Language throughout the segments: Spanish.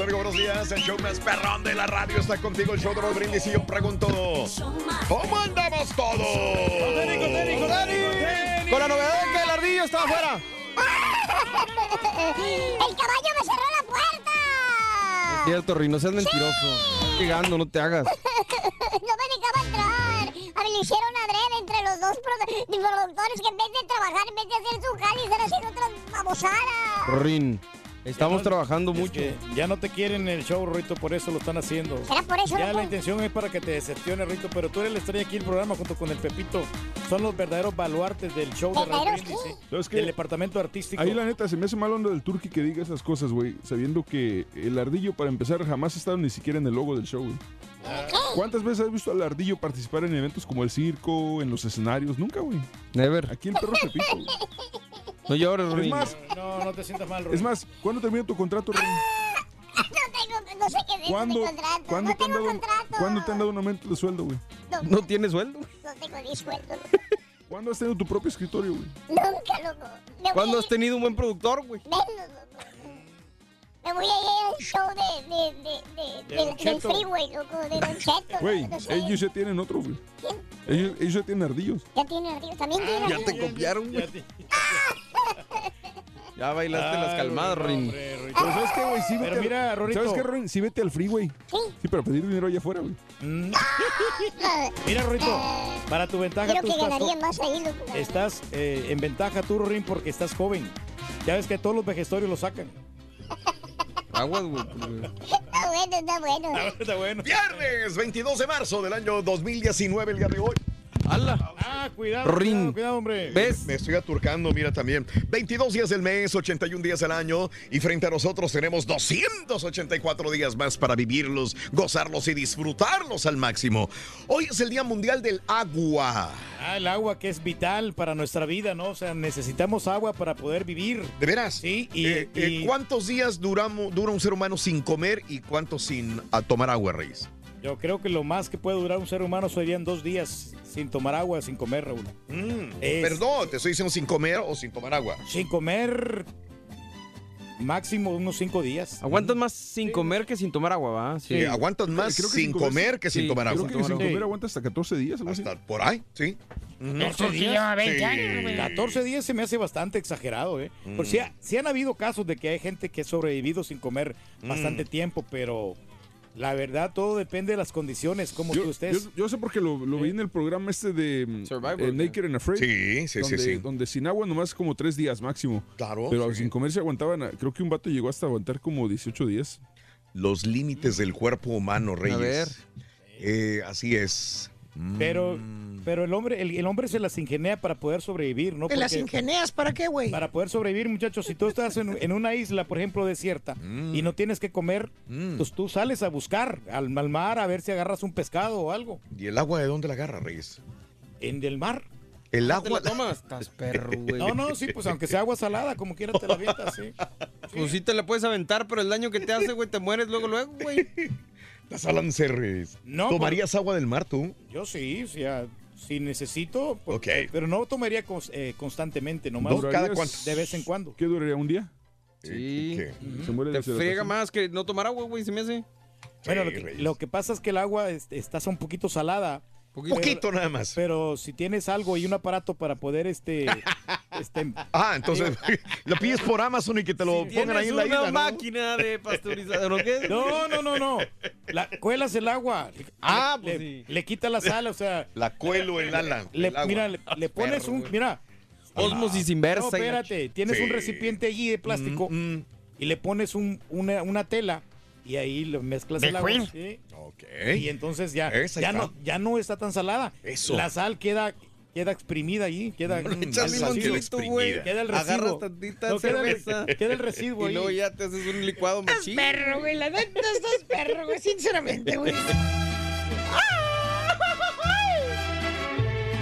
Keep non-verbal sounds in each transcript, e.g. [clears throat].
Amigos, buenos días. El show más perrón de la radio está contigo, el show de los brindis. Y yo pregunto, ¿cómo andamos todos? Con la novedad de que el ardillo está afuera. [laughs] ¡El caballo me cerró la puerta! Es cierto, Rey, no seas mentiroso. Estás llegando, no te hagas. [laughs] no me dejaba entrar. A mí le hicieron adrede entre los dos produ- productores que en vez de trabajar, en vez de hacer su jale, están haciendo otras babosadas. Rin, estamos trabajando Es mucho. que ya no te quieren en el show, Rito, por eso lo están haciendo. ¿Será por eso, Ya la intención es para que te decepcione, Rito, pero tú eres la estrella aquí del programa junto con el Pepito. Son los verdaderos baluartes del show de Raúl ¿Verdaderos Brindis, sí. ¿Sabes qué? Del departamento artístico. Ahí la neta se me hace mal onda del turqui que diga esas cosas, güey, sabiendo que el ardillo para empezar jamás ha estado ni siquiera en el logo del show, güey. ¿Cuántas veces has visto al ardillo participar en eventos como el circo, en los escenarios? Nunca, güey. Never. Aquí el perro Pepito. güey. [laughs] No llores, Es Rin. más, No, no te sientas mal, es Rito. más, ¿cuándo termina tu contrato, Rin? No tengo, no sé qué es ¿Cuándo, mi contrato. ¿cuándo no te han tengo dado, un- contrato. ¿cuándo te han dado un aumento de sueldo, güey? No, ¿No tienes sueldo? no tengo ni sueldo. ¿Cuándo has tenido tu propio escritorio, güey? Nunca, loco. Me ¿Cuándo has tenido un buen productor, güey? Menos, loco. Me voy a ir al show de, de, de, de, De del- freeway, loco, de Don [laughs] Cheto. Güey, no sé. ellos ya tienen otro, güey. ¿Quién? Ellos, ellos ya tienen ardillos. Ya tiene arriba, también tiene Ya arriba. te copiaron, Ya güey. te- [laughs] Ya bailaste las Ay, calmadas, no, Rin. Pero ¿sabes qué, güey? Sí, vete Pero al- mira, Rorito. ¿Sabes qué, Rin? Sí, vete al freeway. Sí. Sí, pero pedir dinero allá afuera, güey. Mm. [laughs] Mira, Rito, para tu ventaja, Creo tú que estás, ganaría más ahí, loco. estás eh, en ventaja tú, Rin, porque estás joven. Ya ves que todos los vejestorios lo sacan. Aguas, güey. güey. Está bueno, está bueno. Está bueno. Viernes 22 de marzo del año 2019, el día de hoy. ¡Hala! Ah, cuidado, Rin. cuidado, cuidado, hombre. ¿Ves? Me estoy aturcando, mira también. 22 días del mes, 81 días del año. Y frente a nosotros tenemos 284 días más para vivirlos, gozarlos y disfrutarlos al máximo. Hoy es el Día Mundial del Agua. Ah, el agua que es vital para nuestra vida, ¿no? O sea, necesitamos agua para poder vivir. ¿De veras? Sí, y, Eh, eh, y ¿Cuántos días duramos, dura un ser humano sin comer y cuántos sin tomar agua, Reyes? Yo creo que lo más que puede durar un ser humano serían dos días sin tomar agua, sin comer, Raúl. Mm, Es- Perdón, te estoy diciendo sin comer o sin tomar agua. Sin comer máximo unos cinco días. Aguantas más sin comer que sin tomar agua, ¿va? Eh, aguantas más Creo que sin comer- comer que sin sí, tomar Creo agua. que sin Sí. comer aguanta hasta 14 días, algo así. Hasta por ahí, sí. Ujú. 14 días. Sí. 14 días se me hace bastante exagerado, ¿eh? Por si, ha- sí han habido casos de que hay gente que ha sobrevivido sin comer bastante tiempo, pero la verdad todo depende de las condiciones, como Yo, tú estés. yo- yo sé porque lo, lo vi en el programa este de mm, Survivor, eh. Naked and Afraid. Sí, sí, sí, donde, sí. donde sin agua nomás como tres días máximo. Claro. Pero sí. sin comer se aguantaban, a- creo que un vato llegó hasta aguantar como 18 días. Los límites del cuerpo humano, Reyes. ver. Eh, así es. Mm. Pero, pero el hombre, el, el hombre se las ingenia para poder sobrevivir, ¿no? ¿Te las ingenias para qué, güey? Para poder sobrevivir, muchachos, si tú estás en, en una isla, por ejemplo, desierta, y no tienes que comer, Mm. pues tú sales a buscar al, al mar a ver si agarras un pescado o algo. ¿Y el agua de dónde la agarra, Reyes? En el mar. El ¿Te agua. la tomas? Estás [laughs] perro, güey. No, no, sí, pues aunque sea agua salada, como quiera te la avientas, sí. Pues sí te la puedes aventar, pero el daño que te hace, güey, te mueres luego, luego, güey. [laughs] Estás series. No, ¿Tomarías agua del mar tú? Yo sí, o sea, si necesito, pues, Ok. pero no tomaría cons- eh, constantemente, nomás ¿Durarías- de vez en cuando. ¿Qué duraría un día? Sí. ¿Qué? Se muere Te friega más que no tomar agua, güey, se me hace. Bueno, lo que, lo que pasa es que el agua es- está un poquito salada. Poquito nada más. Pero si tienes algo y un aparato para poder este, [laughs] este Ah, entonces [laughs] lo pides por Amazon y que te lo pongan ahí en la una isla, ¿no? máquina de pasteurizador, ¿o qué? [laughs] No, no, no, no. La, cuelas el agua. Ah, le, pues le- sí. le quita la sal, o sea. La cuelo el ala. le- el agua. mira, le, le pones Perro, un. güey. Mira. Osmosis inversa. No, espérate. Tienes Sí. un recipiente allí de plástico Mm, y le pones un, una, una tela y ahí le mezclas el agua. ¿sí? Ok. Y entonces ya, Esa ya, está. no, ya no está tan salada. Eso. La sal queda, queda exprimida allí. Queda, el residuo. güey. Queda el Agarras residuo. tantita No, queda el- cerveza. queda el residuo Y luego ahí. ya te haces un licuado machín. Perro, güey, la neta estás perro, güey, sinceramente, güey. [laughs]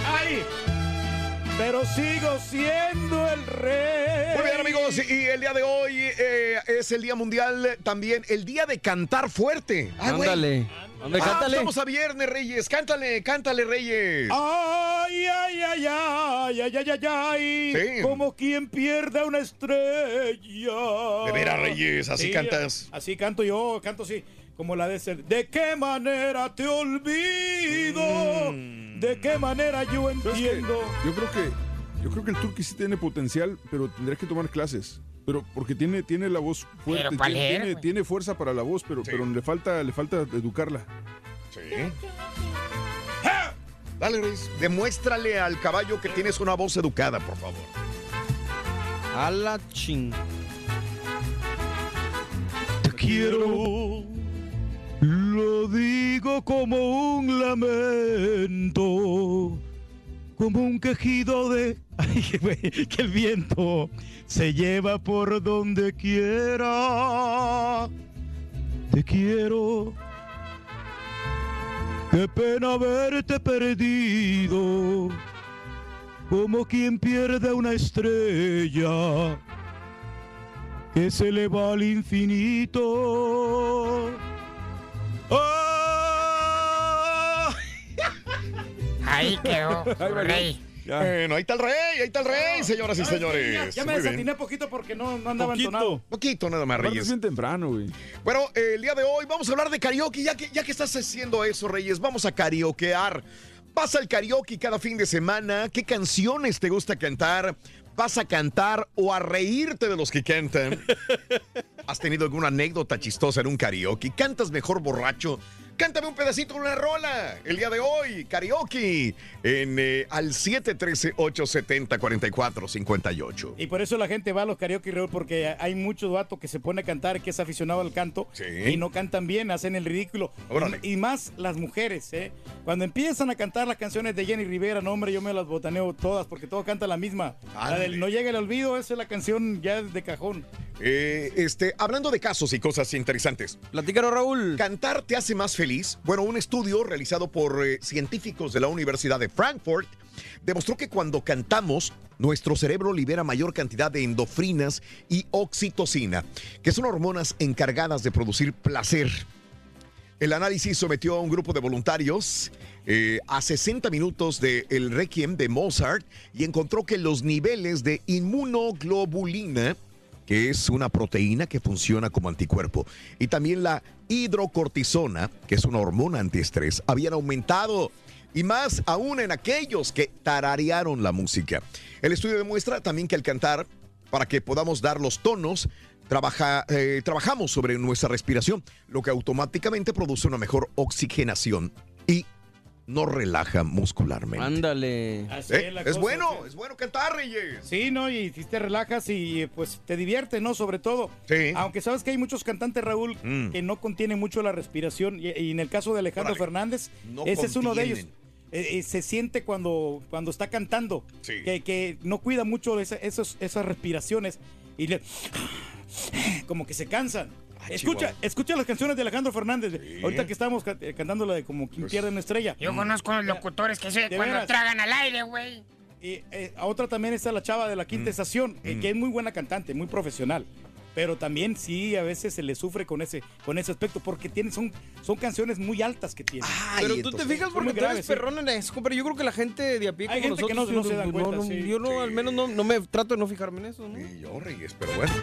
¡Ay! Pero sigo siendo el rey. Muy bien, amigos, y el día de hoy eh, es el Día Mundial, también el Día de Cantar Fuerte. Ándale. Ándale, Ah, cántale. estamos a viernes, Reyes. Cántale, cántale, Reyes. Ay, ay, ay, ay, ay, ay, ay, ay. Sí. Como quien pierde una estrella. De veras, Reyes, así Sí, cantas. Así canto yo, canto así. Como la de ser. ¿De qué manera te olvido? Mm. ¿De qué manera yo entiendo? Yo creo que yo creo que el turqui sí tiene potencial, pero tendría que tomar clases. Pero porque tiene, tiene la voz fuerte, tiene, leer, tiene, güey. tiene fuerza para la voz, pero, Sí. pero le falta, le falta educarla. Sí. Dale, Reyes. Demuéstrale al caballo que tienes una voz educada, por favor. A la ching. Te quiero. Lo digo como un lamento, como un quejido de [laughs] ay, que el viento se lleva por donde quiera. Te quiero. Qué pena haberte perdido, como quien pierde una estrella que se le va al infinito. Ahí [laughs] quedó, rey. Bueno, ahí está el rey, ahí está el rey, señoras y señores. Ya, ya me Muy bien. desatiné poquito porque no, no andaba Poquito. entonado. Poquito nada más, Aparte es Reyes. bien temprano, güey. Bueno, eh, el día de hoy vamos a hablar de karaoke. Ya que, ya que estás haciendo eso, Reyes, vamos a karaokear. Pasa el karaoke cada fin de semana. ¿Qué canciones te gusta cantar? ¿Vas a cantar o a reírte de los que cantan? [laughs] ¿Has tenido alguna anécdota chistosa en un karaoke? ¿Cantas mejor borracho? Cántame un pedacito de una rola. El día de hoy, karaoke, en, eh, al 713-870-4458. Y por eso la gente va a los karaoke Raúl, porque hay muchos vatos que se pone a cantar, que es aficionado al canto, Sí. y no cantan bien, hacen el ridículo. Órale. Y, y más las mujeres, ¿eh? Cuando empiezan a cantar las canciones de Jenny Rivera, no, hombre, yo me las botaneo todas, porque todos cantan la misma. La del No llega el olvido, esa es la canción ya de cajón. Eh, este, hablando de casos y cosas interesantes. Platícalo, Raúl. ¿Cantar te hace más feliz? Bueno, un estudio realizado por eh, científicos de la Universidad de Frankfurt demostró que cuando cantamos, nuestro cerebro libera mayor cantidad de endorfinas y oxitocina, que son hormonas encargadas de producir placer. El análisis sometió a un grupo de voluntarios eh, a 60 minutos del el Requiem de Mozart y encontró que los niveles de inmunoglobulina, que es una proteína que funciona como anticuerpo, y también la hidrocortisona, que es una hormona antiestrés, habían aumentado. Y más aún en aquellos que tararearon la música. El estudio demuestra también que al cantar, para que podamos dar los tonos, trabaja, eh, trabajamos sobre nuestra respiración, lo que automáticamente produce una mejor oxigenación y nos relaja muscularmente. Ándale. Así Eh, la es cosa, bueno, sí. es bueno cantar, Reyes. Sí, ¿no? Y si te relajas y pues te divierte, ¿no? Sobre todo. Sí. Aunque sabes que hay muchos cantantes, Raúl, Mm. que no contienen mucho la respiración. Y, y en el caso de Alejandro Órale. Fernández, No ese es uno de ellos. Eh, eh, se siente cuando, cuando está cantando, Sí. que, que no cuida mucho esa- esos, esas respiraciones y le- como que se cansan. Ah, escucha, escucha las canciones de Alejandro Fernández. Ahorita que estamos ca- eh, cantando la de como quien Pues- pierde una estrella. Yo conozco los locutores que se ¿De cuando veras? tragan al aire, güey. Y eh, a otra también está la chava de la Mm. quinta estación, eh, que es muy buena cantante, muy profesional. Pero también sí, a veces se le sufre con ese, con ese aspecto, porque tiene, son, son canciones muy altas que tiene. Pero tú te fijas porque tú eres perrón en eso, compadre. Yo creo que la gente de a pie Hay gente que nosotros, no- no se yo dan cuenta, sí. Yo no, al menos no, no me trato de no fijarme en eso, ¿no? yo, Reyes, pero bueno.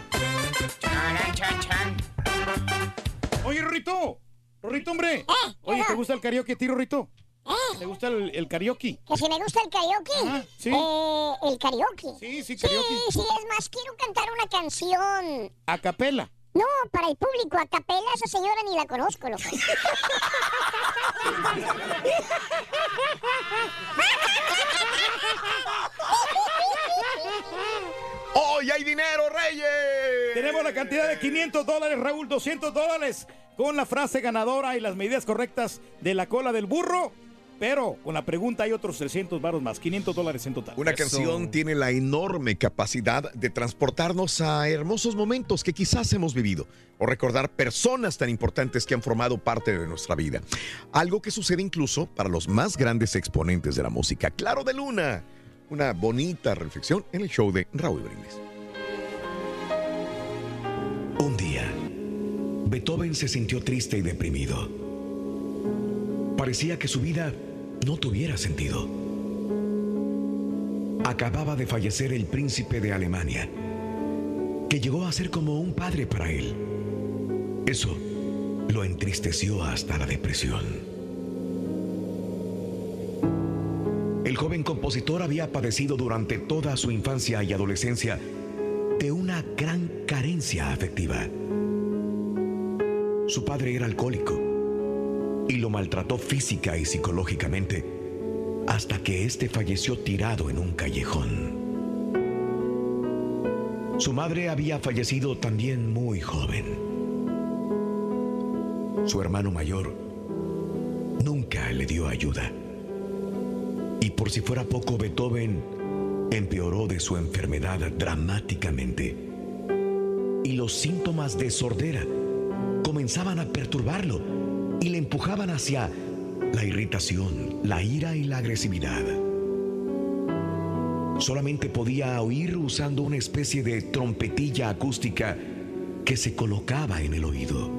Oye, Rorrito, Rorrito, hombre. Eh, Oye, ¿te gusta el karaoke a ti, Rorrito? ¿Te gusta el, el karaoke? Que si me gusta el karaoke. sí. Eh, el karaoke. Sí, sí, karaoke. Sí, sí, es más, quiero cantar una canción. A capela. No, para el público, a capela, esa señora ni la conozco, loco. ¡Hoy hay dinero, Reyes! Tenemos la cantidad de 500 dólares, Raúl, 200 dólares con la frase ganadora y las medidas correctas de la cola del burro. Pero con la pregunta hay otros 300 varos más, 500 dólares en total. Una canción tiene la enorme capacidad de transportarnos a hermosos momentos que quizás hemos vivido o recordar personas tan importantes que han formado parte de nuestra vida. Algo que sucede incluso para los más grandes exponentes de la música. Claro de Luna. Una bonita reflexión en el show de Raúl Brindis. Un día, Beethoven se sintió triste y deprimido. Parecía que su vida no tuviera sentido. Acababa de fallecer el príncipe de Alemania, que llegó a ser como un padre para él. Eso lo entristeció hasta la depresión. El joven compositor había padecido durante toda su infancia y adolescencia de una gran carencia afectiva. Su padre era alcohólico y lo maltrató física y psicológicamente hasta que éste falleció tirado en un callejón. Su madre había fallecido también muy joven. Su hermano mayor nunca le dio ayuda. Y por si fuera poco, Beethoven empeoró de su enfermedad dramáticamente. Y los síntomas de sordera comenzaban a perturbarlo y le empujaban hacia la irritación, la ira y la agresividad. Solamente podía oír usando una especie de trompetilla acústica que se colocaba en el oído.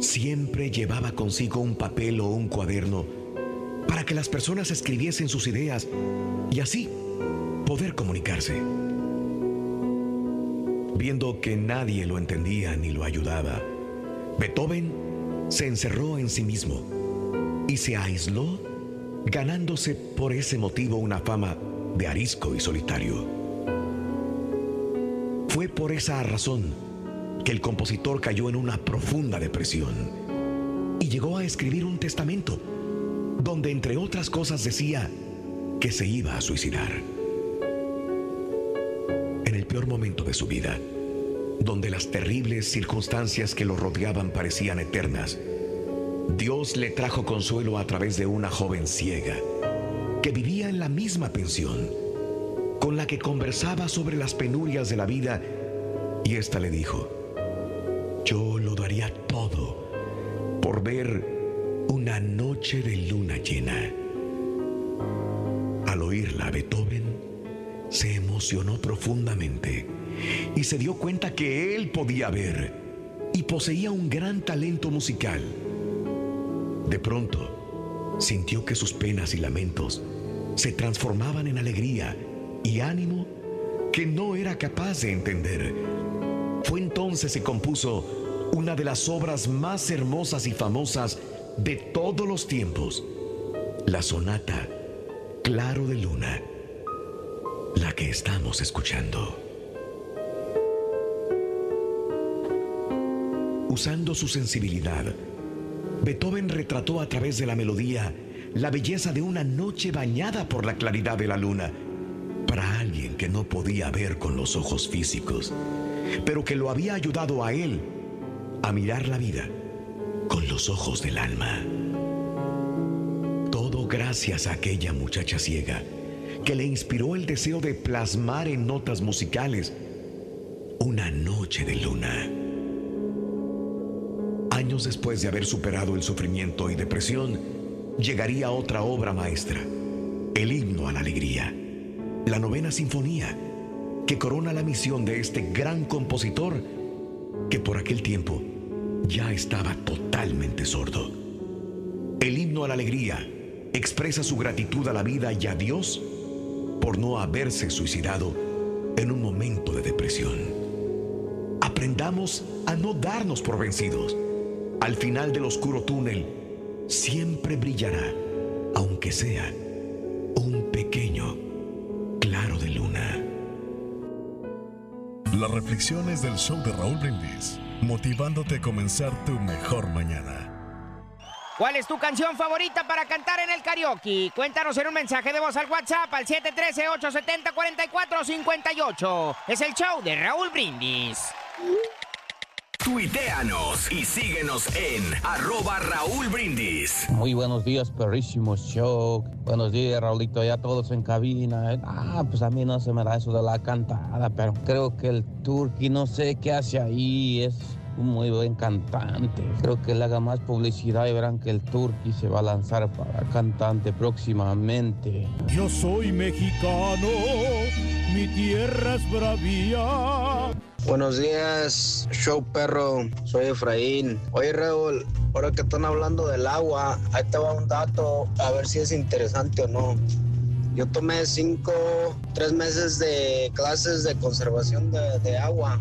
Siempre llevaba consigo un papel o un cuaderno para que las personas escribiesen sus ideas y así poder comunicarse. Viendo que nadie lo entendía ni lo ayudaba, Beethoven se encerró en sí mismo y se aisló, ganándose por ese motivo una fama de arisco y solitario. Fue por esa razón que el compositor cayó en una profunda depresión y llegó a escribir un testamento donde entre otras cosas decía que se iba a suicidar. En el peor momento de su vida, donde las terribles circunstancias que lo rodeaban parecían eternas, Dios le trajo consuelo a través de una joven ciega que vivía en la misma pensión, con la que conversaba sobre las penurias de la vida, y ésta le dijo, yo lo daría todo por ver una noche de luna llena. Al oírla, Beethoven se emocionó profundamente y se dio cuenta que él podía ver y poseía un gran talento musical. De pronto, sintió que sus penas y lamentos se transformaban en alegría y ánimo que no era capaz de entender. Fue entonces que compuso una de las obras más hermosas y famosas de todos los tiempos, la sonata Claro de Luna, la que estamos escuchando. Usando su sensibilidad, Beethoven retrató a través de la melodía la belleza de una noche bañada por la claridad de la luna para alguien que no podía ver con los ojos físicos, pero que lo había ayudado a él a mirar la vida con los ojos del alma. Todo gracias a aquella muchacha ciega que le inspiró el deseo de plasmar en notas musicales una noche de luna. Después de haber superado el sufrimiento y depresión, llegaría otra obra maestra, el himno a la alegría, la novena sinfonía, que corona la misión de este gran compositor que por aquel tiempo ya estaba totalmente sordo. El himno a la alegría expresa su gratitud a la vida y a Dios por no haberse suicidado en un momento de depresión. Aprendamos a no darnos por vencidos. Al final del oscuro túnel siempre brillará, aunque sea un pequeño claro de luna. Las reflexiones del show de Raúl Brindis, motivándote a comenzar tu mejor mañana. ¿Cuál es tu canción favorita para cantar en el karaoke? Cuéntanos en un mensaje de voz al WhatsApp al 713-870-4458. Es el show de Raúl Brindis. Tuiteanos y síguenos en arroba Raúl Brindis. Muy buenos días, perrísimo show. Buenos días, Raulito, ya todos en cabina. ¿eh? Ah, pues a mí no se me da eso de la cantada, pero creo que el Turqui no sé qué hace ahí, es un muy buen cantante. Creo que le haga más publicidad y verán que el Turqui se va a lanzar para cantante próximamente. Yo soy mexicano, mi tierra es bravía. Buenos días, show perro. Soy Efraín. Oye, Raúl, ahora que están hablando del agua, ahí te va un dato, a ver si es interesante o no. Yo tomé cinco, tres meses de clases de conservación de, de agua.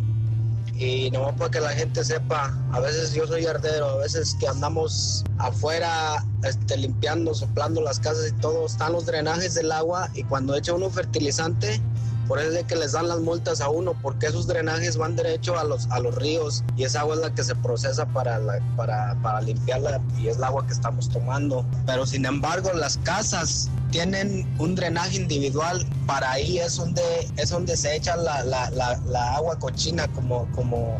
Y nomás para que la gente sepa, a veces yo soy ardero, a veces que andamos afuera este, limpiando, soplando las casas y todo, están los drenajes del agua y cuando echa uno fertilizante, por eso es que les dan las multas a uno, porque esos drenajes van derecho a los, a los ríos y esa agua es la que se procesa para, la- para, para limpiarla y es el agua que estamos tomando. Pero sin embargo, las casas tienen un drenaje individual, para ahí es donde, es donde se echa la- la- la agua cochina, como, como,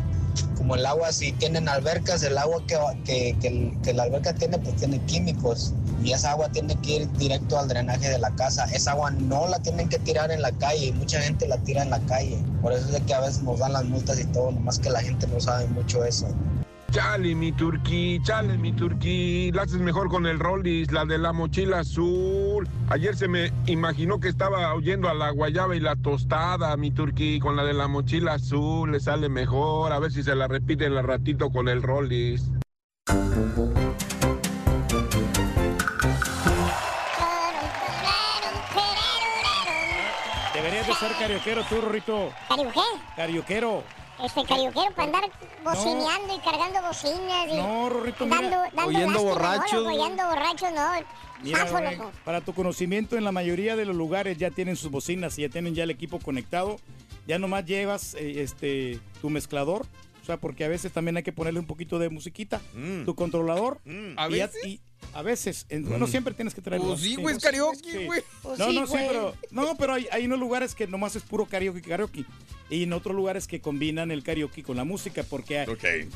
como el agua, si tienen albercas, el agua que, que, que- que la alberca tiene, pues tiene químicos. Y esa agua tiene que ir directo al drenaje de la casa. Esa agua no la tienen que tirar en la calle. y Mucha gente la tira en la calle. Por eso es que a veces nos dan las multas y todo, nomás que la gente no sabe mucho eso. Chale, mi turquí, chale, mi turquí. La haces mejor con el Rollis, la de la mochila azul. Ayer se me imaginó que estaba oyendo a la guayaba y la tostada, mi turquí. Con la de la mochila azul le sale mejor. A ver si se la repiten la ratito con el Rollis. Deberías de ser carioquero tú. Carioquero. Este carioquero para andar bocineando y cargando bocinas y No, Rorrito, dando, mira. dando Oyendo borrachos, ¿no? Oyendo borrachos, no. Mira, Zafo, para tu conocimiento, en la mayoría de los lugares ya tienen sus bocinas y ya tienen ya el equipo conectado. Ya nomás llevas eh, este tu mezclador. O sea, porque a veces también hay que ponerle un poquito de musiquita. Tu controlador. ¿A y ya- y a veces. en- no siempre tienes que traerlo. Pues sí, güey, es karaoke, güey. Pues no, sí, no, sí, pero, no, pero hay, hay unos lugares que nomás es puro karaoke, karaoke. Y en otros lugares que combinan el karaoke con la música porque,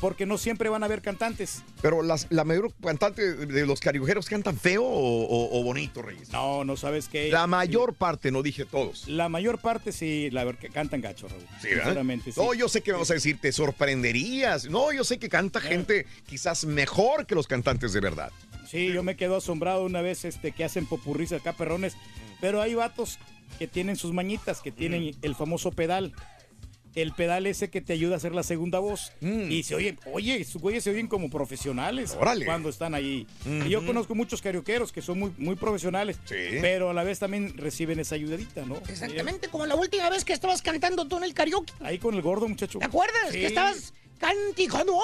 porque no siempre van a haber cantantes. Pero las- la mayor cantante de los cariojeros cantan feo o, o- o bonito, Reyes. No, no sabes qué. La mayor parte, no dije todos. La mayor parte sí, la ver- que cantan gacho, Raúl. Sí, ¿verdad? Sinceramente, sí. No, yo sé que vamos a decir, te sorprenderías. No, yo sé que canta gente quizás mejor que los cantantes de verdad. Sí, yo me quedo asombrado una vez este, que hacen popurris acá, perrones. Pero hay vatos que tienen sus mañitas, que tienen el famoso pedal. El pedal ese que te ayuda a hacer la segunda voz. Y se oyen, oye, sus güeyes se oyen como profesionales Órale. cuando están ahí. Y yo conozco muchos carioqueros que son muy, muy profesionales, pero a la vez también reciben esa ayudadita, ¿no? Exactamente, como la última vez que estabas cantando tú en el karaoke. Ahí con el gordo, muchacho. ¿Te acuerdas? Sí. Que estabas cántico nuevo.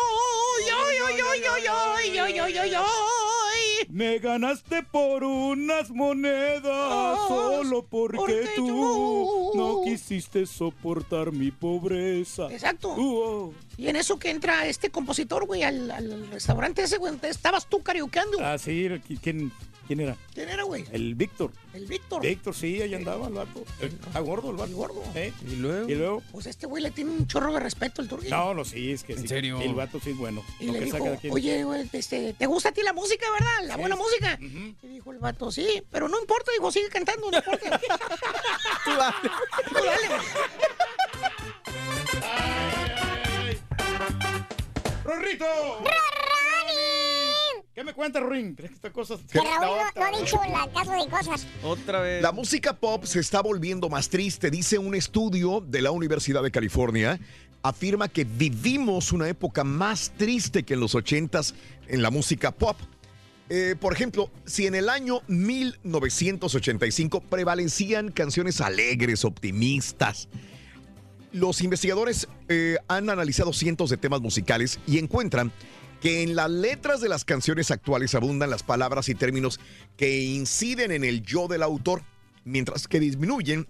Me ganaste por unas monedas, ah, solo porque, tú, no quisiste soportar mi pobreza. Exacto. Uh, oh. Y en eso que entra este compositor, güey, al, restaurante ese, güey, estabas tú karaokeando. Ah, sí, quién quién era? ¿Quién era, güey? El Víctor. El Víctor. Víctor, sí, ahí andaba el vato. Está gordo el vato. gordo. ¿Eh? ¿Y luego? Y luego. Pues este güey le tiene un chorro de respeto al turqui. No, no, sí, es que sí. serio? El vato sí es bueno. Y Lo le que dijo, saca de aquí- oye, güey, este, ¿te gusta a ti la música, verdad? La Sí, buena música. Y dijo el vato, sí, pero no importa, dijo, sigue cantando, no importa. [laughs] Tú dale. Tú dale, güey. ¡Rorrito! ¿Qué me cuenta, Ruin? ¿Crees que esta cosa... Que Raúl no, no ha dicho la caso de cosas. Otra vez. La música pop se está volviendo más triste, dice un estudio de la Universidad de California. Afirma que vivimos una época más triste que en los 80s en la música pop. Eh, por ejemplo, si en el año 1985 prevalecían canciones alegres, optimistas, los investigadores eh, han analizado cientos de temas musicales y encuentran que en las letras de las canciones actuales abundan las palabras y términos que inciden en el yo del autor, mientras que disminuyen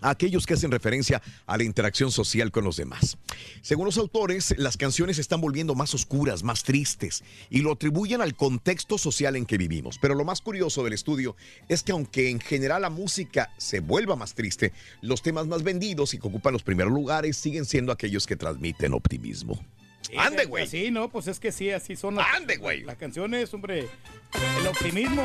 aquellos que hacen referencia a la interacción social con los demás. Según los autores, las canciones se están volviendo más oscuras, más tristes, y lo atribuyen al contexto social en que vivimos. Pero lo más curioso del estudio es que aunque en general la música se vuelva más triste, los temas más vendidos y que ocupan los primeros lugares siguen siendo aquellos que transmiten optimismo. ¡Ande, güey! Sí, no, pues es que sí, así son las, ¡Ande, güey! las canciones, hombre. El optimismo.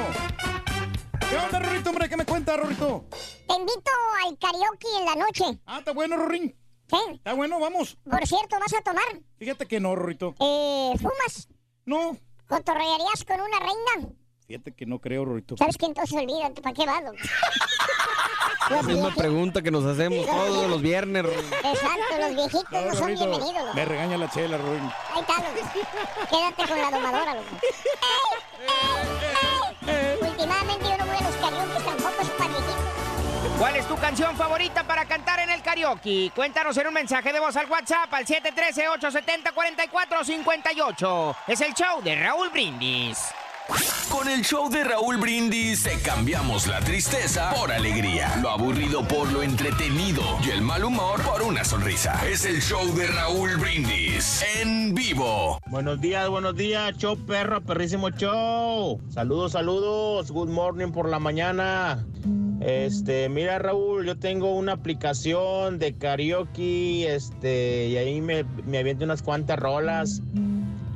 ¿Qué onda, Rorrito, hombre? ¿Qué me cuenta, Rorrito? Te invito al karaoke en la noche. Ah, está bueno, Rorín. ¿Sí? Está bueno, vamos. Por cierto, ¿vas a tomar? Fíjate que no, Rorrito. Eh, ¿Fumas? No. ¿Cotorrearías con una reina? Fíjate que no creo, Rorrito. ¿Sabes qué? Entonces olvídate, ¿para qué vas? [laughs] La misma pregunta que nos hacemos todos los viernes. Exacto, los viejitos no, son Rorrito, bienvenidos. loco. Me regaña la chela, Rorín. Ahí está, loco. Quédate con la domadora, loco. Últimamente yo no voy a los karaoke tampoco, es para viejitos. ¿Cuál es tu canción favorita para cantar en el karaoke? Cuéntanos en un mensaje de voz al WhatsApp al 713-870-4458. Es el show de Raúl Brindis. Con el show de Raúl Brindis cambiamos la tristeza por alegría, lo aburrido por lo entretenido y el mal humor por una sonrisa. Es el show de Raúl Brindis en vivo. Buenos días, buenos días, show perro, perrísimo show. Saludos, saludos, good morning por la mañana. Este, mira Raúl, yo tengo una aplicación de karaoke, este, y ahí me, me aviento unas cuantas rolas.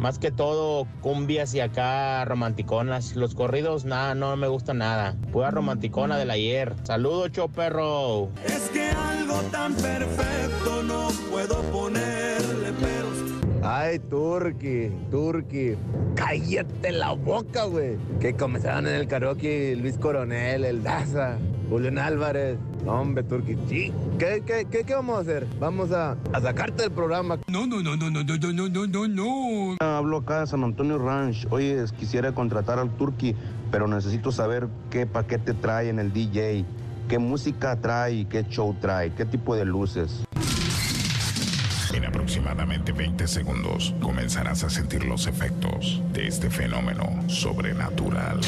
Más que todo cumbias y acá romanticonas. Los corridos, nada, no me gusta nada. Pura romanticona del ayer. Saludos, show perro. Es que algo tan perfecto no puedo ponerle peros. Ay, Turki, Turki. Cállate la boca, güey. Que comenzaron en el karaoke Luis Coronel, el Daza, Julián Álvarez. No, hombre, Turki. Sí. ¿Qué, qué, qué, qué vamos a hacer? Vamos a, a sacarte del programa. No, no, no, no, no, no, no, no, no, no. Hablo acá de San Antonio Ranch. Oye, quisiera contratar al Turkey, pero necesito saber qué paquete trae en el DJ, qué música trae y qué show trae, qué tipo de luces. En aproximadamente 20 segundos comenzarás a sentir los efectos de este fenómeno sobrenatural.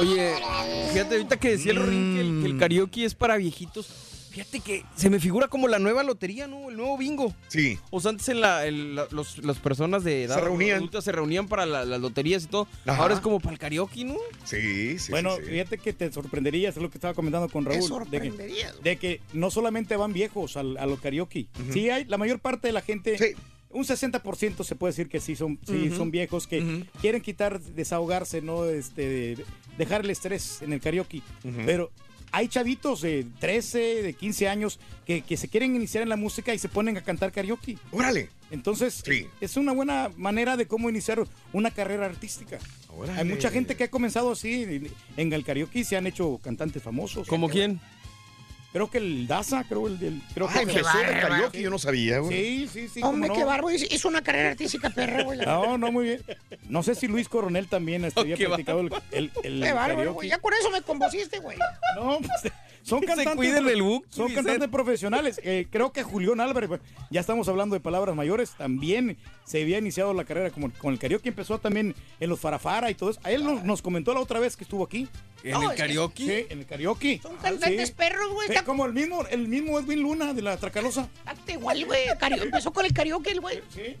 Oye, fíjate, ahorita que decía el Rorín que el, que el karaoke es para viejitos. Fíjate que se me figura como la nueva lotería, ¿no? El nuevo bingo. Sí. O sea, antes en la, los, las personas de edad Se reunían. adulta se reunían para la- las loterías y todo. Ajá. Ahora es como para el karaoke, ¿no? Sí, sí, bueno, sí, sí. fíjate que te sorprenderías, es lo que estaba comentando con Raúl. de que-? De que, no solamente van viejos al, a los karaoke. Sí, hay la mayor parte de la gente. Un 60% se puede decir que sí son, sí, son viejos que quieren quitar, desahogarse, ¿no? Este, de- dejar el estrés en el karaoke. Pero hay chavitos de 13, de 15 años que, que se quieren iniciar en la música y se ponen a cantar karaoke. ¡Órale! Entonces, es una buena manera de cómo iniciar una carrera artística. Hay mucha gente que ha comenzado así en- en el karaoke y se han hecho cantantes famosos. ¿Como quién? Creo que el Daza, creo el del... Creo Ay, que empezó el karaoke, yo no sabía, güey. Sí, sí, sí. Hombre, cómo qué no. barbo. Hizo una carrera artística, perra, güey. No, no, muy bien. No sé si Luis Coronel también había qué practicado el, el, el Qué bárbaro, karaoke. güey. Ya con eso me convociste, güey. No, pues, son [laughs] cantantes, el book, son cantantes profesionales. Eh, creo que Julián Álvarez, pues, ya estamos hablando de palabras mayores, también se había iniciado la carrera como, con el karaoke, empezó también en los Farafara y todo eso. A él nos, nos comentó la otra vez que estuvo aquí. ¿En el karaoke? Sí, en el karaoke. Son cantantes Sí. perros, güey. Sí, Está como el mismo, el mismo Edwin Luna de la Tracalosa. Igual, güey. Empezó con el karaoke, el güey. Sí.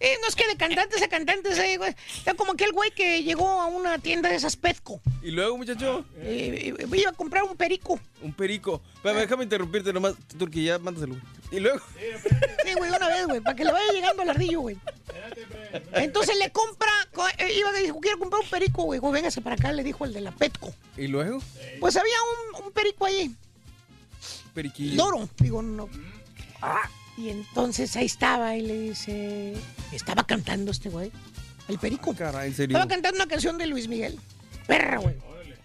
Eh, no es que de cantantes a cantantes, eh, güey. Está como aquel güey que llegó a una tienda de esas Petco. Y luego, muchacho. Eh, iba a comprar un perico. Un perico. Pero déjame interrumpirte nomás, Turki, ya mándaselo. Y luego. Sí, güey, una vez, güey, para que le vaya llegando al ardillo, güey. Entonces le compra, co- eh, iba y dijo, quiero comprar un perico, güey. Güey, véngase para acá, le dijo el de la Petco. ¿Y luego? Pues había un, un perico ahí. Periquillo. Loro, digo, no. Y entonces ahí estaba y le dice, estaba cantando este güey, el perico. Caray, en serio. Estaba cantando una canción de Luis Miguel. Perra, güey.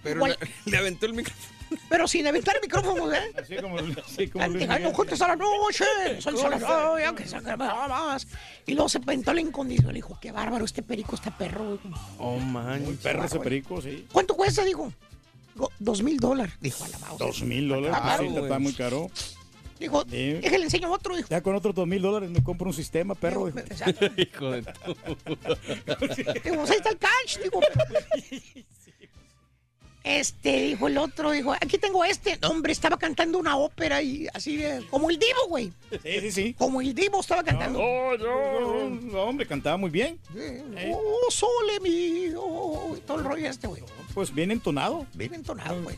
Pero le, le aventó el micrófono. [laughs] Pero sin aventar el micrófono, ¿eh? Así como, así como Luis Miguel. a la noche, sol, aunque se más. Y luego se pintó la incondicional. Dijo, qué bárbaro, este perico está perro. güey. Oh, man. Muy perro ese perico, sí. ¿Cuánto cuesta? Dijo. Dos mil dólares. Dijo a la mouse. Dos mil dólares. Ah, sí, está muy caro. Dijo, Sí. déjale enseño otro. Dijo. Ya con otros dos mil dólares me compro un sistema, perro. [laughs] Hijo de tu. Digo, ahí está el cash. Digo, pero- Este, dijo el otro, dijo, aquí tengo este. No, hombre, estaba cantando una ópera y así de, como el Divo, güey. Sí, sí, sí. Como el Divo estaba cantando. Oh, no, no, hombre, cantaba muy bien. Oh, sole mío. Y todo el rollo este, güey. Pues bien entonado. Bien entonado, güey.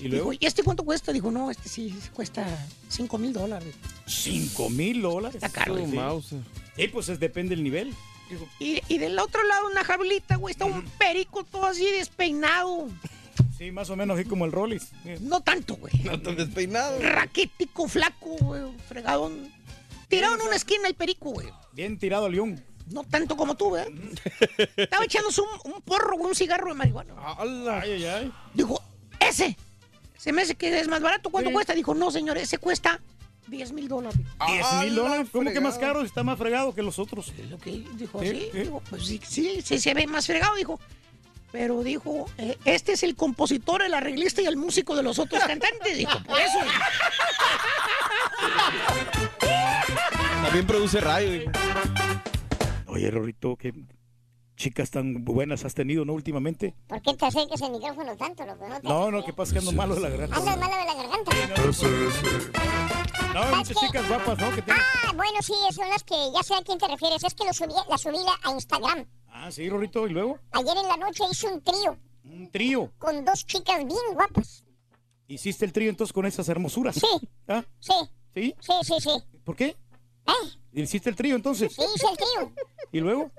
¿Y luego? Dijo, ¿y este cuánto cuesta? Dijo, no, este sí cuesta 5 mil dólares. ¿Cinco mil dólares? Está caro, Sí, güey. sí. Sí, pues es, depende del nivel. Y, y del otro lado, una jaulita, güey, está un perico todo así despeinado. Sí, más o menos así como el Rollis. No tanto, güey. No tan despeinado. Raquítico, flaco, güey, fregadón. Tirado en una esquina el perico, güey. Bien tirado al león. No tanto como tú, ¿eh? Estaba echándose un, un porro, güey, un cigarro de marihuana. Ay, ay, ay. Dijo, ese. Se me hace que es más barato. ¿Cuánto cuesta? Dijo, no, señor, ese cuesta 10 mil dólares. ¿Diez mil dólares? ¿Cómo que más caro? Está más fregado que los otros. Lo que dijo, Sí, sí. sí. Dijo, pues sí, sí, sí, se ve más fregado, dijo. Pero dijo, eh, este es el compositor, el arreglista y el músico de los otros cantantes. Dijo, por eso. También produce radio. Oye, Rorito, qué chicas tan buenas has tenido, ¿no? Últimamente. ¿Por qué te acercas el micrófono tanto, loco? No, te No, no, que pasa que ando malo de la garganta. Andas malo de la garganta. No, hay muchas chicas guapas, ¿no? Que tienen- Ah, bueno, sí, son las que ya sé a quién te refieres. Es que lo subí, la subí a Instagram. Ah, sí, Rorito, y luego Ayer en la noche hice un trío un trío. con dos chicas bien guapas. ¿Hiciste el trío entonces con esas hermosuras? Sí. ¿Ah? Sí, ¿Sí? sí, sí, sí. ¿Por qué? ¿Eh? ¿Hiciste el trío entonces? Sí, hice el trío. ¿Y luego?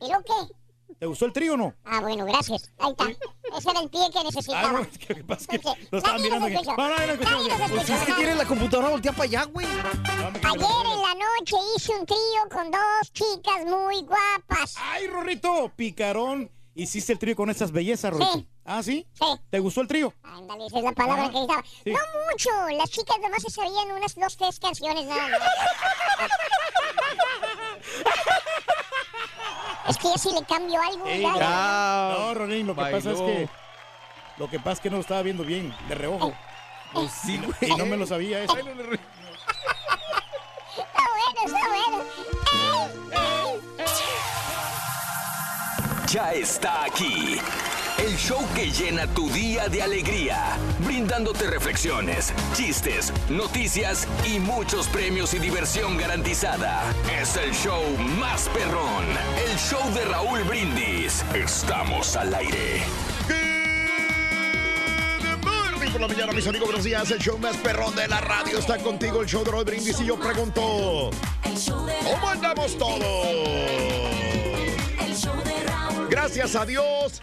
¿Y luego qué? ¿Te gustó el trío o no? Ah, bueno, gracias. Ahí está. [laughs] Ese era el pie que necesitaba. Ah, no, es que pasa que lo estaban mirando aquí. No, no, no, no. Pues es que tiene la computadora volteada para allá, güey. Ayer en la noche hice un trío con dos chicas muy guapas. ¡Ay, Rorrito! Picarón. ¿Hiciste el trío con esas bellezas, Rorrito? Sí. ¿Ah, sí? Sí. ¿Te gustó el trío? Ándale, esa es la palabra Ah, que necesitaba. sí. No mucho. Las chicas nomás se sabían unas dos, tres canciones nada más. [laughs] es que ya si le cambio algo, Ey, ya, ya. No, Rorín, lo que Bailó. pasa es que. Lo que pasa es que no lo estaba viendo bien, de reojo. Pues sí, Y no me lo sabía eso. Está bueno, está bueno. Ya está aquí. El show que llena tu día de alegría, brindándote reflexiones, chistes, noticias y muchos premios y diversión garantizada. Es el show más perrón, el show de Raúl Brindis. Estamos al aire. Por la mañana, mis amigos, buenos días. El show más perrón de la radio está contigo, el show de Roy Brindis. Y yo pregunto, ¿cómo andamos todos? Gracias a Dios,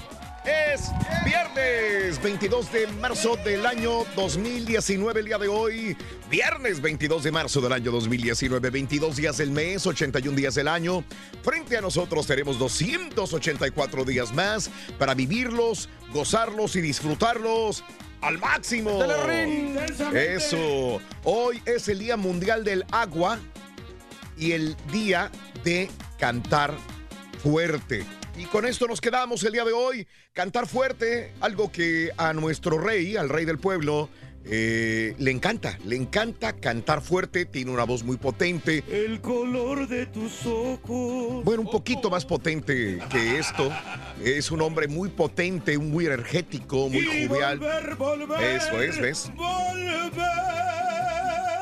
es viernes 22 de marzo del año 2019, el día de hoy. Viernes 22 de marzo del año 2019, 22 días del mes, 81 días del año. Frente a nosotros tenemos 284 días más para vivirlos, gozarlos y disfrutarlos al máximo. Eso. Hoy es el Día Mundial del Agua y el Día de Cantar Fuerte. Y con esto nos quedamos el día de hoy. Cantar fuerte, algo que a nuestro rey, al rey del pueblo, eh, le encanta. Le encanta cantar fuerte, tiene una voz muy potente. El color de tus ojos. Bueno, un poquito más potente que esto. Es un hombre muy potente, muy energético, muy Y jovial. volver, volver, Eso es, ¿ves? volver.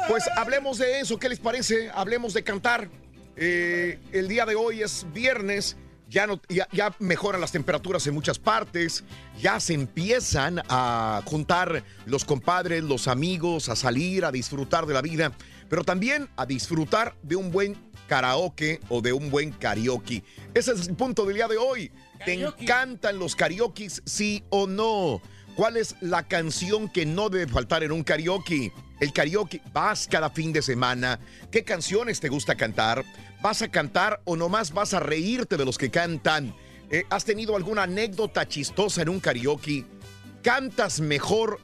Pues hablemos de eso, ¿qué les parece? Hablemos de cantar. Eh, el día de hoy es viernes, ya, no, ya, ya mejoran las temperaturas en muchas partes, ya se empiezan a juntar los compadres, los amigos, a salir, a disfrutar de la vida, pero también a disfrutar de un buen karaoke o de un buen karaoke. Ese es el punto del día de hoy. ¿Te encantan los karaokes, sí o no? ¿Cuál es la canción que no debe faltar en un karaoke? El karaoke, vas cada fin de semana, qué canciones te gusta cantar, vas a cantar o nomás vas a reírte de los que cantan. Eh, ¿Has tenido alguna anécdota chistosa en un karaoke? ¿Cantas mejor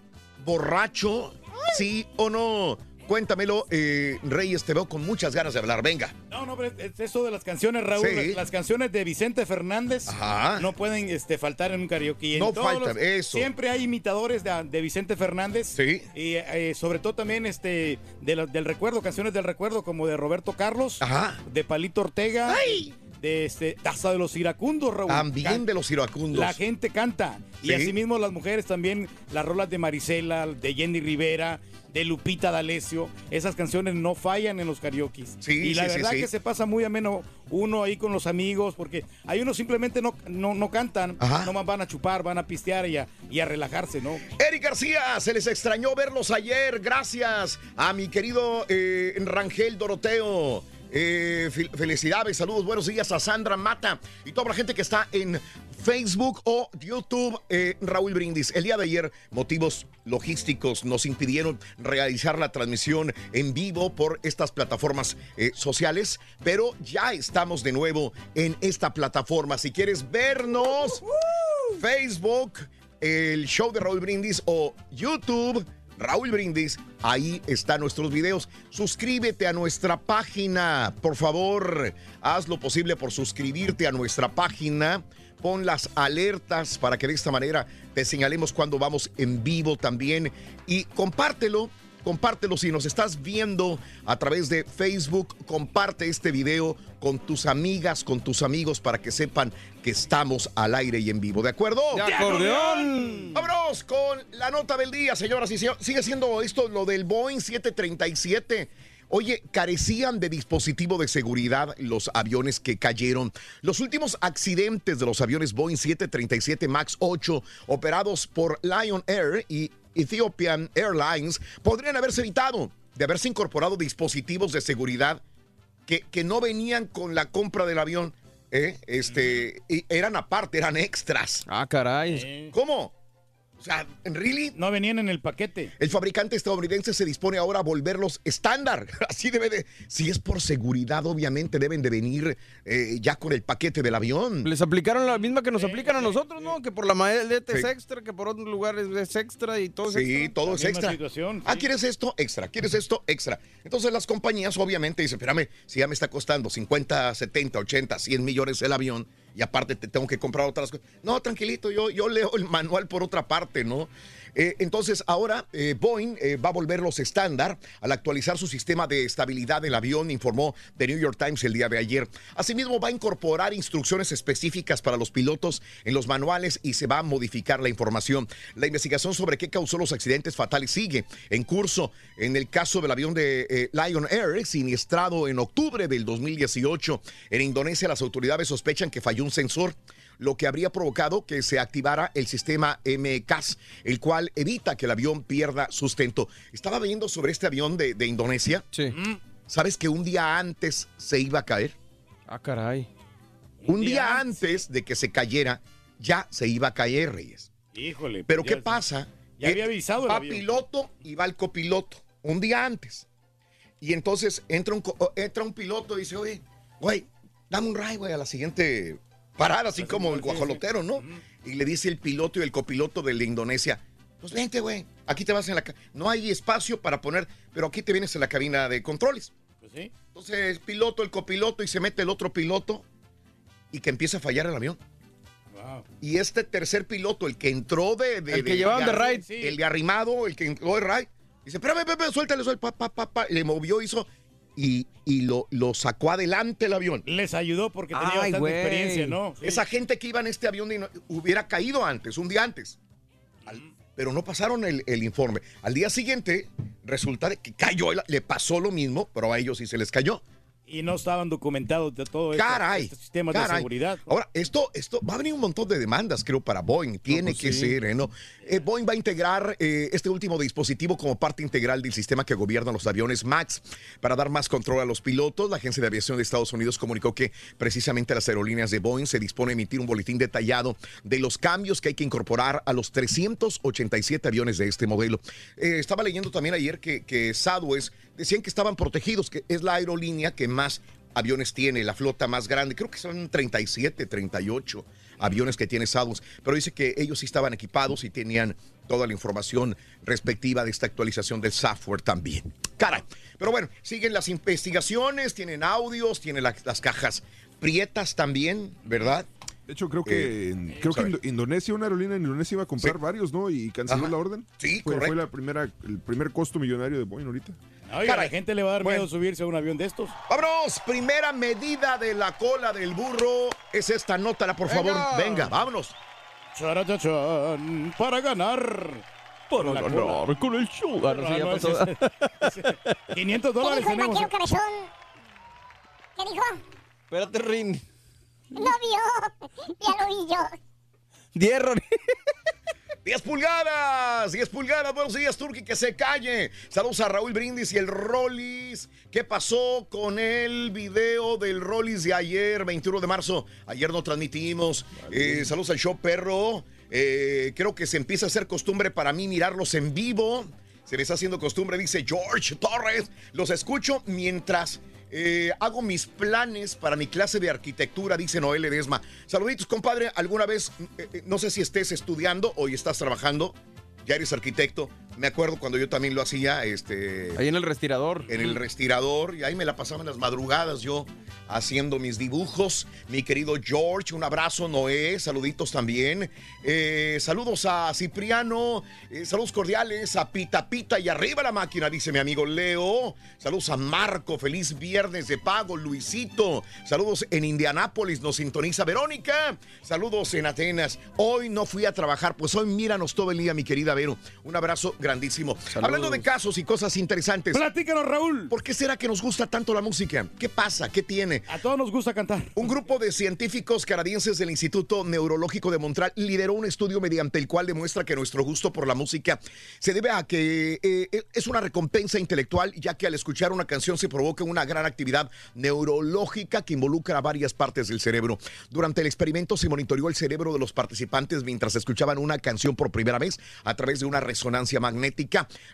borracho? ¿Sí o no? Cuéntamelo, eh, Reyes, te veo con muchas ganas de hablar. Venga. No, no, pero es eso de las canciones, Raúl. Sí. Las, las canciones de Vicente Fernández Ajá. no pueden este, faltar en un karaoke. En No faltan, los- eso. Siempre hay imitadores de, de Vicente Fernández. Sí. Y eh, sobre todo también este, de la- del recuerdo, canciones del recuerdo, como de Roberto Carlos, Ajá. de Palito Ortega. De este, hasta de los iracundos, Raúl. También Can- de los iracundos. La gente canta. Sí. Y asimismo las mujeres también, las rolas de Marisela, de Jenny Rivera, de Lupita D'Alessio. Esas canciones no fallan en los karaoke. Sí, y la sí, verdad sí. que se pasa muy ameno uno ahí con los amigos, porque hay unos simplemente no, no, no cantan, Ajá. nomás van a chupar, van a pistear y a, y a relajarse, ¿no? Eric García, se les extrañó verlos ayer. Gracias a mi querido eh, Rangel Doroteo. Eh, fel- felicidades, saludos, buenos días a Sandra Mata y toda la gente que está en Facebook o YouTube. eh, Raúl Brindis, el día de ayer, motivos logísticos nos impidieron realizar la transmisión en vivo por estas plataformas eh, sociales, pero ya estamos de nuevo en esta plataforma. Si quieres vernos, Facebook, el show de Raúl Brindis o YouTube. Raúl Brindis, ahí están nuestros videos. Suscríbete a nuestra página, por favor. Haz lo posible por suscribirte a nuestra página. Pon las alertas para que de esta manera te señalemos cuando vamos en vivo también. Y compártelo, compártelo si nos estás viendo a través de Facebook. Comparte este video con tus amigas, con tus amigos para que sepan que estamos al aire y en vivo. ¿De acuerdo? ¡De acordeón! Vámonos con la nota del día, señoras y señores. Sigue siendo esto lo del Boeing 737. Oye, carecían de dispositivo de seguridad los aviones que cayeron. Los últimos accidentes de los aviones Boeing 737 MAX 8 operados por Lion Air y Ethiopian Airlines podrían haberse evitado de haberse incorporado dispositivos de seguridad que, que no venían con la compra del avión. ¿eh? Este, y eran aparte, eran extras. Ah, caray. ¿Cómo? O sea, ¿really? No venían en el paquete. El fabricante estadounidense se dispone ahora a volverlos estándar. [laughs] Así debe de. Si es por seguridad, obviamente deben de venir eh, ya con el paquete del avión. Les aplicaron la misma que nos aplican a nosotros, ¿no? Que por la maleta es Sí. extra, que por otros lugares es extra y todo es Sí, extra. todo es extra. Ah, ¿quieres esto? Extra. ¿Quieres esto? Extra. Entonces las compañías obviamente dicen, espérame, si ya me está costando 50, 70, 80, 100 millones el avión y aparte te tengo que comprar otras cosas. No, tranquilito, yo, yo leo el manual por otra parte, ¿no? Eh, entonces ahora eh, Boeing eh, va a volverlos estándar al actualizar su sistema de estabilidad del avión, informó The New York Times el día de ayer. Asimismo va a incorporar instrucciones específicas para los pilotos en los manuales y se va a modificar la información. La investigación sobre qué causó los accidentes fatales sigue en curso. En el caso del avión de Lion Air, siniestrado en octubre del 2018 en Indonesia, las autoridades sospechan que falló un sensor lo que habría provocado que se activara el sistema MCAS, el cual evita que el avión pierda sustento. Estaba leyendo sobre este avión de, de Indonesia. Sí. ¿Sabes que un día antes se iba a caer? Ah, caray. Un día antes de que se cayera, ya se iba a caer, Reyes. Híjole. Pero ¿qué pasa? Ya había avisado el Va avión. piloto y va el copiloto, un día antes. Y entonces entra un, entra un piloto y dice, oye, güey, dame un ride, güey, a la siguiente parada, así como el guajolotero, ¿no? Y le dice el piloto y el copiloto de la Indonesia, pues vente, güey, aquí te vas en la... No hay espacio para poner, pero aquí te vienes en la cabina de controles. Pues sí. Entonces el piloto, el copiloto y se mete el otro piloto y que empieza a fallar el avión. Wow. Y este tercer piloto, el que entró de... de- El que llevaban de ride. El de arrimado, el que entró de ride. Dice, espérame, espérame, suéltale, suéltale, pa, pa, pa, pa. Le movió, hizo... Y, y lo, lo sacó adelante el avión. Les ayudó porque tenía Ay, bastante experiencia, ¿no? Sí. Esa gente que iba en este avión hubiera caído antes, un día antes. Al- pero no pasaron el, el informe. Al día siguiente, resulta de que cayó, le pasó lo mismo, pero a ellos sí se les cayó. Y no estaban documentados de todo esto, Caray. estos sistemas de seguridad. Ahora, esto, esto va a venir un montón de demandas, creo, para Boeing. Tiene pues que sí. ser, ¿eh? ¿no? Eh, Boeing va a integrar eh, este último dispositivo como parte integral del sistema que gobierna los aviones MAX para dar más control a los pilotos. La Agencia de Aviación de Estados Unidos comunicó que precisamente las aerolíneas de Boeing se dispone a emitir un boletín detallado de los cambios que hay que incorporar a los 387 aviones de este modelo. Eh, estaba leyendo también ayer que, que Southwest decían que estaban protegidos, que es la aerolínea que más aviones tiene, la flota más grande. Creo que son 37, 38 aviones que tiene Southwest. Pero dice que ellos sí estaban equipados y tenían toda la información respectiva de esta actualización del software también. Caray. Pero bueno, siguen las investigaciones, tienen audios, tienen la- las cajas prietas también, ¿verdad? De hecho, creo que, Eh, creo que Indonesia, una aerolínea en Indonesia iba a comprar varios, ¿no? Y canceló Ajá. la orden. Sí, fue, correcto. Fue la primera, el primer costo millonario de Boeing ahorita. Oiga, a la gente le va a dar miedo subirse a un avión de estos. Vámonos, primera medida de la cola del burro. Es esta, nótala, por favor. Venga. Venga, vámonos. Charachachán, para ganar. Para la ganar cola. con el show. Ah, no, sí, ya Ah, no, pasó. ese es- 500 ¿Qué dólares dijo el vaquero cabezón? ¿Qué dijo? Espérate, Rin. No vio. [laughs] Ya lo vi yo. Diez, Rin. 10 pulgadas, 10 pulgadas. Buenos días, Turki, que se calle. Saludos a Raúl Brindis y el Rollis. ¿Qué pasó con el video del Rollis de ayer, 21 de marzo? Ayer no transmitimos. Eh, saludos al show perro. Eh, creo que se empieza a hacer costumbre para mí mirarlos en vivo. Se me está haciendo costumbre, dice George Torres. Los escucho mientras eh, hago mis planes para mi clase de arquitectura, dice Noel Ledesma. Saluditos, compadre. ¿Alguna vez, eh, eh, no sé si estés estudiando o estás trabajando? Ya eres arquitecto. Me acuerdo cuando yo también lo hacía, este... Ahí en el respirador. En el respirador. Y ahí me la pasaba en las madrugadas yo haciendo mis dibujos. Mi querido George, un abrazo, Noé, saluditos también. Eh, saludos a Cipriano, eh, saludos cordiales a Pita Pita y arriba la máquina, dice mi amigo Leo. Saludos a Marco, feliz viernes de pago, Luisito. Saludos en Indianápolis, nos sintoniza Verónica. Saludos en Atenas. Hoy no fui a trabajar, pues hoy míranos todo el día, mi querida Vero. Un abrazo grandísimo. Hablando de casos y cosas interesantes. Platícanos, Raúl. ¿Por qué será que nos gusta tanto la música? ¿Qué pasa? ¿Qué tiene? A todos nos gusta cantar. Un grupo de científicos canadienses del Instituto Neurológico de Montreal lideró un estudio mediante el cual demuestra que nuestro gusto por la música se debe a que eh, es una recompensa intelectual, ya que al escuchar una canción se provoca una gran actividad neurológica que involucra a varias partes del cerebro. Durante el experimento se monitoreó el cerebro de los participantes mientras escuchaban una canción por primera vez a través de una resonancia magnética.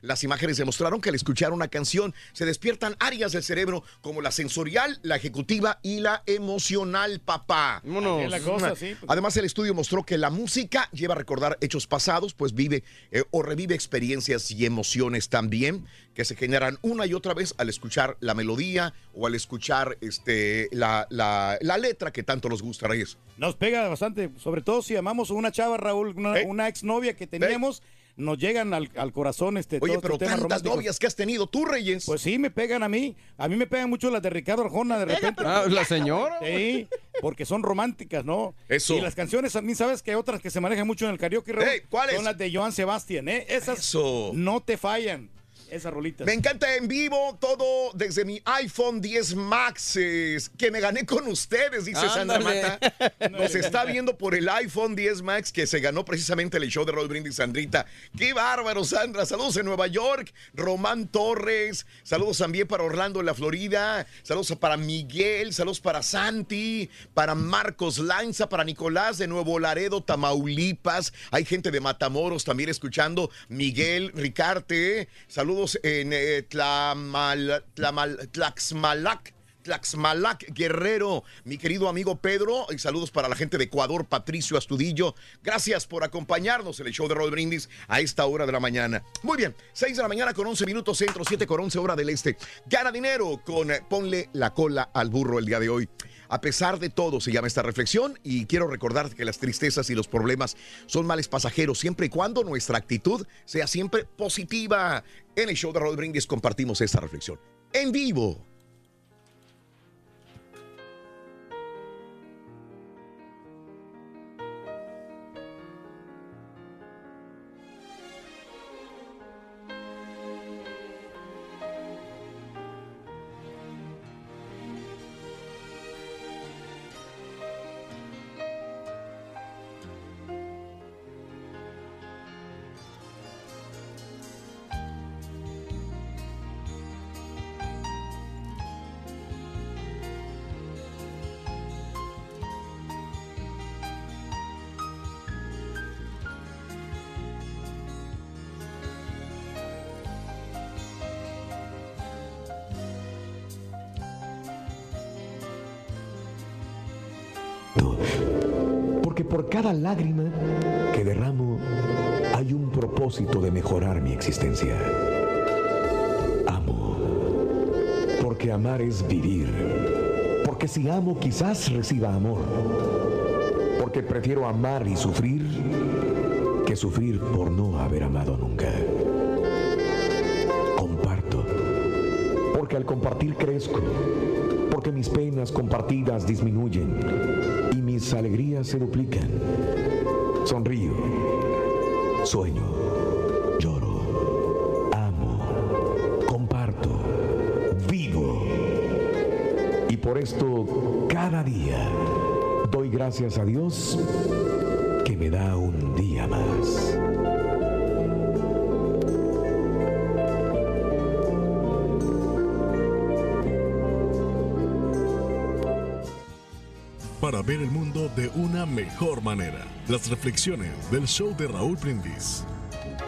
Las imágenes demostraron que al escuchar una canción se despiertan áreas del cerebro como la sensorial, la ejecutiva y la emocional, papá. La cosa, sí, pues. Además, el estudio mostró que la música lleva a recordar hechos pasados, pues vive eh, o revive experiencias y emociones también que se generan una y otra vez al escuchar la melodía o al escuchar este, la, la- la letra que tanto nos gusta, Reyes. Nos pega bastante, sobre todo si amamos a una chava, Raúl, una, una exnovia que teníamos, nos llegan al, al corazón este Oye, todos pero estos temas tantas románticos. novias que has tenido tú, Reyes. Pues sí, me pegan a mí. A mí me pegan mucho las de Ricardo Arjona de repente. Ah, ¿la señora? Sí, porque son románticas, ¿no? Eso. Y las canciones, a mí sabes que hay otras que se manejan mucho en el karaoke, Raúl? Ey, ¿cuáles? Son las de Joan Sebastián, ¿eh? Esas Eso. no te fallan, esas rolitas. Me encanta en vivo todo desde mi iPhone 10 Max, eh, que me gané con ustedes, dice Sandra. Mata. [laughs] Nos está viendo por el iPhone 10 Max que se ganó precisamente el show de Roll Brindis Sandrita. ¡Qué bárbaro, Sandra! Saludos en Nueva York, Román Torres. Saludos también para Orlando, en la Florida. Saludos para Miguel. Saludos para Santi, para Marcos Lanza, para Nicolás de Nuevo Laredo, Tamaulipas. Hay gente de Matamoros también escuchando. Miguel, Ricarte. Saludos en eh, Tlaxmalac. Tlaxmalac Guerrero, mi querido amigo Pedro, y saludos para la gente de Ecuador, Patricio Astudillo. Gracias por acompañarnos en el show de Roll Brindis a esta hora de la mañana. Muy bien, 6 de la mañana con 11 minutos centro, 7 con 11 hora del este. Gana dinero con eh, Ponle la cola al burro el día de hoy. A pesar de todo, se llama esta reflexión y quiero recordar que las tristezas y los problemas son males pasajeros siempre y cuando nuestra actitud sea siempre positiva. En el show de Roll Brindis compartimos esta reflexión en vivo. Cada lágrima que derramo hay un propósito de mejorar mi existencia. Amo. Porque amar es vivir. Porque si amo quizás reciba amor. Porque prefiero amar y sufrir que sufrir por no haber amado nunca. Comparto. Porque al compartir crezco. Porque mis penas compartidas disminuyen mis alegrías se duplican. Sonrío. Sueño. Lloro. Amo. Comparto. Vivo. Y por esto, cada día, doy gracias a Dios que me da un día más. Para ver el mundo de una mejor manera. Las reflexiones del show de Raúl Brindis.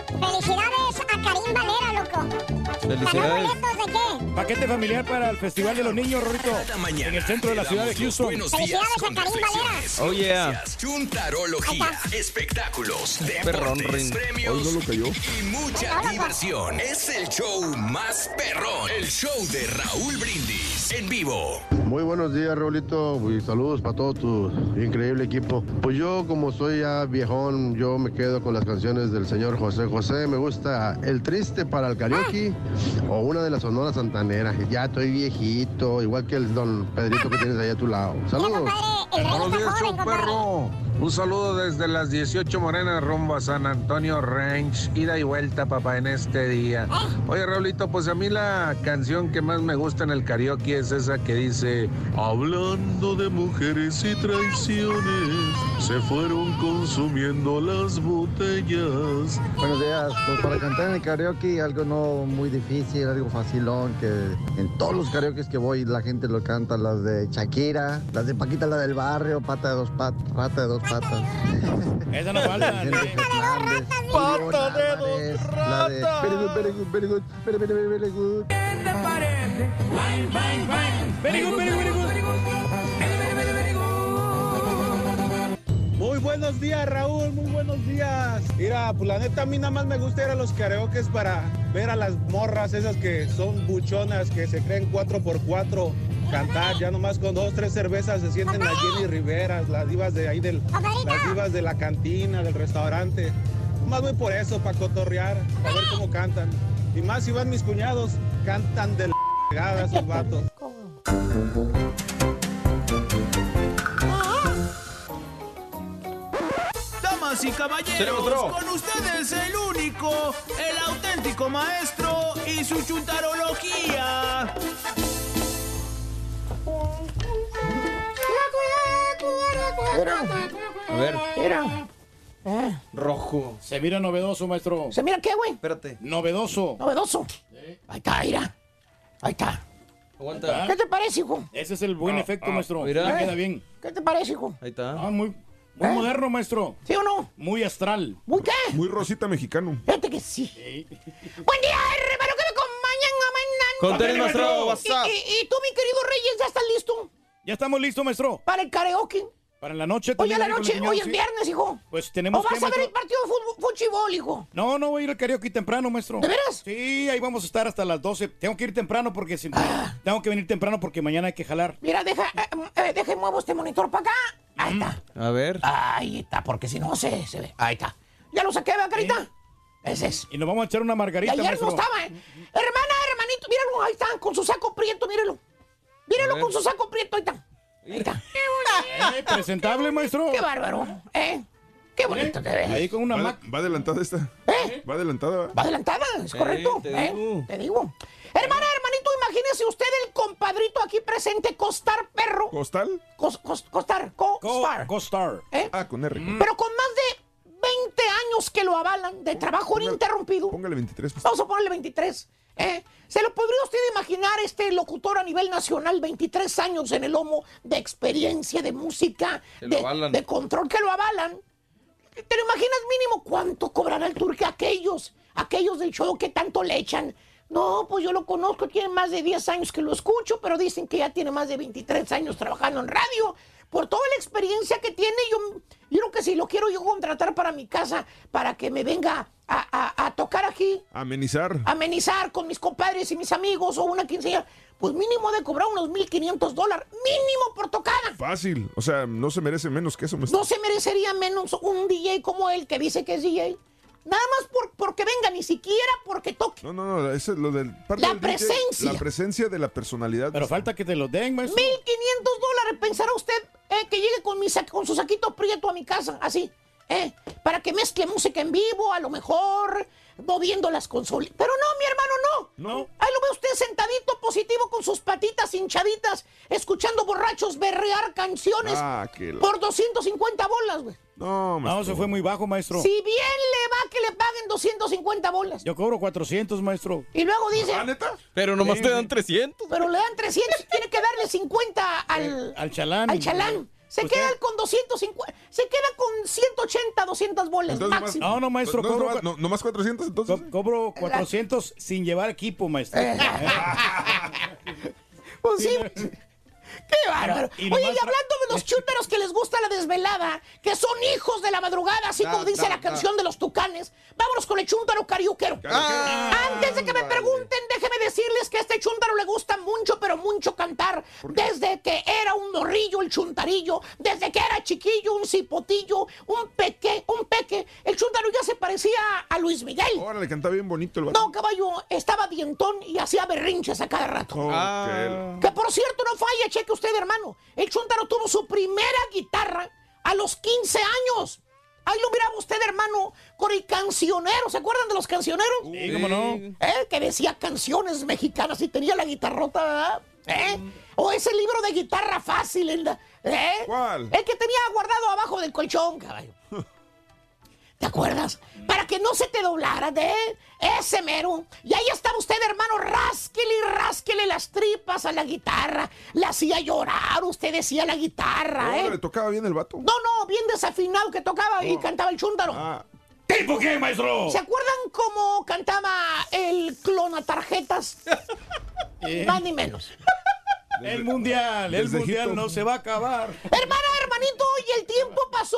Felicidades a Karim Valera, loco. Felicidades. ¿Boletos de qué? Paquete familiar para el Festival de los Niños, Rorrito. En el centro de la ciudad de Houston. Buenos días con reflexiones, Oh, yeah. chuntarología, espectáculos, Perrón, deportes, premios Hoy no lo cayó. y mucha diversión. Es el show más perrón, el show de Raúl Brindis en vivo. Muy buenos días, Raulito, y saludos para todo tu increíble equipo. Pues yo, como soy ya viejón, yo me quedo con las canciones del señor José José. Me gusta El Triste para el Karaoke o una de las sonoras santaneras. Ya estoy viejito, igual que el don Pedrito que tienes ahí a tu lado. Saludos. Buenos días, show perro. Un saludo desde las 18 Morenas rumbo a San Antonio Ranch. Ida y vuelta, papá, en este día. Oye, Raulito, pues a mí la canción que más me gusta en el karaoke es esa que dice: Hablando de mujeres y traiciones, se fueron consumiendo las botellas. Buenos días, pues para cantar en el karaoke algo no muy difícil, algo facilón, que en todos los karaokes que voy la gente lo canta, las de Shakira, las de Paquita, la del barrio, pata de dos patas, rata de dos patas. Esa no falta. Pata de dos de Very good, very good, very good, very, very, very, very good. Very good, very, very good. Muy buenos días, Raúl, muy buenos días. Mira, pues la neta a mí nada más me gusta ir a los karaokes para ver a las morras esas que son buchonas, que se creen 4x4, cantar, ya nomás con dos, tres cervezas se sienten las Jenny Riveras, las divas de ahí del, las divas de la cantina, del restaurante. Más voy por eso, para cotorrear, para ver cómo cantan. Y más si van mis cuñados, cantan de la pegada esos vatos. Damas y caballeros, con ustedes el único, el auténtico maestro y su chuntarología. A ver. Mira. Rojo. Se mira novedoso, maestro. ¿Se mira qué, güey? Espérate. Novedoso. Novedoso. Ahí está, mira. Ahí está. Aguanta. ¿Qué te parece, hijo? Ese es el buen Ah, efecto, ah, maestro. mira. Mira. queda bien. ¿Qué te parece, hijo? Ahí está. Ah, muy, muy moderno, maestro. ¿Sí o no? Muy astral. ¿Muy qué? Muy rosita mexicano. Fíjate que sí. Buen día, hermano, que me acompañan mañana. Con tenis, maestro, y tú, mi querido Reyes, ya estás listo Ya estamos listos, maestro. para el karaoke? Para la noche Hoy a la noche, hoy es viernes, hijo. Pues tenemos ¿O vas que, a ver maestro- el partido de fútbol, hijo? No, no voy a ir al karaoke temprano, maestro. ¿De veras? Sí, ahí vamos a estar hasta las 12. Tengo que ir temprano porque si- tengo que venir temprano porque mañana hay que jalar. Mira, deja, eh, eh, deja y muevo este monitor para acá. Ahí está. A ver. Ahí está, porque si no se, se ve. Ahí está. ¿Ya lo saqué, ¿verdad, carita? Ese es. Y nos vamos a echar una Y margarita, ayer maestro. no estaba, ¿eh? Hermana, hermanito, míralo, ahí está, con su saco prieto, míralo. Míralo con su saco prieto, ahí está. Ahí está. Eh, presentable, maestro. Qué bárbaro, ¿eh? Qué bonito te ves. Ahí con una va, Mac. va adelantada esta. Va adelantada. Va adelantada, es Eh, correcto. te ¿eh? digo. Te digo. Hermana, hermanito, imagínese usted el compadrito aquí presente, Costar Perro. ¿Costal? Cos- cos- costar, Costar. Costar. ¿Eh? Ah, con R. Pero con más de 20 años que lo avalan de trabajo ininterrumpido. Póngale 23. pues. Vamos a ponerle 23. ¿Eh? ¿Se lo podría usted imaginar este locutor a nivel nacional, 23 años en el lomo de experiencia, de música, de, de control que lo avalan? ¿Te lo imaginas mínimo cuánto cobrará el turque aquellos, aquellos del show que tanto le echan? No, pues yo lo conozco, tiene más de 10 años que lo escucho, pero dicen que ya tiene más de 23 años trabajando en radio. Por toda la experiencia que tiene, yo, yo creo que si lo quiero yo contratar para mi casa, para que me venga a, a- a tocar aquí, Amenizar. amenizar con mis compadres y mis amigos o una quinceañera, pues mínimo de cobrar unos 1.500 dólares, mínimo por tocada. Fácil. O sea, no se merece menos que eso. No se merecería menos un DJ como él que dice que es DJ. Nada más por, porque venga, ni siquiera porque toque. No, no, no. Ese es lo del. parte La del DJ, presencia. la presencia de la personalidad. Pero falta que te lo den, maestro. 1500 dólares, pensará usted eh, que llegue con, mi sa- con su saquito prieto a mi casa, así, eh, para que mezcle música en vivo, a lo mejor, moviendo las consolas. Pero no, mi hermano, no. No. Ahí lo ve usted sentadito, positivo, con sus patitas hinchaditas, escuchando borrachos berrear canciones Ah, que la- por 250 bolas, güey. No, No, se fue muy bajo, maestro. Si bien le va que le paguen 250 bolas. Yo cobro 400, maestro. Y luego dice, Pero nomás te dan 300. pero le dan 300, tiene que darle 50 al, Al chalán. al chalán. Se Usted- queda con 250, se queda con 180, 200 bolas Entonces, nomás- máximo. No, no, maestro, No, cobro, no, no, nomás 400 entonces. co- cobro 400 sin llevar equipo, maestro. Eh. [laughs] Pues sí. ¡Qué bárbaro! Y Oye, y hablando de los chúteros que les gusta la desvelada, que son hijos de la madrugada, así como dice la canción de los tucanes, vámonos con el chúntaro cariuquero. Antes de que me pregunten, déjenme decirles que a este chúntaro le gusta mucho, pero mucho cantar. Desde que era un morrillo, el chuntarillo, desde que era chiquillo, un cipotillo, un peque, un peque, el chúntaro ya se parecía a Luis Miguel. Órale, cantaba bien bonito el. No, caballo, estaba dientón y hacía berrinches a cada rato. Ah. Que por cierto, no falla, cheque usted, hermano. El Chuntaro tuvo su primera guitarra a los 15 años. Ahí lo miraba usted, hermano, con el cancionero. ¿Se acuerdan de los cancioneros? Sí, cómo no. ¿Eh? Que decía canciones mexicanas y tenía la guitarrota, ¿verdad? ¿Eh? O ese libro de guitarra fácil, ¿eh? ¿Cuál? El que tenía guardado abajo del colchón, caballo. [laughs] ¿Te acuerdas? Para que no se te doblara de ese mero. Y ahí estaba usted, hermano, rásquele y rásquele las tripas a la guitarra. Le hacía llorar, usted decía la guitarra, ¿eh? Órale, tocaba bien el vato. No, no, bien desafinado que tocaba y cantaba el chúndaro. Ah, ¿Tipo qué, maestro? ¿Se acuerdan cómo cantaba el clona tarjetas? Eh. [laughs] Más ni menos. El mundial, el mundial Egipto. no se va a acabar. Hermana, hermanito, y el tiempo pasó.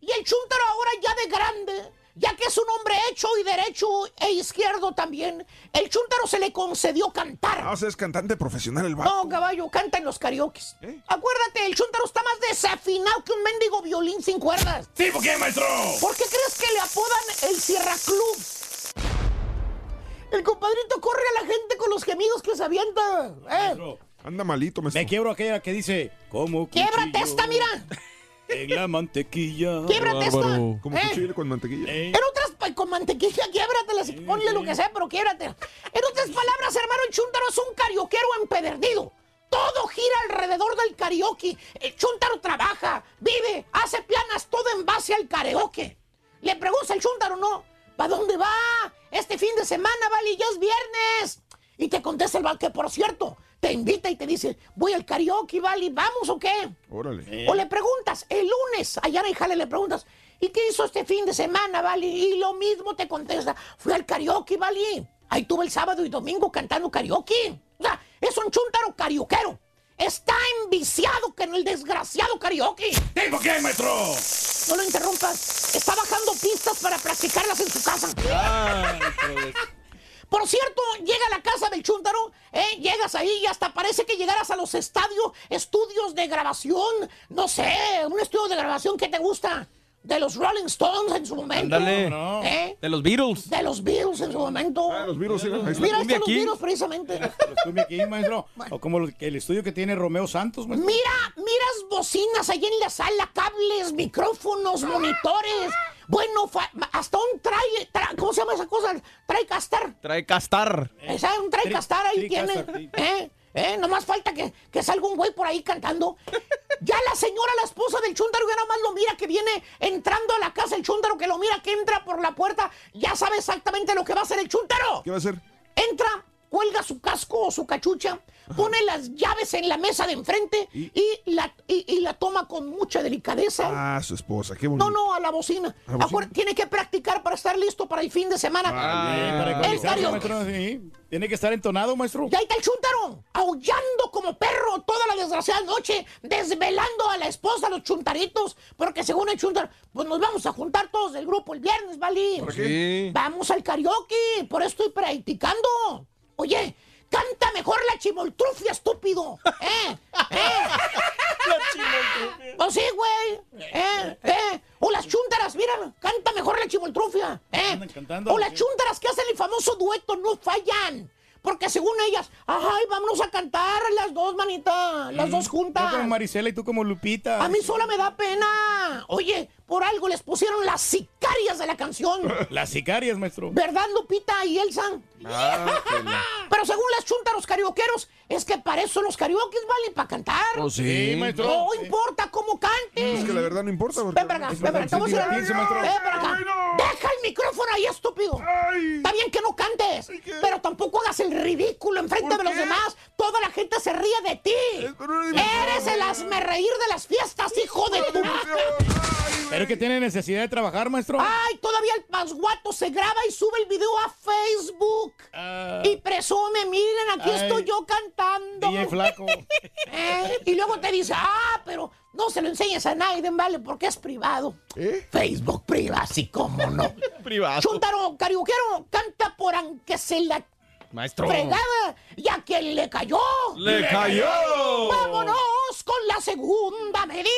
Y el chúntaro ahora ya de grande, ya que es un hombre hecho y derecho e izquierdo también, el chúntaro se le concedió cantar. ah, o sea, es cantante profesional el vato. No, caballo, canta en los karaokes. ¿Eh? Acuérdate, el chúntaro está más desafinado que un mendigo violín sin cuerdas. ¿Tipo qué, maestro? ¿Por qué crees que le apodan el Sierra Club? El compadrito corre a la gente con los gemidos que se avienta. ¿eh? Maestro, Anda malito, maestro. Me quiebro aquella que dice, Quiebrate cuchillo esta, mira. En la mantequilla. [laughs] Quiebrate. Bárbaro. Como ¿eh? con mantequilla. Eh, En otras, con mantequilla, quiébratela, si- ponle lo que sea, pero quiébratela. En otras palabras, hermano, el Chuntaro es un carioquero empedernido. Todo gira alrededor del karaoke. El Chuntaro trabaja, vive, hace planas, todo en base al karaoke. Le pregunta el Chuntaro, ¿no? ¿Para dónde va? Este fin de semana, vale, ya es viernes. Y te contesta el que, por cierto, te invita y te dice, voy al karaoke, vale, ¿vamos o qué? Órale. O le preguntas, el lunes, allá en Jale le preguntas, ¿y qué hizo este fin de semana, Vali? Y lo mismo te contesta, fui al karaoke, Vali. Ahí tuve el sábado y domingo cantando karaoke. O sea, es un chuntaro carioquero. Está enviciado que en el desgraciado karaoke. ¿Tipo qué, maestro? No lo interrumpas. Está bajando pistas para practicarlas en su casa. Por cierto, llega a la casa del chúntaro, ¿eh? llegas ahí y hasta parece que llegaras a los estadios, estudios de grabación, no sé, un estudio de grabación que te gusta, de los Rolling Stones en su momento. Ándale. ¿eh? De los Beatles. De los Beatles en su momento. Ah, los virus, sí. Mira, están los. Beatles precisamente. Los aquí, maestro. O como el estudio que tiene Romeo Santos, maestro. Mira, miras bocinas ahí en la sala, cables, micrófonos, monitores. Bueno, hasta un trae, tra- ¿cómo se llama esa cosa? Trae castar. Trae castar. Esa, un trae castar ahí tiene. sí. ¿Eh? ¿Eh? Nomás falta que, que salga un güey por ahí cantando. Ya la señora, la esposa del chúndaro, ya nomás lo mira que viene entrando a la casa el chúndaro, que lo mira que entra por la puerta. Ya sabe exactamente lo que va a hacer el chúndaro. ¿Qué va a hacer? Entra cuelga su casco o su cachucha, pone las llaves en la mesa de enfrente y, la, y, y la toma con mucha delicadeza. Ah, su esposa, qué bonito. No, no, a la bocina. ¿A la bocina? Acuer- tiene que practicar para estar listo para el fin de semana. Ah, para el karaoke. Tiene que estar entonado, maestro. Y ahí está el chuntaro, aullando como perro toda la desgraciada noche, desvelando a la esposa, a los chuntaritos, porque según el chuntaro, pues nos vamos a juntar todos del grupo el viernes, ¿vale? ¿Por qué? Sí. Vamos al karaoke, por eso estoy practicando. Oye, canta mejor la chimoltrufia, estúpido. ¿Eh? ¿Eh? Pues sí, güey. ¿Eh? ¿Eh? O las chúntaras, mira, canta mejor la chimoltrufia. ¿Eh? cantando, O las sí. chúntaras que hacen el famoso dueto no fallan. Porque según ellas, ay, vámonos a cantar las dos, manita, las dos juntas. Yo como Marisela y tú como Lupita. A mí sola me da pena. Oye, por algo les pusieron las sicarias de la canción. [laughs] Las sicarias, maestro. ¿Verdad, Lupita y Elsa? Ah, [laughs] Pero según las chuntaros carioqueros, es que para eso los karaoke valen para cantar. Oh, sí. Sí, maestro. No Sí. importa cómo cantes. Es que la verdad no importa. Porque Ven para acá, es ven para acá. Vamos a ir a- divertirse, maestro. Ven para acá. Deja el micrófono ahí, estúpido. Está bien que no cantes, pero tampoco hagas el ridículo enfrente de los demás. Toda la gente se ríe de ti. Eres el hazme reír de las fiestas, hijo de tu... Pero que tiene necesidad de trabajar, maestro. Ay, todavía el pasguato se graba y sube el video a Facebook. Y presume, miren, aquí Ay. estoy yo cantando. DJ Flaco. [laughs] Eh, Y luego te dice, ah, pero no se lo enseñes a nadie, vale, porque es privado. Facebook privado, así como no. [laughs] Privado. Chuntaro, cariuquero, canta por aunque se la Maestro. fregada. Y a quien le cayó. ¡Le cayó! Vámonos con la segunda medida.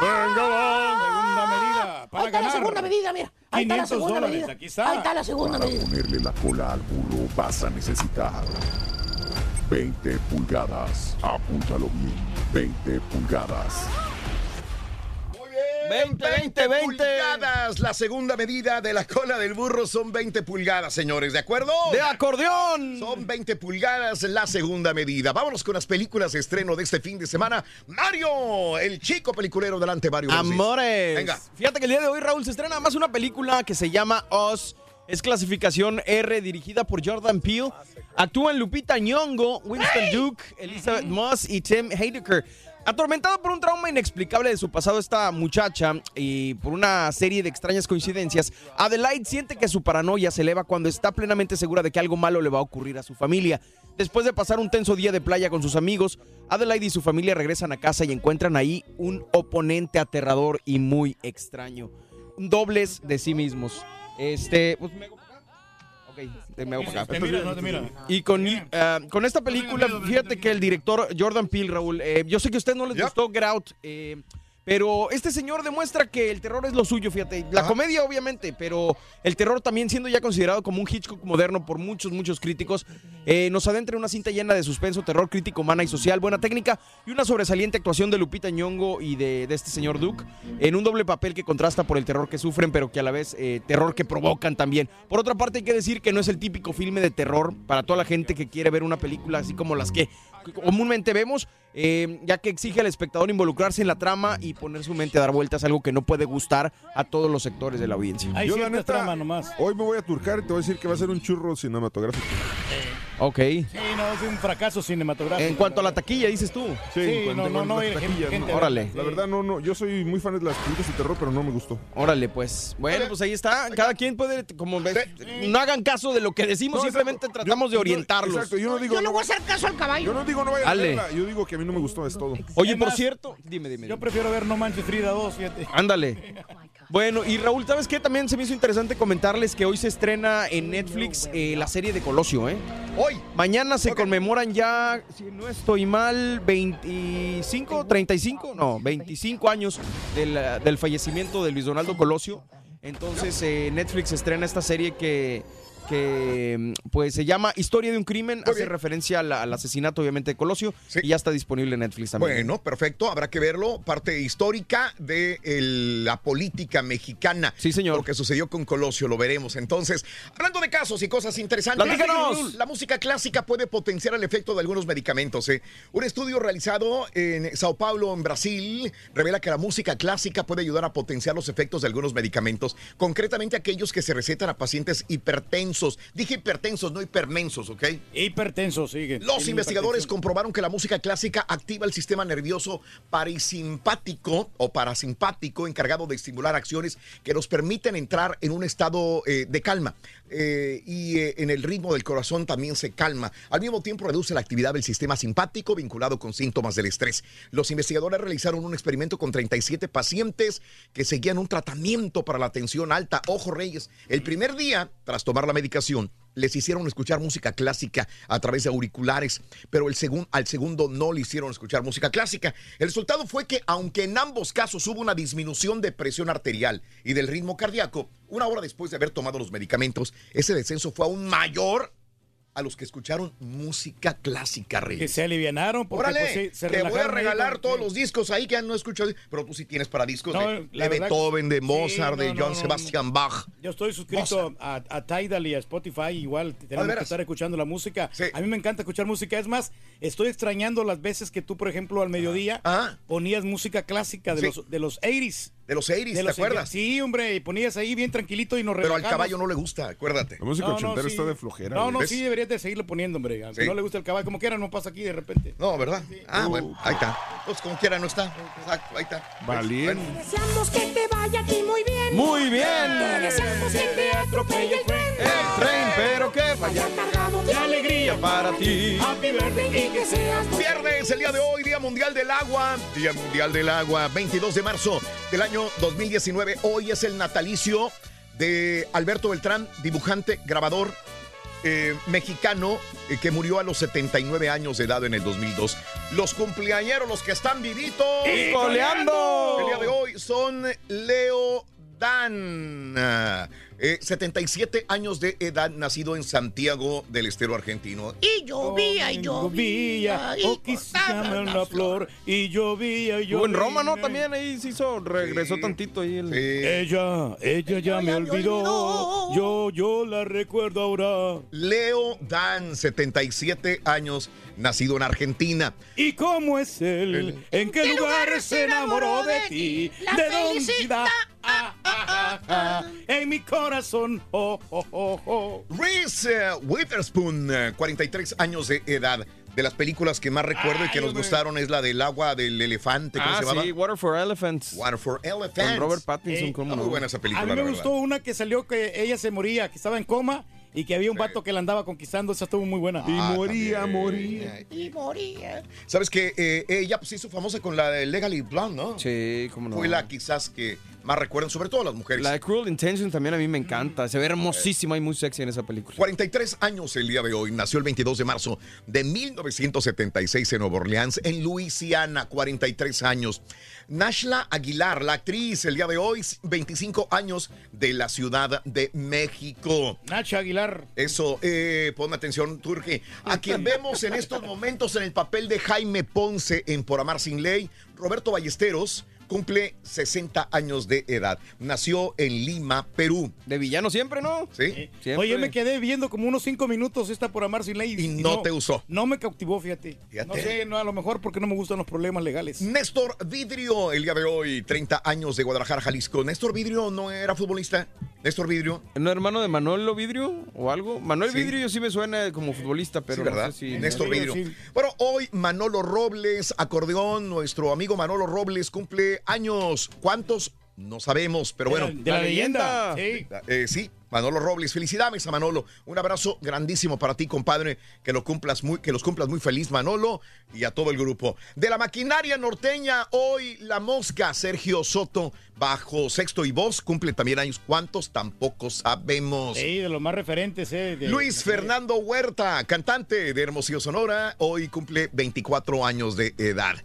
Venga, va. Segunda medida. Para Ahí está la segunda medida, mira. Ahí está la 500 segunda dólares, medida. aquí está. Ahí está la segunda Para medida. ponerle la cola al burro vas a necesitar 20 pulgadas. Apúntalo bien. 20 pulgadas. 20, 20, 20. pulgadas. La segunda medida de la cola del burro son 20 pulgadas, señores, ¿de acuerdo? ¡De acordeón! Son 20 pulgadas la segunda medida. Vámonos con las películas de estreno de este fin de semana. Mario, el chico peliculero. Delante, Mario. Amores. Venga. Fíjate que el día de hoy, Raúl, se estrena más una película que se llama Us. Es clasificación R, dirigida por Jordan Peele. Actúan Lupita Nyong'o, Winston Duke, Elizabeth Moss y Tim Heidecker. Atormentada por un trauma inexplicable de su pasado esta muchacha y por una serie de extrañas coincidencias, Adelaide siente que su paranoia se eleva cuando está plenamente segura de que algo malo le va a ocurrir a su familia. Después de pasar un tenso día de playa con sus amigos, Adelaide y su familia regresan a casa y encuentran ahí un oponente aterrador y muy extraño. Dobles de sí mismos. Este, pues. Ok, te me hago para acá. Te mira, no te mira. Y con, eh, con esta película, fíjate que el director Jordan Peele, Raúl, eh, yo sé que a ustedes no les gustó Get Out, eh, pero este señor demuestra que el terror es lo suyo, fíjate. La comedia, obviamente, pero el terror también siendo ya considerado como un Hitchcock moderno por muchos, muchos críticos, eh, nos adentra en una cinta llena de suspenso, terror crítico, humana y social, buena técnica y una sobresaliente actuación de Lupita Nyong'o y de, de este señor Duke en un doble papel que contrasta por el terror que sufren, pero que a la vez eh, terror que provocan también. Por otra parte, hay que decir que no es el típico filme de terror para toda la gente que quiere ver una película así como las que comúnmente vemos, eh, ya que exige al espectador involucrarse en la trama y poner su mente a dar vueltas, algo que no puede gustar a todos los sectores de la audiencia. Hay Yo, la neta, trama nomás. Hoy me voy a turcar y te voy a decir que va a ser un churro cinematográfico. Ok. Sí, no, es un fracaso cinematográfico. En cuanto a la taquilla, dices tú. Sí, Sí, en no, no, no, gente- no. Órale. La verdad, no, no. Yo soy muy fan de las películas de terror, pero no me gustó. Órale, pues. Bueno, pues ahí está. Cada quien puede, como ves, no hagan caso de lo que decimos, No, simplemente exacto. tratamos Yo- de orientarlos. Exacto, yo no digo. Yo no voy a hacer caso al caballo. Yo no digo no vayan a verla. Yo digo que a mí no me gustó, es todo. Oye, por cierto, dime, dime. Yo prefiero ver No Manches Frida 2, fíjate. Ándale. Bueno, y Raúl, ¿sabes qué? También se me hizo interesante comentarles que hoy se estrena en Netflix eh, la serie de Colosio, ¿eh? Hoy. Mañana se conmemoran ya, si no estoy mal, 25, 35, no, 25 años del, del fallecimiento de Luis Donaldo Colosio. Entonces eh, Netflix estrena esta serie que, que mm, pues se llama Historia de un crimen, hace referencia al, al asesinato obviamente de Colosio y ya está disponible en Netflix también. Bueno, perfecto, habrá que verlo. Parte histórica de el- la política mexicana. Sí, señor. Lo que sucedió con Colosio, lo veremos. Entonces, hablando de casos y cosas interesantes. ¡Platícanos! La música clásica puede potenciar el efecto de algunos medicamentos. ¿eh? Un estudio realizado en Sao Paulo, en Brasil, revela que la música clásica puede ayudar a potenciar los efectos de algunos medicamentos, concretamente aquellos que se recetan a pacientes hipertensos hipertensos. Dije hipertensos, no hipermensos, ¿ok? Hipertensos, sigue. Los investigadores comprobaron que la música clásica activa el sistema nervioso parasimpático o parasimpático encargado de estimular acciones que nos permiten entrar en un estado eh, de calma. Eh, y eh, en el ritmo del corazón también se calma. Al mismo tiempo reduce la actividad del sistema simpático vinculado con síntomas del estrés. Los investigadores realizaron un experimento con 37 pacientes que seguían un tratamiento para la tensión alta. Ojo, Reyes, el primer día, tras tomar la les hicieron escuchar música clásica a través de auriculares, pero el segun- al segundo no le hicieron escuchar música clásica. El resultado fue que, aunque en ambos casos hubo una disminución de presión arterial y del ritmo cardíaco, una hora después de haber tomado los medicamentos, ese descenso fue aún mayor a los que escucharon música clásica, Reyes. Que se alivianaron porque Órale, pues, sí, se te voy a ahí regalar todos los discos ahí que ya no escuchado, pero tú sí tienes para discos No, de, Beethoven, de Sí, Mozart, no, de no, Sebastian Bach. Yo estoy suscrito a, a Tidal y a Spotify, igual tenemos que estar escuchando la música. A mí me encanta escuchar música. Es más, estoy extrañando las veces que tú, por ejemplo, al mediodía ponías música clásica de los de los 80s. De los 80s, De ¿te los acuerdas? Sí, hombre, y ponías ahí bien tranquilito y nos Pero al caballo no le gusta, acuérdate. La música No, no, ochentera sí. está de flojera. No, no, ¿Ves? sí deberías de seguirlo poniendo, hombre. Aunque Sí. no le gusta el caballo, como quiera, no pasa aquí de repente. No, ¿verdad? Ah, bueno, ahí está. Pues como quiera no está. Exacto, ahí está. Valiente. Bueno. Deseamos que te vaya a ti muy bien. Muy bien. Te deseamos que te atropelle el tren. El tren, pero que vaya cargado de alegría para ti. Happy birthday y que seas muy Viernes, el día de hoy, Día Mundial del Agua. Día Mundial del Agua, 22 de marzo del año 2019. Hoy es el natalicio de Alberto Beltrán, dibujante, grabador eh, mexicano eh, que murió a los 79 años de edad en el 2002. Los cumpleañeros, los que están vivitos. ¡Y coleando! El día de hoy son Leo Dan. Eh, 77 años de edad, nacido en Santiago del Estero argentino. Y llovía y llovía. y oh, quisiera una flor y llovía y Estuvo en llovía. Roma, ¿no? También ahí se hizo, regresó tantito ahí. El... Ella, ella ya me olvidó. Yo, yo la recuerdo ahora. Leo Dan, 77 años, nacido en Argentina. ¿Y cómo es él? ¿En qué lugar se enamoró de ti? La ¿De dónde felicita. Ah, ah, ah, ah, en mi corazón. Oh, oh, oh, oh. Reese eh, Witherspoon, eh, 43 años de edad. De las películas que más recuerdo y que nos hombre. gustaron es la del agua del elefante. ¿Cómo Ah, se llamaba? sí, Water for Elephants. Water for Elephants. Con Robert Pattinson, Eh, ¿cómo Está no? muy buena esa película. A mí me la gustó una que salió que ella se moría, que estaba en coma y que había un vato que la andaba conquistando. Esa estuvo muy buena. Y Ah, moría, también. moría. Y moría. ¿Sabes que eh, ella pues, se hizo famosa con la de Legally Blonde, ¿no? Sí, cómo no. Fue la quizás que más recuerdan, sobre todo las mujeres. La de Cruel Intentions también a mí me encanta. Se ve hermosísima y muy sexy en esa película. 43 años el día de hoy. Nació el 22 de marzo de 1976 en Nueva Orleans, en Luisiana. 43 años. Nashla Aguilar, la actriz, el día de hoy, 25 años de la Ciudad de México. Nacha Aguilar. Eso, eh, ponme atención, Turque. A quien vemos en estos momentos en el papel de Jaime Ponce en Por Amar Sin Ley, Roberto Ballesteros cumple 60 años de edad. Nació en Lima, Perú. De villano siempre, ¿no? Sí. Siempre. Oye, me quedé viendo como unos cinco minutos esta por amar sin ley. Y no te usó. No me cautivó, fíjate. Fíjate. No sé, no, a lo mejor porque no me gustan los problemas legales. Néstor Vidrio, el día de hoy, 30 años de Guadalajara, Jalisco. Néstor Vidrio no era futbolista. Néstor Vidrio. ¿No hermano de Manolo Vidrio o algo? Manuel Sí. Vidrio sí me suena como futbolista, pero sí, no ¿verdad? sé si... Néstor Vidrio. sí. Bueno, hoy Manolo Robles, acordeón, nuestro amigo Manolo Robles cumple años. ¿Cuántos? No sabemos, pero bueno. De la, La leyenda. leyenda. Sí. Eh, sí, Manolo Robles, felicidades a Manolo. Un abrazo grandísimo para ti, compadre. Que lo cumplas muy, que los cumplas muy feliz, Manolo, y a todo el grupo. De la maquinaria norteña, hoy la mosca, Sergio Soto, bajo sexto y voz, cumple también años. ¿Cuántos? Tampoco sabemos. Sí, de los más referentes, ¿eh? de- Luis Fernando Huerta, cantante de Hermosillo Sonora, hoy cumple 24 años de edad.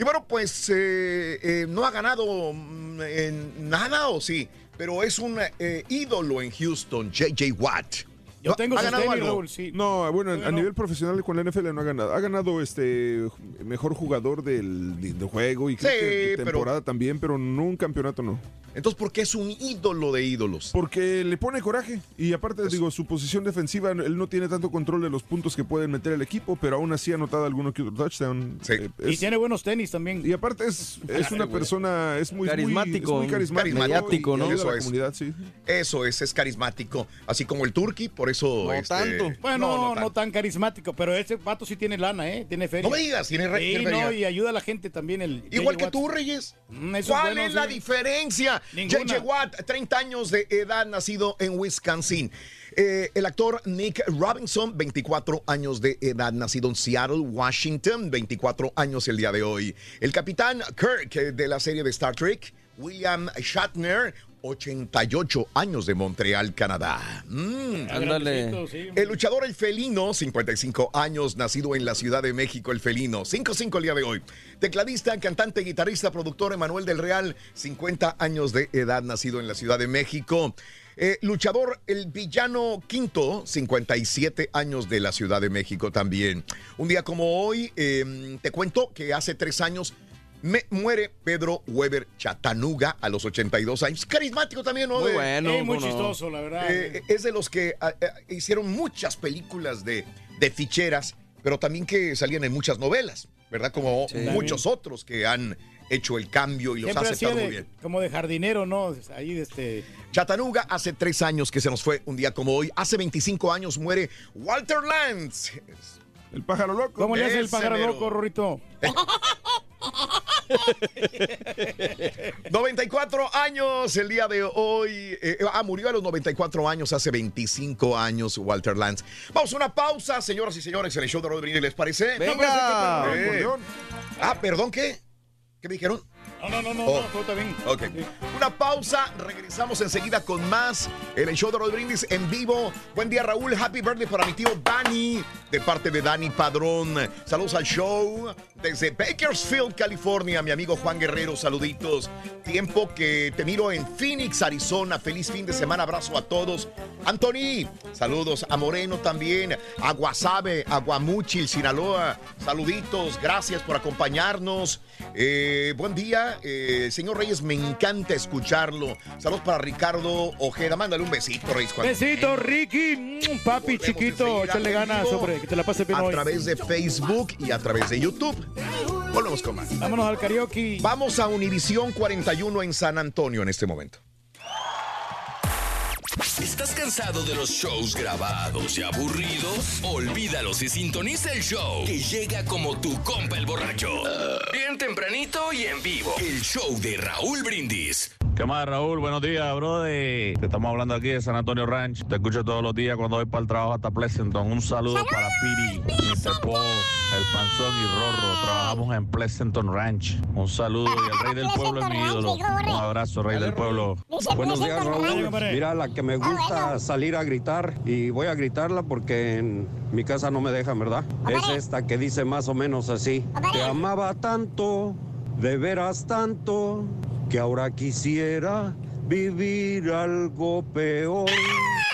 Y bueno, pues eh, eh, no ha ganado mm, en nada o sí, pero es un eh, ídolo en Houston, JJ Watt. Yo ¿No- tengo ¿Ha ganado algo? Raúl, sí. No, bueno, a no. nivel profesional con la NFL no ha ganado. Ha ganado este mejor jugador del, del juego y creo Sí, que de pero- temporada también, pero no un campeonato no. Entonces, ¿por qué es un ídolo de ídolos? Porque le pone coraje y aparte, digo, su posición defensiva, él no tiene tanto control de los puntos que pueden meter el equipo, pero aún así ha anotado alguno que otro touchdown. Eh, Y tiene buenos tenis también. y aparte es, es una persona, es muy Carismático, muy, es muy carismático, y ¿no? Eso la es. comunidad, sí. Eso es, es carismático. Así como el Turqui, por eso. No este, tanto. Bueno, no, no, no tanto. tan carismático, pero ese vato sí tiene lana, ¿eh? Tiene feria. No me digas, tiene re- Sí, no, y ayuda a la gente también. El Igual que tú. Reyes. Mm, eso ¿Cuál bueno, es la sí. diferencia? J.J. Watt, 30 años de edad, nacido en Wisconsin. Eh, el actor Nick Robinson, 24 años de edad, nacido en Seattle, Washington, 24 años el día de hoy. El capitán Kirk eh, de la serie de Star Trek, William Shatner, 88 años de Montreal, Canadá. Mm. Ándale. El luchador El Felino, 55 años, nacido en la Ciudad de México, El Felino, 5-5 el día de hoy. Tecladista, cantante, guitarrista, productor Emanuel del Real, 50 años de edad, nacido en la Ciudad de México. Eh, luchador El Villano Quinto, 57 años de la Ciudad de México también. Un día como hoy, eh, te cuento que hace tres años me muere Pedro Weber Chatanuga a los 82 años. Carismático también, ¿no? Muy De- bueno, muy chistoso, la verdad. eh, es de los que ah, ah, hicieron muchas películas de, de ficheras, pero también que salían en muchas novelas, ¿verdad? Como Sí. muchos otros que han hecho el cambio y los Siempre ha aceptado muy de- bien. como de jardinero, ¿no? Ahí, este... Chatanuga hace tres años que se nos fue un día como hoy. Hace 25 años muere Walter Lantz. El pájaro loco. ¿Cómo le hace el pájaro mero. loco, Rorrito? [laughs] [laughs] 94 años el día de hoy. Eh, ah, murió a los 94 años, hace 25 años, Walter Lantz. Vamos a una pausa, señoras y señores, en el show de Rodríguez, ¿les parece? Venga. Eh. Ah, perdón, ¿qué? ¿Qué me dijeron? No, no, no, no, Oh. no, todo está bien. Ok. Una pausa, regresamos enseguida con más en el show de Rod Brindis en vivo. Buen día, Raúl. Happy birthday para mi tío Dani, de parte de Dani Padrón. Saludos al show desde Bakersfield, California. Mi amigo Juan Guerrero, saluditos. Tiempo que te miro en Phoenix, Arizona. Feliz fin de semana. Abrazo a todos. Anthony, saludos a Moreno también, a Guasave, a Guamuchil, Sinaloa. Saluditos, gracias por acompañarnos. Eh, buen día, eh, señor Reyes, me encanta escucharlo. Saludos para Ricardo Ojeda. Mándale un besito, Reyes. cuando- Besito, Ricky. Mm, Papi, chiquito. Échale ganas, hombre. Que te la pases bien A hoy. través de Facebook y a través de YouTube. Volvemos con más. Vámonos al karaoke. Vamos a Univisión 41 en San Antonio en este momento. ¿Estás cansado de los shows grabados y aburridos? Olvídalos y sintoniza el show que llega como tu compa el borracho. Bien tempranito y en vivo. El show de Raúl Brindis. ¿Qué más, Raúl? Buenos días, brother. Te estamos hablando aquí de San Antonio Ranch. Te escucho todos los días cuando voy para el trabajo hasta Pleasanton. Un saludo para Piri, Mr. Paul, el Panzón y Rorro. Trabajamos en Pleasanton Ranch. Un saludo y el rey del pueblo es mi ídolo. Un abrazo, rey del pueblo. Buenos días, Raúl. Mira, la que me gusta salir a gritar y voy a gritarla porque en mi casa no me dejan, ¿verdad? Es esta que dice más o menos así. Te amaba tanto, de veras tanto, que ahora quisiera vivir algo peor.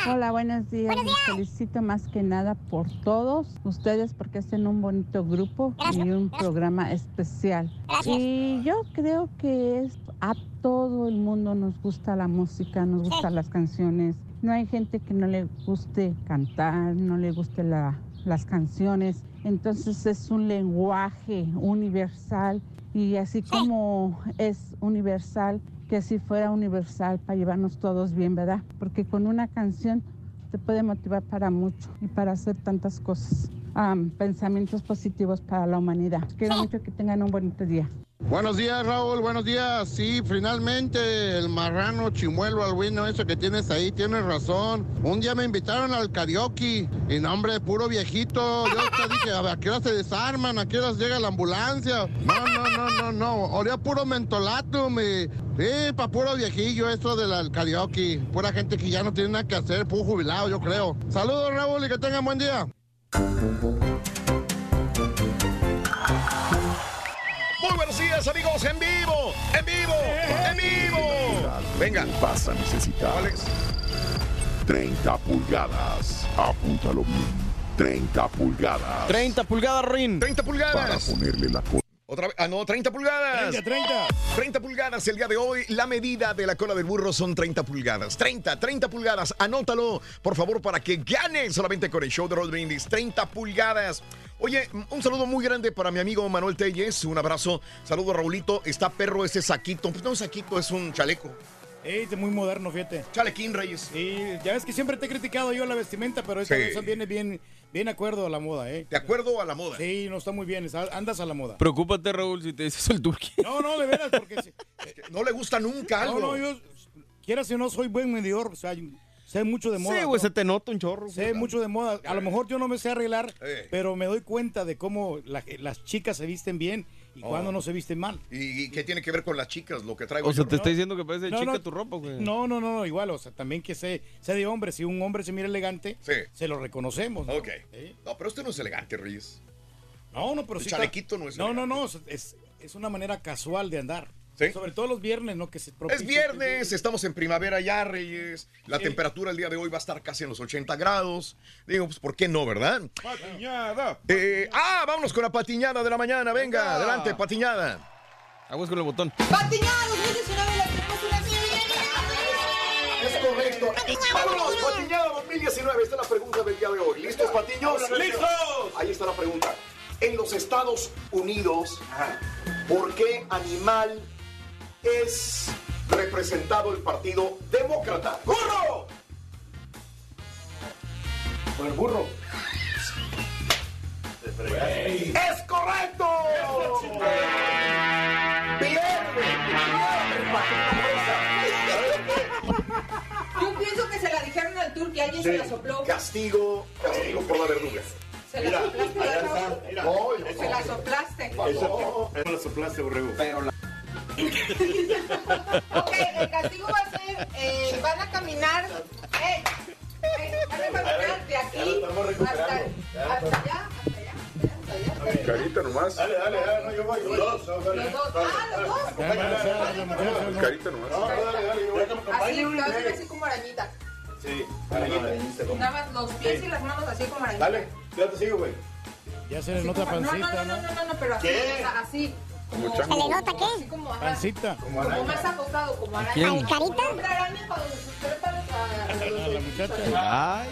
Hola, buenos días. Les felicito más que nada por todos ustedes porque hacen un bonito grupo y un programa especial. Y yo creo que es a todo el mundo nos gusta la música, nos gustan las canciones. No hay gente que no le guste cantar, no le guste la- las canciones. Entonces es un lenguaje universal y así como es universal, que así fuera universal para llevarnos todos bien, ¿verdad? Porque con una canción te puede motivar para mucho y para hacer tantas cosas. Am, pensamientos positivos para la humanidad. Quiero mucho que tengan un bonito día. Buenos días, Raúl. Buenos días. Sí, finalmente el marrano chimuelo albino, eso que tienes ahí, tienes razón. Un día me invitaron al karaoke y nombre puro viejito. Yo hasta [laughs] dije, a ver, ¿a qué hora se desarman? ¿A qué horas llega la ambulancia? No, no, no, no, no. Olía puro mentolato, me. Sí, pa' puro viejillo esto del karaoke. Pura gente que ya no tiene nada que hacer, puro jubilado, yo creo. Saludos, Raúl, y que tengan buen día. Muy buenos días, amigos, en vivo, en vivo, en vivo. Venga. Vas a necesitar 30 pulgadas. Apúntalo bien. 30 pulgadas. 30 pulgadas, Rin. 30 Para pulgadas. ponerle la Otra vez, ah, no, 30 pulgadas. 30, 30. 30 pulgadas el día de hoy. La medida de la cola del burro son 30 pulgadas. 30, 30 pulgadas. Anótalo, por favor, para que gane solamente con el show de Roll Brindis. 30 pulgadas. Oye, un saludo muy grande para mi amigo Manuel Telles. Un abrazo. Saludo, Raulito. Está perro ese saquito. Pues no es saquito, es un chaleco. Ey, muy moderno, fíjate. Chalequín, Reyes. Sí, ya ves que siempre te he criticado yo la vestimenta, pero esta Sí. vez viene bien, bien acuerdo a la moda, ¿eh? De acuerdo a la moda. Sí, no está muy bien, está- andas a la moda. Preocúpate, Raúl, si te dices el turqui. No, no, de veras, porque... [laughs] si- No le gusta nunca algo. No, no, yo, quieras o no, soy buen medidor, o sea, sé mucho de moda. Sí, güey, ¿no? se te nota un chorro. Sé mucho de moda. A lo mejor yo no me sé arreglar, Eh. pero me doy cuenta de cómo la- las chicas se visten bien y Oh. cuando no se visten mal. ¿Y, y qué tiene que ver con las chicas lo que traigo? O sea, yo? te está diciendo que parece No, chica no. tu ropa, güey. No, no, no, no, igual, o sea, también que sé, sé de hombre, si un hombre se mira elegante, se lo reconocemos. ¿no? Ok. No, pero usted no es elegante, Reyes. No, no, pero El sí. chalequito no es No, no, no, es, es una manera casual de andar. ¿Sí? Sobre todo los viernes, ¿no? Que se Es viernes, estamos en primavera ya, Reyes. La Sí. temperatura el día de hoy va a estar casi en los 80 grados. Digo, pues, ¿por qué no, verdad? Patiñada. Eh, ah, vámonos con la patiñada de la mañana. Venga, Venga. adelante, patiñada. Aguas con el botón. Patiñada 2019 le tenemos una Es correcto. Vámonos, patiñada 2019. Esta es la pregunta del día de hoy. ¿Listos, patiños? ¡Listos! Ahí está la pregunta. En los Estados Unidos, ¿por qué animal es representado el Partido Demócrata? ¡Burro! Por el burro. ¡Es correcto! Yo pienso que se la dijeron al turqui, alguien se la sopló. Castigo, castigo por la verduga. Se la soplaste, Se la soplaste. Me la soplaste, borrego. Pero la... Ok, el castigo va a ser, eh, van a caminar, eh, eh, van a caminar de aquí hasta, hasta allá, hasta allá, hasta allá. Carita nomás. Dale, dale, dale, no, yo voy, yo voy. Los dos, ah, los dos. Carita nomás. dale, dale, yo voy. Así, lo hacen así como arañita. Sí, Nada más los pies y las manos así como arañita. Dale, ya te sigo, güey. Ya se le nota no, pancita, no, no, ¿no? no, no, no, pero así, ¿Qué? o sea, así. Como, ¿Se le nota qué? Así como, Pancita. como más acostado, como araña. La muchacha. Ay.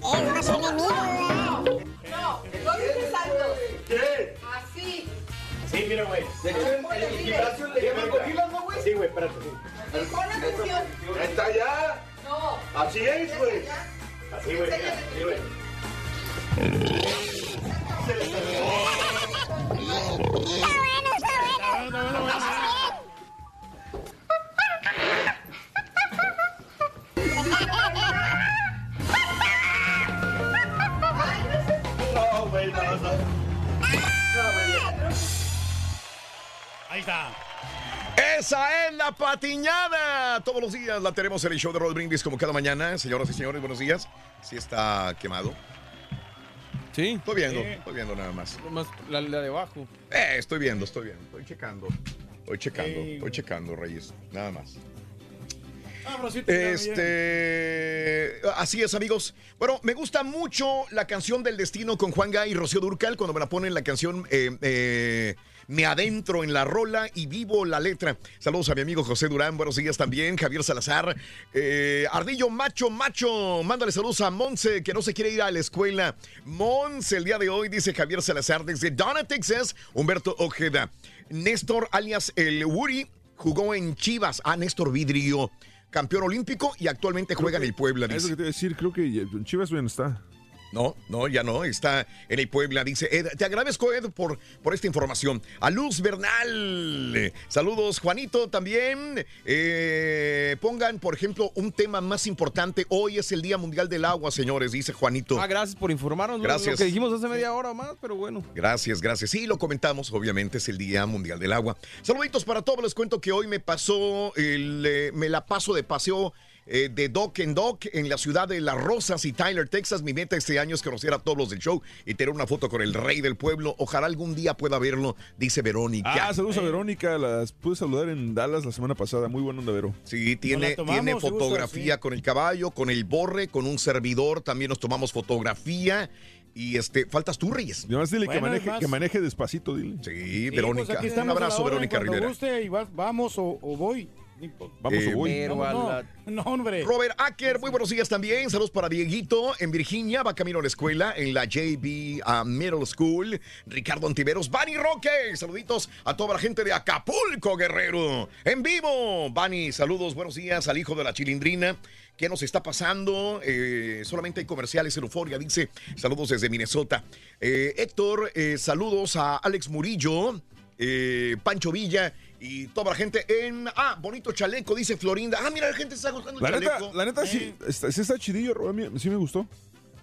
Es más enemigo, ¿verdad? No, no dices alto. ¿Qué? Así. Sí, mira, güey. Sí, güey, espérate. Pon atención. Está ya. No. Así es, güey. Así, güey. Así, güey. [laughs] Está bueno, está bueno. Ahí está. Esa es la patiñada. Todos los días la tenemos en el show de Roll Brindis como cada mañana. Señoras y señores, buenos días. Sí está quemado. Sí. Estoy viendo, estoy viendo nada más. Nomás la, la de abajo. Eh, estoy viendo, estoy viendo. Estoy checando. Estoy checando, Sí, estoy checando, Reyes. Nada más. Ah, bien. Este, así es, amigos. Bueno, me gusta mucho la canción del destino con Juan Gay y Rocío Durcal. Cuando me la ponen la canción, eh, eh, me adentro en la rola y vivo la letra. Saludos a mi amigo José Durán. Buenos días también. Javier Salazar. Eh, Ardillo Macho Macho. Mándale saludos a Monse, que no se quiere ir a la escuela. Monse, el día de hoy, dice Javier Salazar. Desde Donna, Texas, Humberto Ojeda. Néstor, alias el Woody, jugó en Chivas. Ah, Néstor Vidrio campeón olímpico y actualmente juega en el Puebla, Eso dice. que te iba a decir, creo que Chivas bien está. No, no, ya no, está en el Puebla, dice Ed. Te agradezco, Ed, por, por esta información. A Luz Bernal, saludos, Juanito, también. Eh, pongan, por ejemplo, un tema más importante. Hoy es el Día Mundial del Agua, señores, dice Juanito. Ah, gracias por informarnos. ¿no? Gracias. Lo que dijimos hace media hora o más, pero bueno. Gracias, gracias. Sí, lo comentamos, obviamente es el Día Mundial del Agua. Saluditos para todos, les cuento que hoy me pasó, el, eh, me la paso de paseo eh, de Dock en Dock en la ciudad de Las Rosas y Tyler, Texas. Mi meta este año es conocer a todos los del show y tener una foto con el rey del pueblo. Ojalá algún día pueda verlo, dice Verónica. Ah, saludos a Verónica. Las pude saludar en Dallas la semana pasada. Muy buena onda, Vero. Sí, tiene, tomamos, tiene gusta, fotografía con el caballo, con el borre, con un servidor. También nos tomamos fotografía. Y este, faltas tú, Reyes. Y además dile que, maneje, además- que maneje despacito, dile. Sí, Sí, Verónica. pues aquí Un abrazo, Verónica Rivera. guste y vas- vamos o, o voy. Vamos Eh, No, a no, la- no, hombre. Robert Acker, muy buenos días también. Saludos para Dieguito en Virginia, va camino a la escuela en la JB uh, Middle School. Ricardo Antiveros, Bani Roque, saluditos a toda la gente de Acapulco, Guerrero. En vivo, Bani, saludos, buenos días al hijo de la chilindrina. ¿Qué nos está pasando? Eh, solamente hay comerciales en Euforia, dice. Saludos desde Minnesota. Eh, Héctor, eh, saludos a Alex Murillo, eh, Pancho Villa y toda la gente en. Ah, bonito chaleco, dice Florinda. Ah, mira, la gente está buscando el La neta, chaleco. la neta sí, está, sí está chidillo, Ro, a mí sí me gustó.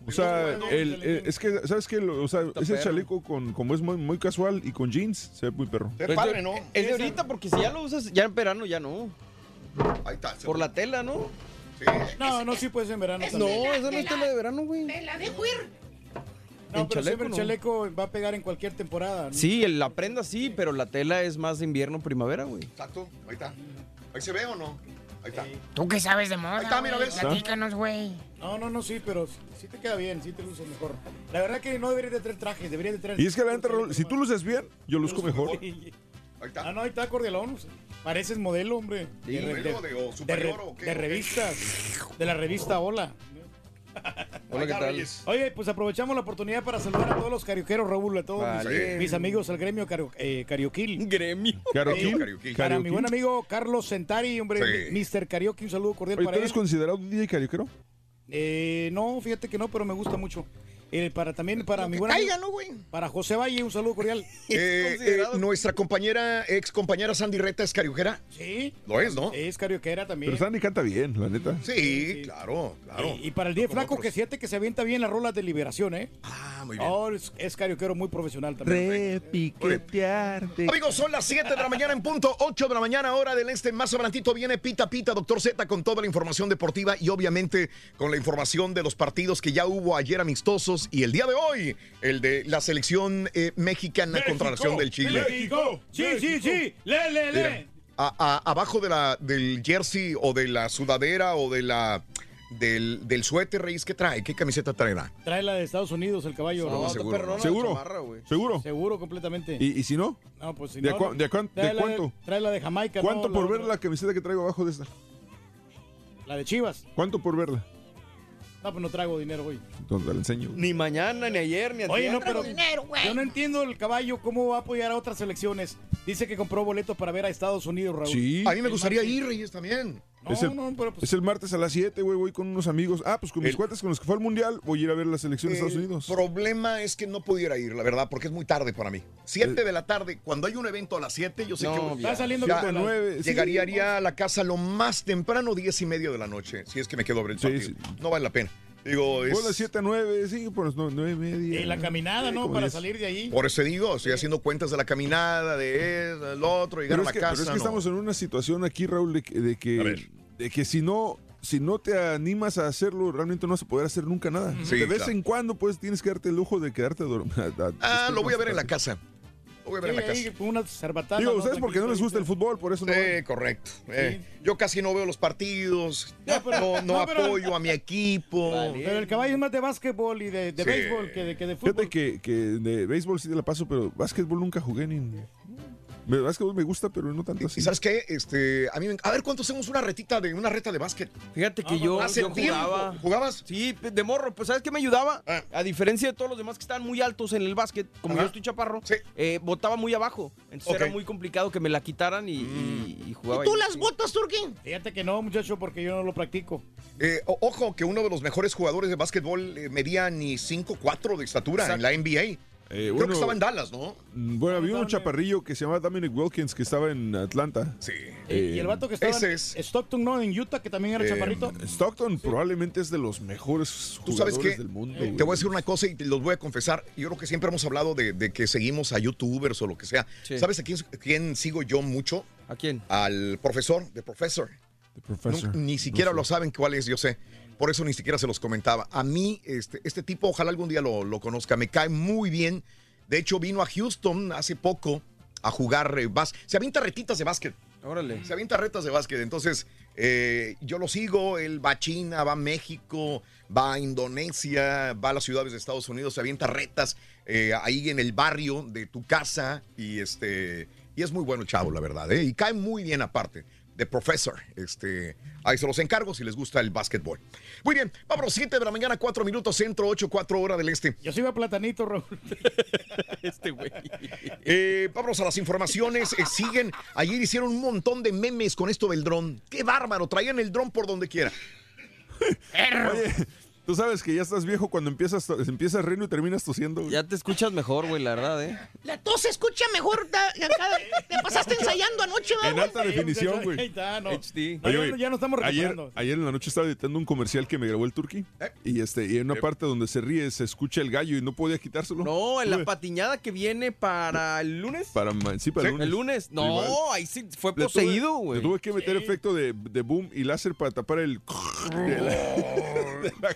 O sea, el- el- es que, ¿sabes qué? Lo- O sea, ese perro. chaleco con, como es muy, muy casual y con jeans, se ve muy perro. Qué Pues padre, de- ¿no? Es de ahorita porque si ya lo usas ya en verano ya no. Ahí está. Por la tela, ¿no? Sí. No, no, sí puedes en verano No, también. esa no es tela de verano, güey. Me la dejo ir. No, en pero chaleco, siempre el no. chaleco va a pegar en cualquier temporada. ¿no? Sí, el- la prenda sí, pero la tela es más de invierno, primavera, güey. Exacto, ahí está. ¿Ahí se ve o no? Ahí está. ¿Tú qué sabes de moda? Ahí está, mira, güey? ¿ves? Platícanos, güey. No, no, no, sí, pero sí te queda bien, sí te luces mejor. La verdad que no deberías de traer traje, deberías de traer... Y es que la neta, si tú luces bien, yo luzco mejor. Ahí está. Ah, no, ahí está cordialón. Pareces modelo, hombre. Sí, re- modelo de- o superior, ¿o qué? de revistas. De la revista Hola. [laughs] Hola, ¿qué tal? Oye, pues aprovechamos la oportunidad para saludar a todos los carioqueros, Raúl, a todos mis- Vale. mis, amigos del gremio cario, eh, Carioquil. Gremio. [laughs] Carioquil. Carioquil. Para mi buen amigo Carlos Sentari, hombre, Sí. Mr. Karaoke, un saludo cordial Oye, para ¿tú él. eres considerado un DJ carioquero? Eh, no, fíjate que no, pero me gusta mucho. Eh, para también para mi buen Caiga, amigo- ¿no, güey? para José Valle, un saludo cordial. [laughs] Eh, eh, nuestra compañera, ex compañera Sandy Reta es cariojera. Sí. Lo es, ¿no? Es carioquera también. Pero Sandy canta bien, la neta. Sí, claro, claro. Y, y para el día Como flaco, otros. que siente que se avienta bien las rolas de liberación, ¿eh? Ah, muy bien. Oh, es, es carioquero muy profesional también. Repiquetearte. Amigos, son las 7 de la mañana en punto, 8 de la mañana, hora del este. Más adelantito viene Pita Pita, Doctor Z, con toda la información deportiva y obviamente con la información de los partidos que ya hubo ayer amistosos y el día de hoy, el de la selección eh, mexicana contra la nación del Chile. México. Sí, sí, sí. Le, le, Mira, le. a- a- abajo de la, del jersey o de la sudadera o de la del, del suéter, Reyes, ¿qué trae? ¿Qué camiseta traerá? Trae la de Estados Unidos, el caballo. No, seguro, perrona la ¿Seguro? chamarra. ¿Seguro? Seguro, completamente. ¿Y, y si no? No, pues si ¿De, no, de cuán- de Trae la cuánto? trae la de Jamaica. ¿Cuánto no, por la ver la camiseta que traigo abajo de esta? La de Chivas. ¿Cuánto por verla? No, pues no traigo dinero hoy. Entonces, te la enseño. Ni mañana, ni ayer, ni Oye, no, pero dinero, güey. yo no entiendo el caballo cómo va a apoyar a otras selecciones. Dice que compró boletos para ver a Estados Unidos, Raúl. Sí. A mí me gustaría ir, Reyes, también. No, es, el, no, pero pues, es el martes a las 7, güey. Voy con unos amigos. Ah, pues con mis El- cuates con los que fue al mundial. Voy a ir a ver la selección de Estados El Unidos. problema es que no pudiera ir, la verdad, porque es muy tarde para mí. Siete de la tarde, cuando hay un evento a las 7, yo sé No, que ya. está saliendo Ya, como a las- nueve, sí. llegaría a la casa lo más temprano, diez y media de la noche, si es que me quedo a ver el Sí, partido. sí. No vale la pena. Digo, es... De 7 a 9, sí, por las 9 y media. Y la caminada, Sí, ¿no? Para 10. salir de ahí. Por eso digo, estoy haciendo cuentas de la caminada, de eso, del otro, llegar Pero a es, la que, casa. pero es que no. estamos en una situación aquí, Raúl, de que, de A que, ver. De que si no si no te animas a hacerlo, realmente no vas a poder hacer nunca nada. Sí, de vez claro. en cuando, pues, tienes que darte el lujo de quedarte dormido. [laughs] Ah, lo voy a ver en la casa. Lo voy a ver Sí, en la casa. con una cerbatana. Digo, ¿no? ustedes porque no les gusta el fútbol, por eso no van. Sí, correcto. Eh, yo casi no veo los partidos, no, pero- no no, pero- apoyo a mi equipo. Pero el caballo es más de básquetbol y de, de Sí. béisbol que de, que de fútbol. Fíjate que, que de béisbol sí te la paso, pero básquetbol nunca jugué ni. Me, básquetbol me gusta, pero no tanto así. ¿Y sabes qué? Este, a mí, me- a ver, ¿cuánto hacemos una retita de una reta de básquet? Fíjate que yo, Hace yo tiempo. jugaba. ¿Jugabas? Sí, de morro. Pues ¿sabes qué me ayudaba? Ah. A diferencia de todos los demás que estaban muy altos en el básquet, como Ajá. yo estoy chaparro, Sí. eh, botaba muy abajo. Entonces. Mm. era muy complicado que me la quitaran y, y- y jugaba. ¿Tú ahí. las botas, Turquín? Fíjate que no, muchacho, porque yo no lo practico. Eh, ojo, que uno de los mejores jugadores de básquetbol eh, medía ni 5'4 de estatura en la NBA. Eh, Creo bueno, que estaba en Dallas, ¿no? mm, Bueno, había un chaparrillo que se llamaba Dominic Wilkins que estaba en Atlanta. Sí. Eh, y el vato que estaba ese en es. Stockton, ¿no? En Utah, que también era Eh, chaparrito. Stockton probablemente es de los mejores Tú sabes que del mundo. te voy a decir una cosa y te los voy a confesar. Yo creo que siempre hemos hablado de, de que seguimos a youtubers o lo que sea. Sí. ¿Sabes a quién, quién sigo yo mucho? ¿A quién? Al profesor, de profesor. The Professor. Ni siquiera lo saben cuál es, yo sé. Por eso ni siquiera se los comentaba. A mí, este, este tipo, ojalá algún día lo, lo conozca, me cae muy bien. De hecho, vino a Houston hace poco a jugar eh, Se avienta retitas de básquet. Órale. Se avienta retas de básquet. Entonces, Eh, yo lo sigo, él va a China, va a México, va a Indonesia, va a las ciudades de Estados Unidos, se avienta retas eh, ahí en el barrio de tu casa y este y es muy bueno chavo, la verdad, ¿eh? y cae muy bien aparte de Professor. Este, ahí se los encargo si les gusta el básquetbol. Muy bien, vámonos, 7 de la mañana, 4 minutos, centro, 8, 4 horas del este. Yo soy a platanito, Raúl. [laughs] este güey. Eh, vámonos a las informaciones. Eh, siguen. Ayer hicieron un montón de memes con esto del dron. ¡Qué bárbaro! Traían el dron por donde quiera. Oye, tú sabes que ya estás viejo cuando empiezas, empiezas riendo y terminas tosiendo. güey. Ya te escuchas mejor, güey, la verdad, ¿eh? La tos se escucha mejor. da- acá. Te pasaste [laughs] ensayando anoche, ¿verdad, En alta definición, güey. Ahí está, no. HD. No, ya- güey, ya no estamos ayer, ayer en la noche estaba editando un comercial que me grabó el Turqui. Y este, y en una parte donde se ríe se escucha el gallo y no podía quitárselo. No, en la Tuve- patiñada que viene para el lunes. Para, sí, para el lunes. El lunes. No, Igual. ahí sí fue tuve- poseído, güey. Le tuve que meter efecto de, de boom y láser para tapar el. [laughs] de la-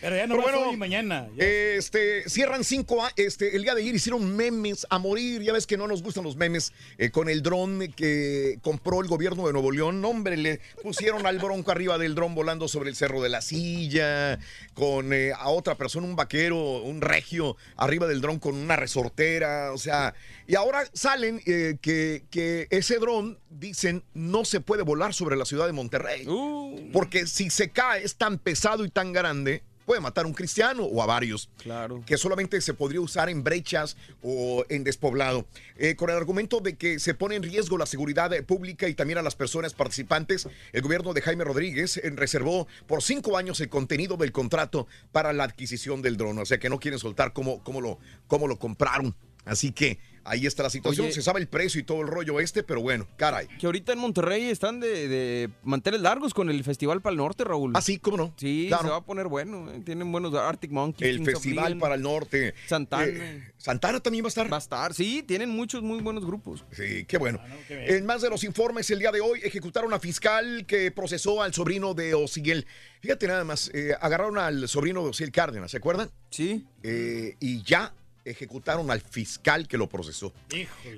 Pero ya no Pero bueno, hoy y mañana. Ya. Este, cierran cinco, este, el día de ayer hicieron memes a morir, ya ves que no nos gustan los memes, eh, con el dron que compró el gobierno de Nuevo León, No, hombre, le pusieron al bronco arriba del dron volando sobre el Cerro de la Silla, con eh, a otra persona, un vaquero, un regio, arriba del dron con una resortera, o sea, y ahora salen eh, que, que ese dron, dicen, no se puede volar sobre la ciudad de Monterrey, porque si se cae es tan pesado y tan grande, puede matar a un cristiano o a varios Claro. que solamente se podría usar en brechas o en despoblado, Eh, con el argumento de que se pone en riesgo la seguridad eh, pública y también a las personas participantes. El gobierno de Jaime Rodríguez eh, reservó por cinco años el contenido del contrato para la adquisición del dron, o sea que no quieren soltar cómo, cómo, lo, cómo lo compraron. Así que ahí está la situación. Oye. se sabe el precio y todo el rollo este, pero bueno, caray. Que ahorita en Monterrey están de, de manteles largos con el Festival para el Norte, Raúl. Ah, sí, cómo no. Sí, Claro. se va a poner bueno. eh. Tienen buenos Arctic Monkeys. El Kings Festival para el Norte. Santana. Eh, Santana también va a estar. Va a estar, sí, tienen muchos muy buenos grupos. Sí, qué bueno. Ah, qué en más de los informes, el día de hoy ejecutaron a fiscal que procesó al sobrino de Osiel. Fíjate nada más, eh, agarraron al sobrino de Osiel Cárdenas, ¿se acuerdan? Sí. y ya ejecutaron al fiscal que lo procesó.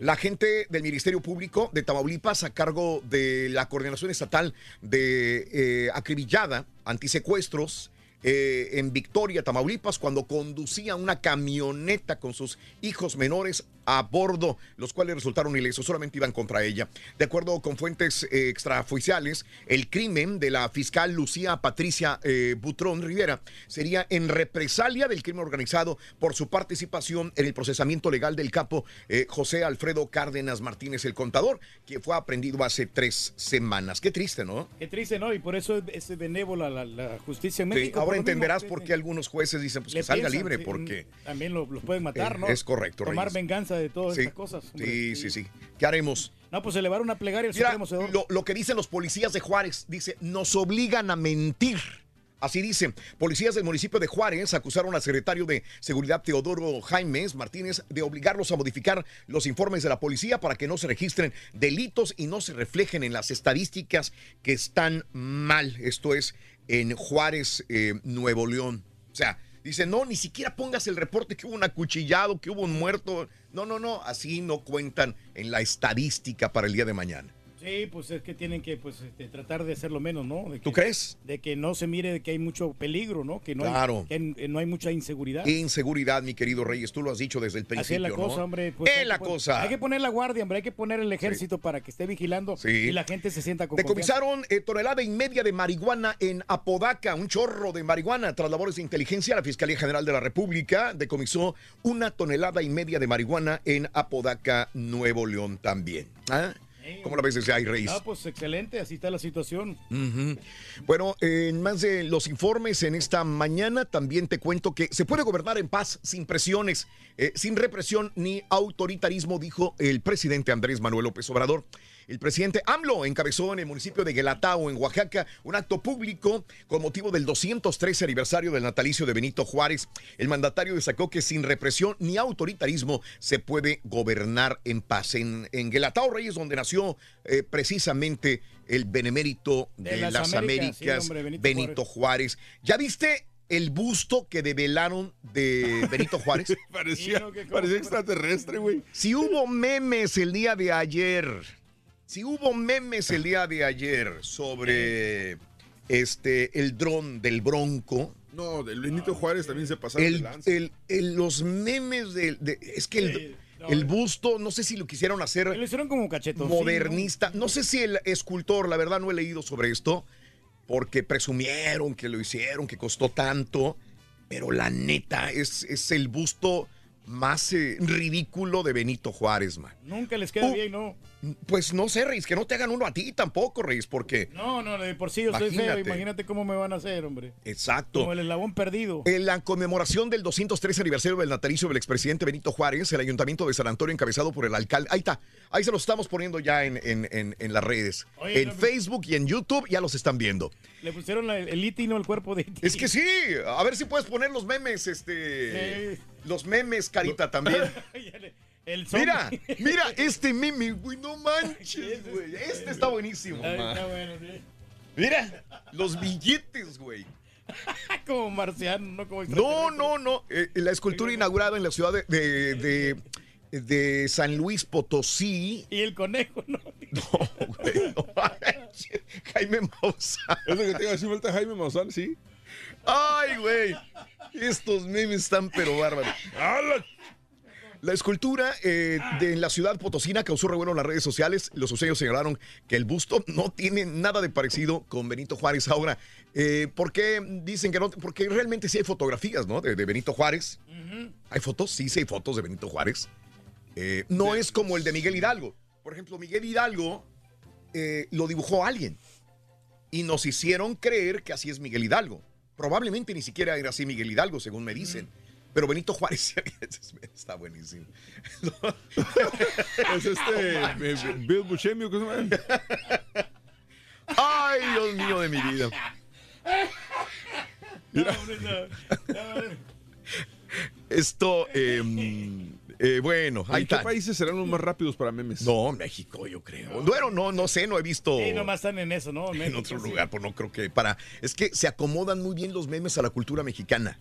La gente del Ministerio Público de Tamaulipas, a cargo de la Coordinación Estatal de eh, Acribillada, Antisecuestros, eh, en Victoria, Tamaulipas, cuando conducía una camioneta con sus hijos menores a bordo, los cuales resultaron ilesos, solamente iban contra ella. De acuerdo con fuentes eh, extraoficiales, el crimen de la fiscal Lucía Patricia eh, Butrón Rivera sería en represalia del crimen organizado por su participación en el procesamiento legal del capo eh, José Alfredo Cárdenas Martínez, el contador, que fue aprendido hace tres semanas. Qué triste, ¿no? Qué triste, ¿no? Y por eso es, es benévola la, la justicia en Sí, México. Ahora entenderás por qué algunos jueces dicen pues, que salga piensan, libre, porque También lo- los pueden matar, Eh, ¿no? es correcto, Tomar Reyes. venganza de todas Sí, estas cosas. hombre. sí, sí, sí. ¿Qué haremos? No, pues elevar una plegaria al Mira, Supremo lo, lo que dicen los policías de Juárez, dice, nos obligan a mentir. Así dicen, policías del municipio de Juárez acusaron al secretario de Seguridad Teodoro Jaimes Martínez de obligarlos a modificar los informes de la policía para que no se registren delitos y no se reflejen en las estadísticas que están mal. Esto es en Juárez, eh, Nuevo León. O sea, dice, no, ni siquiera pongas el reporte que hubo un acuchillado, que hubo un muerto. No, no, no, así no cuentan en la estadística para el día de mañana. Sí, pues es que tienen que pues, este, tratar de hacerlo menos, ¿no? De que, ¿Tú crees? De que no se mire de que hay mucho peligro, ¿no? Que no, Claro. hay, que no hay mucha inseguridad. Inseguridad, mi querido Reyes, tú lo has dicho desde el Así es principio, la cosa, ¿no? hombre. pues, es la cosa. Hay que poner la guardia, hombre. Hay que poner el ejército para que esté vigilando Sí. y la gente se sienta con. Decomisaron eh, tonelada y media de marihuana en Apodaca, un chorro de marihuana. Tras labores de inteligencia, la Fiscalía General de la República decomisó una tonelada y media de marihuana en Apodaca, Nuevo León también. ¿Ah? ¿Cómo la ves desde ahí, Reyes? Ah, pues excelente, así está la situación. Bueno, en más de los informes en esta mañana, también te cuento que se puede gobernar en paz sin presiones, eh, sin represión ni autoritarismo, dijo el presidente Andrés Manuel López Obrador. El presidente AMLO encabezó en el municipio de Guelatao, en Oaxaca, un acto público con motivo del 213 aniversario del natalicio de Benito Juárez. El mandatario destacó que sin represión ni autoritarismo se puede gobernar en paz. En, en Guelatao, Reyes, donde nació eh, precisamente el benemérito de, De las las, Américas, Américas, sí, hombre, Benito Benito, Juárez. ¿Ya viste el busto que develaron de [laughs] Benito Juárez? parecía, parecía extraterrestre, güey. Si hubo memes el día de ayer. Si hubo memes el día de ayer sobre este el dron del Bronco. No, del Benito Juárez también se pasaron El, de lanza. el- el- los memes de, de- es que el, el busto, no sé si lo quisieron hacer Lo hicieron como cachetón. modernista. No sé si el escultor, la verdad no he leído sobre esto, porque presumieron que lo hicieron, que costó tanto, pero la neta es, es el busto más eh, ridículo de Benito Juárez, man. Nunca les queda Uh. bien, ¿no? Pues no sé, Reis, que no te hagan uno a ti tampoco, Reis, porque... No, no, de por sí yo estoy feo. Imagínate. Cómo me van a hacer, hombre. Exacto. Como el eslabón perdido. En la conmemoración del 203 aniversario del natalicio del expresidente Benito Juárez, el ayuntamiento de San Antonio, encabezado por el alcalde. Ahí está, ahí se los estamos poniendo ya en, en- en- en las redes. Oye, en no, Facebook y en YouTube ya los están viendo. Le pusieron la- el iti, no el cuerpo de iti. Es que sí, a ver si puedes poner los memes, este. Los memes, carita, [laughs] también. El Mira, zombie. [laughs] mira este meme, güey, no manches, [laughs] güey. Este está buenísimo. Ay, está bueno, sí. Mira, los billetes, güey. [laughs] como marciano, no como No, no, no. Eh, la escultura inaugurada en la ciudad de, de- de- de San Luis Potosí. Y el conejo, ¿no? Güey, no manches. Jaime Maussan. Es lo que te iba a decir, falta Jaime Maussan, sí. Ay, güey. Estos memes están pero bárbaros. ¡Hala! La escultura eh, de la ciudad potosina causó revuelo en las redes sociales. Los usuarios señalaron que el busto no tiene nada de parecido con Benito Juárez. Ahora, eh, ¿por qué dicen que no? Porque realmente sí hay fotografías, ¿no? De, de Benito Juárez. ¿Hay fotos? Sí, sí hay fotos de Benito Juárez. Eh, no es como el de Miguel Hidalgo. Por ejemplo, Miguel Hidalgo eh, lo dibujó alguien y nos hicieron creer que así es Miguel Hidalgo. Probablemente ni siquiera era así Miguel Hidalgo, según me dicen. Pero Benito Juárez [laughs] está buenísimo. Es este eh, Bill Buscemi, ¿o ¿qué se llama? Ay, Dios mío de mi vida. Mira. Esto, eh, eh, bueno, ahí ¿En qué países serán los más rápidos para memes? No, México, yo creo. Bueno, no, no sé, no he visto Sí, nomás están en eso, ¿no? en otro sí. lugar, pues no creo que para. Es que se acomodan muy bien los memes a la cultura mexicana.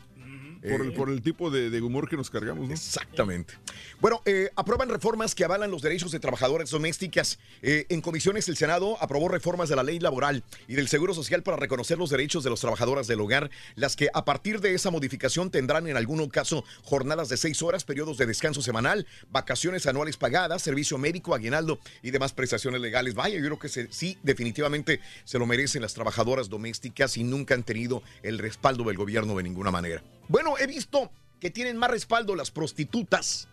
Por, el, por el tipo de, de humor que nos cargamos, ¿no? Exactamente. Bueno, eh, aprueban reformas que avalan los derechos de trabajadoras domésticas. Eh, en comisiones el Senado aprobó reformas de la ley laboral y del Seguro Social para reconocer los derechos de las trabajadoras del hogar, las que a partir de esa modificación tendrán en algún caso jornadas de seis horas, periodos de descanso semanal, vacaciones anuales pagadas, servicio médico, aguinaldo y demás prestaciones legales. Vaya, yo creo que se- sí, definitivamente se lo merecen las trabajadoras domésticas y nunca han tenido el respaldo del gobierno de ninguna manera. Bueno, he visto que tienen más respaldo las prostitutas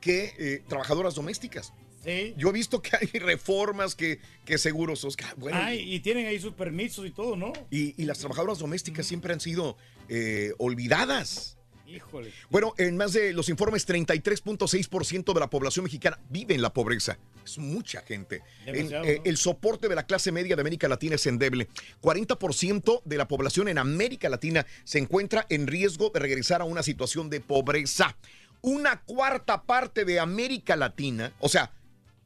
que eh, trabajadoras domésticas. Sí. Yo he visto que hay reformas que, que seguros, Oscar. Bueno, Ay, y tienen ahí sus permisos y todo, ¿no? y, y las trabajadoras domésticas siempre han sido eh, olvidadas. Híjole. Bueno, en más de los informes, 33.6% de la población mexicana vive en la pobreza. Es mucha gente. En, eh. El soporte de la clase media de América Latina es endeble. 40% de la población en América Latina se encuentra en riesgo de regresar a una situación de pobreza. Una cuarta parte de América Latina, o sea,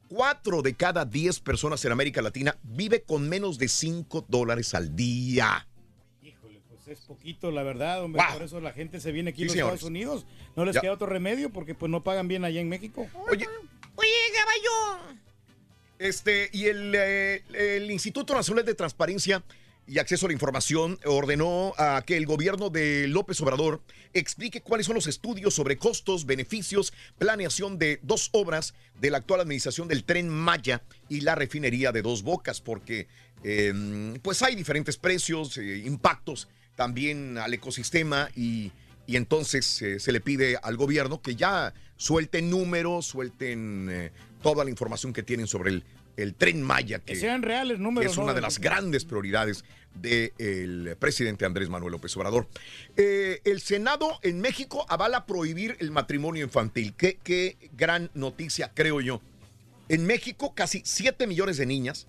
4 de cada 10 personas en América Latina vive con menos de 5 dólares al día. Es poquito, la verdad, hombre. Wow. Por eso la gente se viene aquí Sí, a los señores. Estados Unidos. No les Ya. queda otro remedio porque pues no pagan bien allá en México. Oye, Oye, caballo. Este, y el, eh, el Instituto Nacional de Transparencia y Acceso a la Información ordenó a que el gobierno de López Obrador explique cuáles son los estudios sobre costos, beneficios, planeación de dos obras de la actual administración del tren Maya y la refinería de Dos Bocas, porque eh, pues hay diferentes precios, eh, impactos también al ecosistema y, y entonces eh, se le pide al gobierno que ya suelten números, suelten eh, toda la información que tienen sobre el, el tren Maya, que, Que sean reales números. es una ¿no? de las grandes prioridades del presidente Andrés Manuel López Obrador. Eh, el Senado en México avala prohibir el matrimonio infantil. Qué, qué gran noticia, creo yo. En México, casi 7 millones de niñas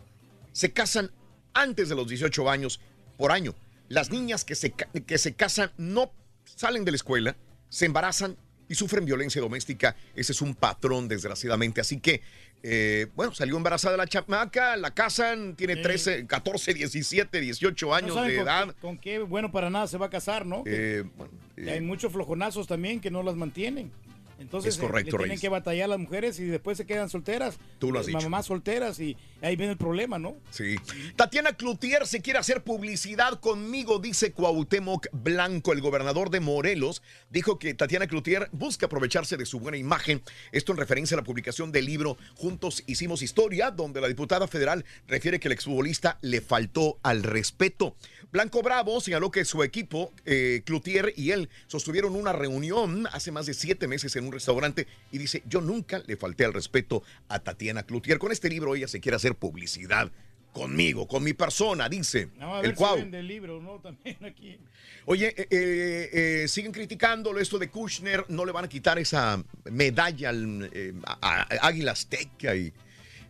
se casan antes de los 18 años por año. Las niñas que se, que se casan no salen de la escuela, se embarazan y sufren violencia doméstica. Ese es un patrón, desgraciadamente. Así que, eh, bueno, salió embarazada la chamaca, la casan, tiene Sí. 13, 14, 17, 18 No años de con, edad. qué- con qué bueno para nada se va a casar, ¿no? Eh, bueno, hay muchos flojonazos también que no las mantienen. Entonces Es correcto, eh, le tienen Reyes. que batallar las mujeres y después se quedan solteras. Tú lo has dicho. Mamás solteras y ahí viene el problema, ¿no? Sí. Tatiana Cloutier se quiere hacer publicidad conmigo, dice Cuauhtémoc Blanco, el gobernador de Morelos. Dijo que Tatiana Cloutier busca aprovecharse de su buena imagen. Esto en referencia a la publicación del libro Juntos Hicimos Historia, donde la diputada federal refiere que el exfutbolista le faltó al respeto. Blanco Bravo señaló que su equipo, eh, Cloutier y él, sostuvieron una reunión hace más de siete meses en un restaurante y dice, yo nunca le falté al respeto a Tatiana Cloutier. Con este libro ella se quiere hacer publicidad conmigo, con mi persona, dice Vamos a ver el si Cuau. vende el libro, ¿no? [laughs] También aquí. Oye, eh, eh, eh, siguen criticándolo esto de Kushner, no le van a quitar esa medalla al a- a- Águila Azteca y,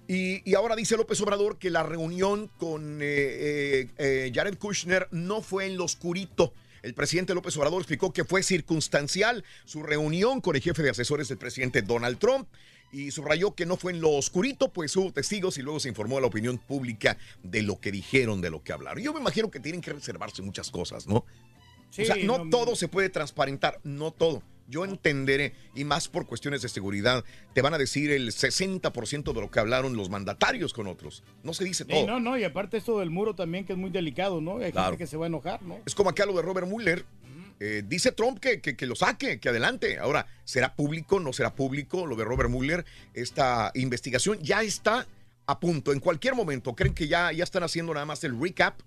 y, y ahora dice López Obrador que la reunión con Jared Kushner no fue en lo oscurito. El presidente López Obrador explicó que fue circunstancial su reunión con el jefe de asesores del presidente Donald Trump y subrayó que no fue en lo oscurito, pues hubo testigos y luego se informó a la opinión pública de lo que dijeron, de lo que hablaron. Yo me imagino que tienen que reservarse muchas cosas, ¿no? Sí, o sea, no, no, todo se puede transparentar, no todo. Yo entenderé, y más por cuestiones de seguridad, te van a decir el 60% de lo que hablaron los mandatarios con otros. No se dice Sí, todo. no, no, y aparte esto del muro también que es muy delicado, ¿no? Hay Claro. gente que se va a enojar, ¿no? Es como acá lo de Robert Mueller. Eh, dice Trump que, que- que lo saque, que adelante. Ahora, ¿será público? ¿No será público lo de Robert Mueller? Esta investigación ya está a punto. En cualquier momento, creen que ya, ya están haciendo nada más el recap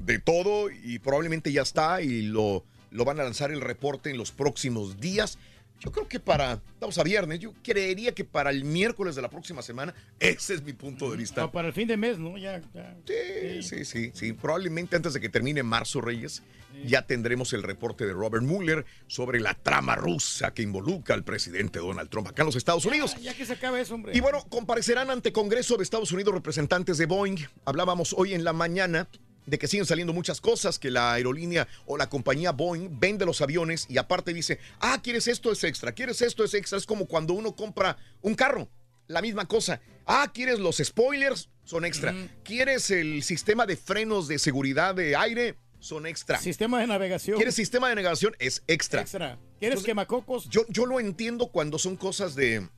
de todo y probablemente ya está y lo, lo van a lanzar el reporte en los próximos días. Yo creo que para, estamos a viernes, yo creería que para el miércoles de la próxima semana, ese es mi punto de vista. No, para el fin de mes, ¿no? Ya, ya. Sí, sí, sí, sí. Probablemente antes de que termine marzo, Reyes, ya tendremos el reporte de Robert Mueller sobre la trama rusa que involucra al presidente Donald Trump acá en los Estados Unidos. Ya que se acabe eso, hombre. Y bueno, comparecerán ante Congreso de Estados Unidos representantes de Boeing. Hablábamos hoy en la mañana de que siguen saliendo muchas cosas, que la aerolínea o la compañía Boeing vende los aviones y aparte dice, ah, quieres esto es extra, quieres esto es extra. Es como cuando uno compra un carro, la misma cosa. Ah, quieres los spoilers, son extra. ¿Quieres el sistema de frenos de seguridad de aire? Son extra. Sistema de navegación. ¿Quieres sistema de navegación? Es extra. Extra. ¿Quieres quemacocos? Yo, yo lo entiendo cuando son cosas de,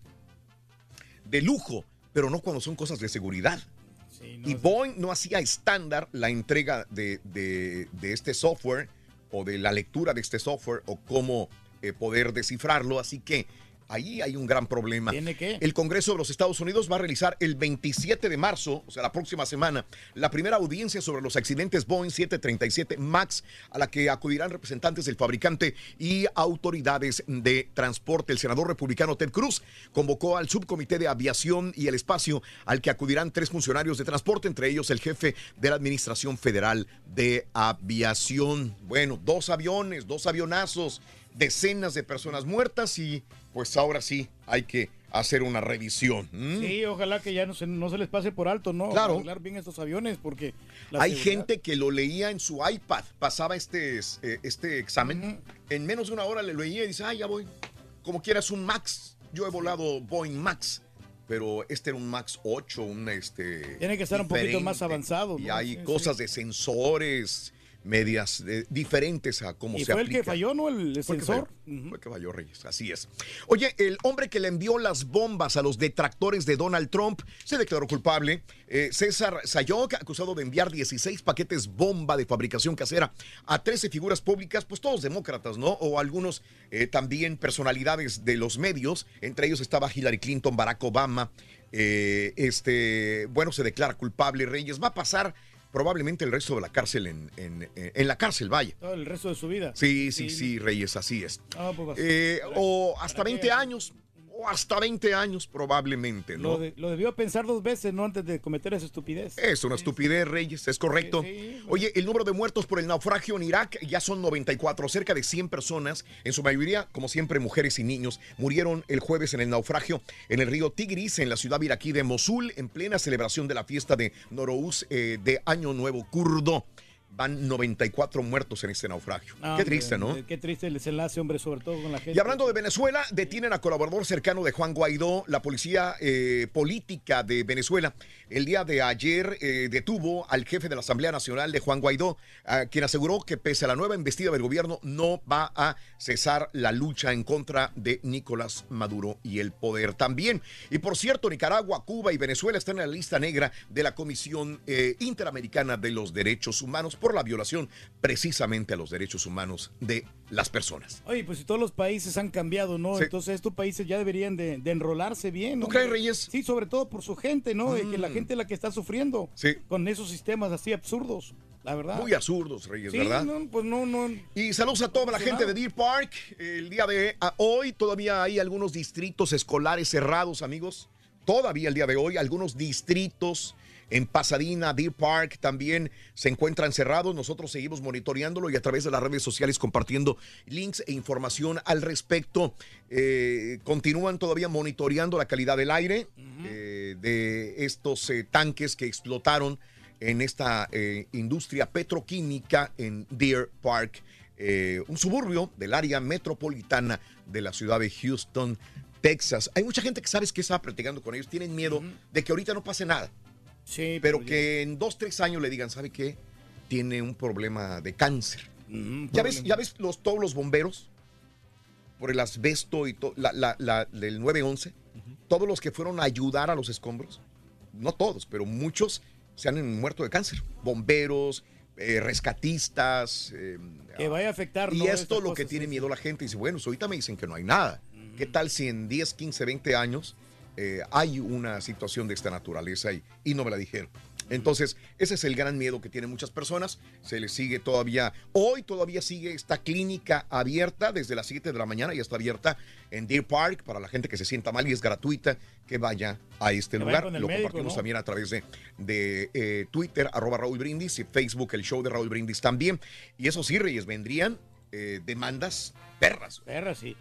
de lujo, pero no cuando son cosas de seguridad. Y Boeing no hacía estándar la entrega de, de- de este software o de la lectura de este software o cómo eh, poder descifrarlo, así que ahí hay un gran problema. ¿Tiene qué? El Congreso de los Estados Unidos va a realizar el 27 de marzo, o sea, la próxima semana, la primera audiencia sobre los accidentes Boeing 737 MAX, a la que acudirán representantes del fabricante y autoridades de transporte. El senador republicano Ted Cruz convocó al subcomité de aviación y el espacio, al que acudirán tres funcionarios de transporte, entre ellos el jefe de la Administración Federal de Aviación. Bueno, dos aviones, dos avionazos, decenas de personas muertas y pues ahora sí hay que hacer una revisión. Sí, ojalá que ya no se, no se les pase por alto, ¿no? Claro. Arreglar bien estos aviones porque... Hay seguridad- gente que lo leía en su iPad, pasaba este, eh, este examen, en menos de una hora le leía y dice, ah, ya voy. Como quieras un Max. Yo he volado Boeing Max, pero este era un Max 8, un este... Tiene que estar un poquito más avanzado, Y ¿no? hay Sí, cosas de sensores medias eh, diferentes a cómo Y se fue el aplica. que falló, ¿no? El, el el que sensor. falló. Fue que falló Reyes, así es. Oye, el hombre que le envió las bombas a los detractores de Donald Trump se declaró culpable. Eh, César Sayok, acusado de enviar 16 paquetes bomba de fabricación casera a 13 figuras públicas, pues todos demócratas, ¿no? O algunos eh, también personalidades de los medios. Entre ellos estaba Hillary Clinton, Barack Obama. Eh, este, bueno, se declara culpable Reyes. Va a pasar probablemente el resto de la cárcel en, en- en la cárcel, vaya. Todo el resto de su vida. Sí, sí, sí, Reyes, así es. Ah, pues, Eh, o hasta 20 años, o hasta 20 años probablemente, Lo, ¿no? de- lo debió pensar dos veces, ¿no? Antes de cometer esa estupidez. Es una estupidez, Reyes, es correcto. Oye, el número de muertos por el naufragio en Irak ya son 94. Cerca de 100 personas, en su mayoría, como siempre, mujeres y niños, murieron el jueves en el naufragio en el río Tigris, en la ciudad iraquí de Mosul, en plena celebración de la fiesta de Norouz eh, de Año Nuevo Kurdo. Van 94 muertos en este naufragio. Ah, Qué hombre, triste, ¿no? eh, Qué triste el desenlace, hombre, sobre todo con la gente. Y hablando de Venezuela, detienen a colaborador cercano de Juan Guaidó. La policía eh, política de Venezuela el día de ayer eh, detuvo al jefe de la Asamblea Nacional de Juan Guaidó, a quien aseguró que pese a la nueva investida del gobierno no va a cesar la lucha en contra de Nicolás Maduro y el poder también. Y por cierto, Nicaragua, Cuba y Venezuela están en la lista negra de la Comisión eh, Interamericana de los Derechos Humanos por la violación precisamente a los derechos humanos de las personas. Oye, pues si todos los países han cambiado, ¿no? Sí. Entonces estos países ya deberían de, de enrolarse bien. ¿no? ¿Tú crees, Reyes? Sí, sobre todo por su gente, ¿no? De que la Mm. gente es la que está sufriendo Sí. con esos sistemas así absurdos, la verdad. Muy absurdos, Reyes, Sí, ¿verdad? no, pues no, no. Y saludos a toda la gente de Deer Park. El día de a- hoy todavía hay algunos distritos escolares cerrados, amigos. Todavía el día de hoy algunos distritos en Pasadena, Deer Park también se encuentran cerrados. Nosotros seguimos monitoreándolo y a través de las redes sociales compartiendo links e información al respecto. Eh, continúan todavía monitoreando la calidad del aire eh, de estos eh, tanques que explotaron en esta industria petroquímica en Deer Park, un suburbio del área metropolitana de la ciudad de Houston, Texas. Hay mucha gente que sabes que estaba platicando con ellos, tienen miedo de que ahorita no pase nada. Sí, pero que en dos, tres años le digan, ¿sabe qué? Tiene un problema de cáncer. ¿Ya ves, ya ves los, todos los bomberos por el asbesto y to- la, la- la- del 911? Todos los que fueron a ayudar a los escombros, no todos, pero muchos se han muerto de cáncer. Bomberos, eh, rescatistas. eh, Que vaya a afectar. y ¿no? esto lo que tiene sí, miedo la gente. Dice, bueno, ahorita me dicen que no hay nada. ¿Qué tal si en 10, 15, 20 años eh, hay una situación de esta naturaleza y, y no me la dijeron? Entonces, ese es el gran miedo que tienen muchas personas. Se les sigue todavía, hoy todavía sigue esta clínica abierta desde las 7 de la mañana y está abierta en Deer Park para la gente que se sienta mal y es gratuita que vaya a este Que lugar. Lo médico, compartimos ¿no? también a través de, de eh, Twitter, arroba Raúl Brindis y Facebook, el show de Raúl Brindis también. Y eso sí, Reyes, vendrían eh, demandas perras. Perras, sí.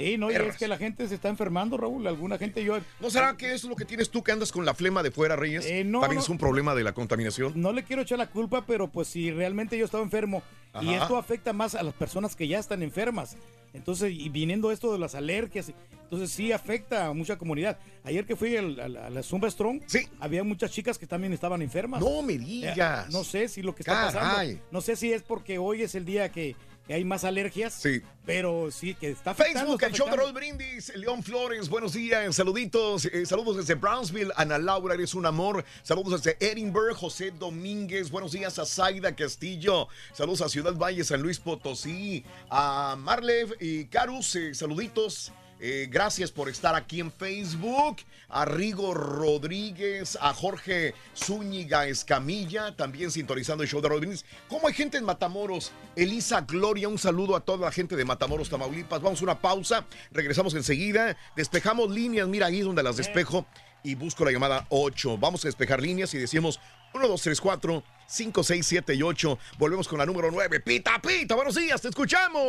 Sí, no, y es que la gente se está enfermando, Raúl. Alguna gente yo. ¿No será que eso es lo que tienes tú que andas con la flema de fuera, Reyes? Eh, no, También no. es un problema de la contaminación. No le quiero echar la culpa, pero pues si realmente yo estaba enfermo y esto afecta más a las personas que ya están enfermas. Entonces, y viniendo esto de las alergias, entonces sí afecta a mucha comunidad. Ayer que fui al- al- a la Zumba Strong, había muchas chicas que también estaban enfermas. No me digas. Eh, no sé si lo que está Caray. pasando. No sé si es porque hoy es el día que, que hay más alergias. Sí. Pero sí, que está afectando. Facebook, está el show de. Raúl Brindis, León Flores, buenos días, saluditos, eh, saludos desde Brownsville, Ana Laura, eres un amor, saludos desde Edinburgh, José Domínguez, buenos días a Zaida Castillo, saludos a Ciudad Valle, San Luis Potosí, a Marlev y Carus, eh, saluditos. Eh, gracias por estar aquí en Facebook. A Rodríguez, a Jorge Zúñiga Escamilla, también sintonizando el show de Brindis. ¿Cómo hay gente en Matamoros? Elisa Gloria, un saludo a toda la gente de Matamoros, Tamaulipas. Vamos a una pausa, regresamos enseguida. Despejamos líneas, mira ahí donde las despejo y busco la llamada 8. Vamos a despejar líneas y decimos 1, 2, 3, 4, 5, 6, 7 y 8. Volvemos con la número 9. Pita, pita, buenos días, te escuchamos.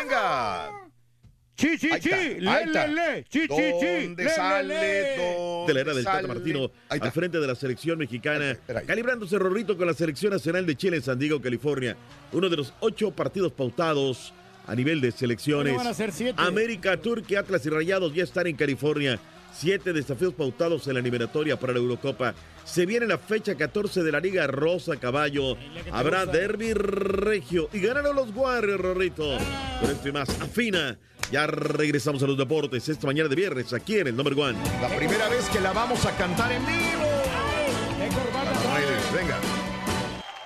Venga. Sí, sí, Ahí sí, está, le, le, le, sí, sí, sí, ¿Dónde le, le, sale? le. ¿Dónde de la era del Tata? Martino al frente de la selección mexicana, calibrándose Rorrito con la selección nacional de Chile en San Diego, California. Uno de los ocho partidos pautados a nivel de selecciones. Van a ser siete. América, Turquía, Atlas y Rayados ya están en California. Siete desafíos pautados en la eliminatoria para la Eurocopa. Se viene la fecha 14 de la Liga Rosa Caballo. Habrá derby regio. Y ganaron los Warriors, Rorrito. Con esto y más, afina. Ya regresamos a los deportes esta mañana de viernes aquí en el Number One. La primera vez que la vamos a cantar en vivo. Venga.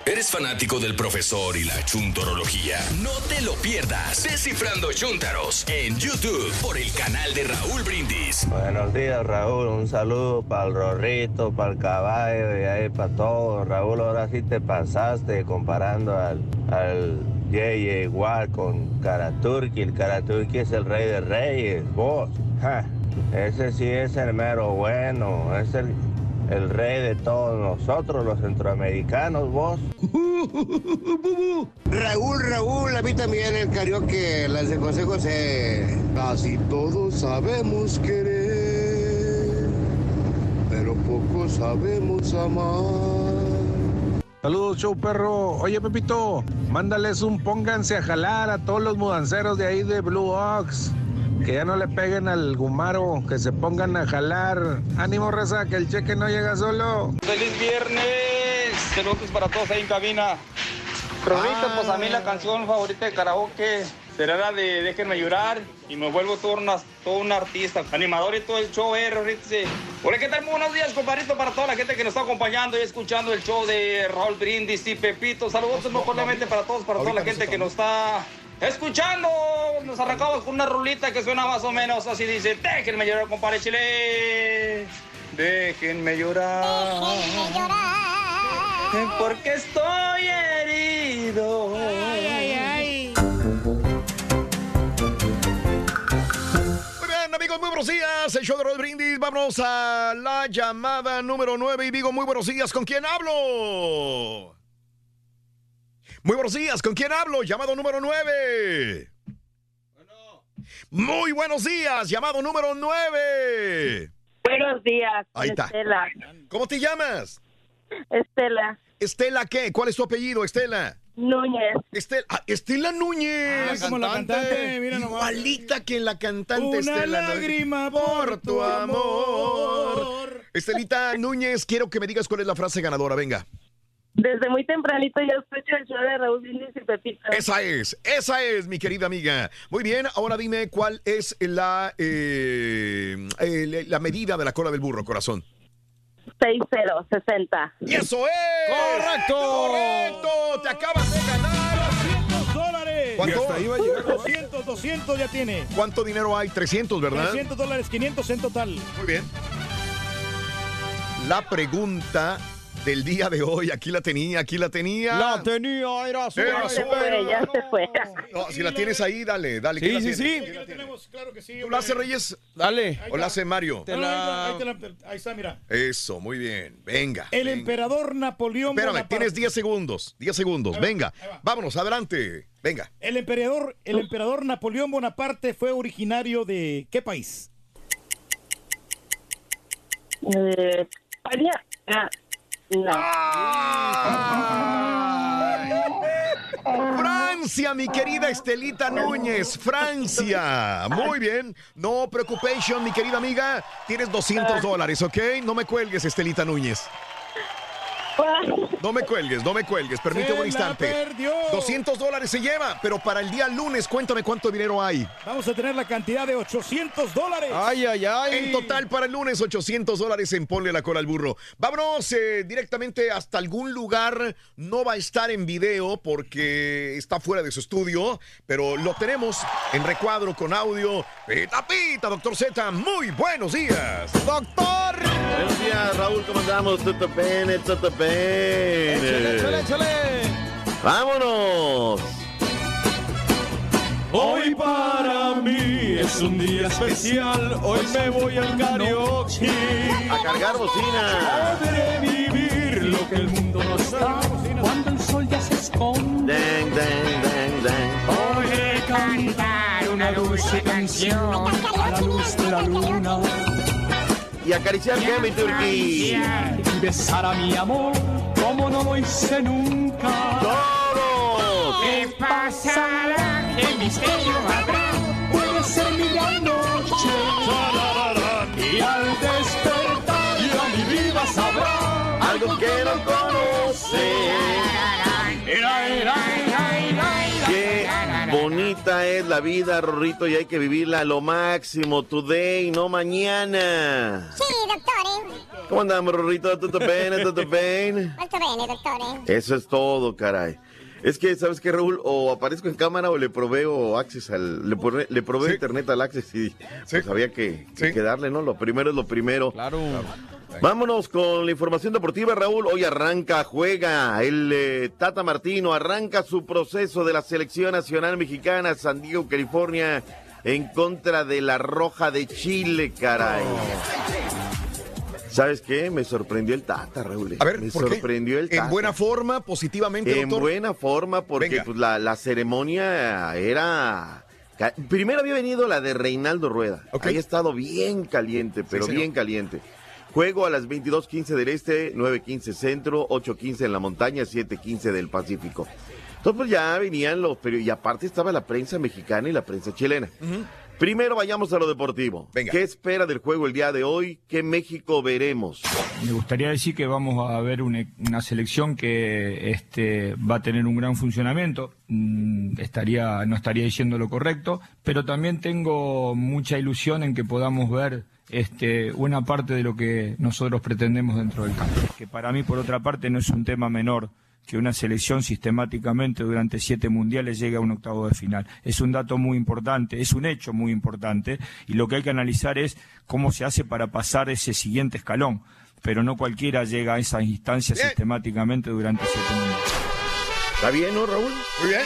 ¿Eres fanático del profesor y la chuntorología? No te lo pierdas. Descifrando Chúntaros en YouTube por el canal de Raúl Brindis. Buenos días, Raúl. Un saludo para el Rorrito, para el caballo y ahí para todos. Raúl, ahora sí te pasaste comparando al, al Yeye igual con Karaturki. El Karaturki es el rey de reyes. Vos, ese sí es el mero bueno. Es el, el rey de todos nosotros, los centroamericanos, vos. [laughs] Raúl, Raúl, a mí también el karaoke, las de José José. Casi todos sabemos querer, pero poco sabemos amar. Saludos, show perro. Oye, Pepito, mándales un pónganse a jalar a todos los mudanceros de ahí de Blue Ox. Que ya no le peguen al gumaro, que se pongan a jalar. Ánimo, raza, que el cheque no llega solo. ¡Feliz viernes! Saludos para todos ahí en cabina. Rolito, pues a mí la canción favorita de karaoke será la de Déjenme llorar y me vuelvo todo, una- todo un artista, animador y todo el show, eh. Hola, ¿qué tal? Muy buenos días, compadrito, para toda la gente que nos está acompañando y escuchando el show de Raúl Brindis y Pepito. Saludos muy cordialmente para todos, para toda la gente que nos está escuchando. Nos arrancamos con una rulita que suena más o menos así, dice, Déjenme llorar, compadre Chile. Déjenme llorar. Porque estoy herido. Amigos, muy buenos días. El show de Rod Brindis. Vámonos a la llamada número 9. Y digo, muy buenos días. ¿Con quién hablo? Muy buenos días. ¿Con quién hablo? Llamado número 9. Muy buenos días. Llamado número 9. Buenos días. Ahí está. Estela. ¿Cómo te llamas? Estela. ¿Estela qué? ¿Cuál es tu apellido, Estela? Núñez. Estela, ah, Estela Núñez. Ah, como la cantante, mira nomás. Igualita que la cantante Una Estela Núñez. lágrima por tu amor. Estelita Núñez, quiero que me digas cuál es la frase ganadora. Venga. Desde muy tempranito yo escucho el show de Raúl Brindis y Pepito. Esa es, esa es, mi querida amiga. Muy bien, ahora dime cuál es la, eh, eh, la medida de la cola del burro, corazón. 6060. ¡Y eso es! ¡Correcto! ¡Correcto! ¡Te acabas de ganar! 200 dólares. ¿Cuánto? Hasta ahí va a llegar. 200, 200 ya tiene. ¿Cuánto dinero hay? 300, ¿verdad? 300 dólares, 500 en total. Muy bien. La pregunta del día de hoy, aquí la tenía, aquí la tenía. La tenía, era su. Era Ya se fue, ya se fue. No, si la tienes ahí, dale, dale. Sí, ¿quién la sí, sí. ¿Quién la tiene? Claro que sí. ¿Tú la haces, Reyes? Dale. ¿O la hace Mario? Ahí, te la- ahí está, mira. Eso, muy bien. Venga. El venga. emperador Napoleón Espérame, Bonaparte. tienes 10 segundos. 10 segundos. Venga. Vámonos, adelante. Venga. El emperador, el emperador Napoleón Bonaparte fue originario de qué país? Eh, España. Ah, Francia, mi querida Estelita Núñez, Francia. Muy bien. No preocupación, mi querida amiga. Tienes 200 dólares, ¿ok? No me cuelgues, Estelita Núñez. [laughs] No me cuelgues, no me cuelgues. Permíteme Se un instante. la perdió. 200 dólares se lleva, pero para el día lunes, cuéntame cuánto dinero hay. Vamos a tener la cantidad de 800 dólares. Ay, ay, ay. En total para el lunes 800 dólares en Ponle la cola al burro. Vámonos eh, directamente hasta algún lugar. No va a estar en video porque está fuera de su estudio, pero lo tenemos en recuadro con audio. Pita pita, doctor Z. Muy buenos días. Doctor. Buenos días, Raúl, ¿cómo andamos? Tutto bene, tutto Échale, échale, échale. ¡Vámonos! Hoy para mí es un día especial, hoy me voy al karaoke. A cargar bocina. Podré vivir lo que el mundo no está cuando el sol ya se esconde. Dang, dang, dang. Podré cantar una dulce canción a la luz de la luna. Y acariciar que mi turquí. Y besar a mi amor como no lo hice nunca. ¡Todos! ¿Qué pasará? ¿Qué misterio habrá? Puede ser mi gran noche. Y al despertar ya mi vida sabrá Algo que no conoce. Era, era, bonita es la vida, Rorrito, y hay que vivirla a lo máximo, today, no mañana. Sí, dottore. ¿Cómo andamos, Rorrito? ¿Tutto bene? ¿Tutto bene? [laughs] Molto bene, dottore. Eso es todo, caray. Es que, ¿sabes qué, Raúl? O aparezco en cámara o le proveo access al, le, le proveo internet al access y pues había que, que- que darle, ¿no? Lo primero es lo primero. Claro. Vámonos con la información deportiva, Raúl. Hoy arranca, juega el eh, Tata Martino, arranca su proceso de la selección nacional mexicana, San Diego, California, en contra de la Roja de Chile, caray. ¿Sabes qué? Me sorprendió el Tata, Raúl. A ver, me ¿por qué? sorprendió el Tata. En buena forma, positivamente, En doctor. buena forma, porque pues, la, la ceremonia era... Primero había venido la de Reinaldo Rueda. Ahí ha estado bien caliente, pero bien caliente. Juego a las 22.15 del Este, 9.15 Centro, 8.15 en la montaña, 7.15 del Pacífico. Entonces pues ya venían los periodistas, y aparte estaba la prensa mexicana y la prensa chilena. Primero vayamos a lo deportivo. ¿Qué espera del juego el día de hoy? ¿Qué México veremos? Me gustaría decir que vamos a ver una, una selección que este, va a tener un gran funcionamiento. Mm, estaría, no estaría diciendo lo correcto, pero también tengo mucha ilusión en que podamos ver este, una parte de lo que nosotros pretendemos dentro del campo. Que para mí, por otra parte, no es un tema menor que una selección sistemáticamente durante siete mundiales llegue a un octavo de final. Es un dato muy importante, es un hecho muy importante, y lo que hay que analizar es cómo se hace para pasar ese siguiente escalón. Pero no cualquiera llega a esas instancias sistemáticamente durante siete mundiales. ¿Está bien, no, Raúl? Muy bien.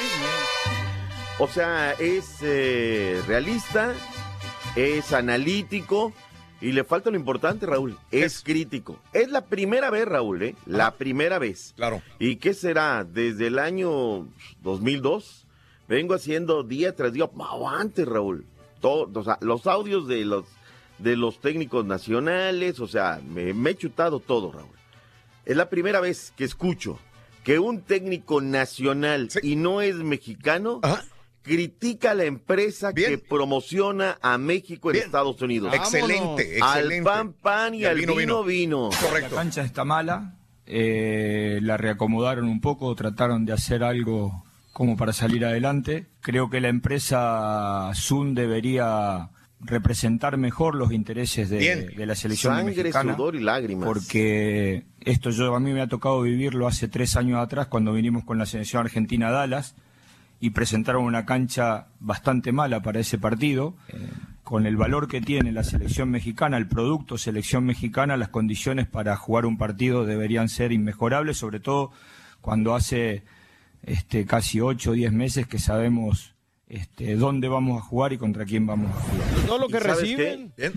O sea, es eh, realista, es analítico y le falta lo importante, Raúl. Es, crítico. Es la primera vez, Raúl, ¿eh? La primera vez. Claro. ¿Y qué será? Desde el año 2002 vengo haciendo día tras día. Raúl. Todo, o sea, los audios de los de los técnicos nacionales, o sea, me, me he chutado todo, Raúl. Es la primera vez que escucho que un técnico nacional y no es mexicano critica a la empresa que promociona a México en Estados Unidos. Excelente, Al excelente. pan pan y, Y al al vino, vino vino. vino. La cancha está mala, eh, la reacomodaron un poco, trataron de hacer algo como para salir adelante. Creo que la empresa Zoom debería representar mejor los intereses de, Bien. de la selección Sangre, mexicana. sudor y lágrimas. Porque esto yo a mí me ha tocado vivirlo hace tres años atrás cuando vinimos con la selección argentina a Dallas y presentaron una cancha bastante mala para ese partido. Eh, con el valor que tiene la selección mexicana, el producto selección mexicana, las condiciones para jugar un partido deberían ser inmejorables, sobre todo cuando hace este, casi ocho o diez meses que sabemos este, dónde vamos a jugar y contra quién vamos a jugar. Todo lo que ¿Y sabes reciben. qué?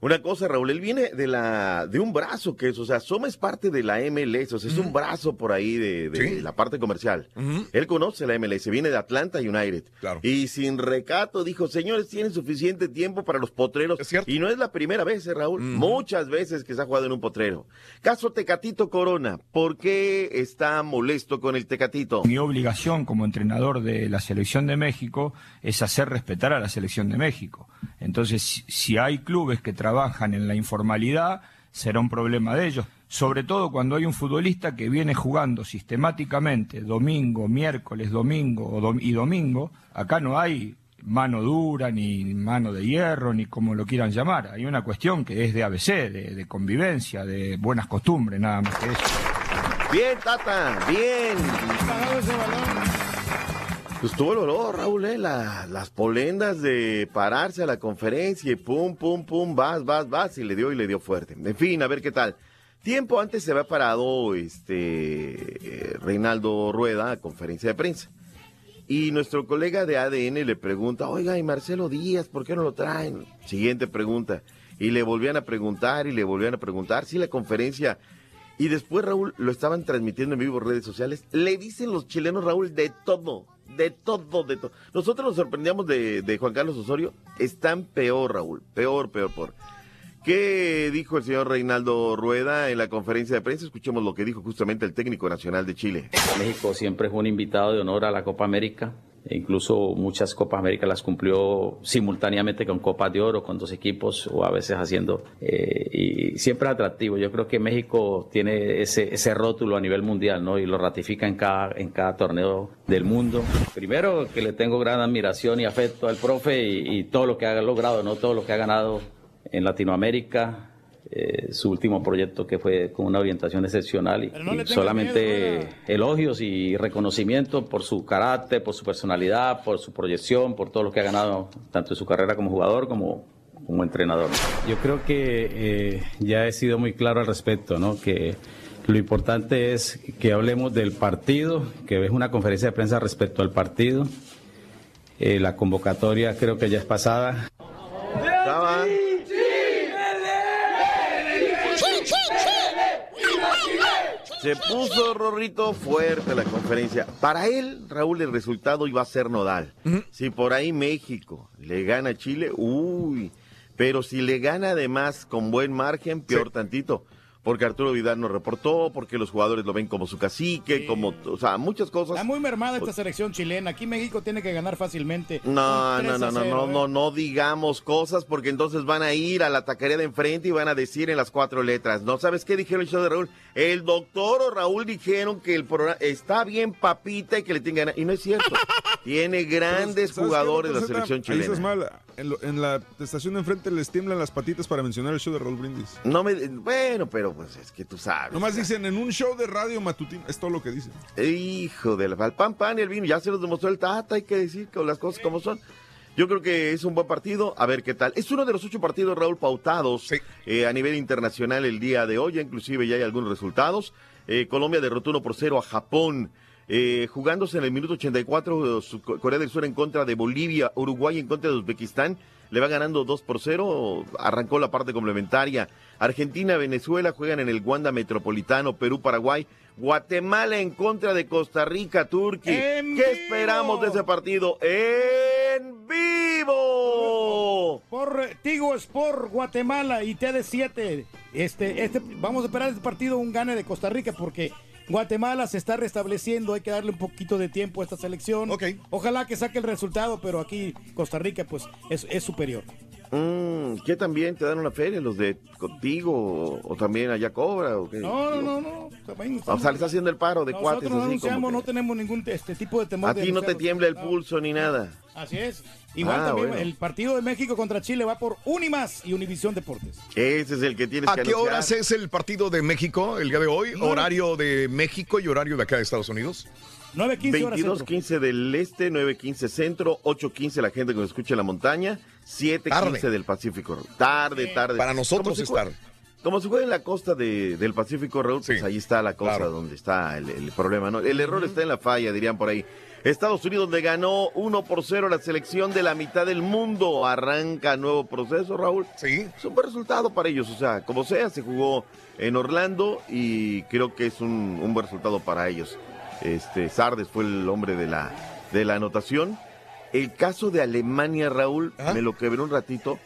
Una cosa, Raúl, él viene de la de un brazo que es, o sea, Soma es parte de la MLS, o sea, es un brazo por ahí de, de Sí. la parte comercial. Él conoce la MLS, viene de Atlanta United. Claro. Y sin recato dijo, señores, tienen suficiente tiempo para los potreros. Y no es la primera vez, eh, Raúl, muchas veces que se ha jugado en un potrero. Caso Tecatito Corona, ¿por qué está molesto con el Tecatito? Mi obligación como entrenador de la selección de México es hacer respetar a la selección de México. Entonces, si, hay clubes que trabajan en la informalidad, será un problema de ellos. Sobre todo cuando hay un futbolista que viene jugando sistemáticamente domingo, miércoles, domingo o dom- y domingo. Acá no hay mano dura, ni mano de hierro, ni como lo quieran llamar. Hay una cuestión que es de ABC, de, de convivencia, de buenas costumbres, nada más que eso. Bien, Tata, bien. Pues tuvo el olor, Raúl, ¿eh? La- las polendas de pararse a la conferencia y pum, pum, pum, vas, vas, vas, y le dio y le dio fuerte. En fin, a ver qué tal. Tiempo antes se había parado este eh, Reinaldo Rueda a conferencia de prensa. Y nuestro colega de ADN le pregunta, oiga, y Marcelo Díaz, ¿por qué no lo traen? Siguiente pregunta. Y le volvían a preguntar y le volvían a preguntar. Sí, la conferencia. Y después, Raúl, lo estaban transmitiendo en vivo redes sociales. Le dicen los chilenos, Raúl, de todo. De todo, de todo. Nosotros nos sorprendíamos de, de Juan Carlos Osorio. Están peor, Raúl. Peor, peor, peor. ¿Qué dijo el señor Reinaldo Rueda en la conferencia de prensa? Escuchemos lo que dijo justamente el técnico nacional de Chile. México siempre fue un invitado de honor a la Copa América. E incluso muchas Copas América las cumplió simultáneamente con Copas de Oro, con dos equipos o a veces haciendo. eh, y siempre atractivo. Yo creo que México tiene ese, ese rótulo a nivel mundial ¿no? y lo ratifica en cada, en cada torneo del mundo. Primero que le tengo gran admiración y afecto al profe y todo lo que ha logrado, ¿no? todo lo que ha ganado en Latinoamérica. Eh, su último proyecto que fue con una orientación excepcional y, no solamente elogios y reconocimiento por su carácter, por su personalidad, por su proyección, por todo lo que ha ganado tanto en su carrera como jugador como como entrenador. Yo creo que eh, ya he sido muy claro al respecto, ¿no? Que lo importante es que hablemos del partido, que es una conferencia de prensa respecto al partido. Eh, la convocatoria creo que ya es pasada. Se puso Rorrito fuerte la conferencia. Para él, Raúl, el resultado iba a ser nodal. Si por ahí México le gana a Chile, uy, Pero si le gana además con buen margen, peor tantito. Porque Arturo Vidal no reportó, porque los jugadores lo ven como su cacique, como, o sea, muchas cosas. Está muy mermada esta selección chilena. Aquí México tiene que ganar fácilmente. No, Un 3 no, no, no, 0, no, no, no digamos cosas porque entonces van a ir a la taquería de enfrente y van a decir en las cuatro letras. ¿No sabes qué dijeron el show de Raúl? El doctor o Raúl dijeron que el programa está bien papita y que le tiene ganas. Y no es cierto. [laughs] Tiene grandes ¿Sabes qué, jugadores la Rosetta? selección Ahí chilena. mal. En, lo- en la estación de enfrente les tiemblan las patitas para mencionar el show de Raúl Brindis. No me, bueno, pero pues es que tú sabes. Nomás dicen en un show de radio matutino. Es todo lo que dicen. Hijo del pan pan y el vino, ya se los demostró el Tata, hay que decir que las cosas como son. Yo creo que es un buen partido, a ver qué tal. Es uno de los ocho partidos, Raúl, pautados eh, a nivel internacional el día de hoy, ya inclusive ya hay algunos resultados. Eh, Colombia derrotó 1 por 0 a Japón. Eh, jugándose en el minuto 84, eh, su- Corea del Sur en contra de Bolivia, Uruguay en contra de Uzbekistán, le va ganando 2 por 0, arrancó la parte complementaria. Argentina, Venezuela juegan en el Wanda Metropolitano, Perú, Paraguay, Guatemala en contra de Costa Rica, Turquía. ¿Qué esperamos de ese partido? ¡En vivo! Por Tigo Sport Guatemala y TD7. Este, este, vamos a esperar este partido un gane de Costa Rica porque Guatemala se está restableciendo. Hay que darle un poquito de tiempo a esta selección. Ojalá que saque el resultado, pero aquí Costa Rica pues es, es superior. Mm, ¿Qué también te dan una feria los de contigo o, o también allá cobra? O qué? No, no, no, no. También O sea, le está haciendo el paro de Nosotros cuates no así como anunciamos, que- no tenemos ningún este tipo de temor. A ti no te tiembla el No. pulso ni nada. Así es. Igual Ah, también bueno. el partido de México contra Chile va por Unimas y Univisión Deportes. Ese es el que tienes ¿A que qué anunciar. horas es el partido de México el día de hoy? ¿Horario de México y horario de acá de Estados Unidos? 9.15 horas centro. 22.15 del este, 9.15 centro, 8.15 la gente que nos escucha en la montaña, 7.15 Tarde. del Pacífico. Tarde, tarde. Para nosotros es tarde. Como se juega en la costa de- del Pacífico, Raúl, pues ahí está la cosa claro. donde está el, el problema. ¿no? El error está en la falla, dirían por ahí. Estados Unidos le ganó 1 por 0 a la selección de la mitad del mundo. Arranca nuevo proceso, Raúl. Sí. Es un buen resultado para ellos. O sea, como sea, se jugó en Orlando y creo que es un, un buen resultado para ellos. Este, Sardes fue el hombre de la, de la anotación. El caso de Alemania, Raúl, me lo quebré un ratito.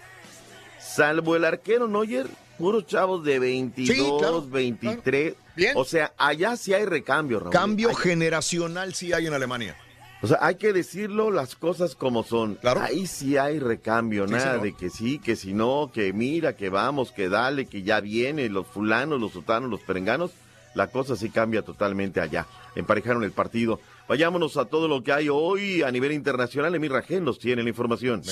Salvo el arquero Neuer, puros chavos de 22, Sí, claro, 23. Bien. O sea, allá sí hay recambio, Raúl. Cambio Hay- generacional sí hay en Alemania. o sea, hay que decirlo las cosas como son. Ahí sí hay recambio, Sí, nada señor. de que sí, que si no, que mira, que vamos, que dale, que ya viene, los fulanos, los sotanos, los perenganos. La cosa sí cambia totalmente allá. Emparejaron el partido. Vayámonos a todo lo que hay hoy a nivel internacional. Emir Rajén nos tiene la información.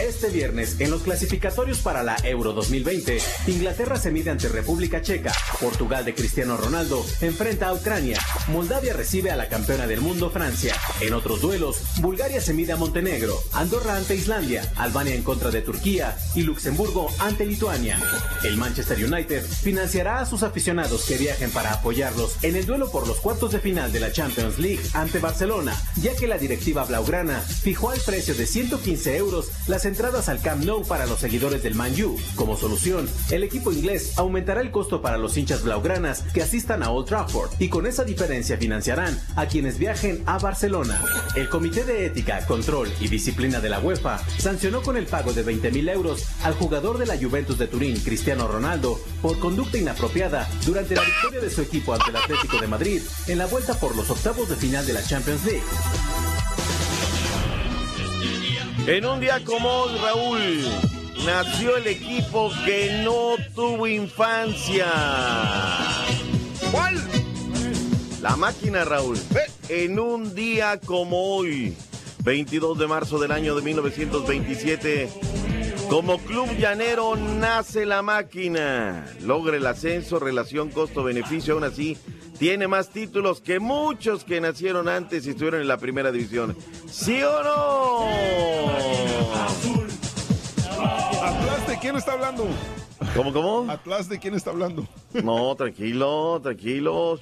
Este viernes, en los clasificatorios para la Euro 2020, Inglaterra se mide ante República Checa, Portugal de Cristiano Ronaldo enfrenta a Ucrania, Moldavia recibe a la campeona del mundo Francia. En otros duelos, Bulgaria se mide a Montenegro, Andorra ante Islandia, Albania en contra de Turquía y Luxemburgo ante Lituania. El Manchester United financiará a sus aficionados que viajen para apoyarlos en el duelo por los cuartos de final de la Champions League ante Barcelona, ya que la directiva blaugrana fijó al precio de 115 euros las entradas al Camp Nou para los seguidores del Man U. Como solución, el equipo inglés aumentará el costo para los hinchas blaugranas que asistan a Old Trafford y con esa diferencia financiarán a quienes viajen a Barcelona. El Comité de Ética, Control y Disciplina de la UEFA sancionó con el pago de 20.000 euros al jugador de la Juventus de Turín, Cristiano Ronaldo, por conducta inapropiada durante la victoria de su equipo ante el Atlético de Madrid en la vuelta por los octavos de final de la Champions League. En un día como hoy, Raúl, nació el equipo que no tuvo infancia. ¿Cuál? La máquina, Raúl. En un día como hoy, 22 de marzo del año de 1927, como club llanero nace la máquina. Logra el ascenso, relación costo-beneficio, aún así tiene más títulos que muchos que nacieron antes y estuvieron en la primera división. ¿Sí o no? ¿Atlas de quién está hablando? ¿Cómo, cómo? ¿Atlas de quién está hablando? No, tranquilo, tranquilo.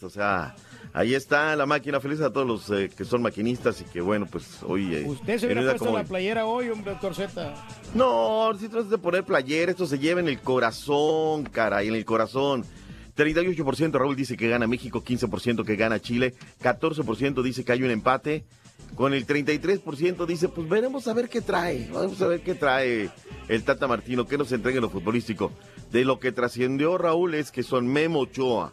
O sea, ahí está la máquina. Feliz a todos los eh, que son maquinistas y que, bueno, pues hoy. eh, Usted se hubiera puesto como la playera hoy, hombre, Z. No, si tratas de poner playera, esto se lleva en el corazón, caray, en el corazón. 38% Raúl dice que gana México, 15% que gana Chile, 14% dice que hay un empate. Con el 33%, dice, pues veremos a ver qué trae, vamos a ver qué trae el Tata Martino, qué nos entrega en lo futbolístico. De lo que trascendió Raúl es que son Memo Ochoa,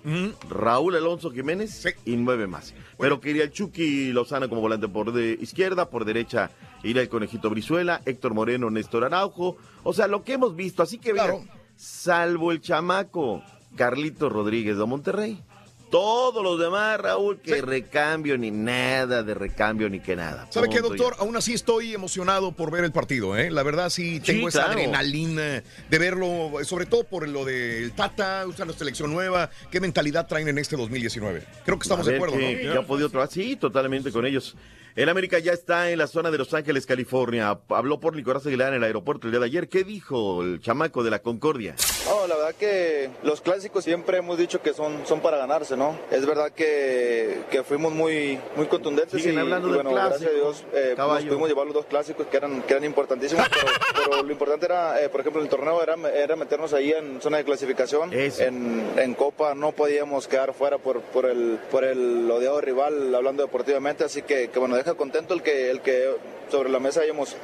Raúl Alonso Jiménez y nueve más. Pero quería el Chucky Lozano como volante por de izquierda, por derecha iría el Conejito Brizuela, Héctor Moreno, Néstor Araujo. O sea, lo que hemos visto. Así que vean, salvo el chamaco Carlito Rodríguez de Monterrey. Todos los demás, Raúl, que recambio ni nada de recambio ni que nada. ¿Sabe qué, doctor? ya. Aún así estoy emocionado por ver el partido, ¿eh? La verdad sí tengo esa claro. adrenalina de verlo, sobre todo por lo del Tata, usa la selección nueva, qué mentalidad traen en este 2019. Creo que estamos de acuerdo, ¿no? qué ha podido trabajar. Sí, totalmente con ellos. El América ya está en la zona de Los Ángeles, California. Habló por Nicolás Aguilar en el aeropuerto el día de ayer. ¿Qué dijo el chamaco de la Concordia? No, la verdad que los clásicos siempre hemos dicho que son, son para ganarse, ¿no? Es verdad que, que fuimos muy, muy contundentes Siguen y, hablando y bueno, gracias a Dios eh, nos pudimos llevar los dos clásicos que eran, que eran importantísimos, pero, pero lo importante era, eh, por ejemplo, el torneo era, era meternos ahí en zona de clasificación. En, en Copa no podíamos quedar fuera por, por, el, por el odiado rival, hablando deportivamente, así que, que bueno, deja contento el que, el que sobre la mesa hayamos,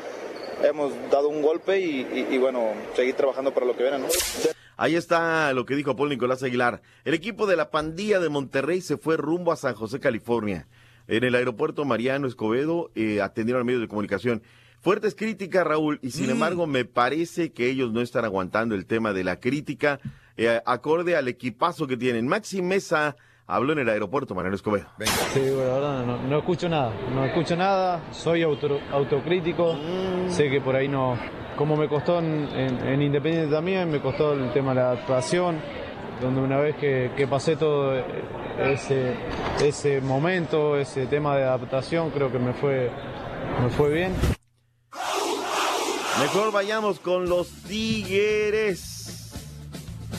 hemos dado un golpe y, y- y, bueno, seguir trabajando para lo que viene, ¿no? Ahí está lo que dijo Paul Nicolás Aguilar. El equipo de la pandilla de Monterrey se fue rumbo a San José, California. En el aeropuerto Mariano Escobedo eh, atendieron a medios de comunicación. Fuertes críticas, Raúl, y sin Mm. embargo me parece que ellos no están aguantando el tema de la crítica eh, acorde al equipazo que tienen. Maxi Mesa habló en el aeropuerto Mariano Escobedo. Sí, bueno, la verdad no, no escucho nada, no escucho nada, soy auto- autocrítico, sé que por ahí no, como me costó en, en- en Independiente también, me costó el tema de la adaptación, donde una vez que, que pasé todo ese, ese momento, ese tema de adaptación, creo que me fue, me fue bien. Mejor vayamos con los Tigres.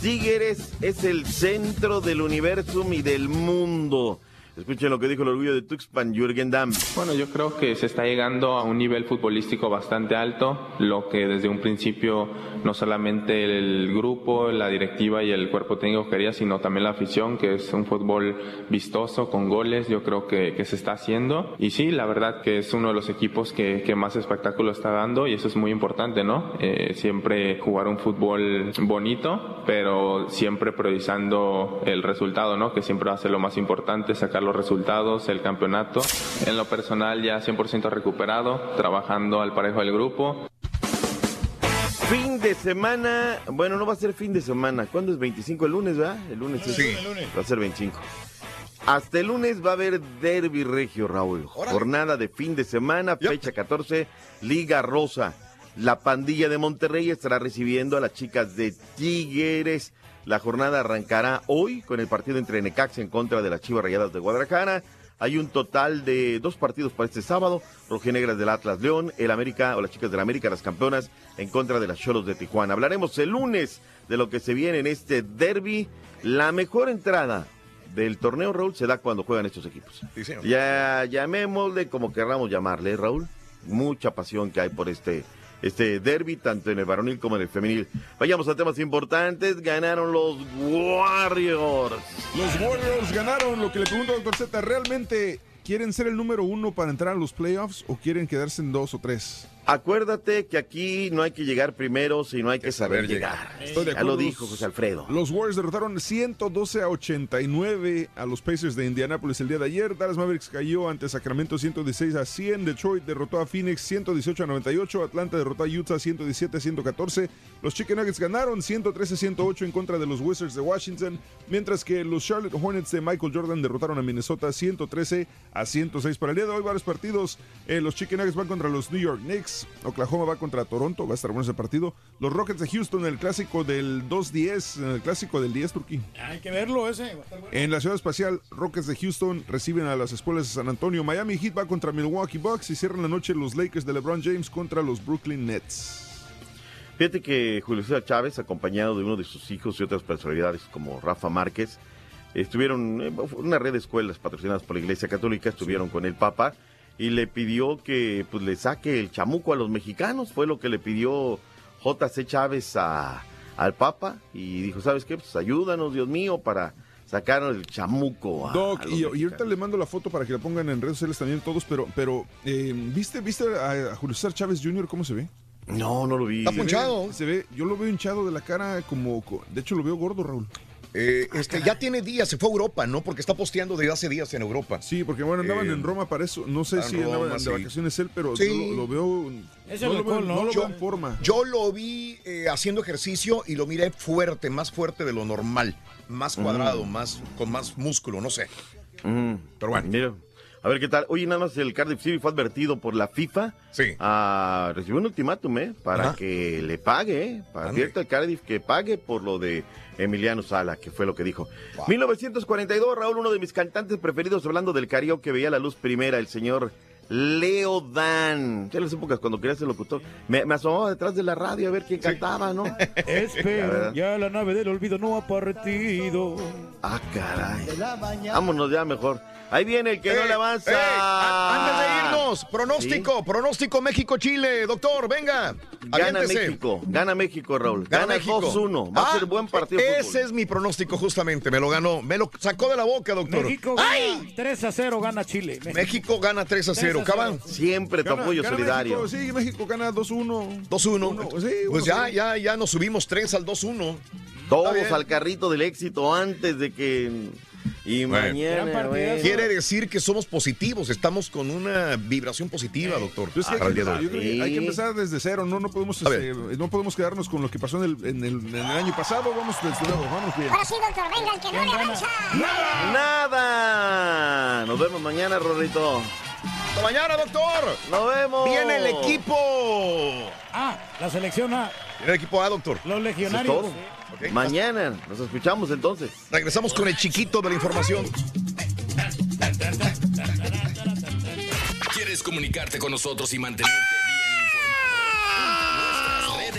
Tigres es el centro del universo y del mundo. Escuchen lo que dijo el orgullo de Tuxpan, Jürgen Damm. Bueno, yo creo que se está llegando a un nivel futbolístico bastante alto, lo que desde un principio no solamente el grupo, la directiva y el cuerpo técnico quería, sino también la afición, que es un fútbol vistoso, con goles, yo creo que, que se está haciendo. Y sí, la verdad que es uno de los equipos que, que más espectáculo está dando y eso es muy importante, ¿no? Eh, siempre jugar un fútbol bonito, pero siempre priorizando el resultado, ¿no? Que siempre va a ser lo más importante, sacar los resultados, el campeonato. En lo personal ya 100% recuperado, trabajando al parejo del grupo. Fin de semana, bueno, no va a ser fin de semana. ¿Cuándo es 25? El lunes, ¿verdad? El lunes es- Sí. Va a ser 25. Hasta el lunes va a haber Derby Regio, Raúl. Jornada de fin de semana, fecha 14, Liga Rosa. La pandilla de Monterrey estará recibiendo a las chicas de Tigres. La jornada arrancará hoy con el partido entre Necaxa en contra de las Chivas Rayadas de Guadalajara. Hay un total de dos partidos para este sábado. Rojinegras del Atlas León, el América o las chicas del América, las campeonas, en contra de las Cholos de Tijuana. Hablaremos el lunes de lo que se viene en este derby. La mejor entrada del torneo, Raúl, se da cuando juegan estos equipos. Ya llamémosle como querramos llamarle, ¿eh, Raúl. Mucha pasión que hay por este, este derby, tanto en el varonil como en el femenil. Vayamos a temas importantes. Ganaron los Warriors. Los Warriors ganaron. Lo que le pregunto, doctor Z, ¿realmente quieren ser el número uno para entrar a los playoffs o quieren quedarse en dos o tres? Acuérdate que aquí no hay que llegar primero, sino hay que saber llegar. Estoy de Ya lo dijo José Alfredo. Los Warriors derrotaron 112 a 89 a los Pacers de Indianapolis el día de ayer. Dallas Mavericks cayó ante Sacramento 116 a 100. Detroit derrotó a Phoenix 118 a 98. Atlanta derrotó a Utah 117 a 114. Los Chicken Nuggets ganaron 113 a 108 en contra de los Wizards de Washington. Mientras que los Charlotte Hornets de Michael Jordan derrotaron a Minnesota 113 a 106. Para el día de hoy, varios partidos. Eh, los Chicken Nuggets van contra los New York Knicks. Oklahoma va contra Toronto. Va a estar bueno ese partido. Los Rockets de Houston, el clásico del 2-10. El clásico del 10 Turquí. Hay que verlo ese. va a estar bueno. En la ciudad espacial, Rockets de Houston reciben a las escuelas de San Antonio. Miami Heat va contra Milwaukee Bucks y cierran la noche los Lakers de LeBron James contra los Brooklyn Nets. Fíjate que Julio César Chávez, acompañado de uno de sus hijos y otras personalidades como Rafa Márquez, estuvieron en una red de escuelas patrocinadas por la Iglesia Católica, estuvieron con el Papa y le pidió que pues le saque el chamuco a los mexicanos, fue lo que le pidió JC Chávez a, al Papa y dijo, ¿sabes qué? Pues ayúdanos, Dios mío, para sacaron el chamuco. a- Doc, a los y, y ahorita le mando la foto para que la pongan en redes sociales también todos, pero, pero eh, ¿viste, ¿viste a, a Julio César Chávez Jr. cómo se ve? No, no lo vi. Está Se ve-. Se ve, yo lo veo hinchado de la cara como, co- de hecho lo veo gordo, Raúl. Eh, este, ya tiene días, se fue a Europa, ¿no? Porque está posteando desde hace días en Europa. Sí, porque bueno, andaban Eh, en Roma para eso. No sé si andaban de sí. vacaciones él, pero Sí. yo lo, lo veo. Es no lo veo, alcohol, ¿no? no lo Yo- veo en forma. Yo lo vi eh, haciendo ejercicio y lo miré fuerte, más fuerte de lo normal, más cuadrado, más con más músculo, no sé. Ujú. Pero bueno. Mira, a ver qué tal. Oye, nada más el Cardiff City fue advertido por la FIFA. Sí. A recibir un ultimátum, ¿eh? Para Ajá. que le pague, ¿eh? Para advierte al Cardiff que pague por lo de Emiliano Sala, que fue lo que dijo. 1942, Raúl, uno de mis cantantes preferidos, hablando del karaoke, veía la luz primera, el señor Leo Dan. Ya en las épocas cuando quería ser locutor, me, me asomaba detrás de la radio a ver quién cantaba, ¿no? [laughs] Espera, ya la nave del olvido no ha partido. Ah, caray. Vámonos ya mejor. Ahí viene el que no Eh, le avanza. eh, a- antes de irnos, pronóstico, pronóstico México-Chile, doctor, venga. Gana aviéntese. México, gana México, Raúl. Gana Gana, México. 2-1. Va a Ah, ser buen partido. Ese fútbol. es mi pronóstico justamente, me lo ganó, me lo sacó de la boca, doctor. México gana 3 a 0, gana Chile. México gana 3 a 0, 3 a Cabán. Siempre tu Gana- apoyo gana solidario. México, sí, México gana 2-1. 2-1. Uno, sí, pues uno, ya, sí. ya, ya nos subimos 3 al 2-1. Todos al carrito del éxito antes de que. Y Bueno. mañana. Quiere decir que somos positivos, estamos con una vibración positiva, doctor. Pues que para hay, que empezar, hoy. yo creo que hay que Sí. empezar desde cero, no, no podemos, este, no podemos quedarnos con lo que pasó en el, en el- en el año pasado, vamos desde luego, vamos bien. Ahora sí, doctor, venga, el que no le avanza. Nada. Nos vemos mañana, Rorrito. Hasta mañana, doctor. Nos vemos. Viene el equipo. Ah, la selección A, Viene el equipo A, doctor. los es legionarios. Mañana. Nos escuchamos entonces. Regresamos con el chiquito de la información. ¿Quieres comunicarte con nosotros y mantenerte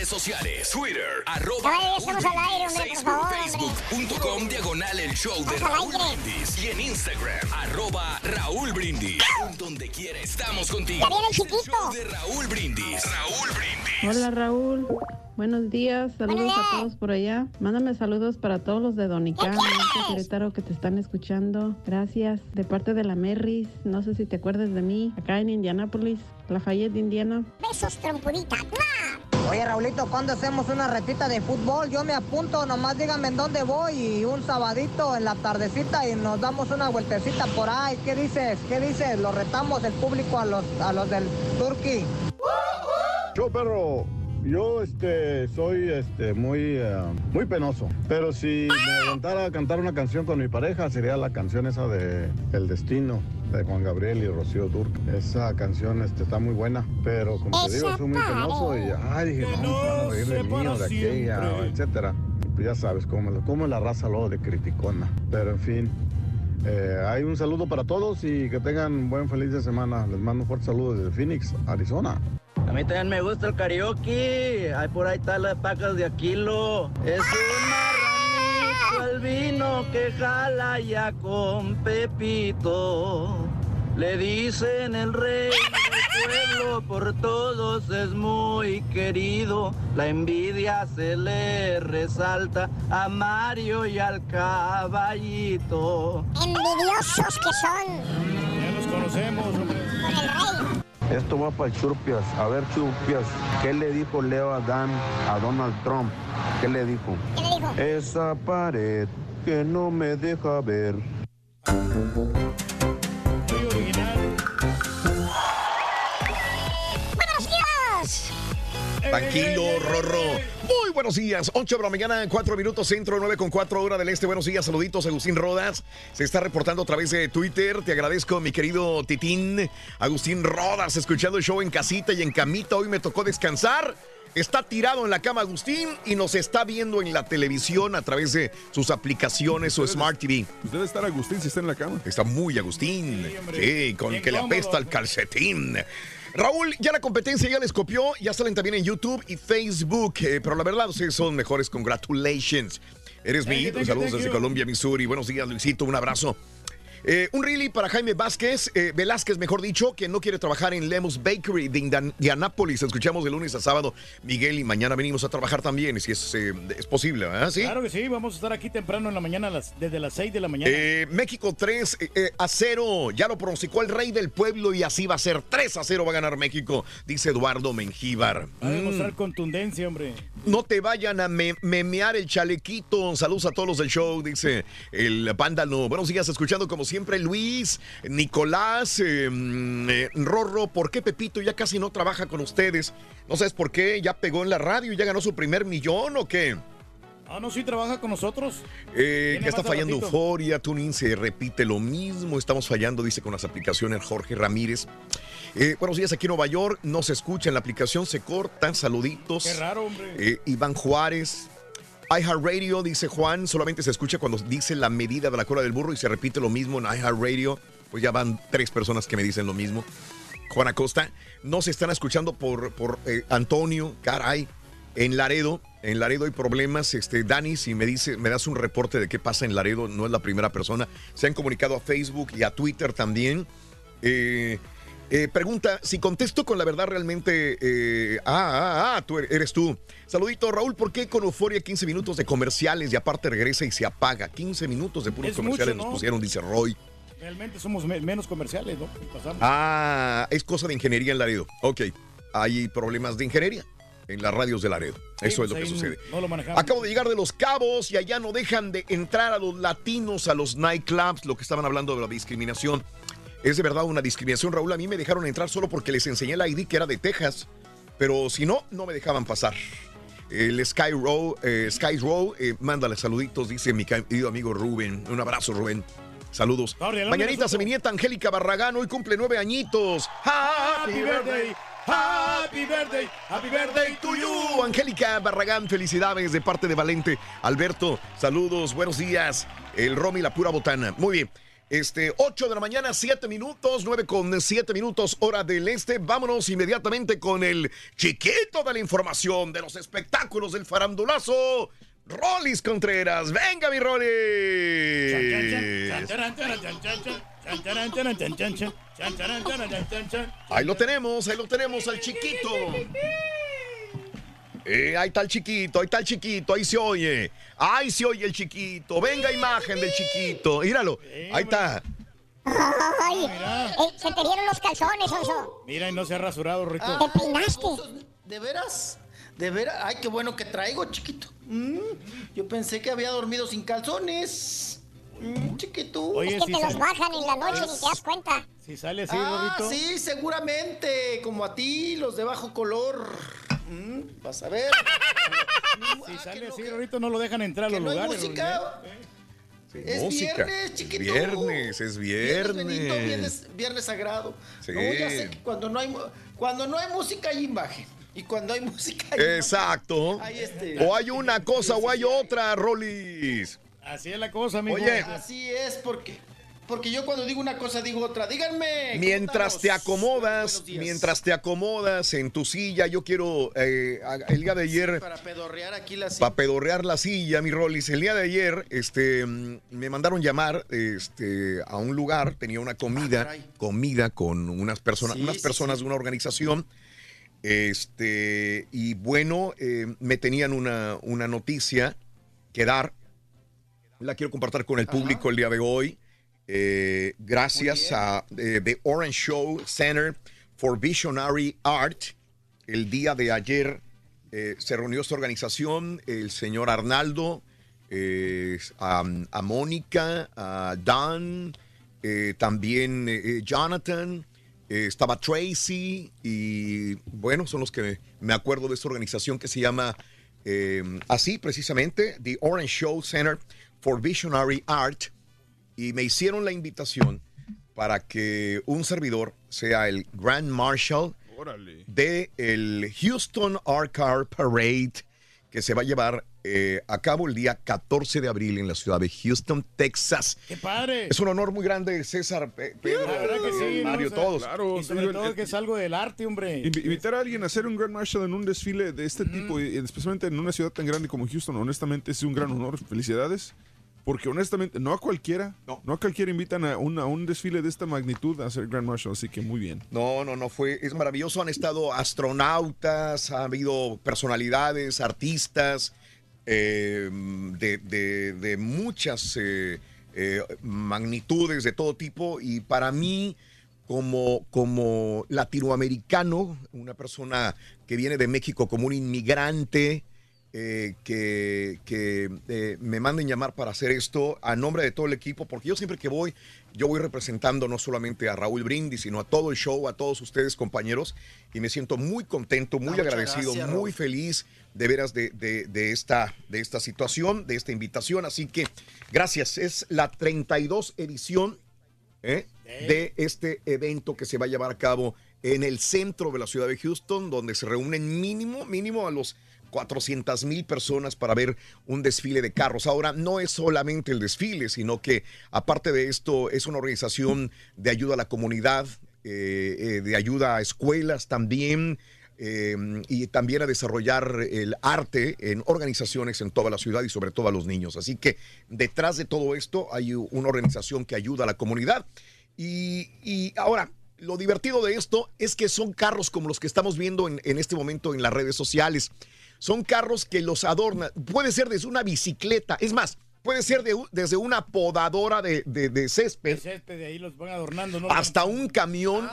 redes sociales. Twitter, arroba Ay, estamos al aire, hombre, por favor. Facebook.com, diagonal el show de Raúl. Brindis. Y en Instagram, arroba Raúl Brindis. Donde quiera estamos contigo. Viene el chiquito. show de Raúl Brindis. Raúl Brindis. Hola Raúl, buenos días, saludos Buenos días. a todos por allá. Mándame saludos para todos los de Donicán, este Querétaro que te están escuchando. Gracias, de parte de la Merris, no sé si te acuerdas de mí, acá en Indianápolis, Lafayette, Indiana. Besos, trompudita. Oye, Raulito, ¿cuándo hacemos una retita de fútbol? Yo me apunto, nomás díganme en dónde voy y un sabadito en la tardecita y nos damos una vueltecita por ahí. ¿Qué dices? ¿Qué dices? Lo retamos el público a los, a los del Turkey. Yo, perro, yo este, soy este, muy, eh, muy penoso. Pero si me aventara a cantar una canción con mi pareja, sería la canción esa de El Destino, de Juan Gabriel y Rocío Durk. Esa canción este, está muy buena, pero como te digo, soy muy penoso y ay, dije, no, a reír de mí o de aquella, etcétera. Pues ya sabes cómo, es- cómo es la raza luego de criticona. Pero en fin. eh, hay un saludo para todos y que tengan buen feliz de semana. Les mando un fuerte saludo desde Phoenix, Arizona. A mí también me gusta el karaoke. Hay por ahí está las pacas de Aquilo. Es un marranito el vino que jala ya con Pepito. Le dicen el rey del pueblo, por todos es muy querido. La envidia se le resalta a Mario y al caballito. Envidiosos que son. Ya los conocemos, hombre. Con el rey. Esto va para Churpias. A ver, Churpias, ¿qué le dijo Leo Adán a Donald Trump? ¿Qué le dijo? ¿Qué le dijo? Esa pared que no me deja ver. Tranquilo, Rorro. Muy buenos días. 8 de la mañana, 4 minutos centro, 9 con 4 hora del este. Buenos días, saluditos, Agustín Rodas. Se está reportando a través de Twitter. Te agradezco, mi querido Titín. Agustín Rodas, escuchando el show en casita y en camita. Hoy me tocó descansar. Está tirado en la cama Agustín y nos está viendo en la televisión a través de sus aplicaciones o Smart TV. Debe estar Agustín si está en la cama. Está muy Agustín. Sí, con Bien que le apesta el calcetín. Raúl, ya la competencia ya les copió, ya salen también en YouTube y Facebook, eh, pero la verdad ustedes son mejores, congratulations. Eres mi ídolo, saludos desde. Colombia, Missouri. Buenos días, Luisito, un abrazo. Eh, un really para Jaime Vázquez, eh, Velázquez, mejor dicho, que no quiere trabajar en Lemus Bakery de Indianápolis. Escuchamos de lunes a sábado, Miguel, y mañana venimos a trabajar también, si es, eh, es posible, ¿verdad? ¿Sí? Claro que sí, vamos a estar aquí temprano en la mañana, las- desde las 6 de la mañana. México 3 eh, a 0. Ya lo pronosticó el rey del pueblo y así va a ser. 3 a 0 va a ganar México, dice Eduardo Mengíbar. Va a demostrar Mm. contundencia, hombre. No te vayan a me- memear el chalequito. Saludos a todos los del show, dice el vándalo. Buenos días, escuchando como siempre Luis, Nicolás, eh, mm, eh, Rorro. ¿Por qué Pepito ya casi no trabaja con ustedes? No sabes por qué, ya pegó en la radio y ya ganó su primer millón o qué. Ah, no, sí trabaja con nosotros. Eh, Tiene que está fallando ratito. Euforia, Tuning se repite lo mismo, estamos fallando, dice con las aplicaciones Jorge Ramírez. Eh, buenos días aquí en Nueva York, no se escucha en la aplicación, se cortan, saluditos. Qué raro, hombre. Eh, Iván Juárez. iHeartRadio, dice Juan, solamente se escucha cuando dice la medida de la cola del burro y se repite lo mismo en iHeartRadio. Pues ya van tres personas que me dicen lo mismo. Juan Acosta, no se están escuchando por, por eh, Antonio, caray. En Laredo, en Laredo hay problemas. Este, Dani, si me dice, me das un reporte de qué pasa en Laredo, no es la primera persona. Se han comunicado a Facebook y a Twitter también. Eh, eh, pregunta, si contesto con la verdad realmente... eh, ah, ah, ah, tú eres tú. Saludito, Raúl, ¿por qué con Euforia 15 minutos de comerciales y aparte regresa y se apaga? 15 minutos de puros Es comerciales mucho, nos ¿no? pusieron, dice Roy. Realmente somos me- menos comerciales, ¿no? Pasamos. Ah, es cosa de ingeniería en Laredo. Ok, hay problemas de ingeniería en las radios de Laredo. Sí, Eso es pues lo que sucede. No lo manejamos. Acabo de llegar de Los Cabos y allá no dejan de entrar a los latinos a los nightclubs, lo que estaban hablando de la discriminación. Es de verdad una discriminación, Raúl. A mí me dejaron entrar solo porque les enseñé el ID que era de Texas, pero si no, no me dejaban pasar. El Sky Row, eh, Sky Row, eh, mándale saluditos, dice mi querido amigo Rubén. Un abrazo, Rubén. Saludos. Gabriel, Mañanitas a mi nieta Angélica Barragán, hoy cumple nueve añitos. Happy birthday, happy birthday, happy birthday to you. Angélica Barragán, felicidades de parte de Valente. Alberto, saludos, buenos días. El Romy, la pura botana. Muy bien. Este, 8 de la mañana, 7 minutos, 9 con 7 minutos, hora del este. Vámonos inmediatamente con el chiquito de la información de los espectáculos del farandulazo. Rolis Contreras. Venga, mi Rolis. Ahí lo tenemos, ahí lo tenemos al chiquito. Eh, ahí está el chiquito, ahí está el chiquito, ahí se oye. Ahí se oye el chiquito. Venga imagen del chiquito. Míralo. Ahí está. Ay, eh, se te dieron los calzones, oso. Mira, y no se ha rasurado, Rico. Te peinaste. ¿De veras? ¿De veras? Ay, qué bueno que traigo, chiquito. Mm, yo pensé que había dormido sin calzones. Mm, chiquito. es que te los bajan en la noche ni te das cuenta. Si sale así, ah, sí, seguramente. Como a ti, los de bajo color. Mm, vas a ver. [laughs] Si sale así, Rorrito, no lo dejan entrar a los no hay lugares. música. Sí, Es música. viernes, chiquito. Viernes, es Viernes, Benito, viernes. viernes, viernes sagrado. Sí. No, ya sé que cuando no hay, cuando no hay música hay imagen. Y cuando hay música hay imagen. Exacto. Hay este- O hay una cosa o hay otra, Rolis. Así es la cosa, amigo. Oye. Así es porque porque yo cuando digo una cosa digo otra. Díganme. ¿cómo Mientras te acomodas, mientras te acomodas en tu silla, yo quiero, eh, el día de ayer, Para pedorrear aquí la para pedorrear la silla, mi Rolis, el día de ayer, este, mm, me mandaron llamar, este, a un lugar, tenía una comida, comida con unas personas, Sí, unas sí, personas de una organización, este, y bueno, eh, me tenían una, una noticia que dar, la quiero compartir con el público el día de hoy. Eh, gracias a eh, The Orange Show Center for Visionary Art. El día de ayer eh, se reunió esta organización, el señor Arnaldo, a, a Mónica, a Dan, también Jonathan, estaba Tracy y bueno, son los que me acuerdo de esta organización que se llama así precisamente, The Orange Show Center for Visionary Art y me hicieron la invitación para que un servidor sea el Grand Marshal Órale. de el Houston Art Car Parade que se va a llevar eh, a cabo el día 14 de abril en la ciudad de Houston, Texas. ¡Qué padre! Es un honor muy grande, César, Pe- Pedro, La verdad que sí, eh, ¿no? Mario, O sea, todos. Claro, Y sobre digo, todo el- que es algo del arte, hombre. Invi- Invitar a alguien a hacer un Grand Marshal en un desfile de este tipo, y especialmente en una ciudad tan grande como Houston, honestamente es un gran honor. Felicidades. Porque honestamente, no a cualquiera, no, a cualquiera invitan a, un- a un desfile de esta magnitud a ser Grand Marshal, así que muy bien. No, no, no fue, es maravilloso. Han estado astronautas, ha habido personalidades, artistas, eh, de, de- de muchas eh, eh, magnitudes de todo tipo. Y para mí, como, como latinoamericano, una persona que viene de México como un inmigrante, eh, que, que, eh, me manden llamar para hacer esto a nombre de todo el equipo, porque yo siempre que voy, yo voy representando no solamente a Raúl Brindis, sino a todo el show, a todos ustedes compañeros, y me siento muy contento, muy Ah, muchas agradecido, gracias, muy feliz de veras de, de- de esta, de esta situación, de esta invitación, así que gracias, es la 32 edición ¿eh? de este evento que se va a llevar a cabo en el centro de la ciudad de Houston, donde se reúnen mínimo, mínimo a los 400 mil personas para ver un desfile de carros. Ahora, no es solamente el desfile, sino que aparte de esto, es una organización de ayuda a la comunidad, eh, eh, de ayuda a escuelas también. eh, y también a desarrollar el arte en organizaciones en toda la ciudad y sobre todo a los niños. Así que detrás de todo esto hay una organización que ayuda a la comunidad. Y, ahora, lo divertido de esto es que son carros como los que estamos viendo en, en este momento en las redes sociales. Son carros que los adornan. Puede ser desde una bicicleta. Es más, puede ser de desde una podadora de, de- de césped Este de ahí los van adornando, ¿no? hasta un camión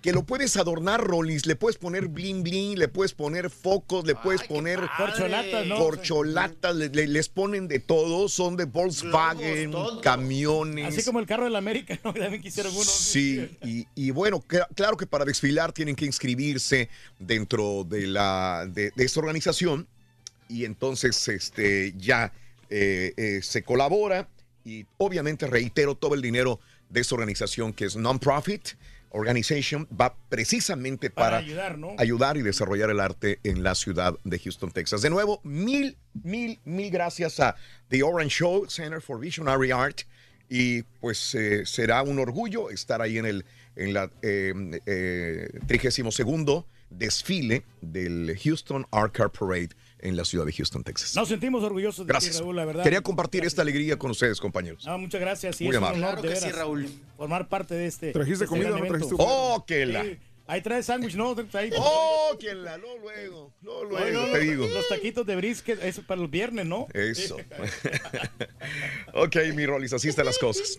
que lo puedes adornar, Rolis. Le puedes poner bling bling, le puedes poner focos, le puedes poner Corcholatas, ¿no? corcholatas, le- le- les ponen de todo. Son de Volkswagen, camiones. Así como el carro de la América, ¿no? [laughs] Que También quisieron uno. Sí, y, y bueno, cl- claro que para desfilar tienen que inscribirse dentro de la de, de esta organización y entonces este ya eh, eh, se colabora y obviamente reitero todo el dinero de esta organización que es non-profit organization va precisamente Para para, ayudar, ¿no? ayudar y desarrollar el arte en la ciudad de Houston, Texas. De nuevo, mil, mil, mil gracias a The Orange Show Center for Visionary Art y pues eh, será un orgullo estar ahí en el en la eh, eh, 32 desfile del Houston Art Car Parade en la ciudad de Houston, Texas. Nos sentimos orgullosos de Gracias. ti, Raúl, la verdad. Quería compartir esta alegría con ustedes, compañeros. Muchas gracias. y Muy es un amable. honor, Claro de que sí, veras, Raúl. Formar parte de este. ¿Trajiste de este comida o no trajiste comida? Oh, que la- Sí. Ahí trae sándwich, ¿no? Ahí- Oh, que la, no, luego, no, luego, Oye, no, te no, digo. Los taquitos de brisket, eso para los viernes, ¿no? Eso. [laughs] ok, mi Rolis, así están las cosas.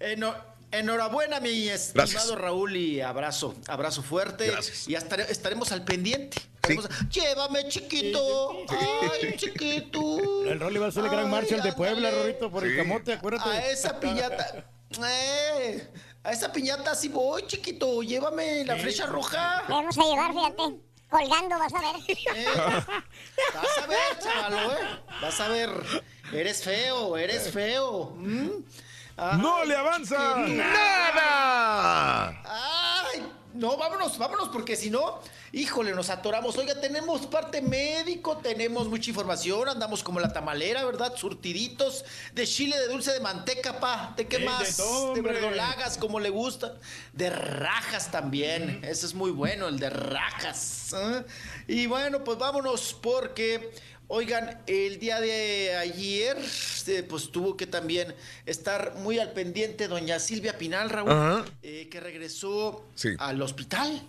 Eno- enhorabuena, mi estimado Gracias. Raúl, y abrazo, abrazo fuerte. Gracias. Y hasta estaremos al pendiente. Estaremos- Llévame, chiquito. Ay, chiquito. El Rolly va a ser el gran Marshall de Puebla. Rorito, por el Sí. camote, acuérdate. A esa piñata. Eh, a esa piñata sí voy, chiquito. Llévame la flecha roja. Vamos a llevar, fíjate. Colgando, vas a ver. Vas a ver, chavalo, ¿eh? Vas a ver. Eres feo, eres feo. ¿Mm? Ay, ¡No le avanza chiquito. ¡Nada! Ay, no, vámonos, vámonos, porque si no, híjole, nos atoramos. Oiga, tenemos parte médico, tenemos mucha información, andamos como la tamalera, ¿verdad? Surtiditos de chile, de dulce, de manteca, pa. ¿De qué más? de verdolagas, como le gusta. De rajas también. Mm. Ese es muy bueno, el de rajas. ¿eh? Y bueno, pues vámonos, porque. Oigan, el día de ayer, eh, pues tuvo que también estar muy al pendiente doña Silvia Pinal, Raúl, eh, que regresó Sí. al hospital.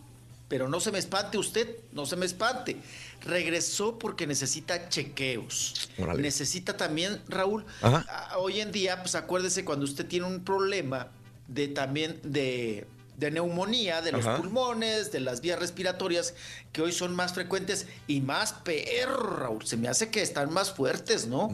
Pero no se me espante usted, no se me espante. Regresó porque necesita chequeos. Necesita también, Raúl, Ajá. hoy en día, pues acuérdese cuando usted tiene un problema de también de, de neumonía, de los Ajá. pulmones, de las vías respiratorias, que hoy son más frecuentes y más perro, Raúl. Se me hace que están más fuertes, ¿no?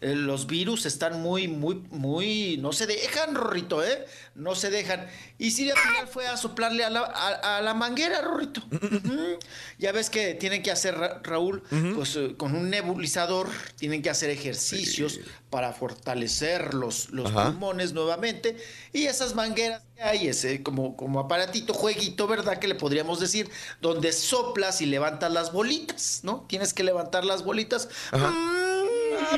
Eh, los virus están muy, muy, muy. No se dejan, Rorrito, ¿eh? No se dejan. Y si al final fue a soplarle a la, a- a la manguera, Rorrito. Ujú. Ya ves que tienen que hacer, Ra- Raúl, pues eh, con un nebulizador, tienen que hacer ejercicios para fortalecer los, los Ajá. pulmones nuevamente. Y esas mangueras que hay, ese como, como aparatito, jueguito, ¿verdad? Que le podríamos decir, donde soplas y levantas las bolitas, ¿no? Tienes que levantar las bolitas.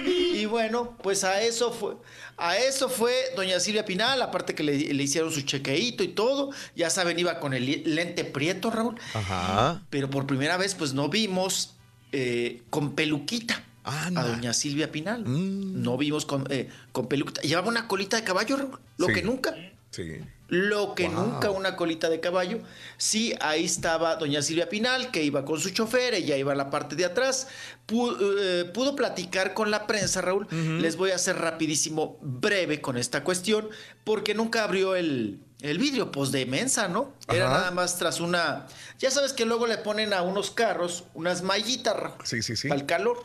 Y bueno, pues a eso fue, a eso fue doña Silvia Pinal, aparte que le, le hicieron su chequeíto y todo, ya saben, iba con el lente prieto, Raúl, Ajá. pero por primera vez pues no vimos eh, con peluquita. A doña Silvia Pinal. No vimos con, eh, con peluca. Llevaba una colita de caballo, Raúl, lo Sí. que nunca. Sí. Lo que Wow. nunca una colita de caballo. Sí, ahí estaba doña Silvia Pinal, que iba con su chofer, ella iba a la parte de atrás. Eh, pudo platicar con la prensa, Raúl. Les voy a hacer rapidísimo, breve con esta cuestión, porque nunca abrió el, el vidrio, pues de mensa, ¿no? Era Ajá. nada más tras una... Ya sabes que luego le ponen a unos carros unas mallitas, Raúl. Sí, sí, sí. Para el calor.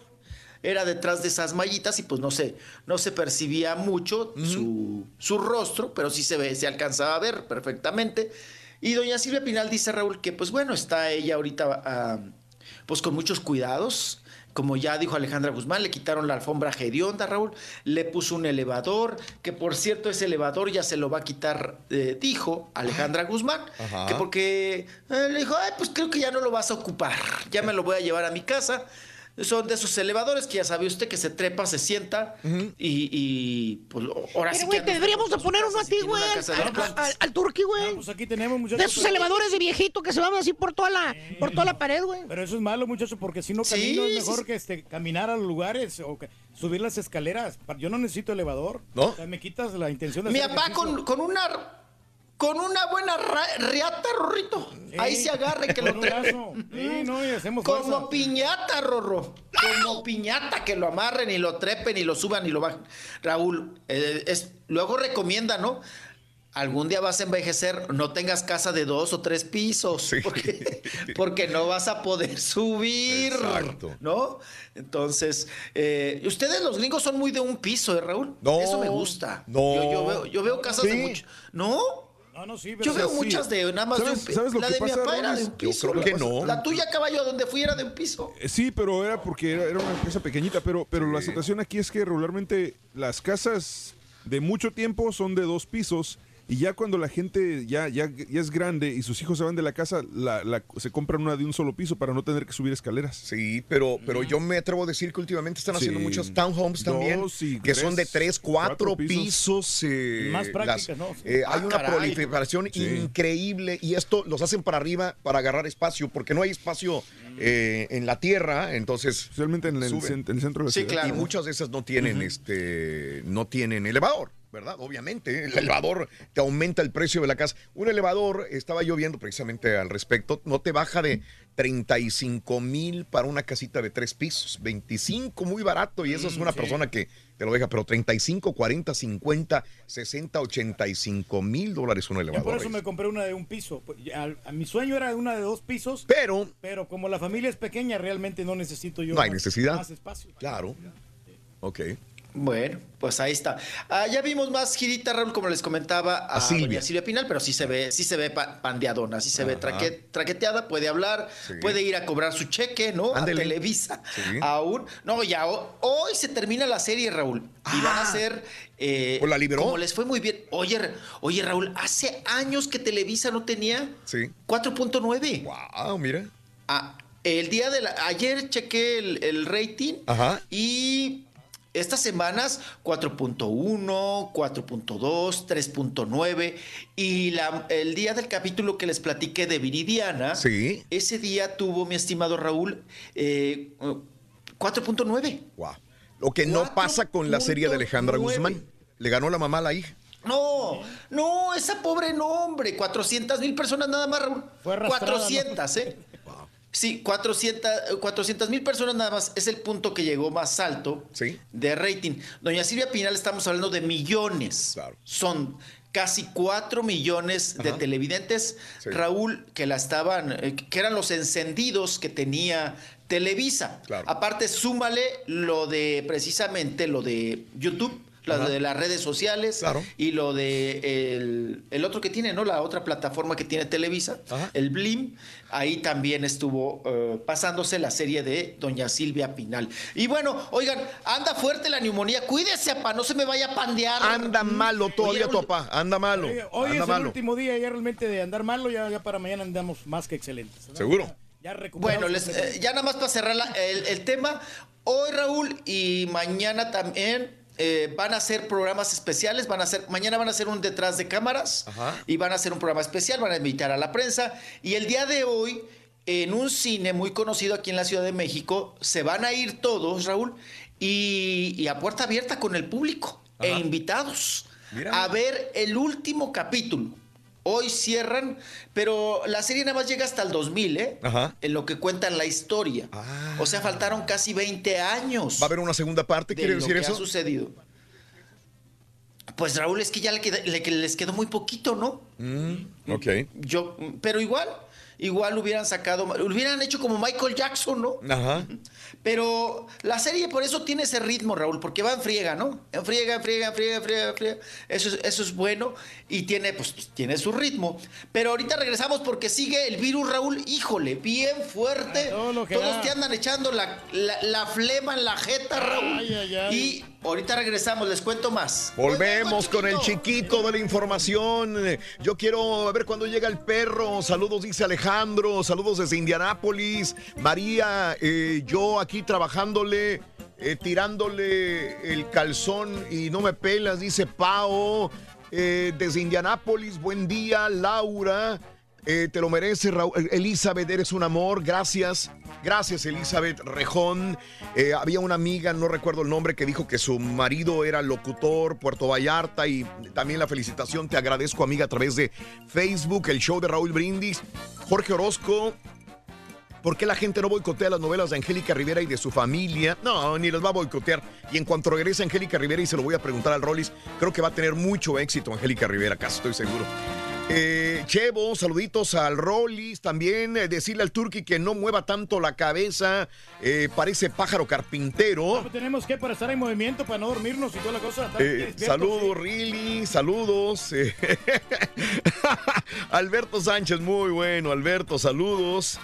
Era detrás de esas mallitas y pues no se, no se percibía mucho su, su rostro, pero sí se ve, se alcanzaba a ver perfectamente. Y doña Silvia Pinal dice, Raúl, que pues bueno, está ella ahorita ah, pues con muchos cuidados. Como ya dijo Alejandra Guzmán, le quitaron la alfombra hedionda, Raúl, le puso un elevador, que por cierto ese elevador ya se lo va a quitar, eh, dijo Alejandra Guzmán, Ajá. que porque eh, le dijo, ay, pues creo que ya no lo vas a ocupar, ya me lo voy a llevar a mi casa. Son de esos elevadores que ya sabe usted que se trepa, se sienta y, y, pues ahora sí Pero, güey, que te deberíamos de poner uno a ti, güey. Al, al, al- turqui, güey. Pues aquí tenemos, muchachos. De esos elevadores de viejito que se van así por toda la, por toda la pared, güey. Pero eso es malo, muchacho, porque si no Sí, camino es sí, mejor sí. que este, caminar a los lugares o que- subir las escaleras. Yo no necesito elevador. ¿No? O sea, me quitas la intención de Mi hacer papá con, con una con una buena riata, Rorrito. Ahí se agarra y que lo Con un brazo. Sí, no, y hacemos Como fuerza. piñata, Rorro. Como piñata, que lo amarren y lo trepen y lo suban y lo bajen. Raúl, eh, es, luego recomienda, ¿no? Algún día vas a envejecer, no tengas casa de dos o tres pisos, porque, [laughs] porque no vas a poder subir, Exacto. ¿no? Entonces, eh, ustedes los gringos son muy de un piso, ¿eh, Raúl? No, Eso me gusta. no. Yo, yo veo, yo veo casas de Sí. mucho. ¿No? No, no, sí, pero Yo veo sí. muchas de nada más de un ¿Sabes- piso. sabes lo La que de mi pasa, papá era de un Yo piso. creo que la- no. La tuya, caballo, donde fui era de un piso. Eh, Sí, pero era porque era, era una casa pequeñita, pero, pero la situación aquí es que regularmente las casas de mucho tiempo son de dos pisos y ya cuando la gente ya, ya, ya es grande y sus hijos se van de la casa, la, la- se compran una de un solo piso para no tener que subir escaleras. Sí, pero, pero yo me atrevo a decir que últimamente están haciendo Sí. muchos townhomes también, Dos y que son de tres, cuatro, cuatro pisos. pisos. eh, Más prácticas, las- ¿no? eh, Ah, hay una caray. proliferación Sí. increíble y esto los hacen para arriba para agarrar espacio, porque no hay espacio eh, en la tierra, entonces Especialmente en el, en el centro de la Sí, ciudad. claro. y muchas de esas no tienen este no tienen elevador. ¿Verdad? Obviamente, el elevador te aumenta el precio de la casa. Un elevador, estaba yo viendo precisamente al respecto, no te baja de 35 mil para una casita de tres pisos. 25, muy barato, y eso es una persona que te lo deja, pero 35, 40, 50, 60, 85 mil dólares un Yo elevador. por eso me compré una de un piso. Pues, a mi sueño era una de dos pisos, Pero pero como la familia es pequeña, realmente no necesito yo no hay más- necesidad. más espacio. Claro. Ok. Bueno, pues ahí está. Ah, ya vimos más girita, Raúl, como les comentaba a, A Silvia. doña Silvia Pinal, pero sí se ve, sí se ve pa- pandeadona, sí se ve traque- traqueteada, puede hablar, Sí. puede ir a cobrar su cheque, ¿no? Ándele. A Televisa. Sí. Aún. No, ya ho- hoy se termina la serie, Raúl. Y van a ser. eh, ¿Pues la liberó? Como les fue muy bien. Oye, oye, Raúl, hace años que Televisa no tenía Sí. 4.9. Wow, mira. Ah, el día de la. Ayer chequé el, el rating. Ajá. Y estas semanas 4.1, 4.2, 3.9 y la- el día del capítulo que les platiqué de Viridiana, Sí. ese día tuvo mi estimado Raúl eh, 4.9. Wow. Lo que no pasa con la serie de Alejandra 4.9. Guzmán. Le ganó la mamá a la hija. No, no, esa pobre nombre, 400 mil personas nada más, Raúl. Fue arrastrada, 400, ¿eh? Sí, 400 mil personas nada más. Es el punto que llegó más alto Sí. de rating. Doña Silvia Pinal, estamos hablando de millones. Claro. Son casi 4 millones de televidentes, Sí. Raúl, que la estaban, eh, que eran los encendidos que tenía Televisa. Claro. Aparte, súmale lo de precisamente lo de YouTube, lo Ajá. de las redes sociales Claro. y lo de el, el otro que tiene, ¿no? La otra plataforma que tiene Televisa, Ajá. el Blim. Ahí también estuvo eh, pasándose la serie de Doña Silvia Pinal. Y bueno, oigan, anda fuerte la neumonía. Cuídese, pa, no se me vaya a pandear. Anda malo todavía tu papá. Anda malo. Oye, hoy anda es el último día ya realmente de andar malo, ya, ya para mañana andamos más que excelentes. ¿Seguro? Ya recuperamos Bueno, les- eh, ya nada más para cerrar la- el, el tema. Hoy, Raúl, y mañana también eh, van a hacer programas especiales. Van a hacer, mañana van a hacer un detrás de cámaras Ajá. y van a hacer un programa especial. Van a invitar a la prensa. Y el día de hoy en un cine muy conocido aquí en la Ciudad de México. Se van a ir todos, Raúl, y, y a puerta abierta con el público e invitados a ver el último capítulo. Hoy cierran, pero la serie nada más llega hasta el 2000, ¿eh? Ajá. En lo que cuentan la historia. O sea, faltaron casi 20 años. ¿Va a haber una segunda parte? de ¿Quiere lo decir que eso? ha sucedido. Pues Raúl, es que ya le queda- le- que les quedó muy poquito, ¿no? Mm, ok. Yo, pero igual, igual hubieran sacado, hubieran hecho como Michael Jackson, ¿no? Ajá. Pero la serie por eso tiene ese ritmo, Raúl, porque va en friega, ¿no? En friega, en friega, en friega, en friega, en friega. Eso es, eso es bueno y tiene, pues, tiene su ritmo. Pero ahorita regresamos porque sigue el virus, Raúl, híjole, bien fuerte. lo que Todos da. te andan echando la, la- la flema en la jeta, Raúl. Ay, ay, ay. Y ahorita regresamos, les cuento más. Volvemos con el chiquito de la información. Yo quiero ver cuándo llega el perro. Saludos, dice Alejandro. Saludos desde Indianápolis. María, eh, yo aquí trabajándole, eh, tirándole el calzón y no me pelas, dice Pao. Eh, desde Indianápolis, buen día, Laura. Eh, te lo mereces, Raúl. Eh, Elizabeth, eres un amor. Gracias. Gracias, Elizabeth Rejón. Había una amiga, no recuerdo el nombre, que dijo que su marido era locutor, Puerto Vallarta. Y también la felicitación. Te agradezco, amiga, a través de Facebook, el show de Raúl Brindis. Jorge Orozco. ¿Por qué la gente no boicotea las novelas de Angélica Rivera y de su familia? No, ni las va a boicotear. Y en cuanto regrese Angélica Rivera, y se lo voy a preguntar al Rollis, creo que va a tener mucho éxito Angélica Rivera, casi estoy seguro. Eh, Chevo, saluditos al Rollis. También eh, decirle al Turqui que no mueva tanto la cabeza. eh, parece pájaro carpintero. Tenemos que para estar en movimiento, para no dormirnos y toda la cosa. Eh, saludos, Rilly, saludos. [laughs] Alberto Sánchez, muy bueno, Alberto, saludos.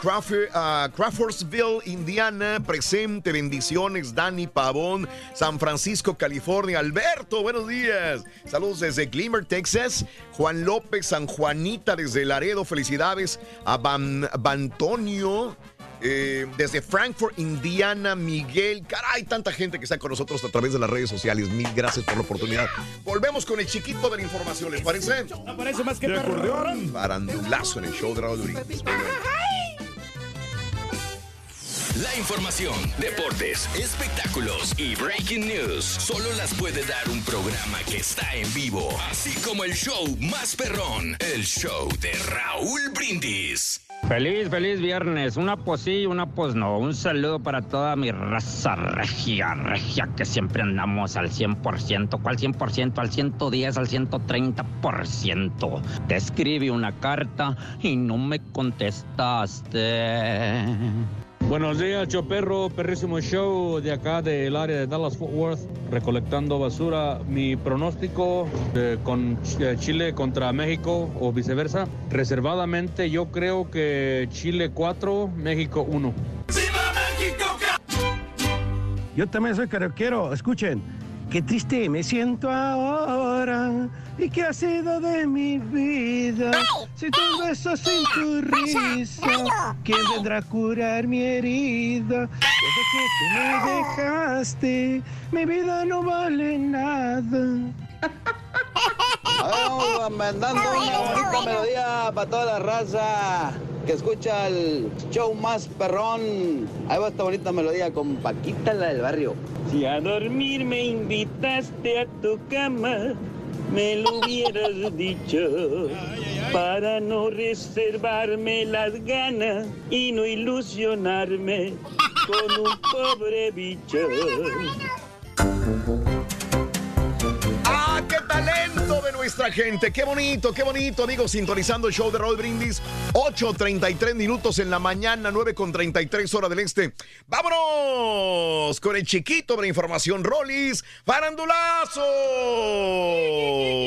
Crawford- ah, Crawfordsville, Indiana, presente, bendiciones, Dani Pavón, San Francisco, California. Alberto, buenos días. Saludos desde Glimmer, Texas. Juan López, San Juanita, desde Laredo, felicidades. A Ban Bantonio. Eh, desde Frankfurt, Indiana, Miguel. Caray, tanta gente que está con nosotros a través de las redes sociales. Mil gracias por la oportunidad. Volvemos con el chiquito de la información, ¿les parece? No parece más que acordeón. Barandulazo en el show de Raúl Brindis. La información, deportes, espectáculos y breaking news solo las puede dar un programa que está en vivo, así como el show más perrón, el show de Raúl Brindis. Feliz, feliz viernes. Una pues sí, una pues no. Un saludo para toda mi raza regia, regia, que siempre andamos al 100%. ¿Cuál 100%? Al 110, al 130%. Te escribí una carta y no me contestaste. Buenos días, Choperro, perrísimo show de acá del área de Dallas Fort Worth, recolectando basura. Mi pronóstico eh, con eh, Chile contra México o viceversa, reservadamente yo creo que Chile 4, México 1. Yo también soy karaokeero. Escuchen. Qué triste me siento ahora. ¿Y qué ha sido de mi vida? Si tus besos sin tu risa, ¿quién vendrá a curar mi herida? Desde que tú me dejaste, mi vida no vale nada. [laughs] Vamos mandando una bonita melodía para toda la raza que escucha el show más perrón. Ahí va esta bonita melodía con Paquita, la del barrio. Si a dormir me invitaste a tu cama, me lo hubieras [laughs] dicho. Para no reservarme las ganas y no ilusionarme con un pobre bicho. ¡Ah, qué talento de nuestra gente! ¡Qué bonito, qué bonito, amigos! Sintonizando el show de Raúl Brindis. 8.33 minutos en la mañana, 9.33 hora del este. ¡Vámonos! Con el chiquito de la información, Rollis. ¡Farandulazo!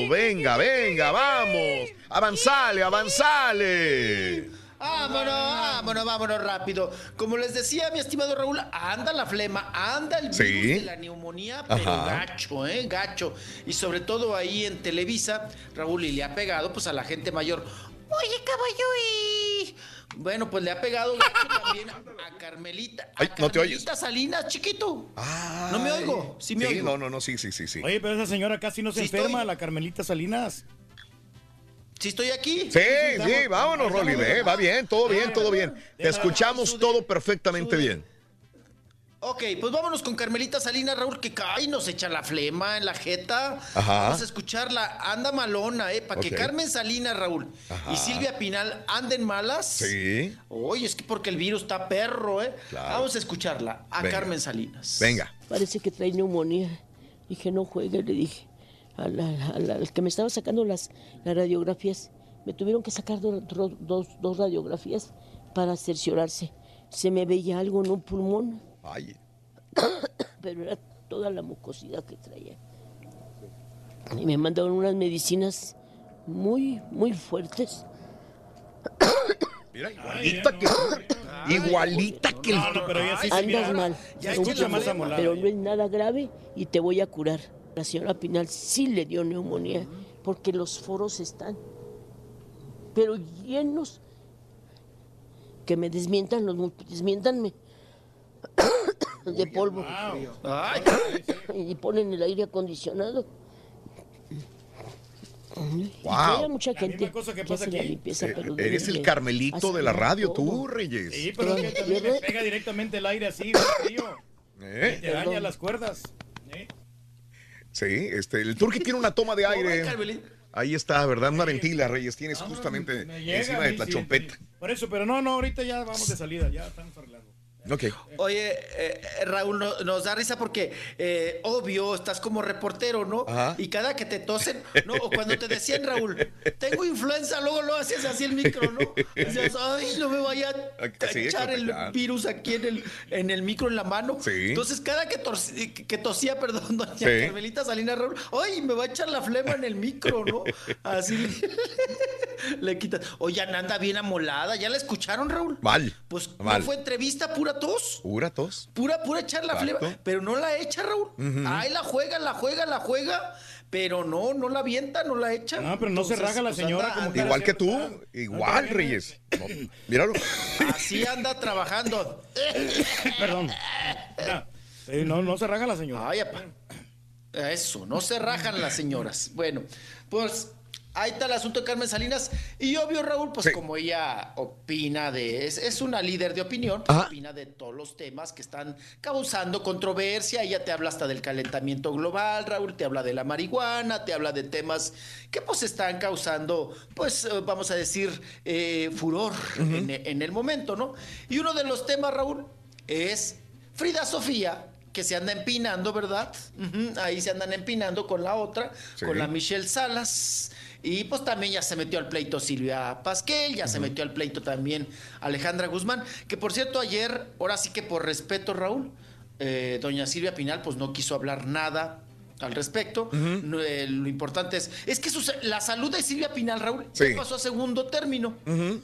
Venga, venga, vamos. Avanzale, avanzale. Vámonos, vámonos, vámonos rápido. Como les decía, mi estimado Raúl, anda la flema, anda el virus Sí. de la neumonía, pero Ajá. gacho, ¿eh? Gacho. Y sobre todo ahí en Televisa, Raúl, y le ha pegado pues a la gente mayor. Oye, caballo, y... Bueno, pues le ha pegado gacho [laughs] también a Carmelita. A Ay, no te oyes. Carmelita Salinas, chiquito. no me oigo, sí me Sí, oigo. no, no, no, sí, sí, sí, sí. Oye, pero esa señora casi no se Sí enferma, estoy. la Carmelita Salinas. ¿Sí estoy aquí? Sí, sí, vámonos, Rolly. va bien, todo bien, todo bien. Te escuchamos todo perfectamente bien. Ok, pues vámonos con Carmelita Salinas, Raúl, que cae, nos echa la flema en la jeta. Ajá. Vamos a escucharla. Anda malona, ¿eh? Para que Carmen Salinas, Raúl, Ajá. y Silvia Pinal anden malas. Sí. Oye, es que porque el virus está perro, ¿eh? Claro. Vamos a escucharla a Venga. Carmen Salinas. Venga. Parece que trae neumonía. Dije, no juegue, le dije. Al, al- que me estaba sacando las, las radiografías, me tuvieron que sacar do- do- dos, dos radiografías para cerciorarse. Se me veía algo en un pulmón, Ay. [coughs] pero era toda la mucosidad que traía. Y me mandaron unas medicinas muy, muy fuertes. Mira, igualita que Igualita que el. pero ya sí se Andas mira. mal. Ya amolada. Pero no es nada grave y te voy a curar. La señora Pinal sí le dio neumonía porque los foros están, pero llenos. Que me desmientan los mu- desmientanme [coughs] de polvo. Y ponen el aire acondicionado. Wow. hay mucha gente cosa que que pasa hace la aquí. limpieza, Eh, pero Eres el Carmelito de la radio, todo. tú, Reyes. Sí, pero es que también le pega directamente el aire así, frío. ¿Eh? Y te daña las cuerdas. Sí, este, el Turqui tiene una toma de [laughs] aire. Ahí está, ¿verdad? Una ventila, Reyes. Tienes justamente Me llega encima de la sí, chompeta. sí. Por eso, pero no, no, ahorita ya vamos de salida, ya estamos arreglando. Ok. Oye, eh, Raúl, no- nos da risa porque, eh, obvio, estás como reportero, ¿no? Ajá. Y cada que te tosen, ¿no? O cuando te decían, Raúl, tengo influenza, luego lo hacías así el micro, ¿no? Decías, ay, no me vaya a Sí, echar el virus aquí en el, en el micro, en la mano. Sí. Entonces, cada que, que tosía, perdón, doña Sí. Carmelita Salinas, Raúl, ay, me va a echar la flema en el micro, ¿no? Así le, [laughs] le quitas. Oye, anda bien amolada, ¿ya la escucharon, Raúl? Mal. Pues Mal. no fue entrevista, pura tos. Pura tos. Pura, pura echar la flema, pero no la echa, Raúl. Ujú. Ahí la juega, la juega, la juega, pero no, no la avienta, no la echa. No, pero no se raja la señora como Igual que tú, igual, Reyes. No, míralo. Así anda trabajando. [laughs] Perdón. Eh, no, no se raja la señora. Ay, apa. Eso, no se rajan las señoras. Bueno, pues ahí está el asunto de Carmen Salinas. Y obvio, Raúl, pues como ella opina de. Es, es una líder de opinión, pues, opina de todos los temas que están causando controversia. Ella te habla hasta del calentamiento global, Raúl, te habla de la marihuana, te habla de temas que pues están causando, pues eh, vamos a decir, eh, furor en, en el momento, ¿no? Y uno de los temas, Raúl, es Frida Sofía, que se anda empinando, ¿verdad? Ahí se andan empinando con la otra, Sí. con la Michelle Salas. Y pues también ya se metió al pleito Silvia Pasquel, ya se metió al pleito también Alejandra Guzmán, que por cierto ayer, ahora sí que por respeto Raúl, eh, doña Silvia Pinal pues no quiso hablar nada al respecto. Eh, lo importante es, es que su la salud de Silvia Pinal, Raúl, Sí. ya pasó a segundo término.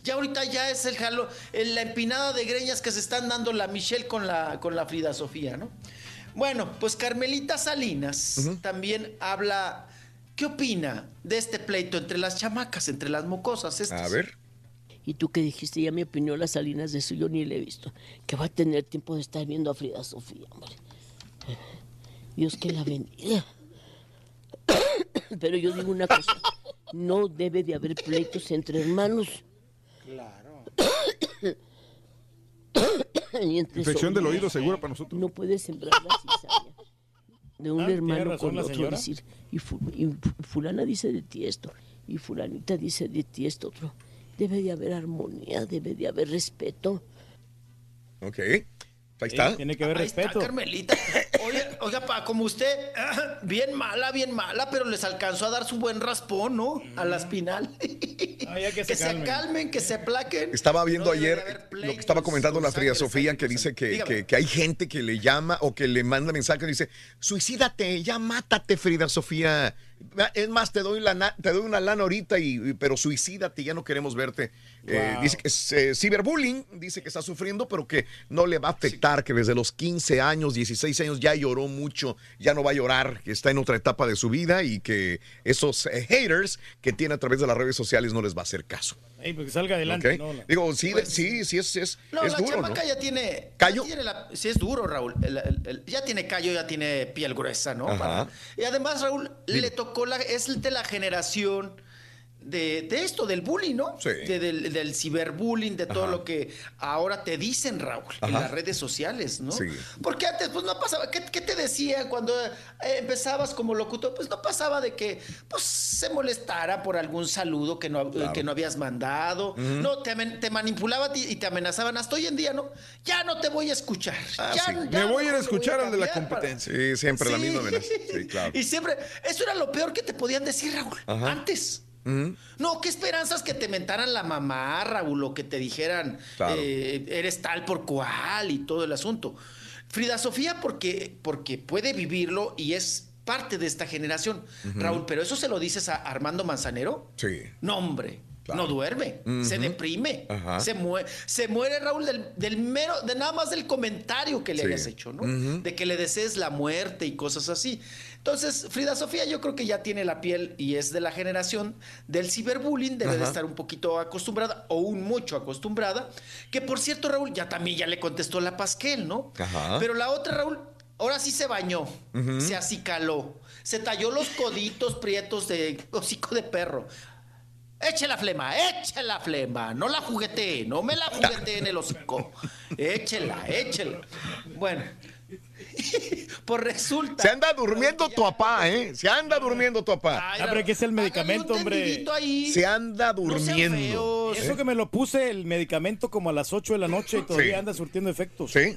Ya ahorita ya es el jalo, la empinada de greñas que se están dando la Michelle con la, con la Frida Sofía, ¿no? Bueno, pues Carmelita Salinas también habla. ¿Qué opina de este pleito entre las chamacas, entre las mocosas? estas? A ver. Y tú que dijiste, ya me opinió las Salinas de eso, yo ni le he visto. Que va a tener tiempo de estar viendo a Frida Sofía, hombre. Dios que la bendiga. [coughs] Pero yo digo una cosa, no debe de haber pleitos entre hermanos. Claro. [coughs] Ni entre Infección del oído segura para nosotros. No puedes sembrar la cizaña de un Ah, hermano con la otro. Decir, y, fu- y fu- fulana dice de ti esto, y fulanita dice de ti esto otro. Debe de haber armonía, debe de haber respeto. Ok. Ahí está. Tiene que haber Ahí está, Carmelita. Oiga, oiga, pa, como usted, [clears throat] bien mala, bien mala, pero les alcanzó a dar su buen raspón, ¿no? A la espinal. que, se, calmen. que se aplaquen. Estaba viendo No ayer lo que estaba comentando la Frida sangre, Sofía, que dice que, que- que hay gente que le llama o que le manda mensajes y dice, suicídate, ya mátate, Frida Sofía. Es más, te doy, la te doy una lana ahorita, y, pero suicídate, ya no queremos verte. Eh, dice que es eh, ciberbullying, dice que está sufriendo, pero que no le va a afectar, que desde los 15 años, 16 años ya lloró mucho, ya no va a llorar, que está en otra etapa de su vida y que esos eh, haters que tiene a través de las redes sociales no les va a hacer caso. Ey, porque salga adelante. ¿ok? ¿no? La- Digo, sí, de- sí, sí, es, es, No, es la duro, ¿no? chamaca ya tiene. ¿Callo? ya tiene la- sí, es duro, Raúl. El- el- el- ya tiene callo, ya tiene piel gruesa, ¿no? Para- y además, Raúl, le tocó la. Es de la generación de, de esto, del bullying, ¿no? Sí. De- del, del ciberbullying, de todo Ajá. lo que ahora te dicen, Raúl, en las redes sociales, ¿no? Sí. Porque antes, pues no pasaba. ¿Qué, qué te decían cuando eh, empezabas como locutor? Pues no pasaba de que pues, se molestara por algún saludo que no, Claro. que no habías mandado. No, te, te manipulaban y, te amenazaban hasta hoy en día, ¿no? Ya no te voy a escuchar. Ah, Ya- sí. ya Me voy a ir a escuchar al de la para- competencia. Sí, siempre la misma amenaza. Sí, claro. [laughs] Y siempre, eso era lo peor que te podían decir, Raúl, Ajá. antes. No, qué esperanzas que te mentaran la mamá, Raúl, o que te dijeran, Claro. eh, eres tal por cual y todo el asunto. Frida Sofía, porque, porque puede vivirlo y es parte de esta generación. Raúl, pero eso se lo dices a Armando Manzanero. Sí. No, hombre. No duerme, se deprime, Ajá. se, muere, se muere Raúl del, del mero, de nada más del comentario que le Sí. hayas hecho, ¿no? De que le desees la muerte y cosas así. Entonces, Frida Sofía yo creo que ya tiene la piel y es de la generación del ciberbullying, debe de estar un poquito acostumbrada o un mucho acostumbrada, que por cierto Raúl ya también ya le contestó la Pasquel, ¿no? Ajá. Pero la otra Raúl ahora sí se bañó, se acicaló, se talló los coditos prietos de hocico de perro. Eche la flema, eche la flema, no la juguete, no me la juguete en el hocico. Échela, échela. Bueno, [laughs] pues resulta. Se anda durmiendo tu papá, ¿eh? Se anda durmiendo tu papá. Ah, pero que es el medicamento, hombre. Se anda durmiendo. Eso que me lo puse el medicamento como a las 8 de la noche y todavía Sí. anda surtiendo efectos. Sí.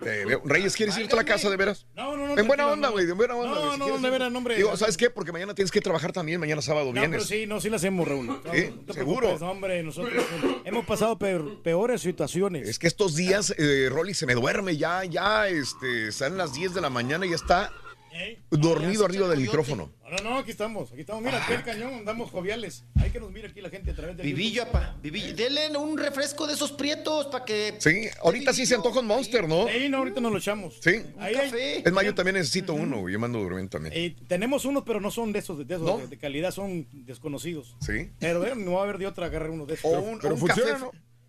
Veo. Reyes, ¿quieres irte a la casa de veras? No, no, no. En buena onda, no. güey, en buena onda. No, no, quieres de veras, no, hombre. Digo, ¿sabes qué? Porque mañana tienes que trabajar también, mañana sábado, No, pero vienes. sí, no, sí la hacemos, Raúl. No, Sí, no seguro. hombre, nosotros [laughs] hemos pasado peor- peores situaciones. Es que estos días, eh, Rolly, se me duerme ya, ya, este, están las 10 de la mañana y ya está dormido arriba del micrófono. No, no, aquí estamos, aquí estamos. Mira, aquí el cañón, andamos joviales. Hay que nos mire aquí la gente a través del Vivillo, apa, vivillo. Denle un refresco de esos prietos para que. Sí, ahorita sí se antoja un Monster, ¿no? Sí, no, ahorita nos lo echamos. Sí. Ahí hay- Es más, yo también necesito uno, yo mando durmiendo también. Eh, tenemos unos, pero no son de esos, de, esos ¿No? de, de calidad, son desconocidos. Sí. Pero eh, no va a haber de otra agarrar uno de esos. O un, o un café,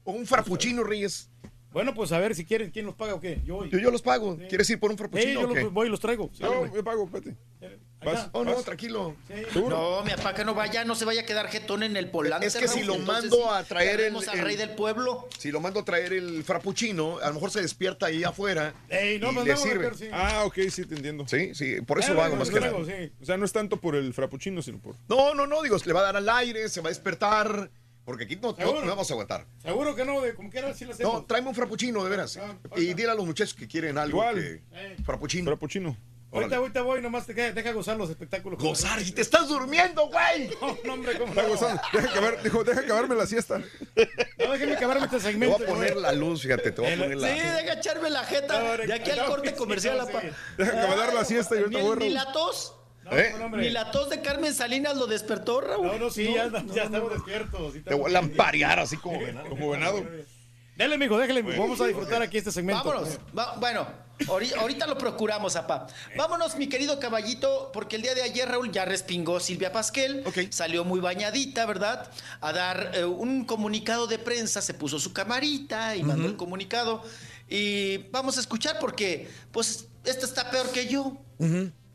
o un frappuccino, Reyes. Bueno, pues a ver si quieren, ¿quién los paga o qué? Yo voy. Yo, yo los pago. Sí. ¿Quieres ir por un Sí, frappuccino yo o qué? los voy y los traigo. Sí, No, yo pago, espérate. Vas, Oh, no, vas. tranquilo. No, mi papá que no vaya, no se vaya a quedar jetón en el polante. Es que si lo entonces mando sí, a traer el, al rey del pueblo. Si lo mando a traer el frappuccino, a lo mejor se despierta ahí afuera. Ey, no, y pues le no, sirve. sí. Ah, ok, sí, te entiendo. Sí, sí, por eso Eh, lo hago bueno, más que nada. sí. O sea, no es tanto por el frappuccino, sino por... No, no, no, digo, le va a dar al aire, se va a despertar, porque aquí no, no, no vamos a aguantar. Seguro que no, de como quiera sí lo hacemos. No, tráeme un frappuccino, de veras. Ah, Y dile a los muchachos que quieren algo. Igual. que- Eh, Frappuccino. Frappuccino. ahorita, ahorita voy, nomás te deja, deja gozar los espectáculos. Gozar, si te estás durmiendo, güey. [laughs] No, no, hombre, ¿cómo Está no? gozando. Deja, acabar, dijo, deja acabarme la siesta. No, déjenme acabarme este Te segmento. voy a poner la luz, fíjate, te voy a poner la... Sí, deja echarme la jeta de aquí al corte comercial. sí. Deja que me dar la siesta y ahorita Ni, voy a ni Raúl. la tos, ¿Eh? No, ni la tos de Carmen Salinas lo despertó, Raúl. No, no, sí, ya, ya estamos despiertos. sí Te voy a lamparear así como venado. Como venado. Dele, mijo, déjale, mijo. Vamos a disfrutar aquí este segmento. Vámonos. Va- bueno, ahori- ahorita lo procuramos, apá. Vámonos, mi querido caballito, porque el día de ayer, Raúl, ya respingó Silvia Pasquel. Salió muy bañadita, ¿verdad? A dar eh, un comunicado de prensa, se puso su camarita y mandó el comunicado. Y vamos a escuchar porque, pues, esta está peor que yo.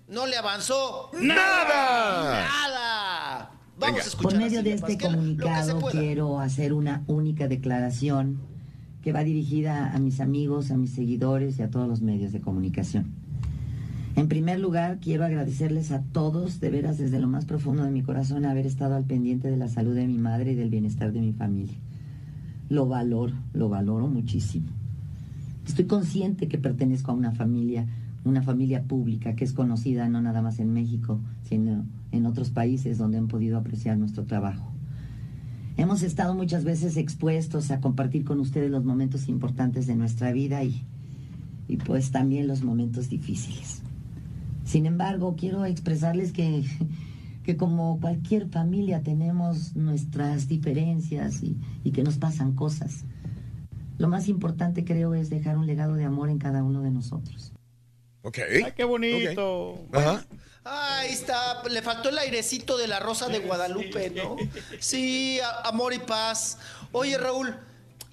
No le avanzó ¡Nada! ¡Nada! Vamos Venga. a escuchar Por a medio de este comunicado quiero hacer una única declaración que va dirigida a mis amigos, a mis seguidores y a todos los medios de comunicación. En primer lugar, quiero agradecerles a todos, de veras desde lo más profundo de mi corazón, haber estado al pendiente de la salud de mi madre y del bienestar de mi familia. Lo valoro, lo valoro muchísimo. Estoy consciente que pertenezco a una familia, una familia pública que es conocida no nada más en México, sino en otros países donde han podido apreciar nuestro trabajo. Hemos estado muchas veces expuestos a compartir con ustedes los momentos importantes de nuestra vida y, y pues también los momentos difíciles. Sin embargo, quiero expresarles que, que como cualquier familia tenemos nuestras diferencias y, y que nos pasan cosas. Lo más importante creo es dejar un legado de amor en cada uno de nosotros. Ok. Ay, qué bonito. Ajá. Ahí está, le faltó el airecito de la rosa de Guadalupe, ¿no? Sí, a- amor y paz. Oye, Raúl,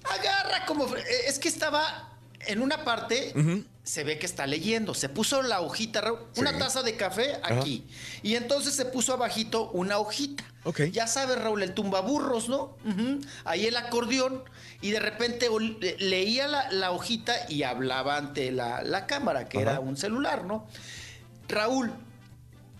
agarra como... fre- Es que estaba en una parte se ve que está leyendo. Se puso la hojita, Raúl, una taza de café aquí. Y entonces se puso abajito una hojita. Ya sabes, Raúl, el tumbaburros, ¿no? Ahí el acordeón. Y de repente leía la, la hojita y hablaba ante la, la cámara, que era un celular, ¿no? Raúl,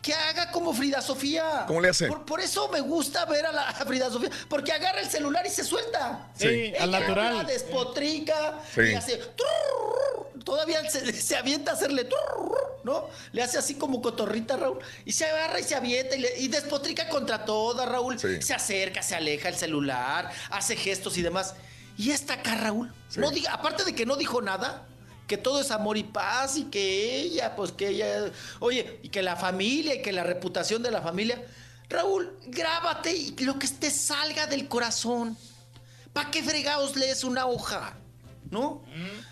que haga como Frida Sofía. ¿Cómo le hace? Por, por eso me gusta ver a la a Frida Sofía, porque agarra el celular y se suelta. Sí, Ella al natural. habla, despotrica Sí. y hace trrr, todavía se, se avienta a hacerle trrr, ¿no? Le hace así como cotorrita, Raúl. Y se agarra y se avienta y, le- y despotrica contra toda, Raúl. Se acerca, se aleja el celular, hace gestos y demás. Y esta acá, Raúl, no diga, aparte de que no dijo nada, que todo es amor y paz y que ella, pues que ella, oye, y que la familia y que la reputación de la familia. Raúl, grábate y lo que te salga del corazón. ¿Para qué fregados lees una hoja? ¿No?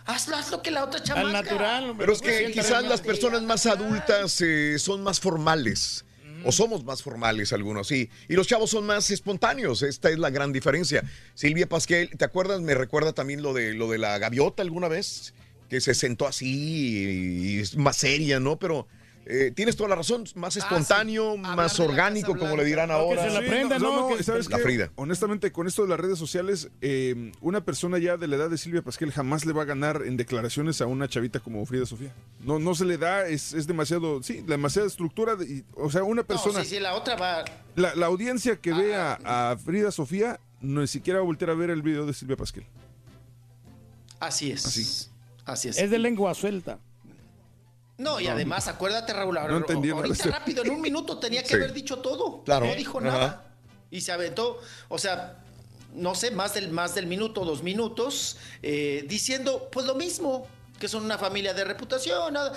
Hazlo, haz lo que la otra chamaca. Pero es que quizás las personas más adultas eh, son más formales. O somos más formales algunos, sí. Y los chavos son más espontáneos. Esta es la gran diferencia. Silvia Pasquel, ¿te acuerdas? Me recuerda también lo de, lo de la gaviota alguna vez, que se sentó así y, y es más seria, ¿no? Pero eh, tienes toda la razón, más espontáneo, más orgánico, como le dirán ahora. Sí, no, Que- ¿sabes la qué? Frida. Honestamente, con esto de las redes sociales, eh, una persona ya de la edad de Silvia Pasquel jamás le va a ganar en declaraciones a una chavita como Frida Sofía. No, no se le da, es, es demasiado, sí, demasiada estructura. de- y- o sea, una persona, No, sí, sí, la otra va. la, la audiencia que ve a, a Frida Sofía, ni siquiera va a voltear a ver el video de Silvia Pasquel. Así es. Así, es. Es de lengua suelta. No, y No. además, acuérdate, Raúl, No entendí ahorita rápido, en un minuto tenía que Sí. haber dicho todo. Claro. No dijo Ajá. nada. Y se aventó, o sea, no sé, más del, más del minuto, dos minutos, eh, diciendo, pues lo mismo, que son una familia de reputación, nada.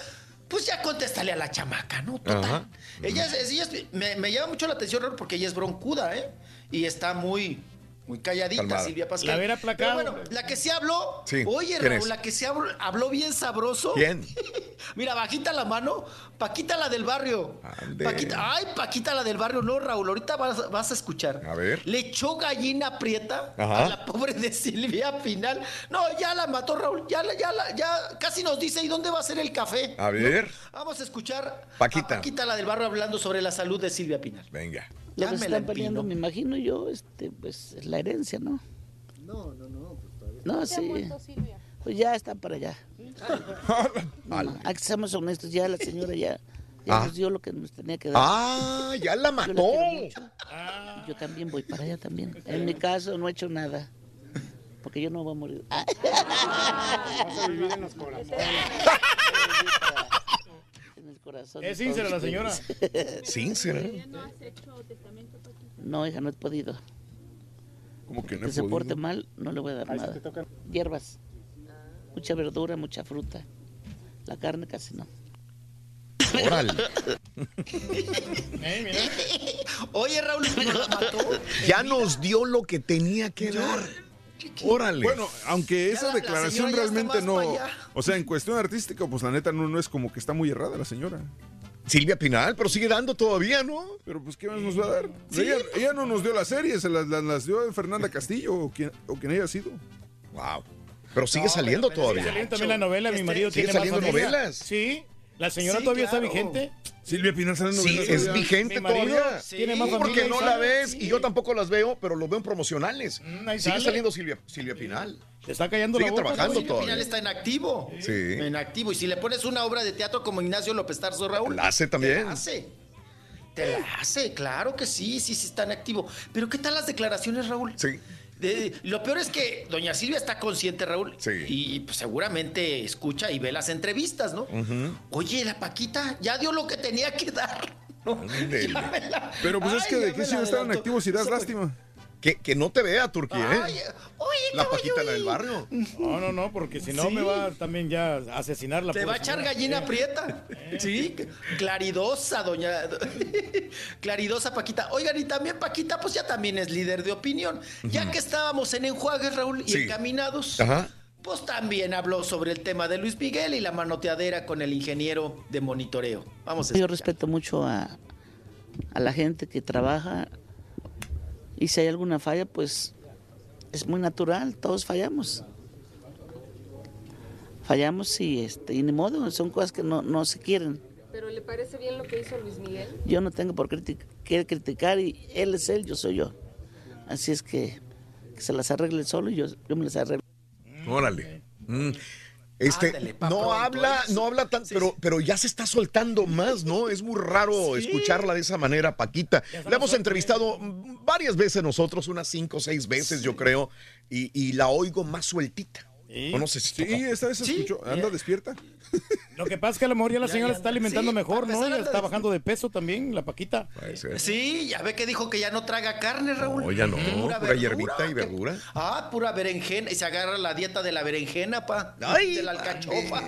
Pues ya contéstale a la chamaca, ¿no? Total. Ella, es- ella es- me, me llama mucho la atención, Raúl, porque ella es broncuda, ¿eh? Y está muy, muy calladita, Calmada. Silvia Pascal. La hubiera aplacado. Pero bueno, la que se habló, Sí, oye, ¿quién Raúl, es? la que se habló, habló bien sabroso. ¿Quién? [laughs] Mira, bajita la mano, Paquita la del barrio. Paquita, ay, Paquita la del barrio, no, Raúl, ahorita vas, vas a escuchar. A ver. Le echó gallina prieta Ajá. a la pobre de Silvia Pinal. No, ya la mató, Raúl, ya, la- ya, la- ya casi nos dice, ¿y dónde va a ser el café? A ver. ¿No? Vamos a escuchar Paquita. a Paquita la del barrio hablando sobre la salud de Silvia Pinal. Venga. Lo que se están peleando, me imagino yo, este, pues, es la herencia, ¿no? No, no, no. No, sí. Pues ya están para allá. [laughs] No, no, aquí seamos honestos, ya la señora ya, ya Ah. nos dio lo que nos tenía que dar. Ah, ya la Yo mató. Yo también voy para allá también. En mi caso no he hecho nada. Porque yo no voy a morir. Ah. [laughs] [laughs] Vas a vivir en los corazones. Corazón. Es sincera la señora. [laughs] Sincera. No, hija, no he podido. Como que no que he se podido? porte mal, no le voy a dar nada. te tocan. Hierbas. Mucha verdura, mucha fruta. La carne casi no. Órale. [laughs] Oye, Raúl, ¿no la mató? Ya nos dio lo que tenía que dar. Órale. Bueno, aunque esa la- la declaración realmente más no. O sea, en cuestión artística, pues la neta no, no es como que está muy errada la señora. Silvia Pinal, pero sigue dando todavía, ¿no? Pero pues, ¿qué más nos va a dar? Sí. Ella, ella no nos dio la serie, se las, las- las dio Fernanda Castillo o quien, o quien haya sido. Wow. Pero sigue saliendo todavía. Sigue saliendo también la novela Mi marido Sigue tiene más saliendo familia. novelas. Sí. La señora Sí, todavía claro. está vigente. Silvia Pinal sale Sí, es vigente todavía. tiene más porque no la ves y yo tampoco las veo, pero lo veo en promocionales. Mm, Sigue sale. saliendo Silvia, Silvia Pinal. Te está callando Sigue la boca. trabajando Silvia todavía. Pinal está en activo. Sí. En activo. Y si le pones una obra de teatro como Ignacio López Tarso, Raúl. La hace también. Te la hace. Te la hace, claro que sí, sí, sí está en activo. Pero ¿qué tal las declaraciones, Raúl? Sí. De- lo peor es que doña Silvia está consciente, Raúl. Sí. Y pues, seguramente escucha y ve las entrevistas, ¿no? Oye, la Paquita ya dio lo que tenía que dar. ¿no? Pero pues es que de qué sirve estar en activo si das lástima. Que, que no te vea, Turquía, ¿eh? Ay, oye, La Paquita, la del barrio. No, no, no, porque si no Sí. me va también ya a asesinar la Te va a echar gallina Eh. prieta. Sí, claridosa, doña. [laughs] claridosa, Paquita. Oigan, y también Paquita, pues ya también es líder de opinión. Ya que estábamos en enjuagues, Raúl, y Sí. encaminados, Ajá. pues también habló sobre el tema de Luis Miguel y la manoteadera con el ingeniero de monitoreo. Vamos a Yo respeto mucho a, a la gente que trabaja y si hay alguna falla, pues es muy natural, todos fallamos. fallamos y, este, y ni modo, son cosas que no, no se quieren. ¿Pero le parece bien lo que hizo Luis Miguel? Yo no tengo por qué criticar y él es él, yo soy yo. Así es que, que se las arregle solo y yo, yo me las arreglo. Órale. Mm. Este, no habla, no habla tan, pero, pero ya se está soltando más, ¿no? Es muy raro escucharla de esa manera, Paquita. La hemos entrevistado varias veces nosotros, unas cinco o seis veces, yo creo, y, y la oigo más sueltita. O no sé si Sí, esta vez se escuchó. Anda despierta. Lo que pasa es que a lo mejor ya la señora se está alimentando sí, mejor, ¿no? Ya está de- bajando de peso también, la Paquita. Sí, ya ve que dijo que ya no traga carne, Raúl. No, ya no, pura verdura, hierbita y que- verdura. Ah, pura berenjena. Y se agarra la dieta de la berenjena, pa. Ay, de la alcachofa.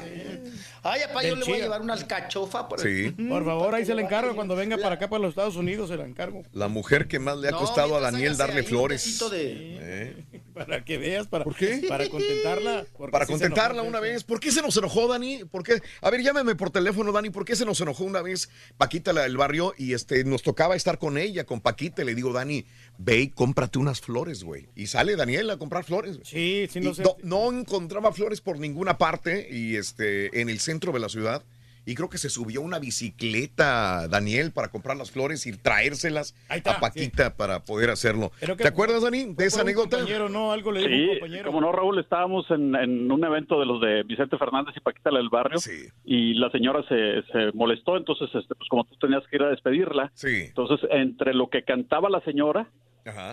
Ay, pa, yo Del le voy a llevar una alcachofa. Por Sí. Por favor, ahí se la encargo. Cuando venga para acá, para los Estados Unidos, se la encargo. La mujer que más le ha No, costado a Daniel darle flores. de- Eh, [laughs] Para que veas, para, ¿Por qué? para contentarla. Para contentarla enojó, una vez. ¿Por qué se nos enojó, Dani? ¿Por qué? A ver, llámeme por teléfono, Dani. ¿Por qué se nos enojó una vez Paquita la del barrio y este nos tocaba estar con ella, con Paquita? Y le digo, Dani, ve y cómprate unas flores, güey. Y sale Daniel a comprar flores. Sí, sí, no sé. no, no encontraba flores por ninguna parte y este en el centro de la ciudad. Y creo que se subió una bicicleta, Daniel, para comprar las flores y traérselas está, a Paquita para poder hacerlo. Que ¿Te acuerdas, Dani, de esa anécdota? compañero, ¿no? Algo le dijo un Sí, compañero. como no, Raúl, estábamos en, en un evento de los de Vicente Fernández y Paquita la del barrio y la señora se, se molestó, entonces, este, pues como tú tenías que ir a despedirla, entonces entre lo que cantaba la señora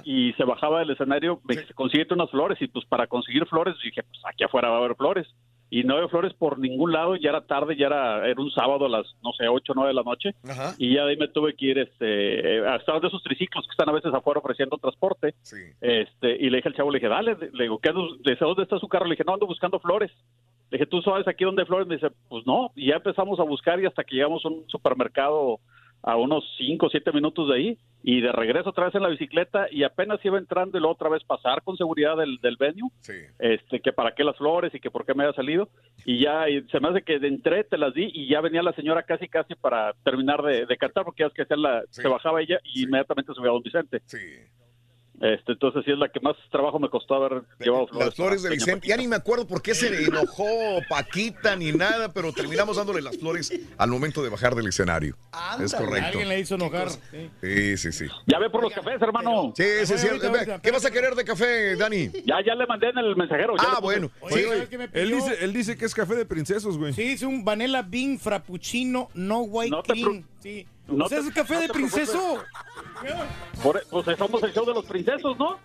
y se bajaba del escenario, me dice, consíguete unas flores y pues para conseguir flores dije, pues aquí afuera va a haber flores. Y no había flores por ningún lado, ya era tarde, ya era, era un sábado a las, no sé, 8 o 9 de la noche. Y ya de ahí me tuve que ir este, eh, a de esos triciclos que están a veces afuera ofreciendo transporte. Este, y le dije al chavo, le dije, dale, le digo, ¿qué dije, ¿dónde está su carro? Le dije, no, ando buscando flores. Le dije, ¿tú sabes aquí dónde hay flores? Me dice, pues no. Y ya empezamos a buscar y hasta que llegamos a un supermercado a unos 5 o 7 minutos de ahí y de regreso otra vez en la bicicleta y apenas iba entrando y luego otra vez pasar con seguridad del, del venue, este, que para qué las flores y que por qué me había salido. Y ya y se me hace que entré, te las di y ya venía la señora casi casi para terminar de, de cantar porque ya es que hacer la, se bajaba ella y inmediatamente subía a don Vicente. Este, entonces sí es la que más trabajo me costó haber llevado flores. Las flores de Vicente. Ya ni me acuerdo por qué se enojó Paquita ni nada, pero terminamos dándole las flores al momento de bajar del escenario. es correcto. Alguien le hizo enojar. sí. Sí, sí. Ya ve por los cafés, hermano. Sí, sí, sí. ¿Qué vas a querer de café, Dani? Ya, ya le mandé en el mensajero. ya Ah, bueno. Oye, Sí. ¿sabes qué me Él dice, él dice que es café de princesos, güey. Sí, es un vanilla bean frappuccino no white No te cream. Sí. No sea, te- es café no de princeso. Por- pues somos el show de los princesos, ¿no?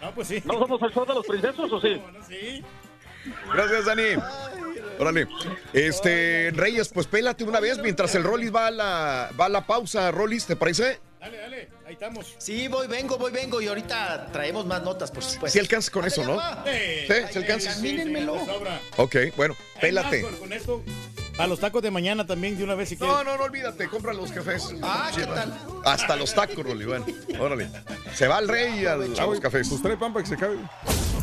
No, pues sí. ¿No somos el show de los princesos o sí? Sí. Gracias, Dani. Órale. Este, Reyes, pues pélate una vez mientras el Rollis va a la, va a la pausa. Rollis, ¿te parece? Dale, dale, ahí estamos. Sí, voy, vengo, voy, vengo. Y ahorita traemos más notas, por supuesto. Si alcanzas con eso, ¿no? Eh, Sí, ay, ¿se alcanza? examínenmelo. de sobra. Ok, bueno, pélate. Con esto, a los tacos de mañana también de una vez si quieres. No, no, no olvídate, compra los cafés. Ah, ¿qué tal? Hasta los tacos, Rolly. Bueno, órale. Se va el rey al- a los cafés. Pues trae pan para que se acabe.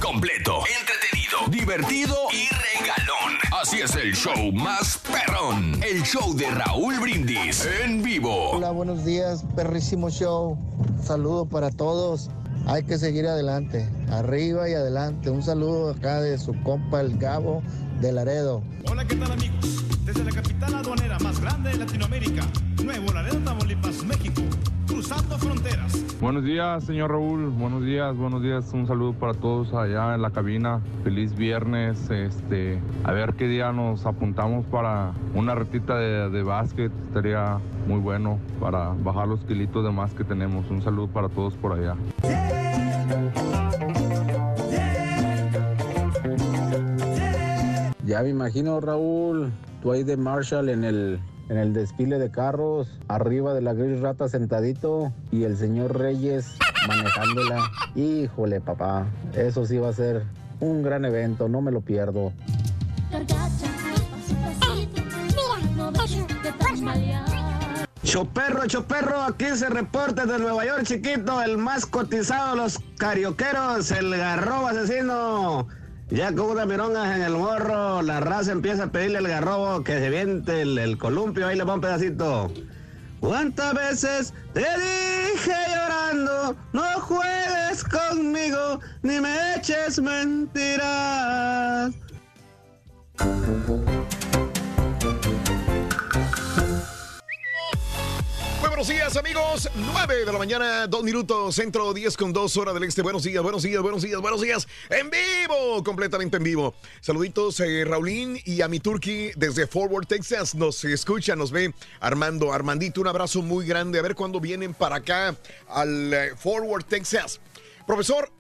Completo, entretenido, divertido y regalón. Así es el show más perrón. El show de Raúl Brindis en vivo. Hola, buenos días, perrísimo show. Saludo para todos. Hay que seguir adelante, arriba y adelante. Un saludo acá de su compa el Gabo de Laredo. Hola, ¿qué tal amigos? Desde la capital aduanera más grande de Latinoamérica, Nuevo Laredo, Tamaulipas, México, cruzando fronteras. Buenos días, señor Raúl. Buenos días, buenos días. Un saludo para todos allá en la cabina. Feliz viernes. Este, a ver qué día nos apuntamos para una retita de, de básquet. Estaría muy bueno para bajar los kilitos de más que tenemos. Un saludo para todos por allá. Ya me imagino, Raúl, tú ahí de Marshall en el, en el desfile de carros, arriba de la gris rata sentadito y el señor Reyes manejándola. Híjole, papá, eso sí va a ser un gran evento, no me lo pierdo. Choperro, choperro, aquí se reporta de Nueva York, chiquito, el más cotizado de los carioqueros, el garrobo asesino. Ya con unas mirongas en el morro, la raza empieza a pedirle al garrobo que se viente el, el columpio, ahí le va un pedacito. ¿Cuántas veces te dije llorando, no juegues conmigo, ni me eches mentiras? Buenos días, amigos. 9 de la mañana, 2 minutos, centro 10 con 2 horas del este. Buenos días, buenos días, buenos días, buenos días. En vivo, completamente en vivo. Saluditos, eh, Raulín y a mi Turkey desde Forward, Texas. Nos escucha, nos ve Armando. Armandito, un abrazo muy grande. A ver cuándo vienen para acá al eh, Forward, Texas. Profesor,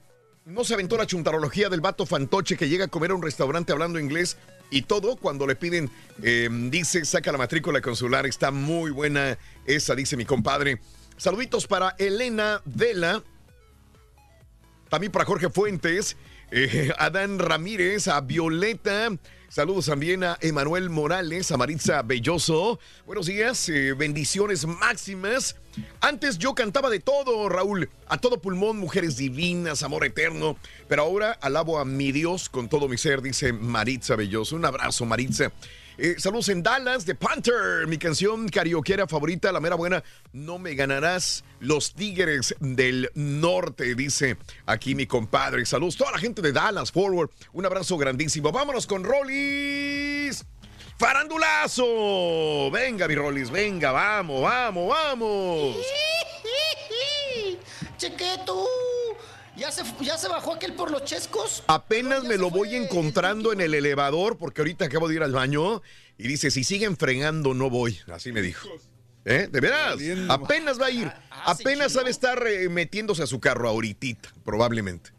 no se aventó la chuntarología del vato fantoche que llega a comer a un restaurante hablando inglés y todo cuando le piden, eh, dice, saca la matrícula consular. Está muy buena esa, dice mi compadre. Saluditos para Elena Vela. También para Jorge Fuentes, eh, Adán Ramírez, a Violeta. Saludos también a Emanuel Morales, a Maritza Belloso. Buenos días, eh, bendiciones máximas. Antes yo cantaba de todo, Raúl, a todo pulmón, mujeres divinas, amor eterno. Pero ahora alabo a mi Dios con todo mi ser, dice Maritza Belloso. Un abrazo, Maritza. Eh, saludos en Dallas de Panther, mi canción karaokeera favorita, la mera buena. No me ganarás los Tigres del Norte, dice aquí mi compadre. Saludos toda la gente de Dallas, Forward. Un abrazo grandísimo. Vámonos con Rollis. Farandulazo. Venga, mi Rollis, venga, vamos, vamos, vamos. [laughs] Chequeto. ¿Ya se, ¿Ya se bajó aquel por los chescos? Apenas me lo voy encontrando en el elevador porque ahorita acabo de ir al baño y dice, si siguen fregando no voy. Así me dijo. ¿Eh? ¿De veras? Apenas va a ir. Apenas sabe estar eh, metiéndose a su carro ahorita, probablemente.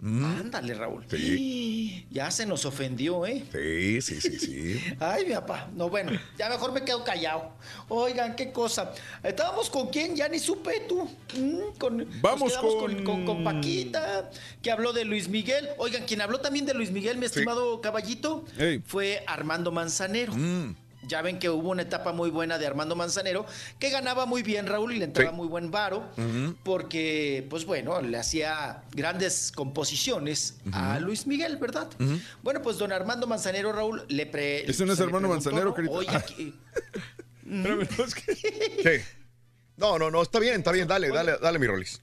Mm. Ándale, Raúl. Sí. [gasps] Ya se nos ofendió, ¿eh? Sí, sí, sí, sí. [laughs] Ay, mi papá. No, bueno, ya mejor me quedo callado. Oigan, qué cosa. ¿Estábamos con quién? Ya ni supe tú. Mm, con, Vamos con- con... con Paquita, que habló de Luis Miguel. Oigan, quien habló también de Luis Miguel, mi estimado caballito, Ey. fue Armando Manzanero. Ya ven que hubo una etapa muy buena de Armando Manzanero, que ganaba muy bien Raúl y le entraba Sí. muy buen varo, porque, pues bueno, le hacía grandes composiciones a Luis Miguel, ¿verdad? Bueno, pues don Armando Manzanero, Raúl, le pre... Ese no es Armando Manzanero, querido. Oye, Ah. [laughs] que-. [laughs] No, no, no, está bien, está bien. Dale, dale, dale, mi Rolis.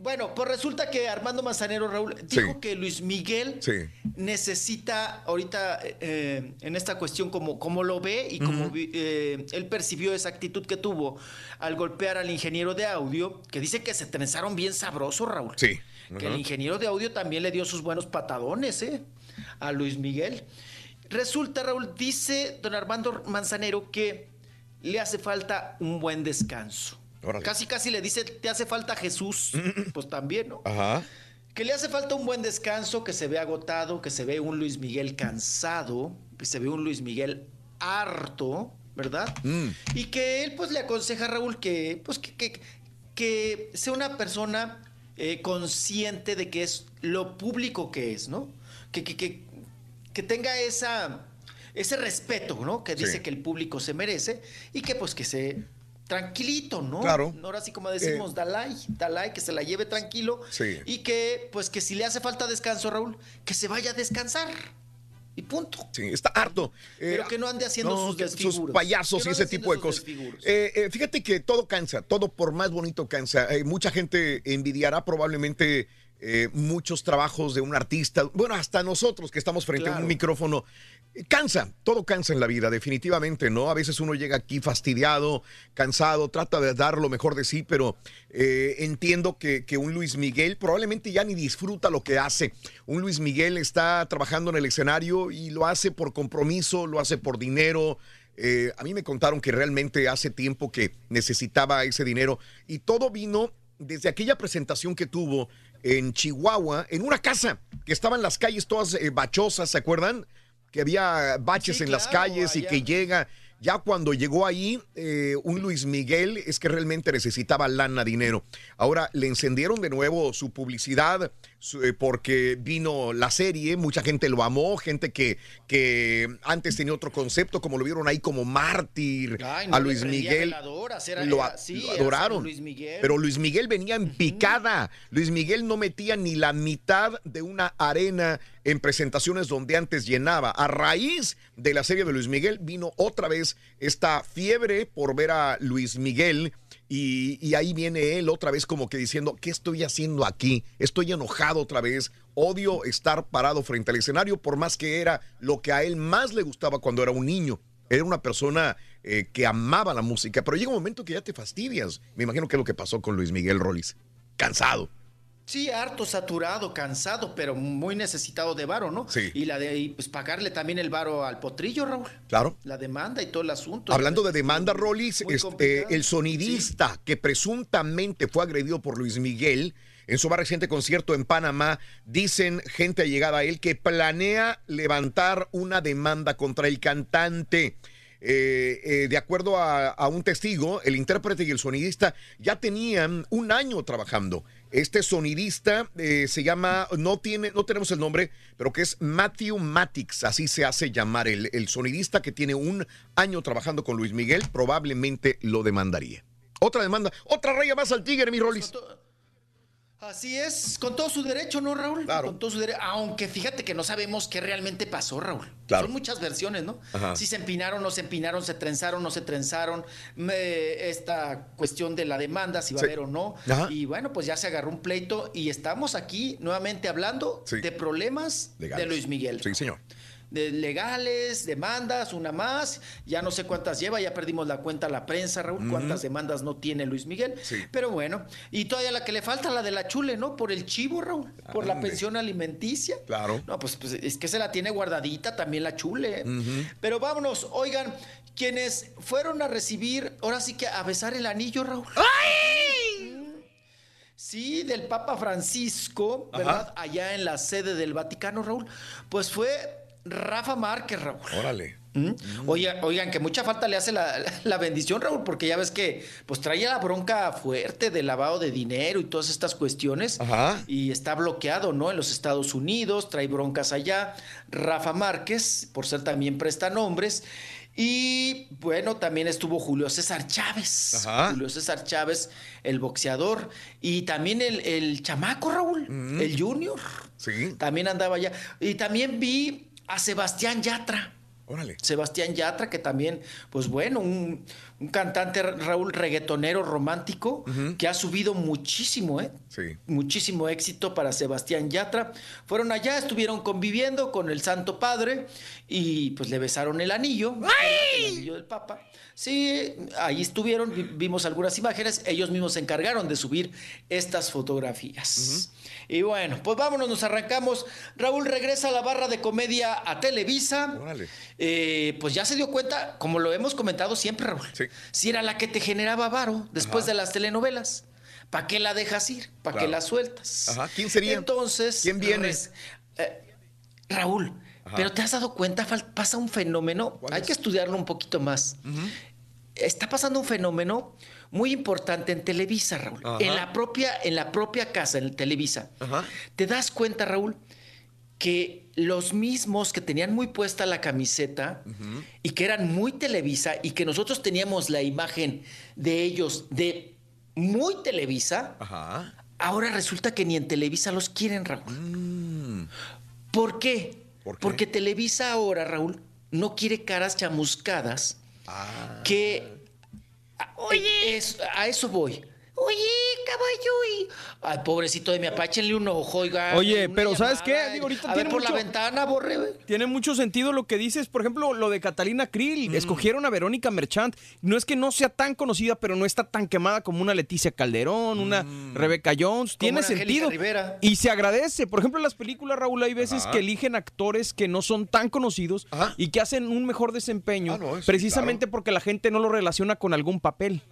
Bueno, pues resulta que Armando Manzanero, Raúl, dijo Sí. que Luis Miguel Sí. necesita ahorita eh, en esta cuestión como, como lo ve y como eh, él percibió esa actitud que tuvo al golpear al ingeniero de audio, que dice que se trenzaron bien sabroso, Raúl. Sí. Que el ingeniero de audio también le dio sus buenos patadones, ¿eh? A Luis Miguel. Resulta, Raúl, dice don Armando Manzanero que le hace falta un buen descanso. Órale. Casi, casi le dice, te hace falta Jesús. Pues también, ¿no? Ajá. Que le hace falta un buen descanso, que se ve agotado, que se ve un Luis Miguel cansado, que se ve un Luis Miguel harto, ¿verdad? Mm. Y que él pues le aconseja a Raúl que pues que, que- que sea una persona eh, consciente de que es lo público que es, ¿no? Que, que, que, tenga esa, ese respeto, ¿no? Que dice Sí. que el público se merece y que pues que se tranquilito, ¿no? Claro. Ahora sí como decimos, Eh. Dalai, Dalai, que se la lleve tranquilo Sí. y que pues que si le hace falta descanso, Raúl, que se vaya a descansar. Y punto. Sí, está harto. Eh, Pero que no ande haciendo sus desfiguros. payasos y ese tipo de cosas. Eh, eh, fíjate que todo cansa, todo por más bonito cansa. Eh, mucha gente envidiará probablemente eh, muchos trabajos de un artista. Bueno, hasta nosotros que estamos frente a un micrófono. Cansa, todo cansa en la vida, definitivamente, ¿no? A veces uno llega aquí fastidiado, cansado, trata de dar lo mejor de sí, pero eh, entiendo que, que un Luis Miguel probablemente ya ni disfruta lo que hace. Un Luis Miguel está trabajando en el escenario y lo hace por compromiso, lo hace por dinero. Eh, a mí me contaron que realmente hace tiempo que necesitaba ese dinero y todo vino desde aquella presentación que tuvo en Chihuahua, en una casa que estaban las calles todas eh, bachosas, ¿se acuerdan? Que había baches Sí, en las calles y que llega, ya cuando llegó ahí, eh, un Luis Miguel es que realmente necesitaba lana, dinero. Ahora le encendieron de nuevo su publicidad porque vino la serie, mucha gente lo amó, gente que, que antes tenía otro concepto, como lo vieron ahí como mártir Ay, no a Luis Miguel. era- lo, era- a- sí, lo era adoraron. Luis Miguel. Pero Luis Miguel venía en picada. Luis Miguel no metía ni la mitad de una arena en presentaciones donde antes llenaba. A raíz de la serie de Luis Miguel vino otra vez esta fiebre por ver a Luis Miguel Y, ahí viene él otra vez como que diciendo, ¿qué estoy haciendo aquí? Estoy enojado otra vez, odio estar parado frente al escenario, por más que era lo que a él más le gustaba cuando era un niño. Era una persona eh, que amaba la música, pero llega un momento que ya te fastidias. Me imagino que es lo que pasó con Luis Miguel Rollis. Cansado. Sí, harto, saturado, cansado, pero muy necesitado de varo, ¿no? Sí. Y la de y, pues pagarle también el varo al potrillo, Raúl. Claro. La demanda y todo el asunto. Hablando de demanda, Rollis, Muy este, el sonidista que presuntamente fue agredido por Luis Miguel en su más reciente concierto en Panamá, dicen gente allegada a él que planea levantar una demanda contra el cantante. Eh, eh, de acuerdo a, a un testigo, el intérprete y el sonidista ya tenían un año trabajando. Este sonidista eh, se llama, no tiene, no tenemos el nombre, pero que es Matthew Matix, así se hace llamar el, sonidista que tiene un año trabajando con Luis Miguel, probablemente lo demandaría. Otra demanda, otra raya más al tigre, mi Rolis. Así es, con todo su derecho, ¿no, Raúl? Claro. Con todo su derecho. Aunque fíjate que no sabemos qué realmente pasó, Raúl. Claro. Son muchas versiones, ¿no? Ajá. Si se empinaron, no se empinaron, se trenzaron, no se trenzaron. me- esta cuestión de la demanda, si va Sí. a haber o no. Ajá. Y bueno, pues ya se agarró un pleito y estamos aquí nuevamente hablando Sí. de problemas Legales. de Luis Miguel. Sí, señor. De legales, demandas, una más, ya no sé cuántas lleva, ya perdimos la cuenta a la prensa, Raúl, cuántas demandas no tiene Luis Miguel. Sí. Pero bueno, y todavía la que le falta, la de la chule, ¿no? Por el chivo, Raúl, por la pensión alimenticia. Claro. No, pues, pues, es que se la tiene guardadita también la chule. Ujú. Pero vámonos, oigan, quienes fueron a recibir, ahora sí que a besar el anillo, Raúl. Sí, del Papa Francisco, ¿verdad? Allá en la sede del Vaticano, Raúl. Pues fue Rafa Márquez, Raúl. Órale. ¿Mm? Oigan, oigan, que mucha falta le hace la, la bendición, Raúl, porque ya ves que pues traía la bronca fuerte de lavado de dinero y todas estas cuestiones. Ajá. Y está bloqueado, ¿no? En los Estados Unidos, trae broncas allá. Rafa Márquez, por ser también prestanombres. Y bueno, también estuvo Julio César Chávez. Ajá. Julio César Chávez, el boxeador. Y también el, el chamaco, Raúl, el Junior. Sí. También andaba allá. Y también vi a Sebastián Yatra. Órale. Sebastián Yatra, que también, pues bueno, un, un cantante, Raúl, reggaetonero romántico, que ha subido muchísimo, ¿eh? Sí. Muchísimo éxito para Sebastián Yatra. Fueron allá, estuvieron conviviendo con el Santo Padre y pues le besaron el anillo. ¿verdad? El anillo del Papa. Sí, ahí estuvieron, vi- vimos algunas imágenes, ellos mismos se encargaron de subir estas fotografías. Y bueno, pues vámonos, nos arrancamos. Raúl regresa a la barra de comedia a Televisa. Órale. Eh, pues ya se dio cuenta, como lo hemos comentado siempre, Raúl, si era la que te generaba varo después Ajá. de las telenovelas. ¿Para qué la dejas ir? ¿Para qué la sueltas? Ajá, ¿quién sería? Entonces. ¿Quién viene? eh, Raúl, Ajá. pero te has dado cuenta, pasa un fenómeno, hay que estudiarlo un poquito más. Está pasando un fenómeno muy importante en Televisa, Raúl. Ajá. En la propia, en la propia casa, en Televisa. Ajá. ¿Te das cuenta, Raúl, que los mismos que tenían muy puesta la camiseta y que eran muy Televisa y que nosotros teníamos la imagen de ellos de muy Televisa, Ajá. ahora resulta que ni en Televisa los quieren, Raúl. ¿Por qué? Porque Televisa ahora, Raúl, no quiere caras chamuscadas que... Oye, a eso voy. Oye, caballo. y- Ay, pobrecito de mi apáchenle un ojo, oiga. Oye, pero ¿sabes qué? Digo, ahorita a tiene ver por mucho- la ventana, borre, güey. Tiene mucho sentido lo que dices, por ejemplo, lo de Catalina Mm. Krill. Escogieron a Verónica Merchant. No es que no sea tan conocida, pero no está tan quemada como una Leticia Calderón, una Rebeca Jones. Tiene Mm. sentido. Rivera. Y se agradece. Por ejemplo, en las películas, Raúl, hay veces Ajá. que eligen actores que no son tan conocidos y que hacen un mejor desempeño, Ah, no, precisamente porque la gente no lo relaciona con algún papel.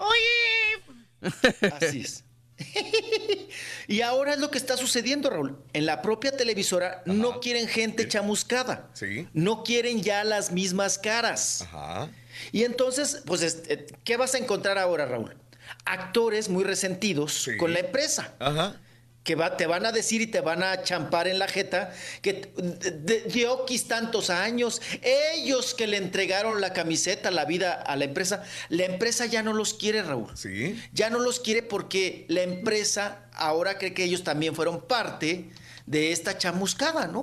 Así es. [laughs] y ahora es lo que está sucediendo, Raúl. En la propia televisora no quieren gente chamuscada. Sí. No quieren ya las mismas caras. Ajá. Y entonces, pues, este, ¿qué vas a encontrar ahora, Raúl? Actores muy resentidos con la empresa. Ajá. Que va- te van a decir y te van a champar en la jeta que t- de, de- de Oquis tantos años, ellos que le entregaron la camiseta, la vida a la empresa, la empresa ya no los quiere, Raúl. Sí. Ya no los quiere porque la empresa ahora cree que ellos también fueron parte de esta chamuscada, ¿no?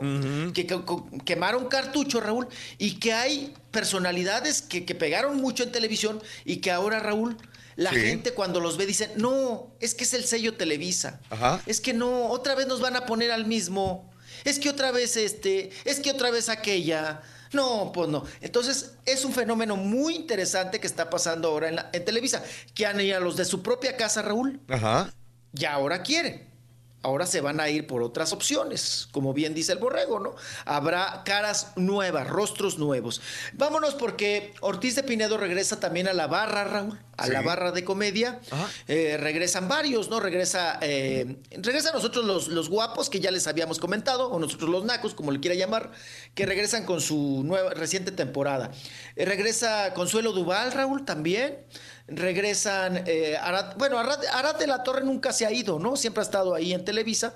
que, que- que- quemaron cartucho, Raúl, y que hay personalidades que, que pegaron mucho en televisión y que ahora, Raúl, La Sí. gente cuando los ve dice, no, es que es el sello Televisa. Ajá. Es que no, otra vez nos van a poner al mismo. Es que otra vez este, es que otra vez aquella. No, pues no. Entonces, es un fenómeno muy interesante que está pasando ahora en, la- en Televisa. Que han ido a los de su propia casa, Raúl, Ajá. y ahora quieren. Ahora se van a ir por otras opciones, como bien dice el borrego, ¿no? Habrá caras nuevas, rostros nuevos. Vámonos porque Ortiz de Pinedo regresa también a la barra, Raúl, a la barra de comedia. Eh, regresan varios, ¿no? Regresa, eh, regresa a nosotros los, los guapos que ya les habíamos comentado, o nosotros los nacos, como le quiera llamar, que regresan con su nueva, reciente temporada. Eh, regresa Consuelo Duval, Raúl, también. Regresan, eh, Arad- bueno, Arad, Arad de la Torre nunca se ha ido, ¿no? Siempre ha estado ahí en Televisa.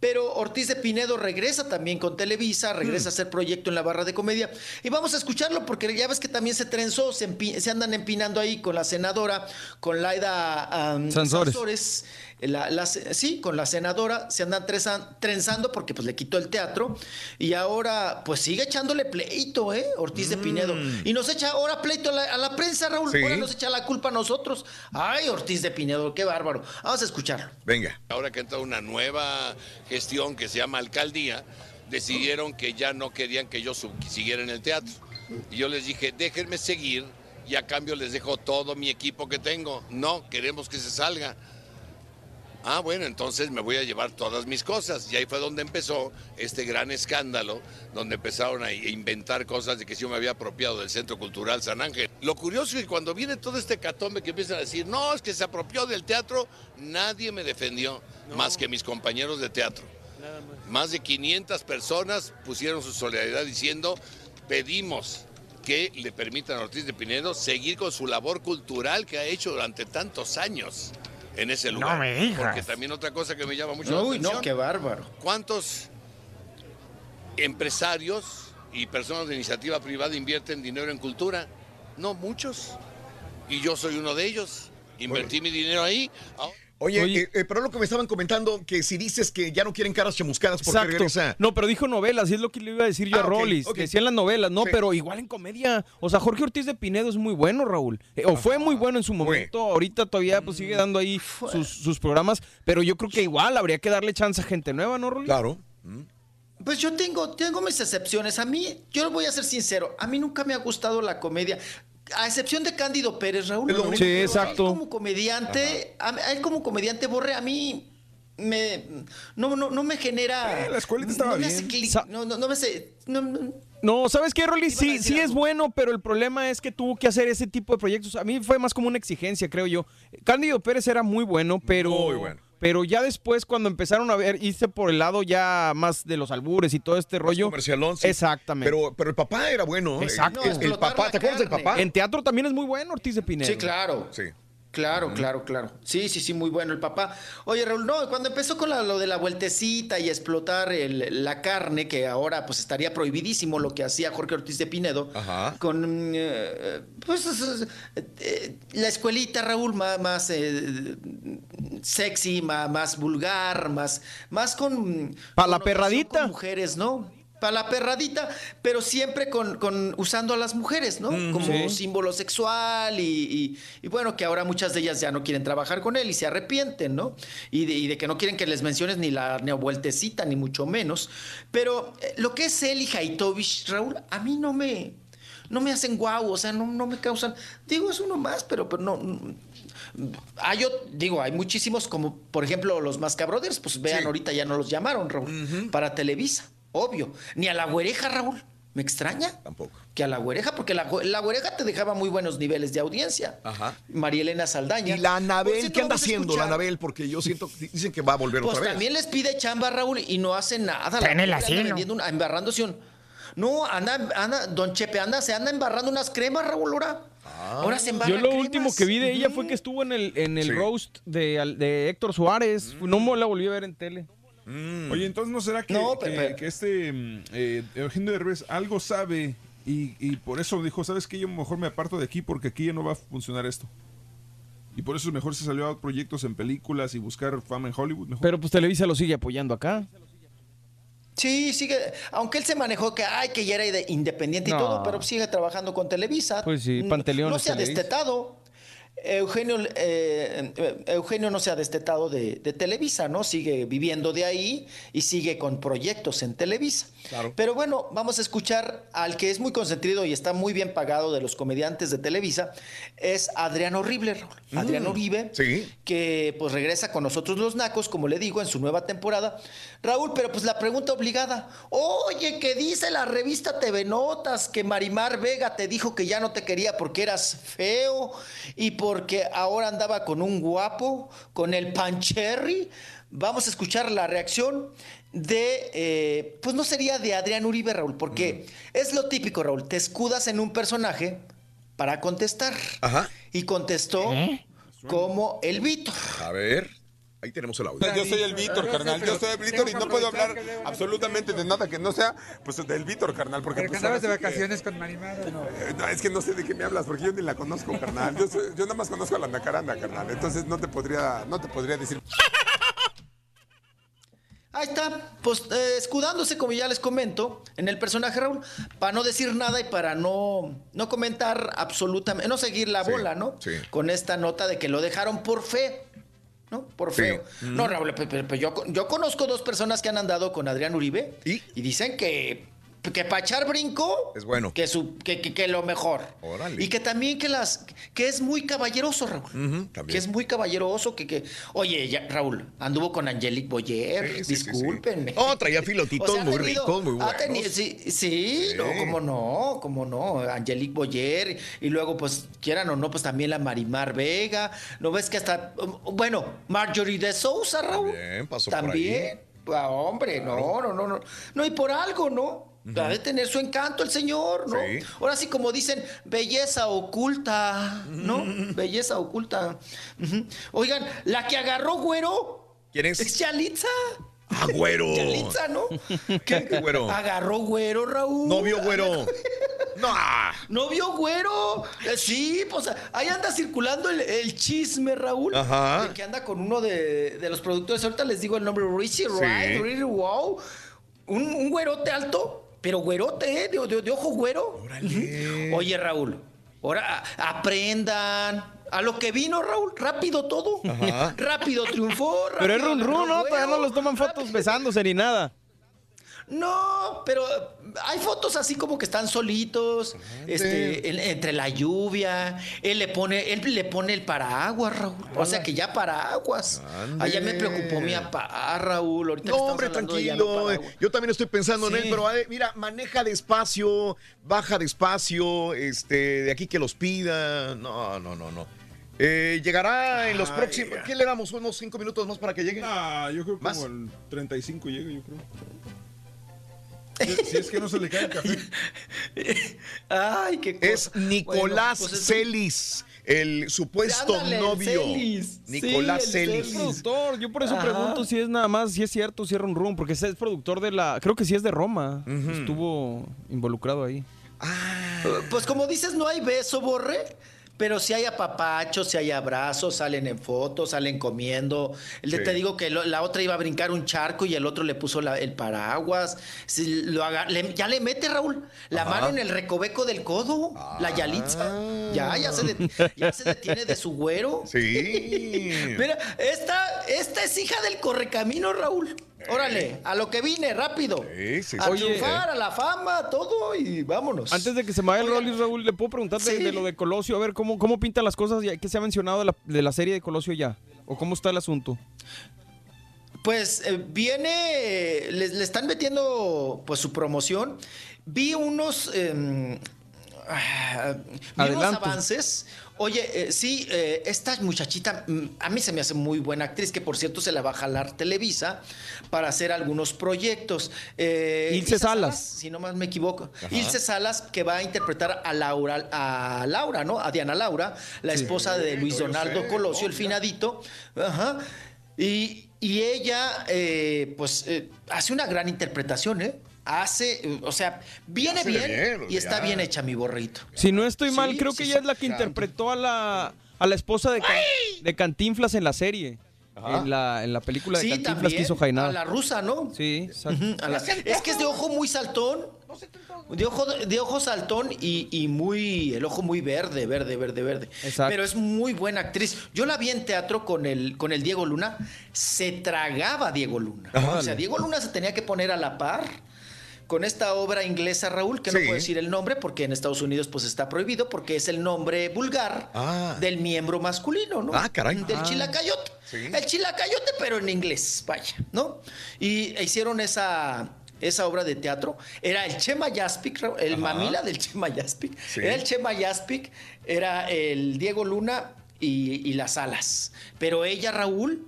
Pero Ortiz de Pinedo regresa también con Televisa, regresa a hacer proyecto en la barra de comedia. Y vamos a escucharlo porque ya ves que también se trenzó, se, empi- se andan empinando ahí con la senadora, con Laida Sansores. Sansores, la- la- sí, con la senadora, se andan trenzan- trenzando porque pues le quitó el teatro. Y ahora pues sigue echándole pleito, ¿eh? Ortiz de Pinedo. Y nos echa ahora pleito a la, a la prensa, Raúl. Sí. Ahora nos echa la culpa a nosotros. Ay, Ortiz de Pinedo, qué bárbaro. Vamos a escucharlo. Venga. Ahora que entra una nueva gestión que se llama alcaldía, decidieron que ya no querían que yo siguiera en el teatro. Y yo les dije, déjenme seguir y a cambio les dejo todo mi equipo que tengo. No, queremos que se salga. Ah, bueno, entonces me voy a llevar todas mis cosas. Y ahí fue donde empezó este gran escándalo, donde empezaron a inventar cosas de que yo me había apropiado del Centro Cultural San Ángel. Lo curioso es que cuando viene todo este catombe que empiezan a decir, no, es que se apropió del teatro, nadie me defendió, más que mis compañeros de teatro. Más de 500 personas pusieron su solidaridad diciendo, pedimos que le permitan a Ortiz de Pinedo seguir con su labor cultural que ha hecho durante tantos años en ese No lugar. me digas. Porque también otra cosa que me llama mucho la Uy, atención. no, qué bárbaro. ¿Cuántos empresarios y personas de iniciativa privada invierten dinero en cultura? No, muchos. Y yo soy uno de ellos. Invertí mi dinero ahí. Ahora- Oye, eh, eh, pero lo que me estaban comentando, que si dices que ya no quieren caras chamuscadas porque Exacto. regresa. No, pero dijo novelas, y es lo que le iba a decir yo Ah, a Rollis, ok. que decían las novelas, no, Sí. pero igual en comedia. O sea, Jorge Ortiz de Pinedo es muy bueno, Raúl. Eh, o fue muy bueno en su momento, ahorita todavía pues sigue dando ahí sus, sus programas, pero yo creo que igual habría que darle chance a gente nueva, ¿no, Rollis? Claro. Pues yo tengo, tengo mis excepciones. A mí, yo voy a ser sincero, a mí nunca me ha gustado la comedia. A excepción de Cándido Pérez, Raúl. Lo único. Sí, a él exacto. como comediante, a, a él como comediante borre, a mí me no, no, no me genera. la escuelita estaba no me bien. hace clic, Sa- no, no, no me hace. no- no- No, ¿sabes qué, Rolly? Sí, sí es bueno, pero el problema es que tuvo que hacer ese tipo de proyectos. A mí fue más como una exigencia, creo yo. Cándido Pérez era muy bueno, pero... Muy bueno. Pero ya después, cuando empezaron a ver, irse por el lado ya más de los albures y todo este rollo. comercialón, sí. Exactamente. Pero, pero el papá era bueno. ¿eh? Exacto. El, el papá, ¿te acuerdas del papá? En teatro también es muy bueno Ortiz de Pinedo. Sí, claro. Sí. Claro, claro, claro. Sí, sí, sí, muy bueno el papá. Oye, Raúl, no, cuando empezó con la- lo de la vueltecita y explotar el- la carne, que ahora pues estaría prohibidísimo lo que hacía Jorge Ortiz de Pinedo, Ajá. con eh, pues eh, la escuelita, Raúl, más, más eh, sexy, más, más vulgar, más, más con... Pa' la perradita. con mujeres, ¿no? Para la perradita, pero siempre con, con- usando a las mujeres, ¿no? Mm, Como sí. símbolo sexual y, y- y bueno, que ahora muchas de ellas ya no quieren trabajar con él y se arrepienten, ¿no? Y de, y de que no quieren que les menciones ni la neovueltecita, ni mucho menos. Pero eh, lo que es él y Haitovich, Raúl, a mí no me, no me hacen guau, o sea, no, no me causan... Digo, es uno más, pero, pero no... no- Hay, ot- digo, hay muchísimos como, por ejemplo, los Masca Brothers, pues vean, ahorita ya no los llamaron, Raúl, para Televisa, obvio. Ni a la güereja, Raúl. ¿Me extraña? Tampoco. Que a la güereja, porque la, la güereja te dejaba muy buenos niveles de audiencia. Ajá. María Elena Saldaña. Y la Anabel, ¿qué anda haciendo la. Anabel? Porque yo siento, dicen que va a volver Pues otra vez. también les pide chamba, Raúl, y no hace nada. Está en el mujer anda asilo. vendiendo una- embarrándose un... No, anda, anda, don Chepe, anda, se anda embarrando unas cremas, Raúl, ahora. Ahora se embarra Yo lo cremas. último que vi de ella fue que estuvo en el, en el Sí. roast de, al- de Héctor Suárez. No me la volví a ver en tele. Oye, entonces ¿no será que, No, que- pero- que este mm, eh, Eugenio Derbez algo sabe y, y por eso dijo, ¿sabes qué? Yo mejor me aparto de aquí porque aquí ya no va a funcionar esto. Y por eso mejor se salió a proyectos en películas y buscar fama en Hollywood. Mejor. Pero pues Televisa lo sigue apoyando acá. Sí, sigue, aunque él se manejó que, ay, que ya era de- independiente No. y todo, pero sigue trabajando con Televisa. Pues sí, Panteleón No es se ha destetado. Eugenio, eh, Eugenio no se ha destetado de, de Televisa, ¿no? Sigue viviendo de ahí y sigue con proyectos en Televisa. Pero bueno, vamos a escuchar al que es muy consentido y está muy bien pagado de los comediantes de Televisa, es Adriano Rible, Raúl. Mm. Adriano Uribe, que pues regresa con nosotros los Nacos, como le digo, en su nueva temporada. Raúl, pero pues la pregunta obligada, oye, ¿qué dice la revista TV Notas que Marimar Vega te dijo que ya no te quería porque eras feo y porque ahora andaba con un guapo, con el Pancherry? Vamos a escuchar la reacción de, eh, pues no sería de Adrián Uribe, Raúl, porque es lo típico, Raúl, te escudas en un personaje para contestar. Ajá. Y contestó como el Víctor. A ver, ahí tenemos el audio. Yo soy el Víctor, carnal. Yo soy el Víctor y no puedo hablar absolutamente de nada que no sea pues del Víctor, carnal. Porque ¿Pero que pues, andabas de que- vacaciones con Marimar o no? Eh, no, es que no sé de qué me hablas porque yo ni la conozco, carnal. Yo, soy- yo nada más conozco a la Nacaranda, carnal. Entonces no te podría, no te podría decir. Ahí está, pues eh, escudándose, como ya les comento, en el personaje Raúl, para no decir nada y para no, no comentar absolutamente, no seguir la bola, ¿no? sí. Con esta nota de que lo dejaron por fe, ¿no? Por Sí. feo. No, Raúl, pe- pe- pe- yo, yo conozco dos personas que han andado con Adrián Uribe y, dicen que, que para echar brinco, Es bueno. que, su, que, que- que lo mejor. Órale. Y que también que las que es muy caballeroso, Raúl. También. Que es muy caballeroso, que, que oye, ya, Raúl, anduvo con Angelique Boyer, Sí, sí, discúlpenme. Oh, traía filotitos [laughs] O sea, ha muy tenido- ricos, muy buenos. tenido- sí, no, cómo no, cómo no, Angelique Boyer, y luego, pues, quieran o no, pues también la Marimar Vega, ¿no ves que hasta, bueno, Marjorie de Sousa, Raúl? También pasó por También, Ah, hombre, no, no, no, no, no, y por algo, ¿no? Ha de tener su encanto el señor, ¿no? Sí. Ahora sí, como dicen, belleza oculta, ¿no? Belleza oculta. Oigan, la que agarró güero. ¿Quién es? Es Yalitza. Ah, güero. [laughs] Yalitza, ¿no? [laughs] ¿Qué güero? Agarró güero, Raúl. No vio güero. [laughs] No. ¿No vio güero? Eh, Sí, pues ahí anda circulando el, el chisme, Raúl. Ajá. De que anda con uno de, de los productores. Ahorita les digo el nombre, Richie Wright, Richie Wow. Un, un güerote alto, pero güerote, ¿eh? De, de- de ojo güero. Oye, Raúl, ahora aprendan. A lo que vino, Raúl, rápido todo. Ajá. [laughs] rápido triunfó. Pero es rápido run run, ¿no? Todavía no los toman fotos besándose ni nada. No, pero hay fotos así como que están solitos, este, en- entre la lluvia. Él le pone, él le pone el paraguas, Raúl. O sea que ya paraguas. Allá me preocupó mi papá, Raúl. Ahorita No, hombre, de no tranquilo. Yo también estoy pensando en él, pero eh, mira, maneja despacio, baja despacio, este, de aquí que los pida. No, no, no, no. Eh, llegará en los Ay, próximos. ¿Qué le damos? ¿Unos cinco minutos más para que llegue? Ah, yo creo que ¿Más? como el 35 llega, yo creo. Si, si es que no se le cae el café. [laughs] Ay, qué cosa. Es Nicolás Bueno, pues es- Celis, el supuesto Ándale, el novio. Celis. Nicolás Sí, el Celis. Productor. Yo por eso Ajá. pregunto si es nada más, si es cierto, si es run run, porque ese es productor de la. Creo que sí es de Roma. Estuvo involucrado ahí. Pues como dices, no hay beso, Borre. Pero si hay apapachos, si hay abrazos, salen en fotos, salen comiendo. El de- Sí. Te digo que lo- la otra iba a brincar un charco y el otro le puso la- el paraguas. Si lo haga- le- ya le mete, Raúl, la Ajá. mano en el recoveco del codo, la yalitza. Ya, ya se, de- ya se detiene de su güero. Sí. [laughs] Mira, esta, esta es hija del correcamino, Raúl. Órale, a lo que vine, rápido. Sí, sí, A sí. triunfar, a la fama, todo y vámonos. Antes de que se me vaya el Rollis, Raúl, ¿le puedo preguntar de, Sí. de lo de Colosio? A ver, ¿cómo, cómo pinta las cosas ya que se ha mencionado de la, de la serie de Colosio ya? ¿O cómo está el asunto? Pues eh, viene, le, le están metiendo pues su promoción. Vi unos, ah, vi unos avances. Oye, eh, sí, eh, esta muchachita, mm, a mí se me hace muy buena actriz, que por cierto se la va a jalar Televisa para hacer algunos proyectos. Eh, Ilse Salas. si no más me equivoco. Ajá. Ilse Salas, que va a interpretar a Laura, a Laura, ¿no? A Diana Laura, la Sí. esposa de Luis Donaldo sé, Colosio, no, el finadito. Ajá. Y, y ella, eh, pues, eh, hace una gran interpretación, ¿eh? Hace, o sea, viene Hace bien, bien, y está bien hecha mi borrito. Si no estoy mal, Sí, creo sí, que sí. ella es la que interpretó a la, a la esposa de, Can- de Cantinflas en la serie. En la, en la película de Sí, Cantinflas también. que hizo Jainada. A la rusa, ¿no? Sí, exacto. A la- Es que es de ojo muy saltón. De ojo, de ojo saltón y, y muy. El ojo muy verde, verde, verde, verde. Exacto. Pero es muy buena actriz. Yo la vi en teatro con el, con el Diego Luna. Se tragaba Diego Luna. Ajá. O sea, Diego Luna se tenía que poner a la par con esta obra inglesa, Raúl, que no puedo decir el nombre porque en Estados Unidos pues está prohibido porque es el nombre vulgar Ah. del miembro masculino, ¿no? Ah, caray. Del Ah. chilacayote. El chilacayote, pero en inglés, vaya, ¿no? Y hicieron esa, esa obra de teatro. Era el Chema Yaspic, el Ajá. mamila del Chema Yaspic. Sí. Era el Chema Yaspic, era el Diego Luna y, y las alas. Pero ella, Raúl,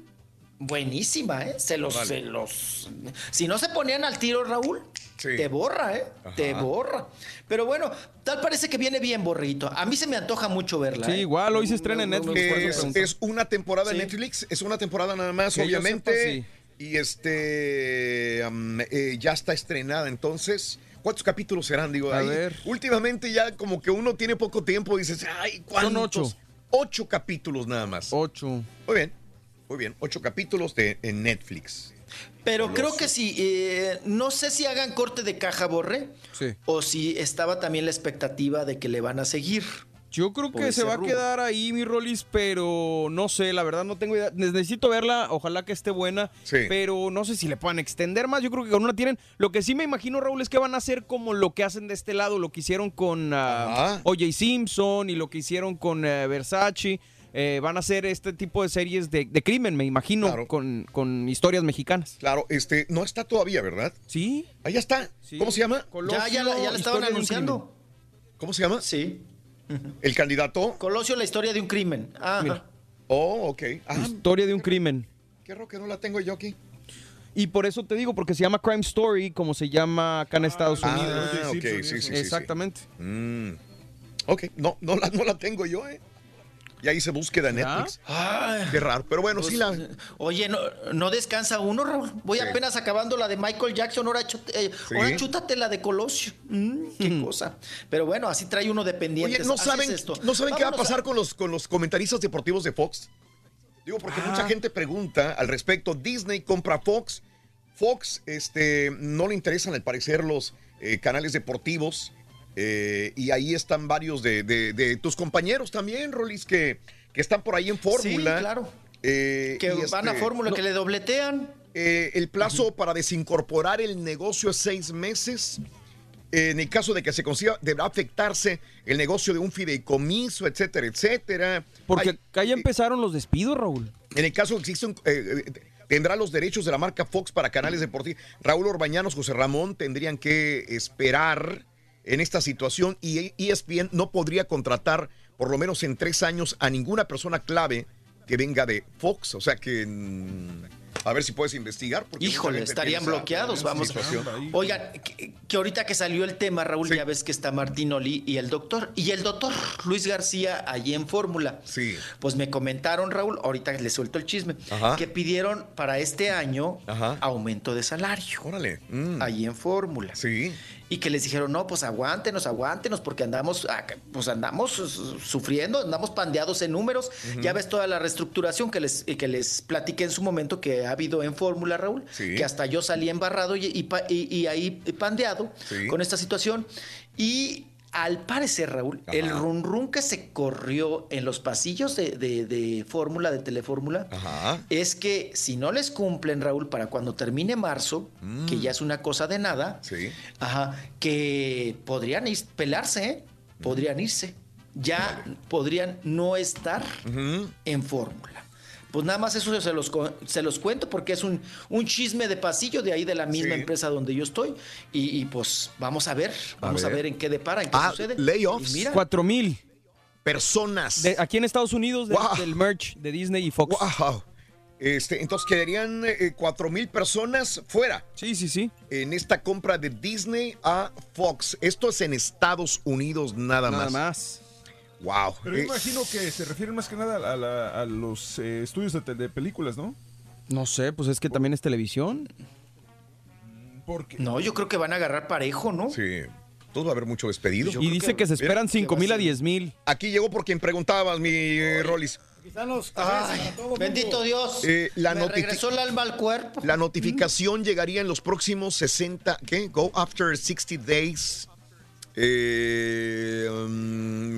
buenísima, ¿eh? Se los, se los. Si no se ponían al tiro, Raúl, te borra, ¿eh? Te borra. Pero bueno, tal parece que viene bien, borrito. A mí se me antoja mucho verla. Sí, ¿eh? igual, hoy se estrena en Netflix. Es, una temporada en Sí. Netflix, es una temporada nada más, Que obviamente. sepa, Y este eh, ya está estrenada, entonces. ¿Cuántos capítulos serán? Digo, A ahí, ver. últimamente ya como que uno tiene poco tiempo y dices, ay, ¿cuántos? Son ocho. Ocho capítulos nada más. Ocho. Muy bien, muy bien. Ocho capítulos de, en Netflix. Pero creo que sí. eh, no sé si hagan corte de caja, Borre. Sí. O si estaba también la expectativa de que le van a seguir. Yo creo que se va a quedar ahí, mi Rolis, pero no sé, la verdad no tengo idea. Necesito verla, ojalá que esté buena, Sí. pero no sé si le puedan extender más. Yo creo que con una tienen. Lo que sí me imagino, Raúl, es que van a hacer como lo que hacen de este lado, lo que hicieron con ah. O.J. Simpson y lo que hicieron con eh, Versace. Eh, van a hacer este tipo de series de, de crimen, me imagino, Claro. con, con historias mexicanas. Claro, este, no está todavía, ¿verdad? Sí. Ahí ya está. Sí. ¿Cómo se llama? Ya, ya, la- ya la estaban anunciando. ¿Cómo se llama? Sí. ¿El candidato? Colosio, la historia de un crimen. Ah, Mira. Oh, ok. Ah, Historia de un crimen. qué raro que no la tengo yo aquí. Y por eso te digo, porque se llama Crime Story, como se llama acá en Estados Ah, Unidos. ok, sí, sí, sí, sí. Exactamente. Mm. Ok, no, no la, no la tengo yo, ¿eh? Y ahí se búsqueda en ¿Ya? Netflix. Ay, Qué raro, pero bueno, pues, sí la... Oye, no, no descansa uno, Raúl. Voy Sí. apenas acabando la de Michael Jackson, ahora, eh, Sí. ahora chútate la de Colosio. Mm, qué cosa. Pero bueno, así trae uno de pendientes. Oye, ¿no saben, es esto. ¿no saben qué va a pasar con los, con los comentaristas deportivos de Fox? Digo, porque Ah. mucha gente pregunta al respecto. Disney compra Fox. Fox este, no le interesan, al parecer, los eh, canales deportivos. Eh, y ahí están varios de, de- de tus compañeros también, Rolis, que, que están por ahí en Fórmula. Sí, claro. Eh, Que y van a este, Fórmula, no, que le dobletean. eh, el plazo para desincorporar el negocio es seis meses. Eh, en el caso de que se consiga, deberá afectarse el negocio de un fideicomiso, etcétera, etcétera. Porque ya empezaron los despidos, Raúl. en el caso de que exista un, eh, eh, tendrá los derechos de la marca Fox para canales deportivos. Raúl Orbañanos, José Ramón tendrían que esperar en esta situación y ESPN no podría contratar por lo menos en tres años a ninguna persona clave que venga de Fox. O sea que mm, a ver si puedes investigar. porque Híjole, estarían bloqueados, vamos. Oigan, que, que ahorita que salió el tema, Raúl, Sí. ya ves que está Martín Oli y el doctor, y el doctor Luis García allí en Fórmula. Sí. Pues me comentaron, Raúl, ahorita les suelto el chisme, Ajá. que pidieron para este año Ajá. aumento de salario. Órale. mm, Allí en Fórmula. Sí. Y que les dijeron, no, pues aguántenos, aguántenos, porque andamos, pues andamos su- sufriendo, andamos pandeados en números. Ya ves toda la reestructuración que les, que les platiqué en su momento que ha habido en Fórmula, Raúl, Sí. que hasta yo salí embarrado y, y y- y ahí pandeado Sí. con esta situación. Y al parecer, Raúl, Ajá. el run run que se corrió en los pasillos de, de- de Fórmula, de Telefórmula, Ajá. es que si no les cumplen, Raúl, para cuando termine marzo, que ya es una cosa de nada, Mm. Sí. ajá, que podrían ir, pelarse, ¿eh? podrían irse. Ya podrían no estar en fórmula. Pues nada más eso se los, co- se los cuento porque es un, un chisme de pasillo de ahí de la misma Sí. empresa donde yo estoy. Y, y, pues vamos a ver, vamos a ver, ver. en qué depara, en qué Ah, sucede. layoffs. Mira, Cuatro mil. Personas. De- aquí en Estados Unidos, de- Wow. del merch de Disney y Fox. Wow. Este, entonces quedarían eh, cuatro mil personas fuera Sí, sí, sí. en esta compra de Disney a Fox. Esto es en Estados Unidos nada, Nada más. más. Wow. Pero yo Eh, imagino que se refieren más que nada a, la- a los eh, estudios de, películas, ¿no? No sé, pues es que también es televisión. Porque no, yo creo que van a agarrar parejo, ¿no? sí. va a haber mucho despedido. Y dice que se esperan 5 mil a 10 mil. Aquí llegó por quien preguntabas, mi Rollis. Ay, bendito Dios. Eh, la Me regresó el alma al cuerpo. La notificación llegaría en los próximos 60, ¿qué? Go after 60 days. Eh, um,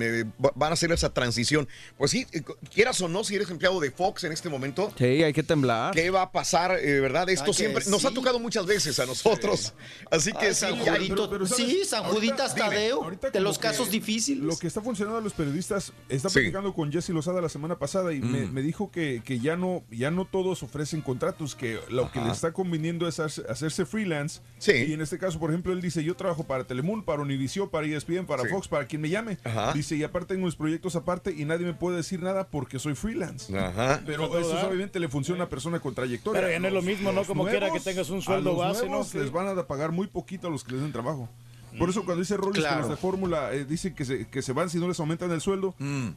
van a hacer esa transición. Pues sí, eh, quieras o no, si eres empleado de Fox en este momento, Sí, hay que temblar. ¿qué va a pasar, eh, verdad? Esto Ay, siempre nos ha sí. tocado muchas veces a nosotros. Así que Ay, sí, San ya- Judito. sí, San Juditas Tadeo. ahorita de los casos difíciles. Lo que está funcionando a los periodistas, está Sí. platicando con Jesse Lozada la semana pasada y me, Mm. me dijo que, que ya no ya no todos ofrecen contratos, que lo que le está conviniendo es hacer- hacerse freelance. Sí. Y en este caso, por ejemplo, él dice, yo trabajo para Telemundo, para Univision, para ESPN, para Sí. Fox, para quien me llame. Ajá. Dice, y aparte tengo mis proyectos aparte y nadie me puede decir nada porque soy freelance. Ajá. Pero eso obviamente le funciona a una persona con trayectoria. Pero ya no es lo mismo, ¿no? Como quiera que tengas un a sueldo los base, ¿no? nuevos. Les van a pagar muy poquito a los que les den trabajo. Por eso cuando dice Rollins que Claro. los de fórmula eh, dicen que se, que se van si no les aumentan el sueldo, Mm.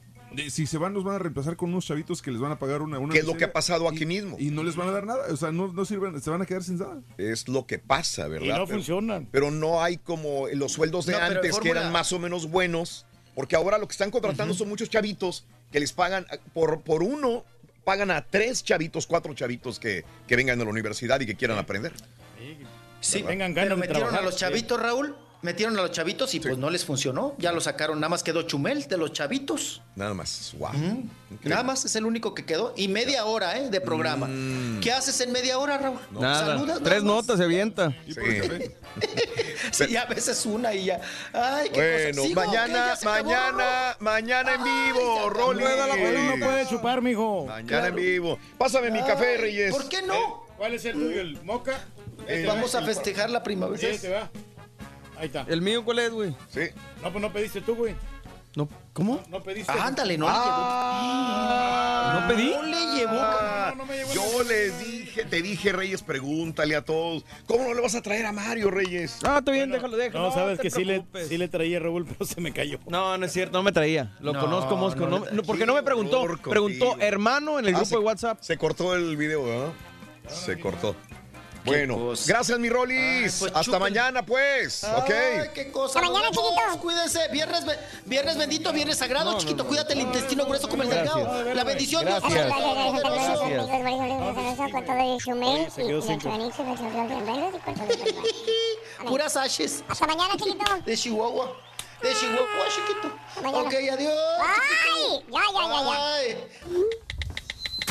Si se van los van a reemplazar con unos chavitos que les van a pagar una... una ¿Qué es lo que ha pasado aquí y- mismo? Y no les van a dar nada, o sea, no, no sirven, se van a quedar sin nada. Es lo que pasa, ¿verdad? Y no Pero- funcionan. Pero no hay como los sueldos de No, antes que eran más o menos buenos, porque ahora lo que están contratando son muchos chavitos que les pagan por, por uno, pagan a tres chavitos, cuatro chavitos que, que vengan de la universidad y que quieran aprender. Sí, Tengan ganas pero de metieron trabajar, a los chavitos, Raúl. Metieron a los chavitos y pues no les funcionó. Ya lo sacaron, nada más quedó Chumel de los chavitos. Nada más, wow. Nada más es el único que quedó. Y media hora, ¿eh? De programa. ¿Qué haces en media hora, Raúl? Nada. Saludas. Tres notas se avienta. Sí. [laughs] Sí, a veces una y ya. Ay, qué Bueno, cosa. Mañana, ¿Ya se acabó, mañana, mañana en Ay, vivo, ya Rolly. Rueda la bola, no puede chupar, mijo. Mañana en vivo. Pásame mi Ay, café, Reyes. ¿Por qué no? ¿Cuál es el tuyo? ¿El moca? Eh, Vamos a festejar la primavera. Sí, te va. Ahí está. ¿El mío cuál es, güey? Sí. No, pues no pediste tú, güey. No, ¿Cómo? No pediste. Ah, ándale, no Ah, ¿No pedí? le llevó. No le llevó. Ah, no me llevó yo les dije, te dije, Reyes, pregúntale a todos. ¿Cómo no le vas a traer a Mario, Reyes? Ah, está bien, déjalo, déjalo. No, sabes te que sí le, sí le traía Raúl, pero se me cayó. No, no es cierto, no me traía. Lo No, conozco, Mosco. no No, le no, porque no me preguntó. Preguntó contigo. hermano en el Ah, grupo se- de WhatsApp. Se cortó el video, ¿verdad? Se cortó. Bueno, cosa. gracias, mi Rolis. Ay, pues, Hasta chupen. mañana, pues. Ay, ok. qué cosa. Hasta mañana, chiquito. Cuídense. Viernes, viernes bendito, viernes sagrado, chiquito. Cuídate el intestino grueso como el delgado. La bendición Dios. De el [laughs] Puras ashes Hasta mañana, chiquito. de Chihuahua. De Chihuahua, chiquito. Ok, adiós. ¡Ay! Ya, ya, ya, ya.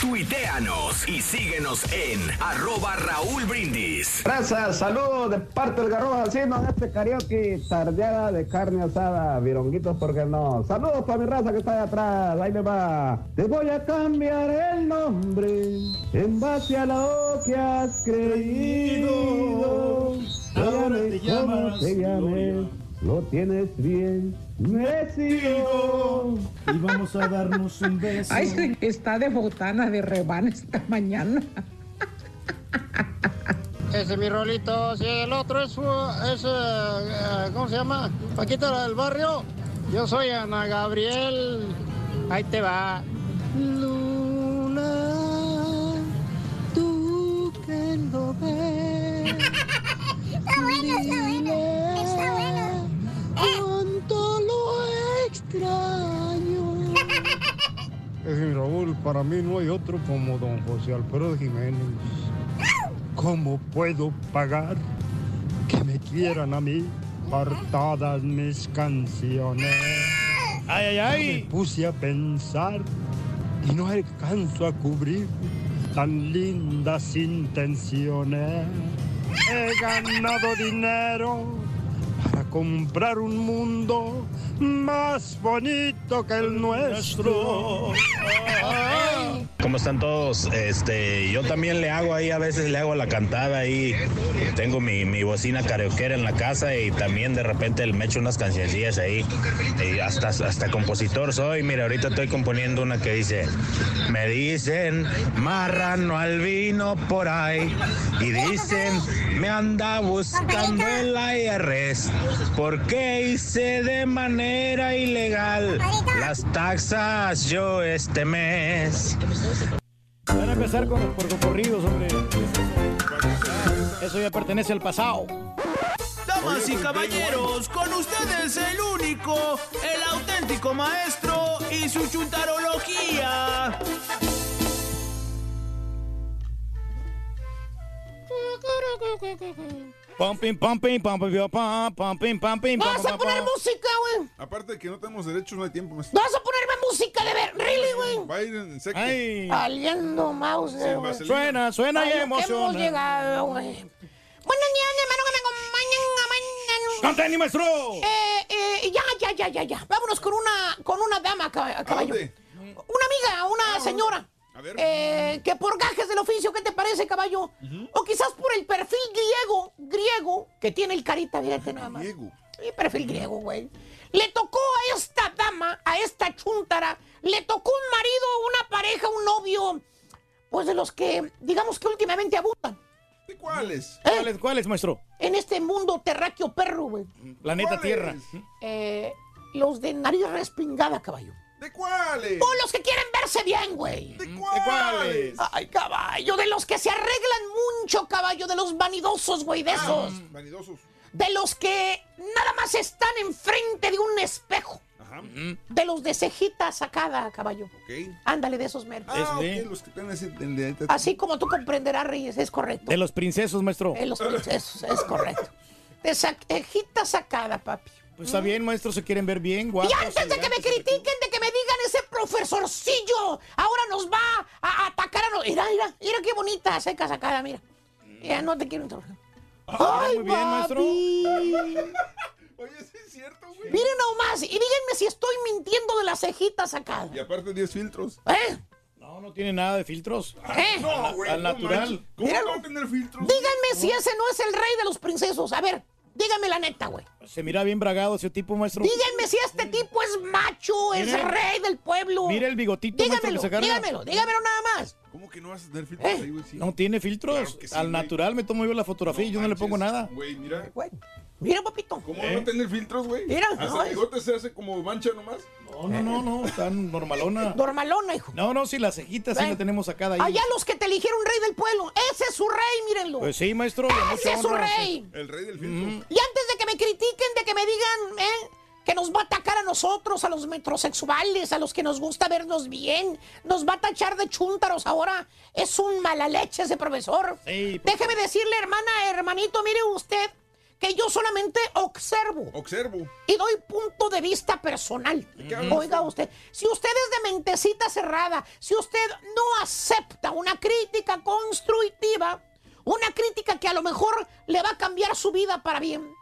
Tuiteanos y síguenos en arroba Raúl Brindis. Raza, saludos de parte del Garrobo Alcino en este karaoke, tardeada de carne asada, vironguitos, ¿por qué no? Saludos para mi raza que está allá atrás, ahí me va. Te voy a cambiar el nombre en base a lo que has creído. Ahora te llamas te llames, lo tienes bien merecido. Y vamos a darnos un beso. Ay, sí, está de botana de rebana esta mañana. Ese es mi rolito, si el otro es, es eh, ¿cómo se llama? Paquita la del barrio. Yo soy Ana Gabriel. Ahí te va. Luna, tú que lo ves. [laughs] Está bueno, está bueno. Está bueno. Cuánto lo extraño. Es mi Raúl, para mí no hay otro como don José Alfredo Jiménez. ¿Cómo puedo pagar que me quieran a mí por todas mis canciones? Ay, ay, Me ay. puse a pensar y no alcanzo a cubrir tan lindas intenciones. He ganado dinero comprar un mundo más bonito que el nuestro. ¿Cómo están todos? Este, yo también le hago ahí, a veces le hago la cantada ahí. Tengo mi, mi bocina karaokeera en la casa y también de repente me echo unas cancioncillas ahí. Y hasta, hasta compositor soy. Mira, ahorita estoy componiendo una que dice, me dicen marrano al vino por ahí. Y dicen, me anda buscando el IRS. Porque hice de manera ilegal las taxas yo este mes. Van a empezar con, por corridos, hombre. Eso ya pertenece al pasado. Damas y caballeros, con ustedes circo, el auténtico maestro y su chuntarología. [laughs] Pumping, pumping, pumping, pumping, pumping, pumping. Vas a poner música, güey. Aparte de que no tenemos derechos, no hay tiempo, maestro. Vas a ponerme música de ver, really, güey. Va a ir en seco. Aliendo mouse, güey. Suena, suena y Ay, emociona. hemos llegado, güey. Buenos días, hermano, que me acompañan. ¡Canta, maestro! Eh, eh, ya, ya, ya, ya, ya. Vámonos con una, con una dama, cab- caballo. dónde? Una amiga, una señora. Eh, que por gajes del oficio, ¿qué te parece, caballo? O quizás por el perfil griego, griego, que tiene el carita, fíjate nada más. Griego. Sí, perfil griego, güey. Le tocó a esta dama, a esta chuntara, le tocó un marido, una pareja, un novio, pues de los que, digamos que últimamente abundan. ¿De cuáles? ¿Cuáles, cuáles, maestro? En este mundo terráqueo perro, güey. Planeta ¿Cuáles? Tierra. Eh, los de nariz respingada, caballo. ¿De cuáles? O los que quieren verse bien, güey. ¿De cuáles? Ay, caballo, de los que se arreglan mucho, caballo, de los vanidosos, güey, de esos. Ah, Vanidosos. De los que nada más están enfrente de un espejo. Ajá. De los de cejita sacada, caballo. Ok. Ándale, de esos meros. Ah, ok, sí. los que tienen ese... el Así como tú comprenderás, Reyes, es correcto. De los princesos, maestro. De los princesos, es correcto. [laughs] De cejita sacada, papi. Pues está bien, maestro, se quieren ver bien, guapos. Y antes de que me elegantes. critiquen, de que me digan ese profesorcillo, ahora nos va a atacar a nos... Mira, mira, mira qué bonita seca sacada, mira. Ya no te quiero interrumpir. Ah, muy bien, maestro. Oye, sí es cierto, güey. Miren nomás, y díganme si estoy mintiendo de la cejita sacada. Y aparte 10 filtros. ¿Eh? No, no tiene nada de filtros. ¿Eh? No, güey. Al no natural. manches. ¿Cómo Míralo. no va a tener filtros? Díganme si ese no es el rey de los princesos. A ver, díganme la neta, güey. Se mira bien bragado ese tipo, maestro. Díganme si este tipo es macho, es Mire. rey del pueblo. Mira el bigotito, maestro, que Díganmelo, se carga. díganmelo, díganmelo nada más. ¿Cómo que no vas a tener filtros ¿Eh? ahí, güey? Sí. No tiene filtros. Claro que sí, Al güey. natural me tomo yo la fotografía y yo no le pongo nada. Güey, mira. Güey, Mira, papito. ¿Cómo no va a tener filtros, güey? Mira, Hasta no, el bigote se hace como mancha nomás. No, no, no, no, tan normalona. [laughs] Normalona, hijo. No, no, sí, la cejita sí la tenemos sacada ahí. Allá los que te eligieron rey del pueblo. Ese es su rey, mírenlo. Pues sí, maestro. de Ese es su rey. El rey del filtro. Y antes de que me critiquen, de que me digan, ¿eh? Que nos va a atacar a nosotros, a los metrosexuales, a los que nos gusta vernos bien. Nos va a tachar de chúntaros ahora. Es un mala leche ese profesor. Sí, pues. Déjeme decirle, hermana, hermanito, mire usted, que yo solamente observo Observo. y doy punto de vista personal. Oiga usted, si usted es de mentecita cerrada, si usted no acepta una crítica constructiva, una crítica que a lo mejor le va a cambiar su vida para bien,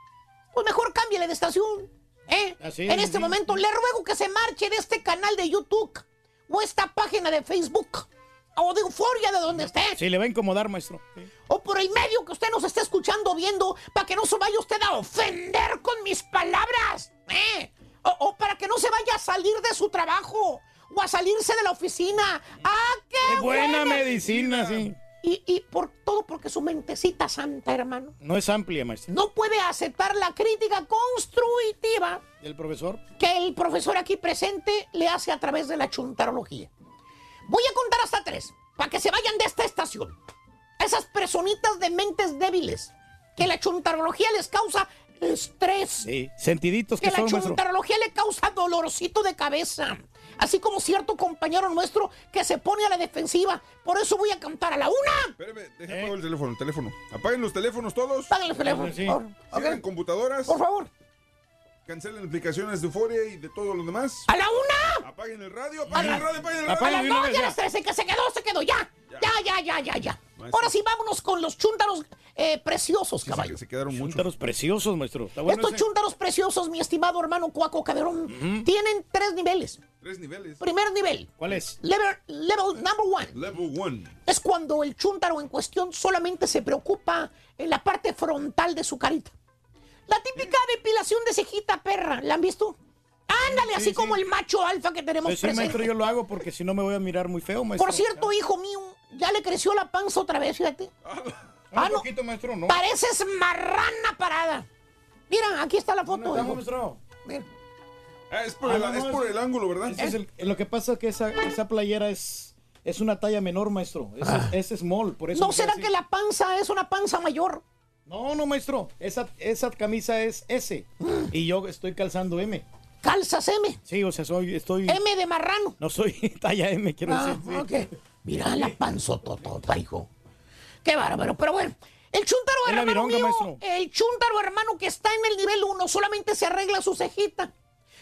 pues mejor cámbiale de estación. ¿eh? Así en es, este sí. momento le ruego que se marche de este canal de YouTube o esta página de Facebook o de Euforia de donde esté. Sí, le va a incomodar, maestro. Sí. O por el medio que usted nos esté escuchando, viendo, para que no se vaya usted a ofender con mis palabras. ¿eh? O, o para que no se vaya a salir de su trabajo o a salirse de la oficina. ¡Ah, qué, Qué buena medicina, sí. Y, y por todo porque su mentecita santa, hermano, No es amplia, maestro. no puede aceptar la crítica constructiva ¿Y el profesor? que el profesor aquí presente le hace a través de la chuntarología. Voy a contar hasta tres, para que se vayan de esta estación. Esas personitas de mentes débiles, que la chuntarología les causa estrés, Sí. Sentiditos que que la son, maestro. chuntarología le causa dolorcito de cabeza. Así como cierto compañero nuestro que se pone a la defensiva. Por eso voy a cantar a la una. Espérame, apago el teléfono, el teléfono. Apaguen los teléfonos todos. Apaguen los teléfonos, Sí. por favor. Cierren Ok. computadoras. Por favor. Cancelen aplicaciones de Euforia y de todo lo demás. ¡A la una! Apaguen el radio, apaguen el radio, apaguen el radio. A Apaguen las dos y a ya. las tres, el que se quedó, se quedó, ya. Ya, ya, ya, ya, ya. Ahora sí, vámonos con los chúntaros eh, preciosos, Sí, caballo. se, se quedaron muchos. Chúntaros preciosos, maestro. Está bueno Estos ese. chúntaros preciosos, mi estimado hermano Cuaco Caderón, tienen tres niveles. Tres niveles. Primer nivel, ¿Cuál es? level, level number one, Level one. es cuando el chúntaro en cuestión solamente se preocupa en la parte frontal de su carita. La típica depilación de cejita perra, ¿la han visto? Ándale, así sí. como el macho alfa que tenemos sí, presente. maestro, yo lo hago porque si no me voy a mirar muy feo, maestro. Por cierto, hijo mío, ya le creció la panza otra vez, fíjate. Ah, Ah, no. un poquito, maestro, no. Pareces marrana parada. Mira, aquí está la foto. ¿Dónde estamos, hijo. maestro? Mira. Ah, es por, Ah, el, no, no, es por es- el ángulo, ¿verdad? Ese es el- lo que pasa es que esa, esa playera es, es una talla menor, maestro. Es, es, es small, por eso. ¿No será así. que la panza es una panza mayor? No, no, maestro. Esa, esa camisa es S. [gasps] Y yo estoy calzando M. calzas M. Sí, o sea, soy, estoy... M de marrano. No soy [laughs] talla M, quiero Ah, decir. sí. ok. Mira la panzototota, hijo. Qué bárbaro, pero bueno. El la hermano vironga, mío, maestro. el chúntaro hermano que está en el nivel 1 solamente se arregla su cejita.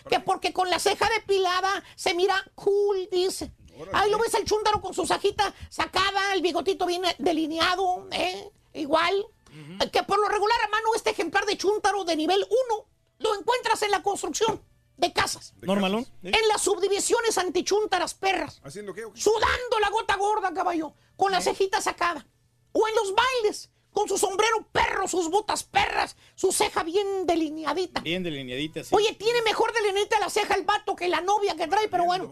Que porque con la ceja depilada se mira cool, dice. Ahí lo ves al chúntaro con su cejita sacada, el bigotito bien delineado, ¿eh? Igual. Que por lo regular, hermano, este ejemplar de chúntaro de nivel 1 lo encuentras en la construcción de casas. ¿Normalón? En las subdivisiones antichúntaras perras. ¿Haciendo qué? Sudando la gota gorda, caballo. Con la cejita sacada. O en los bailes. Con su sombrero perro, sus botas perras, su ceja bien delineadita. Bien delineadita, sí. Oye, tiene mejor delineadita la ceja el vato que la novia que trae, pero bueno.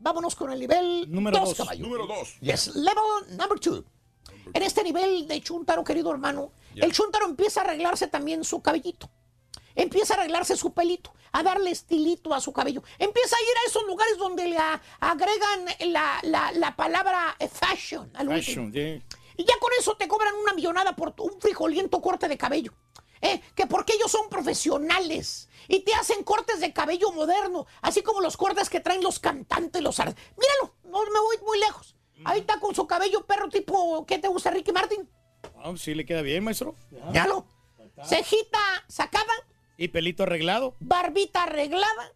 Vámonos con el nivel Número 2, dos. caballo. Número dos. Yes, level number two. En este nivel de chuntaro, querido hermano, el chuntaro empieza a arreglarse también su cabellito. Empieza a arreglarse su pelito, a darle estilito a su cabello. Empieza a ir a esos lugares donde le a- agregan la, la- la palabra eh, fashion. al. Fashion. Y ya con eso te cobran una millonada por un frijoliento corte de cabello. ¿Eh? Que porque ellos son profesionales y te hacen cortes de cabello moderno, así como los cortes que traen los cantantes, los Míralo, no me voy muy lejos. Ahí está con su cabello perro tipo, ¿qué te gusta, Ricky Martin? Ah, sí le queda bien, maestro. Míralo. Cejita sacada, Y pelito arreglado. barbita arreglada,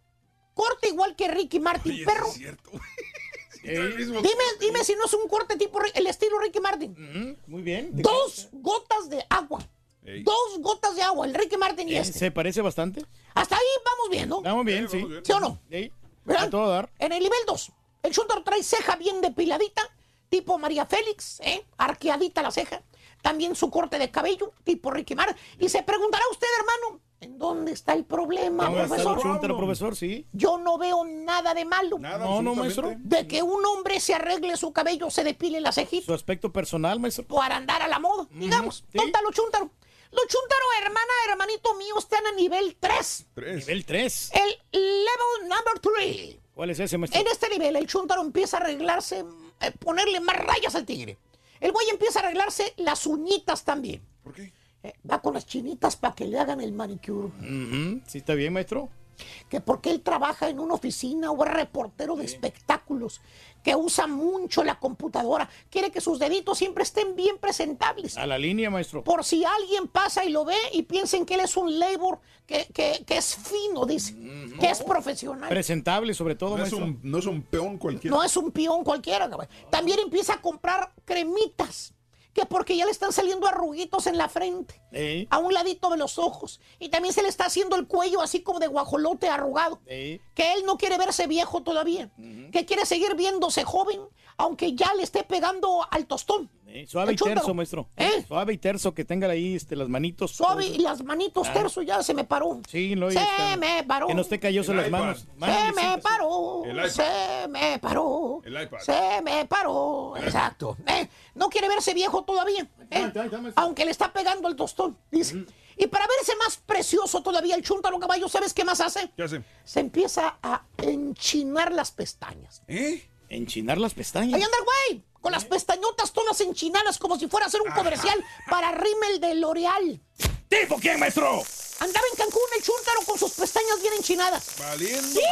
corte igual que Ricky Martin, perro. [laughs] Dime, dime si no es un corte tipo el estilo Ricky Martin. Muy bien. Dos gotas de agua. Dos gotas de agua, el Ricky Martin y Eh, este. ¿Se parece bastante? Hasta ahí vamos viendo. Vamos bien, sí. ¿Sí o no? ¿Verdad? A todo dar. En el nivel 2, el Chuntaro trae ceja bien depiladita, tipo María Félix, ¿eh? arqueadita la ceja. También su corte de cabello, tipo Ricky Mar. Y se preguntará usted, hermano, ¿en dónde está el problema, ¿Dónde está el profesor? Sí. Yo no veo nada de malo. No, no, maestro. De que un hombre se arregle su cabello, se depile la cejita Su aspecto personal, maestro. para andar a la moda, digamos. ¿Dónde está los chúntaros? Los chúntaros, hermana, hermanito mío, están a nivel 3. Nivel 3. El level number 3. ¿Cuál es ese, maestro? En este nivel, el chúntaro empieza a arreglarse, eh, ponerle más rayas al tigre. El güey empieza a arreglarse las uñitas también. ¿Por qué? Eh, va con las chinitas para que le hagan el manicure. Ujú, Sí, está bien, maestro. Que porque él trabaja en una oficina o es reportero de espectáculos, que usa mucho la computadora, quiere que sus deditos siempre estén bien presentables. A la línea, maestro. Por si alguien pasa y lo ve y piensen que él es un labor, que, que- que es fino, dice, que es profesional. Presentable, sobre todo, No es, maestro. un, no es un peón cualquiera. No es un peón cualquiera. cabrón. También empieza a comprar cremitas. Que porque ya le están saliendo arruguitos en la frente. A un ladito de los ojos. Y también se le está haciendo el cuello así como de guajolote arrugado. Que él no quiere verse viejo todavía. Que quiere seguir viéndose joven. Aunque ya le esté pegando al tostón. Ey. Suave y terso, maestro. ¿Eh? Suave y terso, que tenga ahí este, las manitos. Suave y las manitos Ah. terso ya se me paró. Sí, no, y Se está- me paró. Que no esté calloso las manos. Se me paró, se me paró, El iPad. se me paró. Exacto. Eh, no quiere verse viejo todavía, eh, aunque le está pegando el tostón, dice. Y para verse más precioso todavía el chúntaro caballo, ¿sabes qué más hace? ¿Qué hace? Se empieza a enchinar las pestañas. ¿Eh? Enchinar las pestañas. Ahí anda el güey, con las pestañotas todas enchinadas como si fuera a hacer un comercial para Rimmel de L'Oreal. ¿Tipo quién, maestro? Andaba en Cancún el chúntaro con sus pestañas bien enchinadas. Valiendo. [laughs]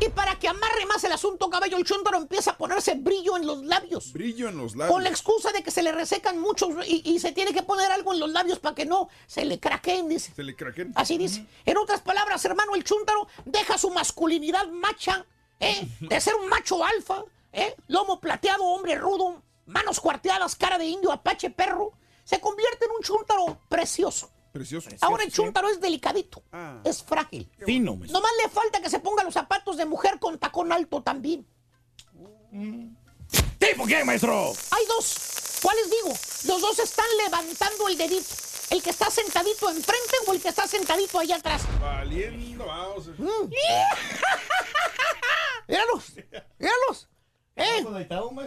Y para que amarre más el asunto, caballo, el chúntaro empieza a ponerse brillo en los labios. Brillo en los Con la labios. excusa de que se le resecan muchos y, y se tiene que poner algo en los labios para que no se le craqueen, dice. Se le craqueen. Así dice. En otras palabras, hermano, el chúntaro deja su masculinidad macha, ¿eh? de ser un macho alfa, ¿eh? lomo plateado, hombre rudo, manos cuarteadas, cara de indio, apache, perro. Se convierte en un chúntaro precioso. Precioso. Ahora el chúntaro es delicadito, Ah. es frágil. Fino, maestro. Nomás le falta que se ponga los zapatos de mujer con tacón alto también. ¿Tipo quién, maestro? Hay dos. ¿Cuáles digo? Los dos están levantando el dedito. El que está sentadito enfrente o el que está sentadito allá atrás. Valiendo. Vamos. Mm. [laughs] Míralos, míralos. ¿Eh?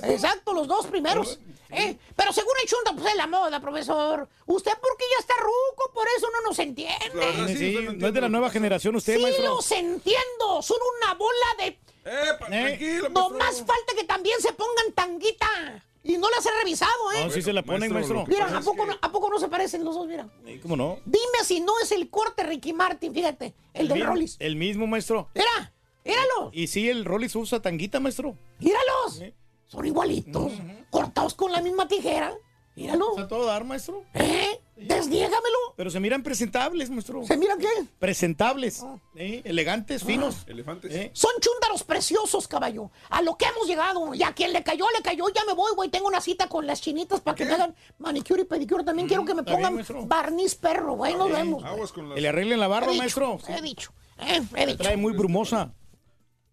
Exacto, los dos primeros. ¿Eh? Pero según el chunta, pues es la moda, profesor. Usted porque ya está ruco, por eso no nos entiende. Sí, sí, no es de la nueva generación usted, Sí maestro. los entiendo. Son una bola de tranquilo, No más falta que también se pongan tanguita. Y no las he revisado, ¿eh? No, sí se la ponen, maestro. Mira, ¿a poco, no, ¿a poco no se parecen los dos? Mira. ¿Cómo no? Dime si no es el corte Ricky Martin, fíjate. El, del mismo- Rollis. El mismo, maestro. Mira, míralo. Y sí, el Rollis usa tanguita, maestro. Míralos. Son igualitos. Cortados con la misma tijera. Míralo. A todo dar, maestro. ¿Eh? Desniégamelo. Pero se miran presentables, maestro. ¿Se miran qué? Presentables. ¿eh? Elegantes, finos. Elefantes. ¿eh? Son chúndaros preciosos, caballo. A lo que hemos llegado. Y a quien le cayó, le cayó. Ya me voy, güey. Tengo una cita con las chinitas para que me hagan manicure y pedicure. También quiero que me bien, pongan barniz perro, güey. Nos vemos. Aguas con las... Que le arreglen la barba, He dicho, maestro. He dicho. eh, he dicho. Trae muy brumosa.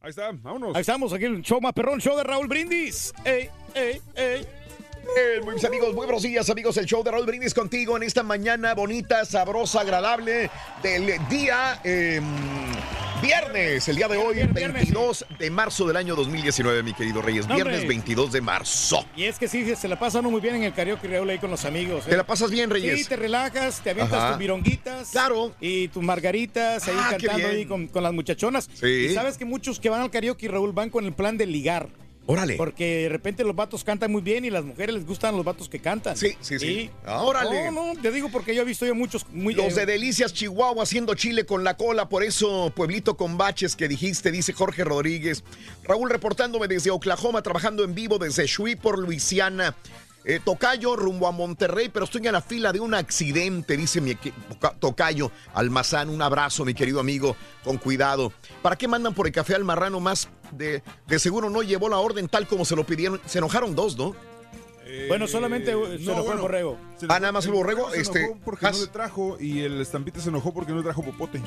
Ahí está, vámonos. Ahí estamos, aquí en el show más perrón, show de Raúl Brindis. Ey, ey, ey. Eh, muy bien, amigos, muy buenos días, amigos. El show de Raúl Brindis contigo en esta mañana bonita, sabrosa, agradable del día eh, viernes. El día de hoy, Viernes, viernes, 22 de marzo del año 2019, mi querido Reyes. No, hombre. Viernes 22 de marzo. Y es que sí, se la pasa uno muy bien en el karaoke Raúl ahí con los amigos. ¿eh? ¿Te la pasas bien, Reyes? Sí, te relajas, te avientas Ajá. tus vironguitas. Claro. Y tus margaritas ahí Ah, cantando bien. ahí con, con las muchachonas. Sí. Y sabes que muchos que van al karaoke, Raúl, van con el plan de ligar. Órale. Porque de repente los vatos cantan muy bien y las mujeres les gustan los vatos que cantan. Sí, sí, sí. Ah, órale. No, no, te digo porque yo he visto yo muchos muy Los eh, de Delicias, Chihuahua, haciendo chile con la cola, por eso Pueblito con baches que dijiste, dice Jorge Rodríguez. Raúl reportándome desde Oklahoma, trabajando en vivo desde Shreveport, Luisiana. Eh, tocayo rumbo a Monterrey, pero estoy en la fila de un accidente, dice mi Tocayo Almazán. Un abrazo, mi querido amigo, con cuidado. ¿Para qué mandan por el café al marrano más? De, de seguro no llevó la orden tal como se lo pidieron. Se enojaron dos, ¿no? Bueno, solamente uh, se no, enojó el borrego. Ah, nada más el borrego, Se este, enojó porque Has- no le trajo y el estampita se enojó porque no le trajo popote.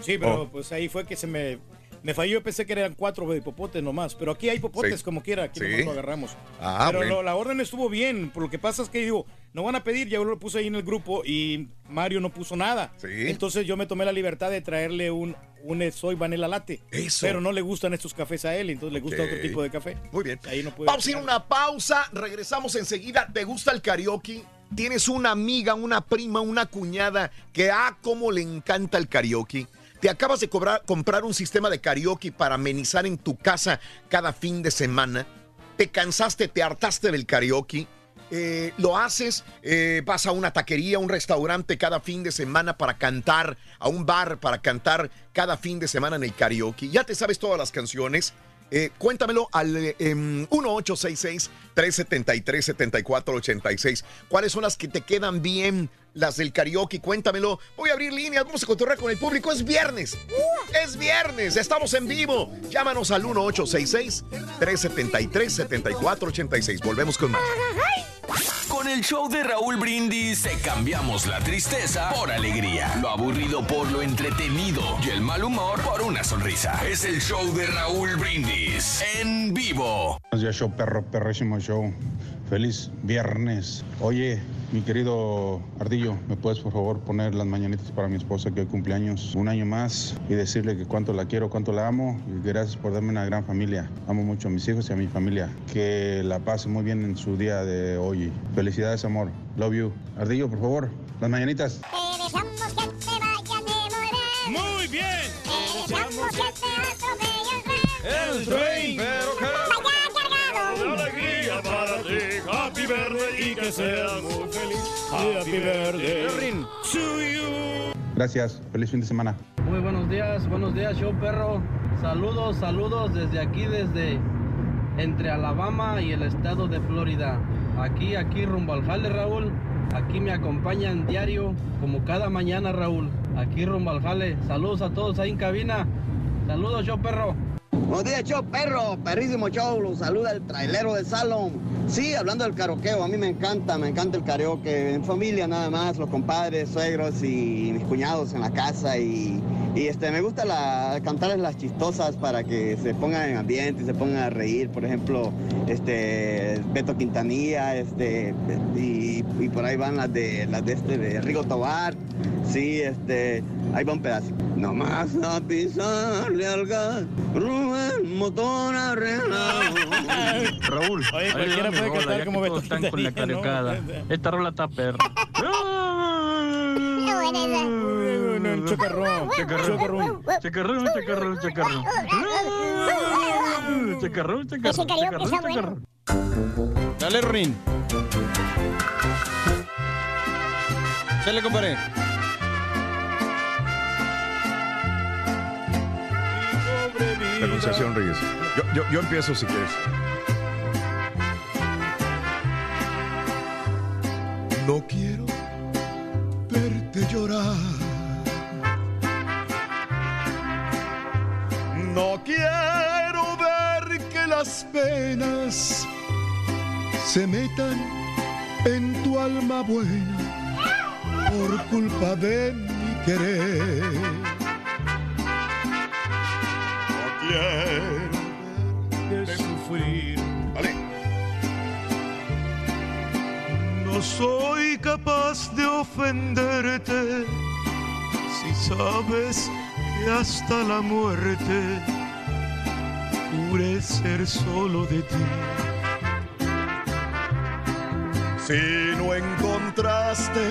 Sí, pero Oh. pues ahí fue que se me, me falló. Yo pensé que eran cuatro de popotes nomás. Pero aquí hay popotes Sí. como quiera. Aquí Sí. lo agarramos. Ah, pero lo- la orden estuvo bien. Por lo que pasa es que digo, no van a pedir. Ya yo lo puse ahí en el grupo y Mario no puso nada. Sí. Entonces yo me tomé la libertad de traerle un, un soy vanilla latte. Eso. Pero no le gustan estos cafés a él. Entonces le gusta otro tipo de café. Muy bien. Ahí no puede Vamos a ir a una pausa, regresamos enseguida. ¿Te gusta el karaoke? ¿Tienes una amiga, una prima, una cuñada que ah, cómo le encanta el karaoke? ¿Te acabas de comprar un sistema de karaoke para amenizar en tu casa cada fin de semana? ¿Te cansaste, te hartaste del karaoke? Eh, lo haces, eh, vas a una taquería, un restaurante cada fin de semana para cantar, a un bar para cantar cada fin de semana en el karaoke. Ya te sabes todas las canciones. Eh, cuéntamelo al eh, em, 1866-373-7486. ¿Cuáles son las que te quedan bien? Las del karaoke, cuéntamelo. Voy a abrir líneas, vamos a cotorrear con el público. Es viernes. Es viernes, estamos en vivo. Llámanos al 1866-373-7486. Volvemos con más. Con el show de Raúl Brindis te cambiamos la tristeza por alegría, lo aburrido por lo entretenido y el mal humor por una sonrisa. Es el show de Raúl Brindis en vivo. Buenos días, show perro, perrísimo show. Feliz viernes. Oye, mi querido Ardillo, ¿me puedes por favor poner las mañanitas para mi esposa que hoy cumpleaños un año más y decirle que cuánto la quiero, cuánto la amo y gracias por darme una gran familia. Amo mucho a mis hijos y a mi familia. Que la pase muy bien en su día de hoy. Felicidades, amor. Love you. Ardillo, por favor, las mañanitas. Muy bien. Te deseamos que te atropelle el El tren, pero que Happy birthday y que seas muy feliz. Happy birthday to you. Gracias. Feliz fin de semana. Muy buenos días, buenos días, show perro. Saludos, saludos desde aquí, desde entre Alabama y el estado de Florida. Aquí, aquí rumbo al jale, Raúl. Aquí me acompañan diario, como cada mañana, Raúl. Aquí rumbo al jale. Saludos a todos ahí en cabina. Saludos, show perro. Buenos días, show perro, perrísimo show, los saluda el trailero de Salom. Sí, hablando del karaoke, a mí me encanta, me encanta el karaoke, en familia nada más, los compadres, suegros y mis cuñados en la casa. Y, este, me gusta la, cantarles las chistosas para que se pongan en ambiente y se pongan a reír, por ejemplo, este, Beto Quintanilla, este, y, por ahí van las de, las de este, de Rigo Tobar, sí, este, ahí va un pedazo. Nomás a pisarle al gas, motor arreglado. Raúl, Oye, cualquiera puede cantar como Beto están con la cariocada. [laughs] Esta rola está perra. Qué buena esa. Chacarrón, Chacarrón. Chacarrón, chacarrón, chacarrón. Chacarrón, chacarrón. Dale, Rin. Dale, compadre. La Anunciación Reyes. Yo, yo, yo empiezo si quieres. No quiero verte llorar. No quiero ver que las penas se metan en tu alma buena por culpa de mi querer. No sufrir. Soy capaz de ofenderte si sabes que hasta la muerte juré ser solo de ti. Si no encontraste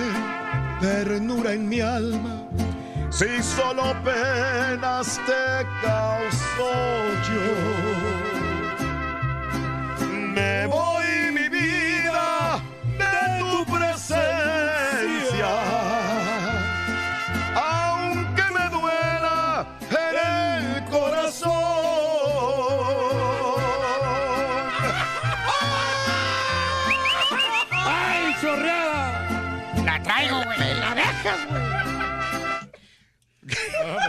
ternura en mi alma, si solo penas te causó yo, me voy mi vida de tu presencia,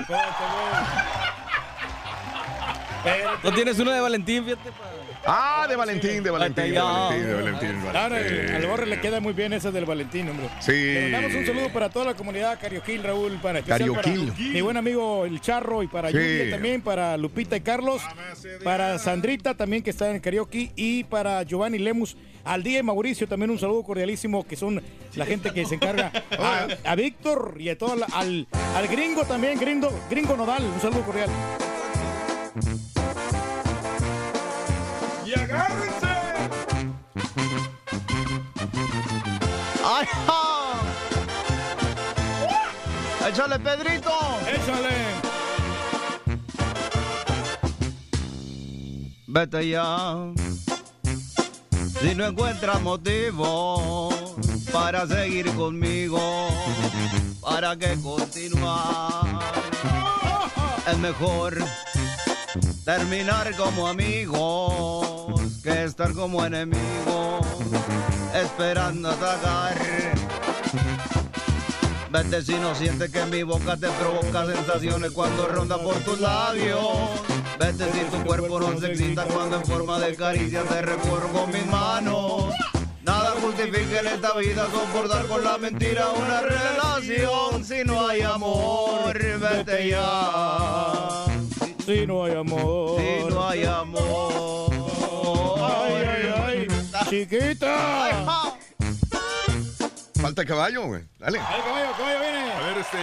Bom, tá. ¿No tienes una de Valentín, fíjate? Ah, de Valentín, de Valentín, de. Valentín, de Valentín. de Claro, Valentín. al Borre le queda muy bien esa del Valentín, hombre. Sí. Le mandamos un saludo para toda la comunidad Carioquil, Raúl, para Carioquil. para mi buen amigo El Charro y para Sí. Julia también, para Lupita y Carlos, para Sandrita también que está en Karaoke y para Giovanni Lemus, al día y Mauricio también un saludo cordialísimo que son la gente que se encarga [laughs] a, a Víctor y a todo al, al gringo también, gringo, gringo Nodal, un saludo cordial. Y agárrense. ¡Ay, ja! ¡Échale, Pedrito! ¡Échale! Vete ya. Si no encuentras motivo para seguir conmigo, para que continuar. Es mejor terminar como amigos que estar como enemigos, esperando atacar. Vete si no sientes que mi boca te provoca sensaciones cuando ronda por tus labios. Vete si tu cuerpo no se excita cuando en forma de caricia te recorro con mis manos. Nada justifica en esta vida soportar con la mentira una relación si no hay amor. Vete ya. Si no hay amor. Si no hay amor. Ay, ay, ay. Chiquita. Falta el caballo, güey. Dale. Ay, caballo, caballo viene. A ver, este.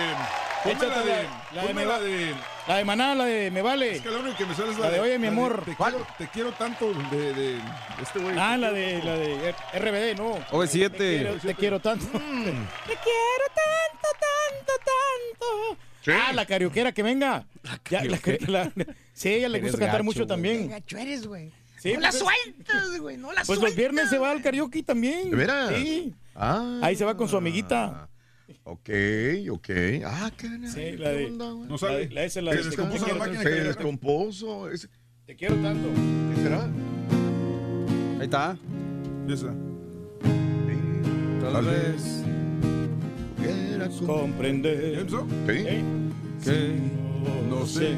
Ponme Échate la de. la de me la de. La de Maná, la de Me Vale. Es que la única que me sale es la, La de Oye, mi amor. Te quiero, te quiero tanto de, de este güey. Ah, la de, la de RBD, no. OV7. Te quiero, te quiero tanto. [laughs] Te quiero tanto, tanto, tanto. Sí. Ah, la carioquera que venga. Ya, la, la- [laughs] sí, a ella le gusta cantar gacho, mucho güey. también. gacho eres, güey. Sí, no la pues- sueltas, güey. No la Pues los sueltas. viernes se va al karaoke también. ¿De veras? Sí. Ah. Ahí se va con su amiguita. Ok, ok. Ah, caray. Sí, la de. No La, sale. de- la esa es la Se de. descompuso te, la quiero, máquina. Se descompuso. ese- te quiero tanto. ¿Qué será? Ahí está. Esa. Tal vez. Comprender. Sí. Que no sé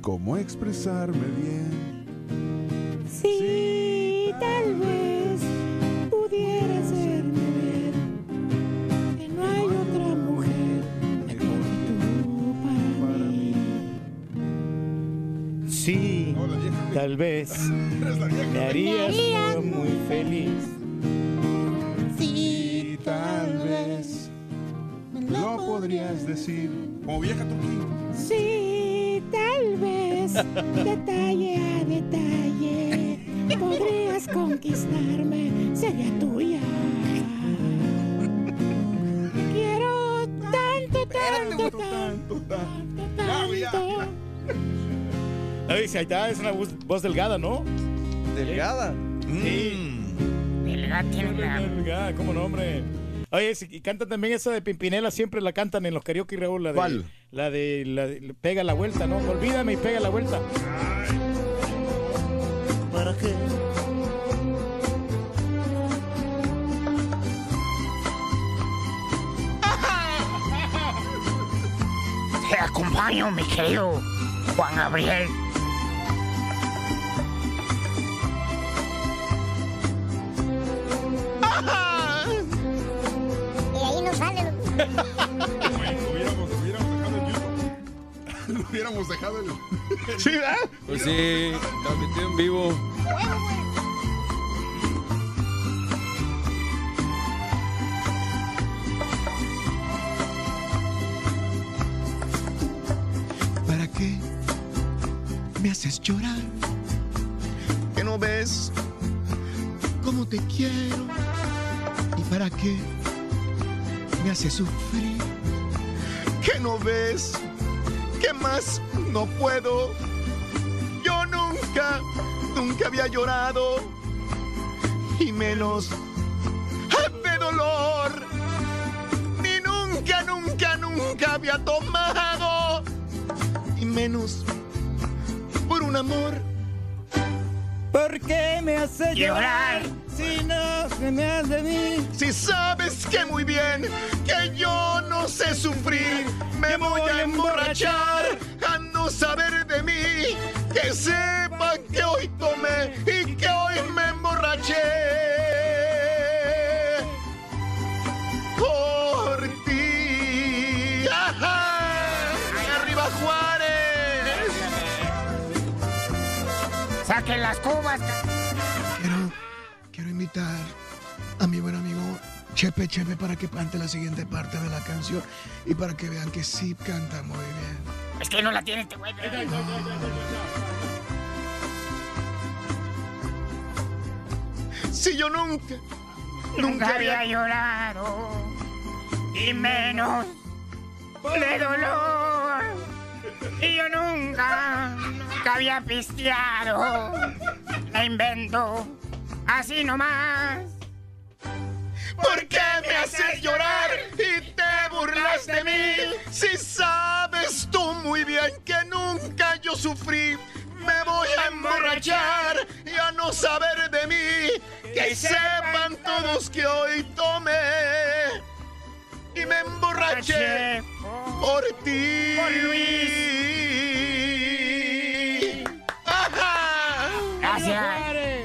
cómo expresarme bien. Sí, tal vez pudiera hacerme ver que no hay otra mujer mejor que tú para mí. Sí, tal vez [laughs] me harías muy feliz. Podrías decir como vieja turquía. Sí, tal vez [laughs] detalle a detalle podrías conquistarme, sería tuya. Quiero tanto, tanto, tanto, tanto, tanto. Ya, güey, ya. Ahí dice, ahí está, es una voz, voz delgada, ¿no? Delgada. Sí. Delgada tiene la- Delgada, ¿cómo no, hombre? Oye, sí, y cantan también esa de Pimpinela, siempre la cantan en los karaoke, Raúl. La de, ¿Cuál? La de, la de Pega la Vuelta, ¿no? Olvídame y pega la vuelta. ¿Para qué? Te acompaño, mi querido Juan Gabriel. Sale. Lo hubiéramos dejado el. [laughs] Sí, ¿verdad? Pues sí, transmitido en vivo. ¿Para qué me haces llorar? ¿Que no ves cómo te quiero? ¿Y para qué me haces sufrir? ¿Que no ves que más no puedo? Yo nunca, nunca había llorado y menos de dolor. Ni nunca, nunca, nunca había tomado y menos por un amor. ¿Por qué me hace llorar? Si no me mí. Si sabes que muy bien que yo no sé sufrir, me voy a emborrachar a no saber de mí. Que sepan que hoy tomé y que hoy me emborraché. Por ti. ¡Ajá! ¡Arriba Juárez! Saquen las cubas. Quiero, quiero invitar Chepe Chepe para que cante la siguiente parte de la canción y para que vean que sí canta muy bien. Es que no la tiene este güey. Si yo nunca, Nunca había llorado. Y menos de dolor. Y yo nunca, nunca había pisteado. La invento así nomás. ¿Por qué me haces llorar y te burlas de mí? Si sabes tú muy bien que nunca yo sufrí, me voy a emborrachar y a no saber de mí. Que sepan todos que hoy tomé y me emborraché por ti. Por ¡Ajá! Gracias.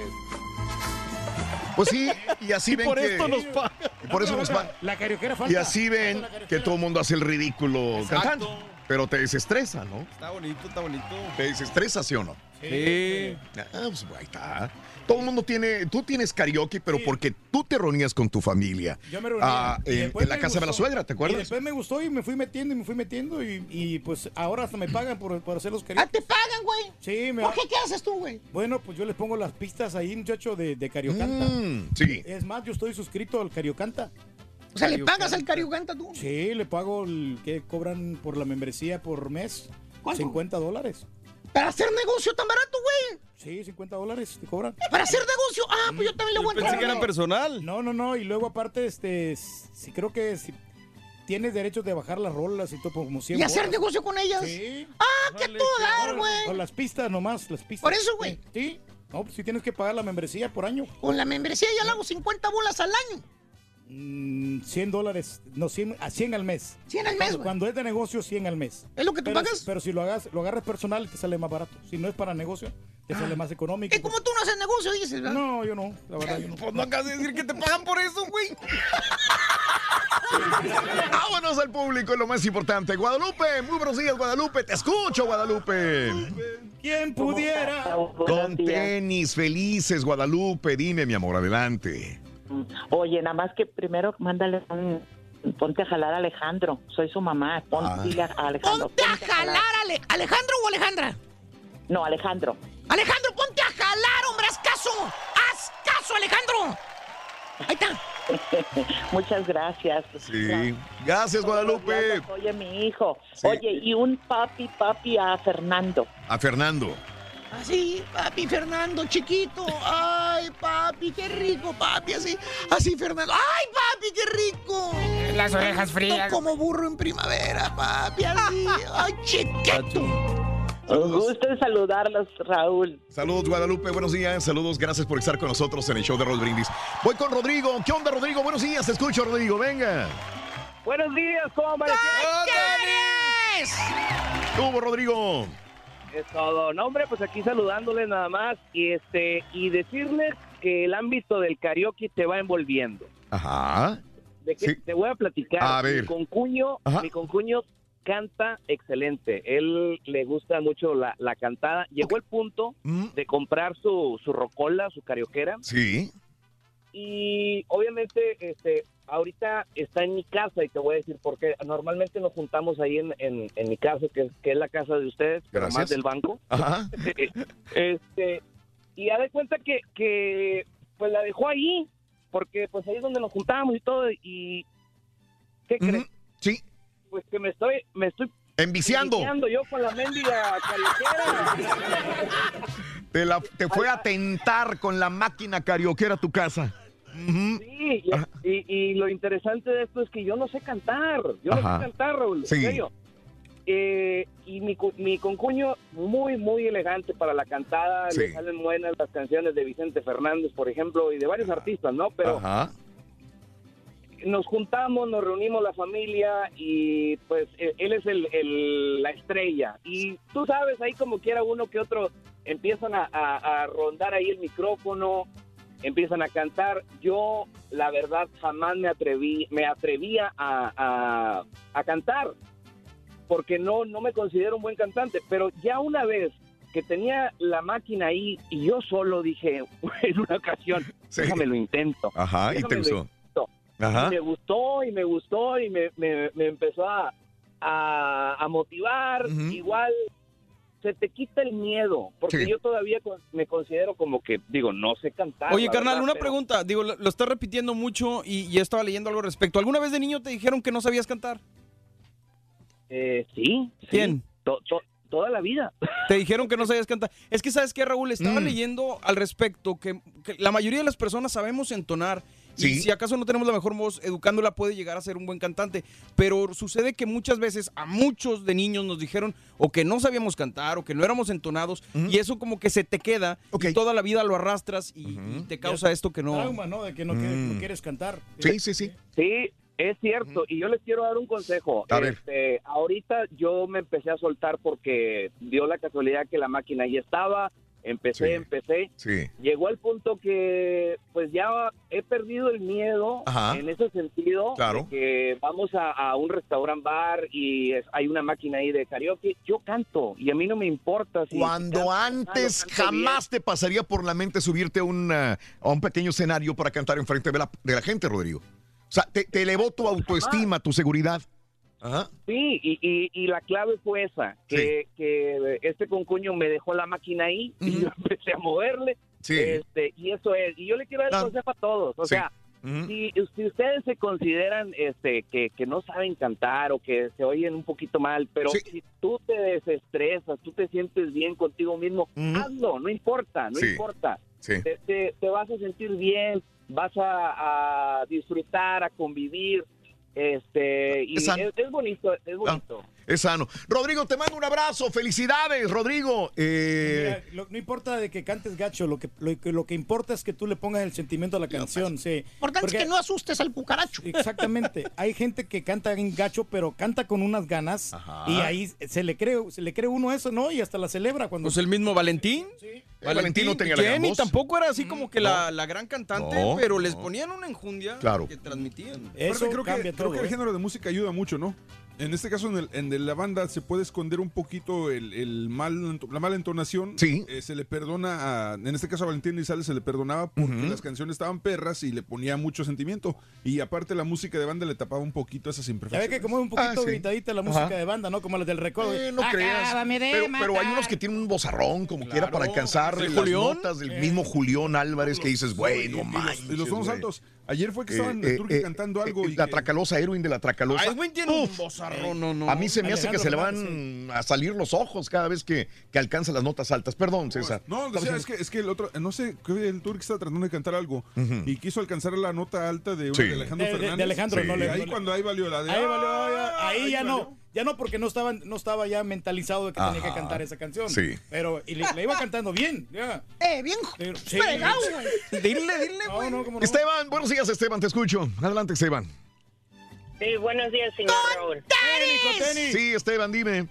Pues sí, y así Y ven por que... esto nos pagan. y por eso nos pagan. La carioquera falta. Y así ven que todo el mundo hace el ridículo Exacto. cantando. Pero te desestresa, ¿no? Está bonito, está bonito. ¿Te desestresa, sí o no? Sí. Ah, pues ahí está. Todo el mundo tiene, tú tienes karaoke, pero porque tú te reunías con tu familia. Yo me reunía. Ah, Y en, en la casa de la suegra, ¿te Y acuerdas? después me gustó y me fui metiendo y me fui metiendo y, y, pues ahora hasta me pagan por, por hacer los karaoke. ¿Te pagan, güey? Sí, me ¿Por qué? ¿Qué haces tú, güey? Bueno, pues yo les pongo las pistas ahí, muchacho, de, de Cariocanta. Mm, sí. Es más, yo estoy suscrito al Cariocanta. O sea, ¿le pagas al Cariocanta tú? Sí, le pago el que cobran por la membresía por mes. ¿Cuánto? 50 dólares. ¿Para hacer negocio tan barato, güey? Sí, 50 dólares te cobran. ¿Para hacer negocio? Ah, pues yo también le voy a entrar. Pensé que era personal. No, no, no. Y luego aparte, este, si creo que si tienes derecho de bajar las rolas y todo como 100 ¿Y hacer bolas. negocio con ellas? Sí. Ah, qué todo dar, güey. las pistas nomás, las pistas. Por eso, güey. Sí. No, pues si tienes que pagar la membresía por año. Con la membresía ya le hago 50 bolas al año. Mm, 100 dólares, no, 100, a 100 al mes. 100 al mes. Cuando es de negocio, 100 al mes. ¿Es lo que tú pero, pagas? Pero si lo, hagas, lo agarras personal, te sale más barato. Si no es para negocio, te sale más económico. Es como tú no haces negocio, dices, ¿verdad? No, yo no, la verdad, yo no. Pues no acabas de decir que te pagan por eso, güey. [laughs] Vámonos al público, es lo más importante. Guadalupe, muy buenos días, Guadalupe. Te escucho, Guadalupe. ¿Quién pudiera? Con tenis, felices, Guadalupe. Dime, mi amor, adelante. Oye, nada más que primero mándale un... Ponte a jalar a Alejandro. Soy su mamá. Ponte Ah. dile a Alejandro. Ponte a jalar, Ale- ¿Alejandro o Alejandra? No, Alejandro. Alejandro, ponte a jalar, hombre, haz caso. Haz caso, Alejandro. Ahí está. [laughs] Muchas gracias. Sí. Gracias, Guadalupe. Oye, mi hijo. Sí. Oye, y un papi, papi a Fernando. A Fernando. Así, papi Fernando, chiquito. Ay, papi, qué rico, papi. Así, así, Fernando. Ay, papi, qué rico. Las orejas frías. Como burro en primavera, papi. Así. Ay, chiquito. Un gusto en saludarlos, Raúl. Saludos, Guadalupe. Buenos días. Saludos. Gracias por estar con nosotros en el show de Roll Brindis. Voy con Rodrigo. ¿Qué onda, Rodrigo? Buenos días. Te escucho, Rodrigo. Venga. Buenos días, ¿cómo amanecieron? ¿Qué hubo, Rodrigo? Es todo. No, hombre, pues aquí saludándoles nada más y este y decirles que el ámbito del karaoke te va envolviendo. Ajá. De que te voy a platicar. A ver. Mi concuño, Ajá. mi concuño canta excelente. Él le gusta mucho la, la cantada. Llegó el punto de comprar su, su rocola, su carioquera. Sí. Y obviamente, este, ahorita está en mi casa y te voy a decir por qué. Normalmente nos juntamos ahí en, en, en mi casa, que es, que es la casa de ustedes, Gracias. más del banco. Ajá. [laughs] este, y ya de cuenta que, que, pues la dejó ahí, porque pues ahí es donde nos juntamos y todo. Y, ¿qué crees? Sí. Pues que me estoy, me estoy Enviciando. enviciando yo con la mendiga carioquera. [laughs] Te, la- te fue a tentar con la máquina carioquera a tu casa. Sí, y, y- y lo interesante de esto es que yo no sé cantar. Yo no sé cantar, Raúl. Sí. serio. Eh, y mi, mi concuño, muy, muy elegante para la cantada. Sí. Le salen buenas las canciones de Vicente Fernández, por ejemplo, y de varios artistas, ¿no? Pero Ajá. nos juntamos, nos reunimos la familia y pues eh, él es el, el- la estrella. Y tú sabes, ahí como quiera uno que otro empiezan a, a- a rondar ahí el micrófono, empiezan a cantar. Yo, la verdad, jamás me atreví, me atrevía a, a- a cantar porque no, no me considero un buen cantante, pero ya una vez que tenía la máquina ahí y yo solo dije [laughs] en una ocasión, déjame lo intento. Ajá, y te gustó. Ajá. Y me gustó y me gustó y me, me- me empezó a, a- a motivar. Igual se te quita el miedo, porque Sí. yo todavía me considero como que, digo, no sé cantar. Oye, carnal, verdad, una pero- pregunta. Digo, lo, lo estás repitiendo mucho y ya estaba leyendo algo al respecto. ¿Alguna vez de niño te dijeron que no sabías cantar? Eh, sí. sí. ¿Quién? To- to- toda la vida. [laughs] Te dijeron que no sabías cantar. Es que, ¿sabes qué, Raúl? Estaba Mm. leyendo al respecto que, que la mayoría de las personas sabemos entonar. Y si acaso no tenemos la mejor voz, educándola puede llegar a ser un buen cantante. Pero sucede que muchas veces a muchos de niños nos dijeron o que no sabíamos cantar o que no éramos entonados. Y eso como que se te queda y toda la vida lo arrastras y, y te causa esto que no... Trauma, ¿no? De que no, quieres, no Mm. quieres cantar. Sí, sí, sí. Sí, es cierto. Y yo les quiero dar un consejo. A ver. Este, ahorita yo me empecé a soltar porque dio la casualidad que la máquina ya estaba. Empecé, Sí. empecé. Sí. Llegó al punto que pues ya he perdido el miedo Ajá. en ese sentido. Claro. de que vamos a, a un restaurant bar y es- hay una máquina ahí de karaoke. Yo canto y a mí no me importa. Si Cuando antes bien. jamás te pasaría por la mente subirte a un, ah, a un pequeño escenario para cantar enfrente de la, de la gente, Rodrigo. O sea, te, te elevó tu autoestima, tu seguridad. Ajá. Sí, y, y, y la clave fue esa, que, que este concuño me dejó la máquina ahí y yo empecé a moverle. Sí. Este, y eso es, y yo le quiero dar el consejo a todos, o Sí. sea, Ujú. si, si ustedes se consideran este que, que no saben cantar o que se oyen un poquito mal, pero si tú te desestresas, tú te sientes bien contigo mismo, hazlo, no importa, no importa. Te, te- te vas a sentir bien, vas a, a disfrutar, a convivir, este, y Es es, bonito, es bonito. Es sano. Rodrigo, te mando un abrazo. Felicidades, Rodrigo. Eh, Mira, lo- no importa de que cantes gacho, lo que, lo, que- lo que importa es que tú le pongas el sentimiento a la canción. Sí. Importante es Porque- que no asustes al cucaracho. Exactamente. [laughs] Hay gente que canta en gacho, pero canta con unas ganas. Y ahí se le cree, se le cree uno eso, ¿no? Y hasta la celebra cuando. Pues el mismo Valentín. Valentín no tenía la Jenny tampoco era así como que la, la gran cantante, No, pero les ponían una enjundia Claro. que transmitían. Aparte, creo que, creo que el género de música ayuda mucho, ¿no? En este caso, en, el- en la banda se puede esconder un poquito el, el mal, la mala entonación. Sí. Eh, se le perdona, a, en este caso a Valentín Elizalde se le perdonaba porque las canciones estaban perras y le ponía mucho sentimiento. Y aparte la música de banda le tapaba un poquito esas Ya ve imperfecciones. que como es un poquito Ah, sí. gritadita la música Ajá. de banda, ¿no? Como las del recuerdo. Eh, no creas. Pero, pero hay unos que tienen un bozarrón, como quiera, para alcanzar ¿El las Julión? notas del Eh. mismo Julián Álvarez que dices, güey, no Y los- manches. Y los tonos güey". Ayer fue que estaban en el Turqui cantando algo. y la que- Tracalosa, Erwin de la Tracalosa. Ay, güey, tiene un bozarrón, no, no. A mí se me hace que se le van a salir los ojos cada vez que, que alcanza las notas altas. Perdón, César. No, es que, es que el otro, no sé, que el Turqui estaba tratando de cantar algo y quiso alcanzar la nota alta de, Sí. de Alejandro De- de- de Fernández. Alejandro, Sí. no le- Y ahí cuando ahí valió la de. Ahí, valió, "Ah", ahí ya valió. no, ya no, porque no estaba, no estaba ya mentalizado de que tenía que cantar esa canción. Sí. Pero y le, le iba cantando bien. Ya. Eh, bien Pero- sí. fregado, güey. [laughs] Dile, dile, No, no, cómo no. Esteban, buenos días, Esteban, te escucho. Adelante, Esteban. Sí, buenos días, señor Raúl. Sí, Esteban, dime.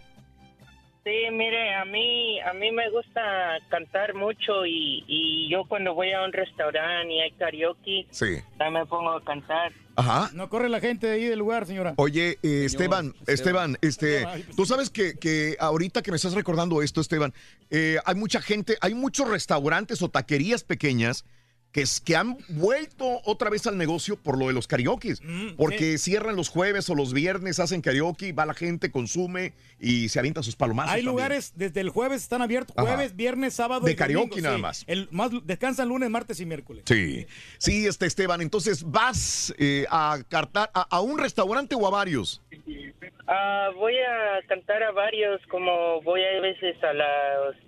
Sí, mire, a mí, a mí me gusta cantar mucho y, y yo cuando voy a un restaurante y hay karaoke, Sí. también me pongo a cantar. Ajá. No corre la gente de ahí del lugar, señora. Oye, eh, Esteban, Esteban, este, pues tú sabes que, que ahorita que me estás recordando esto, Esteban, eh, hay mucha gente, hay muchos restaurantes o taquerías pequeñas que, es- que han vuelto otra vez al negocio por lo de los karaokes, Mm, porque cierran los jueves o los viernes, hacen karaoke, va la gente, consume y se avienta sus palomazos. Hay también. lugares desde el jueves están abiertos, Ajá. jueves, viernes, sábado De y domingo, karaoke nada sí. más. El más descansan lunes, martes y miércoles. Sí, sí, este Esteban, entonces vas eh, a cartar a, a un restaurante o a varios. Ah, voy a cantar a varios, como voy a veces a la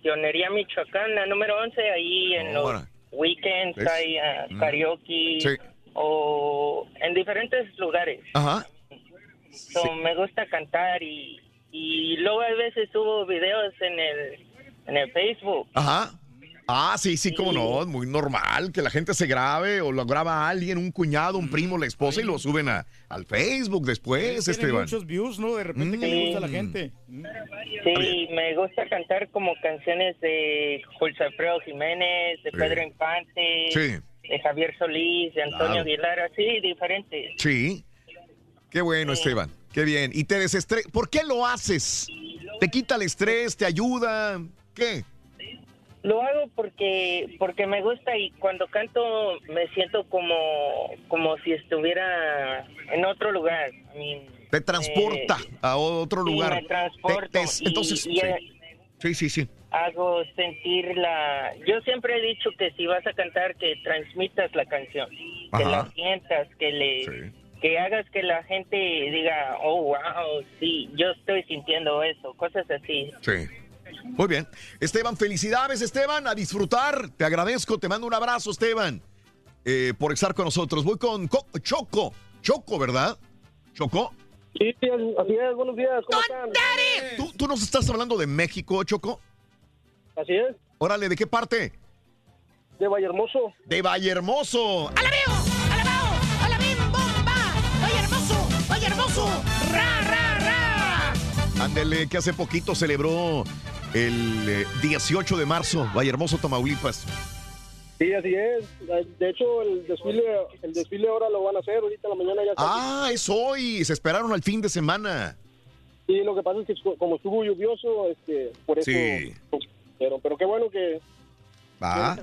Tionería Michoacán, la número 11, ahí en los. Weekends ¿Ves? hay ah, karaoke Sí. o en diferentes lugares. Ajá. So, Me gusta cantar y, y luego a veces subo videos en el, en el Facebook. Ajá. Ah, sí, sí, cómo no, es muy normal que la gente se grabe o lo graba alguien, un cuñado, un primo, la esposa y lo suben a, al Facebook después, Esteban. muchos views, ¿no? De repente que le gusta a la gente. Sí, me gusta cantar como canciones de Julio Alfredo Jiménez, de Sí. Pedro Infante, Sí. de Javier Solís, de Antonio Claro. Aguilar, así diferentes. Sí. Qué bueno, Esteban. Qué bien. Y te desestres. ¿Por qué lo haces? ¿Te quita el estrés? ¿Te ayuda? ¿Qué? Lo hago porque porque me gusta y cuando canto me siento como como si estuviera en otro lugar. Te transporta eh, a otro lugar. me transporto Te- te- entonces, y, sí. sí, sí, sí. hago sentir la... Yo siempre he dicho que si vas a cantar, que transmitas la canción, que la sientas, que le... Que hagas que la gente diga, oh, wow, sí, yo estoy sintiendo eso, cosas así. Sí. Muy bien. Esteban, felicidades, Esteban, a disfrutar. Te agradezco, te mando un abrazo, Esteban, eh, por estar con nosotros. Voy con Co- Choco. Choco, ¿verdad? Choco. Sí, sí, así es, buenos días, ¿cómo están? ¿Tú, tú nos estás hablando de México, Choco? Así es, Órale, ¿de qué parte? de Vallehermoso. De Vallehermoso. ¡Hola, bim, bomba! ¡Oye, hermoso! ¡Oye, hermoso! ¡Ra, ra, ra! Ándele, que hace poquito celebró el eh, 18 de marzo, Vallehermoso, Tamaulipas. Sí, así es. De hecho, el desfile, el desfile ahora lo van a hacer, ahorita en la mañana ya está. Ah, es hoy. Se esperaron al fin de semana. Sí, lo que pasa es que como estuvo lluvioso, este, por eso... Sí. Pero, pero qué bueno que... Va.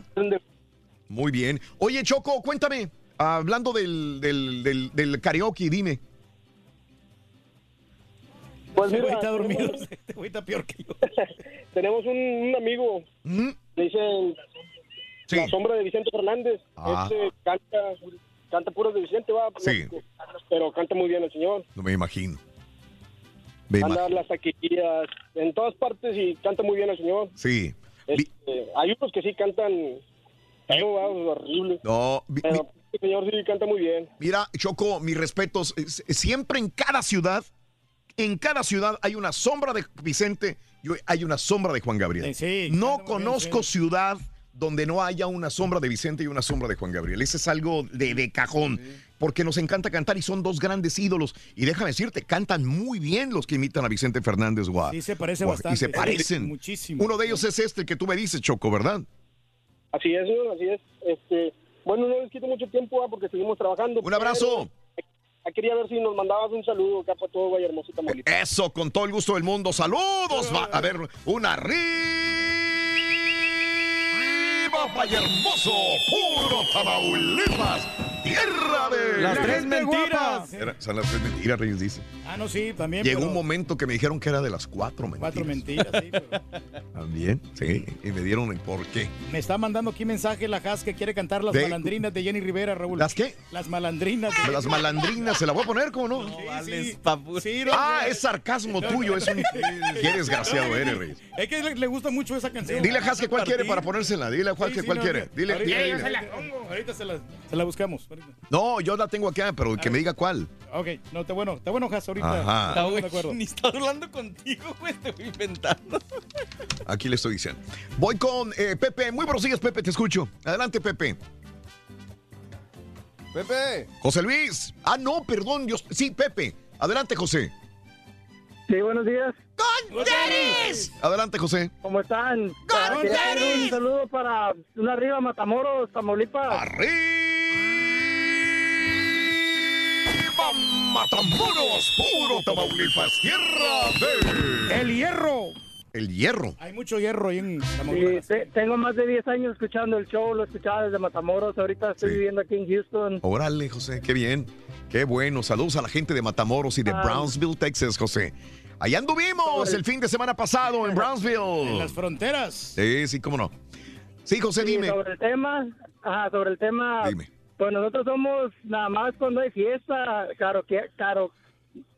Muy bien. Oye, Choco, cuéntame. Hablando del, del, del, del karaoke, dime. Pues Este mira, está dormido. tenemos- [laughs] Este güey está peor que yo. [laughs] Tenemos un, un amigo, le dicen la sombra de Vicente Fernández. Ah. Este canta, canta puros de Vicente, va. Sí. Pero canta muy bien el señor. No me imagino. Me Anda las taquillas, en todas partes y canta muy bien el señor. Sí. Este, hay unos que sí cantan feo, va, horrible. No, vi- Pero el señor sí canta muy bien. Mira, Choco, mis respetos. Es- Siempre en cada ciudad, en cada ciudad hay una sombra de Vicente y hay una sombra de Juan Gabriel. no conozco ciudad donde no haya una sombra de Vicente y una sombra de Juan Gabriel. Ese es algo de, de cajón, porque nos encanta cantar y son dos grandes ídolos. Y déjame decirte, cantan muy bien los que imitan a Vicente Fernández. Guau. Sí, se parece Guau, bastante. Y se parecen. Muchísimo. Uno de ellos es este que tú me dices, Choco, ¿verdad? Así es, así es. Este, bueno, no les quito mucho tiempo ¿va? porque seguimos trabajando. Un abrazo. pero Quería ver si nos mandabas un saludo acá para todo Vallehermoso, Tamaulipas. Eso, con todo el gusto del mundo. Saludos. Va- a ver, una Valle Hermoso, puro Tamaulipas. tierra de... Las La tres mentiras. guapa. Era- son las tres mentiras, Reyes dice. Ah, no, sí, también. Llegó pero un momento que me dijeron que era de las cuatro mentiras. Cuatro mentiras, sí. pero- [laughs] También, sí. Y me dieron el por qué. Me está mandando aquí mensaje la Has que quiere cantar las De- malandrinas de Jenny Rivera, Raúl. ¿Las qué? Las malandrinas. de- Las malandrinas, ¿se la voy a poner? ¿Cómo no? Sí, sí, no, ah, no. es sarcasmo tuyo. Es un... Qué desgraciado eres, Reyes. Es que le, le gusta mucho esa canción. Dile a Haske cuál quiere para ponérsela. Dile a Haske Sí, sí, cuál no, quiere. no. Dile, Ahorita- dile, se la pongo. Ahorita se la, se la buscamos. ahorita. No, yo la tengo acá, pero que me diga cuál. Ok, no, está bueno, está bueno, Has, ahorita. Ajá. Estamos de acuerdo. Ni está hablando contigo, güey, te voy inventando. Aquí le estoy diciendo. Voy con eh, Pepe. Muy buenos días, Pepe, te escucho. Adelante, Pepe. Pepe. José Luis. Ah, no, perdón. Yo... Sí, Pepe. Adelante, José. Sí, buenos días. ¡Con tenis! Adelante, José. ¿Cómo están? ¡Con tenis! Un saludo para una arriba Matamoros, Tamaulipas. Matamoros, puro Tamaulipas, tierra de... ¡El hierro! El hierro. Hay mucho hierro ahí en Sí, Tamaulipas. te- tengo más de 10 años escuchando el show, lo escuchaba desde Matamoros, ahorita estoy Sí. viviendo aquí en Houston. Órale, José, qué bien. Qué bueno. Saludos a la gente de Matamoros y de Ah. Brownsville, Texas, José. Allá anduvimos el fin de semana pasado en En Brownsville. las fronteras. Sí, sí, cómo no. Sí, José, Sí, dime. sobre el tema, ajá, sobre el tema, Dime. pues nosotros somos nada más cuando hay fiesta, caro, que, caro,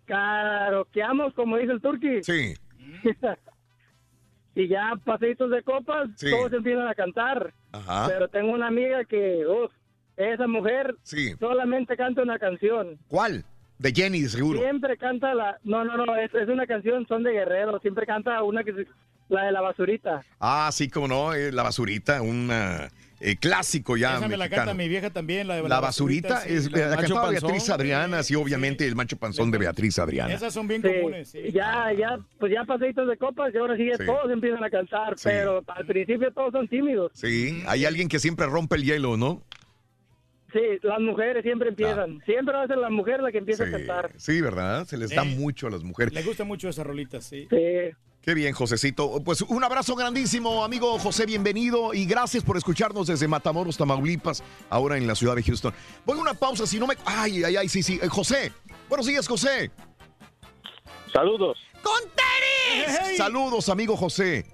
caroqueamos, como dice el turqui. Sí. [laughs] y ya paseitos de copas, Sí. todos empiezan a cantar. Ajá. Pero tengo una amiga que, uff, esa mujer Sí. solamente canta una canción. ¿Cuál? De Jenny, de seguro. Siempre canta la... No, no, no, es, es una canción, son de guerrero. Siempre canta una que se- la de la basurita. Ah, sí, cómo no. eh, la basurita, un clásico ya. Esa me la canta mi vieja también, la de La basurita sí, es la- la, cantaba Panzón. Beatriz Adriana, sí, obviamente el macho panzón de Beatriz Adriana. Esas son bien Sí, comunes. sí. Ya, ya, pues ya paseitos de copas y ahora sí, todos empiezan a cantar, Sí. pero al principio todos son tímidos. Sí, hay alguien que siempre rompe el hielo, ¿no? Sí, las mujeres siempre empiezan. Siempre va a ser la mujer la que empieza Ah. Sí, a cantar. sí, ¿verdad? Se les da Eh. mucho a las mujeres. Le gusta mucho esa rolita, sí. Sí. Qué bien, Josecito. Pues un abrazo grandísimo, amigo José, bienvenido y gracias por escucharnos desde Matamoros, Tamaulipas, ahora en la ciudad de Houston. Voy a una pausa, si no me... Ay, ay, ay, sí, sí. Eh, José, buenos días, José. Saludos. ¡Con tenis! Saludos, amigo José.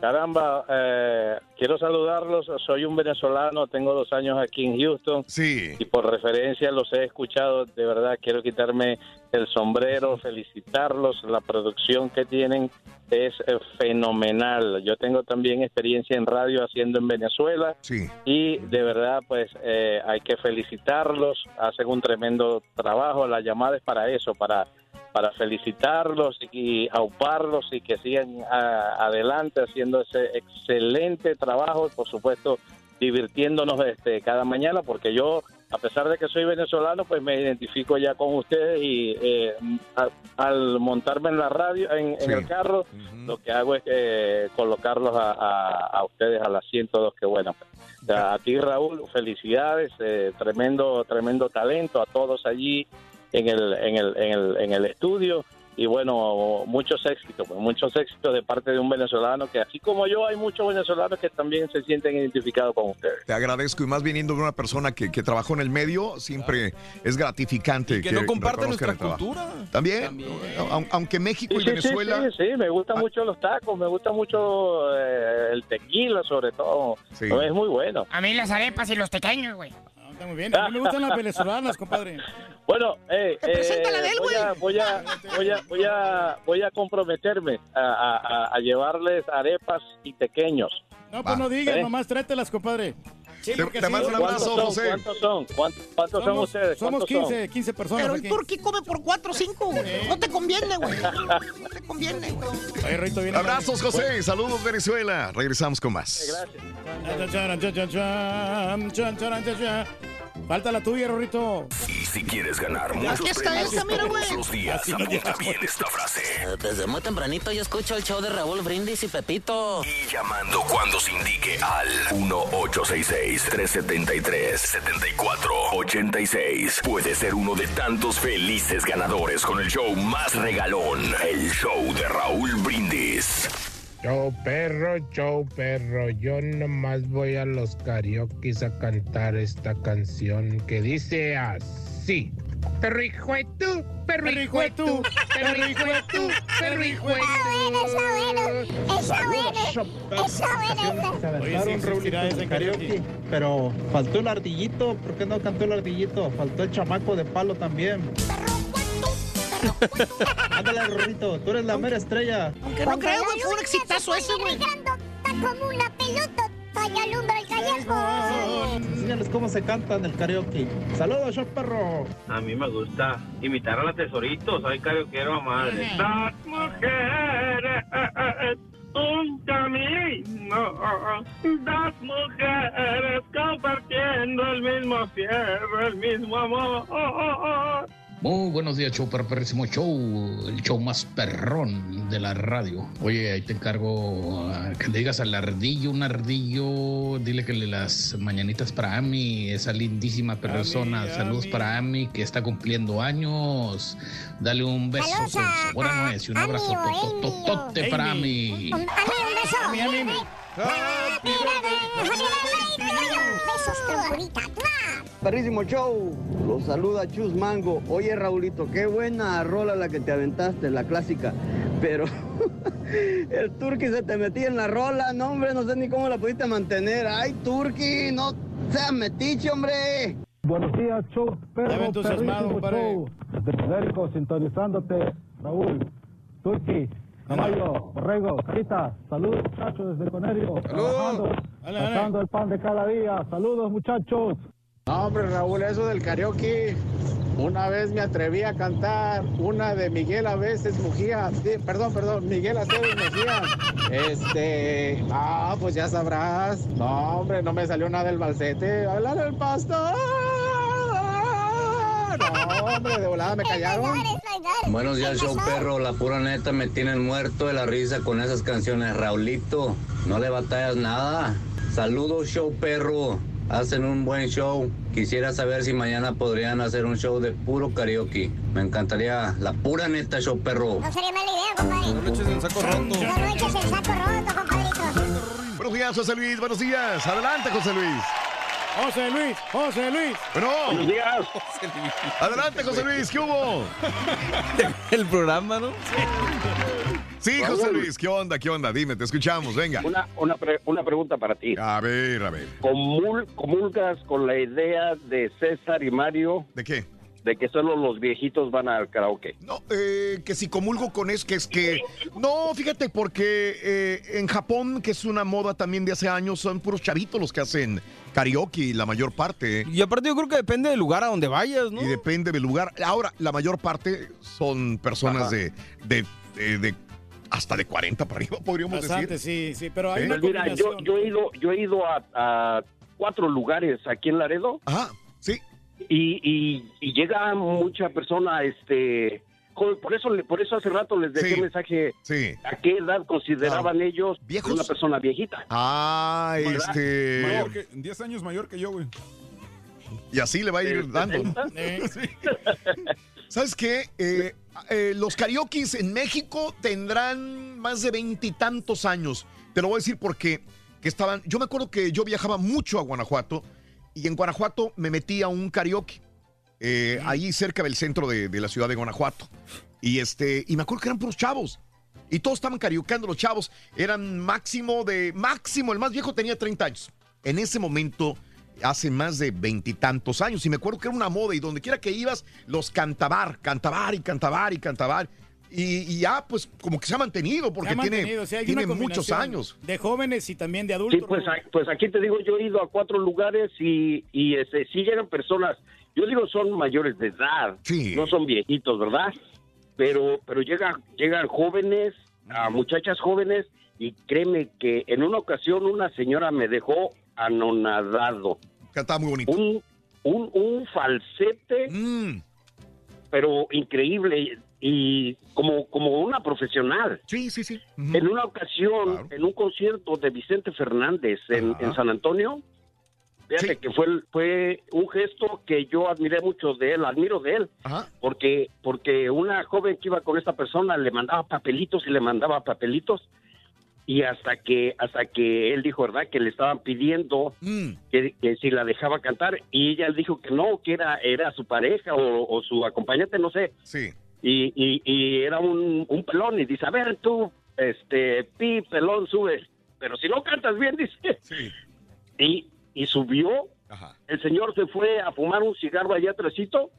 Caramba, eh, quiero saludarlos. Soy un venezolano, tengo dos años aquí en Houston. Sí. Y por referencia los he escuchado. De verdad, quiero quitarme el sombrero, felicitarlos. La producción que tienen es eh, fenomenal. Yo tengo también experiencia en radio haciendo en Venezuela. Sí. Y de verdad, pues eh, hay que felicitarlos. Hacen un tremendo trabajo. La llamada es para eso, para para felicitarlos y auparlos y que sigan adelante haciendo ese excelente trabajo, por supuesto divirtiéndonos este, cada mañana, porque yo, a pesar de que soy venezolano, pues me identifico ya con ustedes y eh, a- al montarme en la radio, en, el carro, lo que hago es eh, colocarlos a, a- a ustedes al asiento dos, que bueno. O sea, A ti, Raúl, felicidades, eh, tremendo, tremendo talento, a todos allí en el, en el, en el, en el estudio y bueno, muchos éxitos, pues, muchos éxitos de parte de un venezolano que así como yo hay muchos venezolanos que también se sienten identificados con ustedes. Te agradezco y más viniendo de una persona que, que trabajó en el medio, siempre es gratificante. que no comparte nuestra cultura. También, Aun- aunque México y Sí, sí, sí, Venezuela... sí, sí, me gustan mucho los tacos, me gusta mucho eh, el tequila sobre todo, Sí. es muy bueno. A mí las arepas y los pequeños, güey. Está muy bien. A mí me gustan las venezolanas, compadre. [laughs] Bueno, eh, eh, voy, a, voy, a, voy, a, voy, a, voy a comprometerme a, a- a- llevarles arepas y pequeños. No, pues no digas, ¿Eh? nomás tráetelas, compadre. Sí, Te- te sí, mando un ¿Cuántos abrazo, son? José. ¿Cuántos son? ¿Cuántos, cuántos son Somos, ustedes? somos ¿Cuántos son? 15, 15 personas Pero el turqui come por 4 o 5, güey. No te conviene, güey. No te conviene, güey. Oye, Rito, viene- Abrazos, José. Saludos, Venezuela. Regresamos con más. Gracias. Falta la tuya, Rorrito. Y si quieres ganar muchos Aquí está premios esta, mira, güey. todos los días, apunta bien esta frase. Desde muy tempranito yo escucho el show de Raúl Brindis y Pepito. Y llamando cuando se indique al 1-866-373-7486. Puede ser uno de tantos felices ganadores con el show más regalón, el show de Raúl Brindis. Show perro, show perro, yo nomás voy a los karaoke a cantar esta canción que dice así. Perro hijo de tú, perro hijo de tú, perro hijo de tú, perro hijo de tú. Está bueno, Se aventaron Raulito en karaoke, pero faltó el ardillito. ¿Por qué no cantó el ardillito? Faltó el chamaco de palo también. Ándale, Rorrito, tú eres la mera estrella. Que no creo, güey, fue un exitazo ese, güey. Está como una pelota, vaya alumbra el callejón. Enséñales cómo se canta en el karaoke. Saludos, show perro. A mí me gusta imitar a la tesorito, soy carioquero a madre. Las mujeres, un camino, dos mujeres compartiendo el mismo fierro, el mismo amor. Muy buenos días, show perrísimo show, el show más perrón de la radio. Oye, ahí te encargo ah, que le digas al ardillo, un ardillo, dile que le las mañanitas para Ami, esa lindísima persona. Saludos para Ami, que está cumpliendo años. Dale un beso sabor a y un abrazo para Ami. Ami, un beso. Ami, Perrísimo show, los saluda Chus Mango. Oye Raulito, qué buena rola la que te aventaste, la clásica. Pero [laughs] el Turqui se te metía en la rola, no hombre, no sé ni cómo la pudiste mantener. Ay, Turqui, no seas metiche, hombre. Buenos días, show perro, perrísimo show. Desde Federico, sintonizándote, Raúl, Turki, Mayo, Borrego, Carita, saludos muchachos desde Conerio, trabajando, sacando el pan de cada día, saludos muchachos. No, hombre, Raúl, eso del karaoke. Una vez me atreví a cantar una de Miguel a veces Mujía. Sí, perdón, perdón, Miguel Aceves Mejía. Este. Ah, pues ya sabrás. No, hombre, no me salió nada del balsete. Hablar el pastor. No, hombre, de volada me callaron. Buenos días, show perro. La pura neta me tienen muerto de la risa con esas canciones. Raulito, no le batallas nada. Saludos, show perro. Hacen un buen show. Quisiera saber si mañana podrían hacer un show de puro karaoke. Me encantaría. La pura neta, show perro. No sería mala idea, compadre. No le eches el saco roto. No lo eches el saco roto, compadrito. Buenos días, José Luis, buenos días. Adelante, José Luis. José Luis, José Luis. Bueno. Buenos días. Adelante, José Luis, ¿qué hubo? [laughs] El programa, ¿no? Sí, José Luis, ¿qué onda? ¿Qué onda? Dime, te escuchamos, venga. Una, una, pre- una pregunta para ti. A ver, a ver. Comul- ¿Comulgas con la idea de César y Mario? ¿De qué? De que solo los viejitos van al karaoke. No, eh, que si comulgo con eso, que es que... No, fíjate, porque eh, en Japón, que es una moda también de hace años, son puros chavitos los que hacen karaoke, la mayor parte. Y aparte yo creo que depende del lugar a donde vayas, ¿no? Y depende del lugar. Ahora, la mayor parte son personas de, de, de- de- hasta de 40 para arriba, podríamos Bastante, decir. sí, sí, pero hay ¿Eh? una Pues mira, yo, yo he ido, yo he ido a, a cuatro lugares aquí en Laredo. Ajá, sí. Y, y, y llega mucha persona, este, por eso, le- por eso hace rato les dejé Sí. mensaje. Sí. ¿A qué edad consideraban ellos una persona viejita? Ah, ¿Verdad? este... Mayor que- 10 años mayor que yo, güey. Y así le va a ir dando. [laughs] Sí. ¿Sabes qué? Eh, eh, los karaokes en México tendrán más de veintitantos años. Te lo voy a decir porque que estaban. Yo me acuerdo que yo viajaba mucho a Guanajuato y en Guanajuato me metí a un karaoke. eh, ahí cerca del centro de, de la ciudad de Guanajuato. Y este, y me acuerdo que eran puros chavos. Y todos estaban karaokeando los chavos. Eran máximo de. Máximo, el más viejo tenía 30 años. En ese momento, hace más de veintitantos años. Y me acuerdo que era una moda. Y donde quiera que ibas, los cantabar, cantabar y cantabar y cantabar. Y, y ya, pues, como que se ha mantenido, porque tiene, sí, tiene muchos años. De jóvenes y también de Sí, adultos. pues, a- pues aquí te digo, yo he ido a cuatro lugares y, y este, sí llegan personas, yo digo son mayores de edad, no son viejitos, ¿verdad? Pero, pero llegan, llegan jóvenes, a muchachas jóvenes, y créeme que en una ocasión una señora me dejó anonadado. Cantaba muy bonito. Un, un, un falsete, Mm. pero increíble y como, como una profesional. Sí, sí, sí. En una ocasión, en un concierto de Vicente Fernández en, en San Antonio, fíjate que fue, fue un gesto que yo admiré mucho de él, admiro de él, porque, porque una joven que iba con esta persona le mandaba papelitos y le mandaba papelitos y hasta que hasta que él dijo verdad que le estaban pidiendo que, que si la dejaba cantar y ella dijo que no que era era su pareja o, o su acompañante no sé. Sí y, y, y era un, un pelón y dice a ver tú este pi pelón sube pero si no cantas bien [laughs] dice. Y y subió. El señor se fue a fumar un cigarro allá atrásito.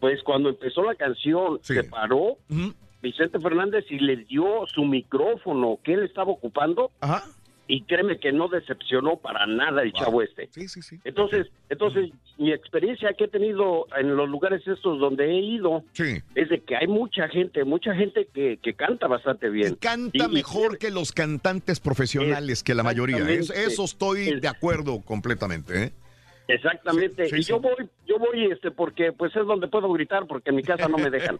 Pues cuando empezó la canción se paró Vicente Fernández y le dio su micrófono que él estaba ocupando. Y créeme que no decepcionó para nada el chavo este. Sí, sí, sí. Entonces, entonces mi experiencia que he tenido en los lugares estos donde he ido es de que hay mucha gente, mucha gente que, que canta bastante bien. Canta Y- y- mejor que los cantantes profesionales, que la mayoría. Es- eso estoy de acuerdo completamente. ¿eh? Exactamente. Sí, sí, y sí. yo voy, yo voy este porque pues es donde puedo gritar porque en mi casa no me dejan.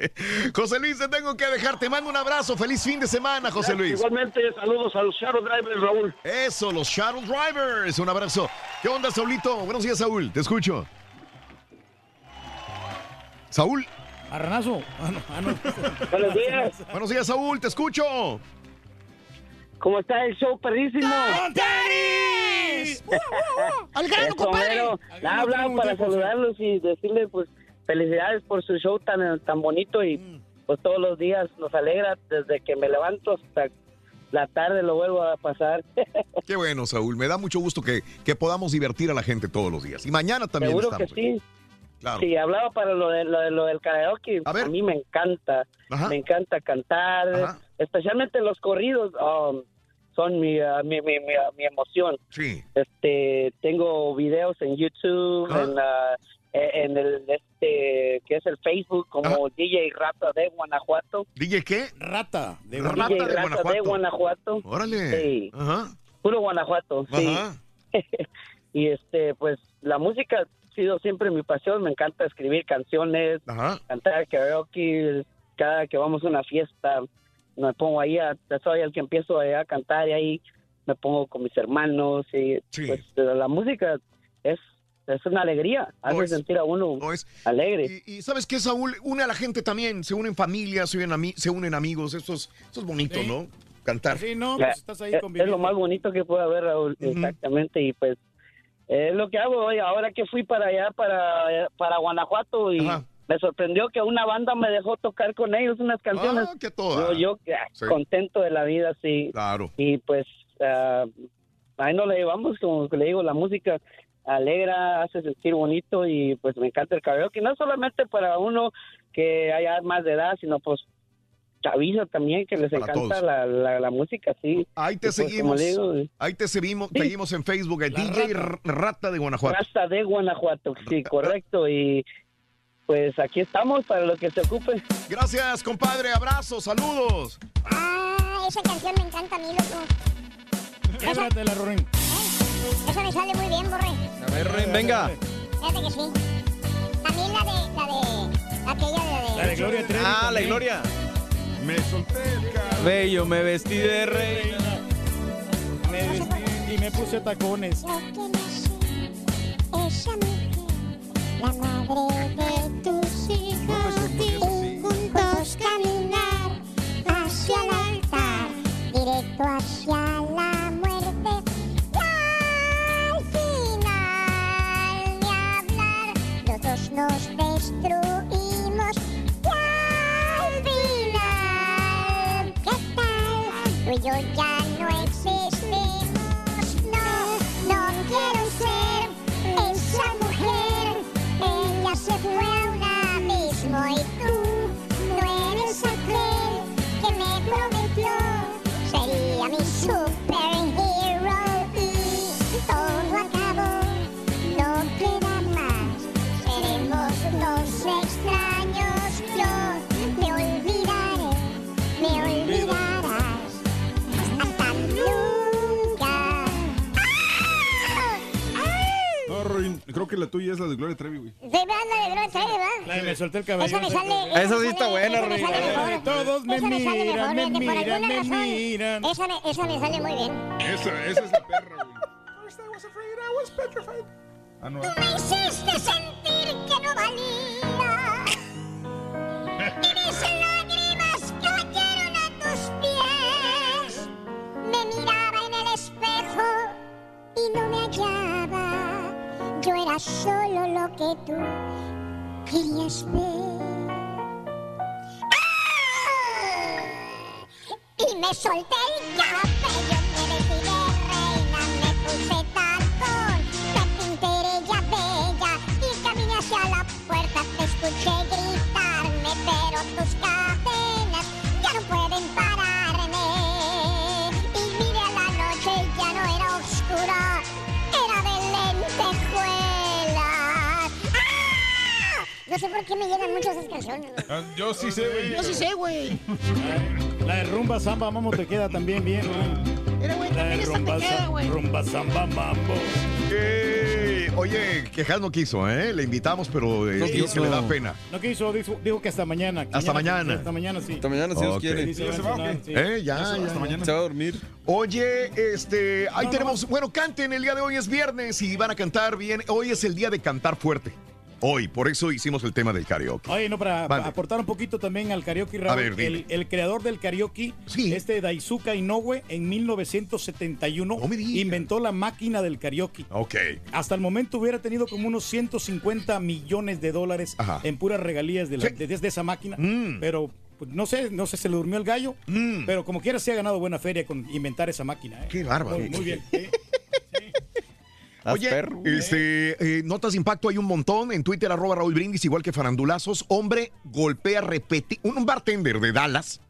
[laughs] José Luis, te tengo que dejar. Te mando un abrazo. Feliz fin de semana, José Luis. Igualmente, saludos a los Shadow Drivers, Raúl. Eso, los Shadow Drivers. Un abrazo. ¿Qué onda, Saulito? Buenos días, Saúl. Te escucho. Saúl. Arranazo. Ah, no, ah, no. Buenos días. Buenos días, Saúl. Te escucho. ¿Cómo está el show, perrísimo? ¡Al grano, Eso, compadre! mero. Al grano, hablaba tenemos para saludarlos y decirles, pues, felicidades por su show tan, tan bonito y, Mm. pues, todos los días nos alegra desde que me levanto hasta la tarde lo vuelvo a pasar. [laughs] Qué bueno, Saúl. Me da mucho gusto que, que podamos divertir a la gente todos los días. Y mañana también Seguro estamos. que sí. Claro. Sí, hablaba para lo, de, lo, de- lo del karaoke. A, mí me encanta. Me encanta cantar, especialmente los corridos. um, son mi, ah, mi, mi, mi, mi emoción. Sí. Este, tengo videos en YouTube, en, ah, e- en el este que es el Facebook como DJ Rata de Guanajuato. ¿DJ qué? Rata. DJ Rata de Rata Guanajuato. de Guanajuato. Órale. Sí. Ajá. Puro Guanajuato, sí. Ajá. [laughs] y este, pues la música ha sido siempre mi pasión. Me encanta escribir canciones, cantar karaoke. Cada que vamos a una fiesta, me pongo ahí, a, soy el que empiezo a, a cantar y ahí me pongo con mis hermanos. Y pues la música es, es una alegría, hace sentir a uno alegre. Y, y ¿sabes qué, Saúl? Une a la gente también. Se unen familias, se unen, se unen amigos. Esto es, esto es bonito, ¿no? Cantar. Sí, no, pues estás ahí es- es, conviviendo. lo más bonito que puede haber, Raúl, exactamente, y pues es lo que hago hoy, ahora que fui para allá, para, para Guanajuato, y me sorprendió que una banda me dejó tocar con ellos unas canciones. Ah, qué toda. Yo, yo ah, Sí. contento de la vida, sí. Claro. Y pues ah, ahí nos la llevamos, como le digo, la música alegra, hace sentir bonito y pues me encanta el karaoke, no solamente para uno que haya más de edad, sino pues chaviza también que les Para encanta la, la, la música, sí. Ahí te pues, seguimos. digo, Ahí te seguimos, seguimos en Facebook. El DJ Rata. Rata de Guanajuato. Rasta de Guanajuato, sí, [laughs] correcto. Y pues aquí estamos para lo que se ocupe. Gracias, compadre. Abrazos, saludos. Ah, esa canción me encanta a mí, loco. Québratela, Rorín. Eso me sale muy bien, Borre. A ver, Ren, venga. Fíjate que sí. También la de, la de, aquella de... La de Gloria Trevi Ah, la. Gloria. Me solté el cabello. Bello, me vestí de reina. Me vestí y me puse tacones. Esa mujer, la madre de tus hijos, y juntos caminar hacia el altar, directo hacia la muerte. Y al final de hablar, los dos nos destruimos. Y al final, ¿qué tal? Tú y yo ya creo que la tuya es la de Gloria Trevi, güey. Sí, vean la de Gloria Trevi, ¿verdad? La de me solté el cabello. Esa me sale. Esa sí está buena, Rui. Todos me miran, me miran, me miran. Esa me, esa me sale muy bien. Esa, esa es la perra, güey. First I was afraid, I was petrified. Ah, no. Tú me hiciste sentir que no valía. Y mis lágrimas cayeron a tus pies. Me miraba en el espejo y no me hallaba yo era solo lo que tú querías ver. ¡Ah! Y me solté el cap. No sé por qué me llegan mucho esas canciones. güey. Ah, Yo sí sé, güey. Yo sí sé, güey. La de rumba samba mambo te queda también bien, güey. Mira, güey, La también de esta te rumba, queda, güey. rumba samba mambo. Eh, oye, quejas no quiso, ¿eh? Le invitamos, pero eh, No dijo que quiso. le da pena. No quiso, dijo, dijo que hasta mañana. que Hasta mañana- mañana. Hasta mañana, sí. Hasta mañana, si Dios Ok. quiere. Sí, se va a sí. Eh, ya, ya, hasta ya. mañana. Se va a dormir. Oye, este, ahí tenemos, bueno, canten, el día de hoy es viernes y van a cantar bien. Hoy es el día de cantar fuerte. Hoy, por eso hicimos el tema del karaoke. Oye, no, para aportar un poquito también al karaoke, A Raúl, ver, el, el creador del karaoke, este Daisuke Inoue, en 1971, inventó la máquina del karaoke. Ok. Hasta el momento hubiera tenido como unos 150 millones de dólares Ajá. en puras regalías de, la- de- desde esa máquina, Mm. pero pues, no sé, no sé, se le durmió el gallo, pero como quiera se ha ganado buena feria con inventar esa máquina. ¿eh? Qué bárbaro. Muy, muy bien. sí. Oye, este, eh, notas de impacto hay un montón. En Twitter, arroba Raúl Brindis, igual que farandulazos. Hombre golpea repeti un, bartender de Dallas.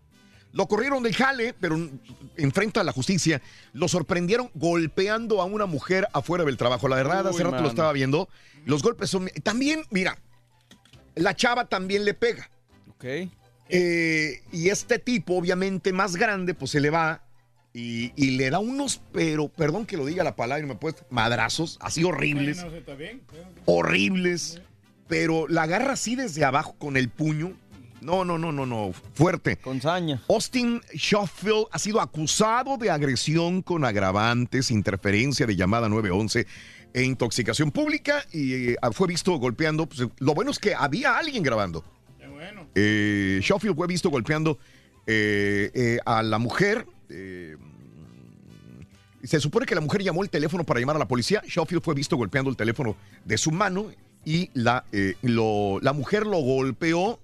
Lo corrieron del jale, pero enfrenta a la justicia. Lo sorprendieron golpeando a una mujer afuera del trabajo. La verdad, hace Uy, rato mano. lo estaba viendo. Los golpes son... También, mira, la chava también le pega. Ok. Eh, y este tipo, obviamente más grande, pues se le va y, y le da unos, pero, perdón que lo diga la palabra, y me puedes, madrazos, así horribles, Bueno, está bien. horribles, pero la agarra así desde abajo con el puño. No, no, no, no, no, fuerte. Con saña. Austin Schofield ha sido acusado de agresión con agravantes, interferencia de llamada 911 e intoxicación pública y eh, fue visto golpeando. pues, lo bueno es que había alguien grabando. Eh, Schofield fue visto golpeando eh, eh, a la mujer. Eh, se supone que la mujer llamó el teléfono para llamar a la policía. Schofield fue visto golpeando el teléfono de su mano y la, eh, lo- la mujer lo golpeó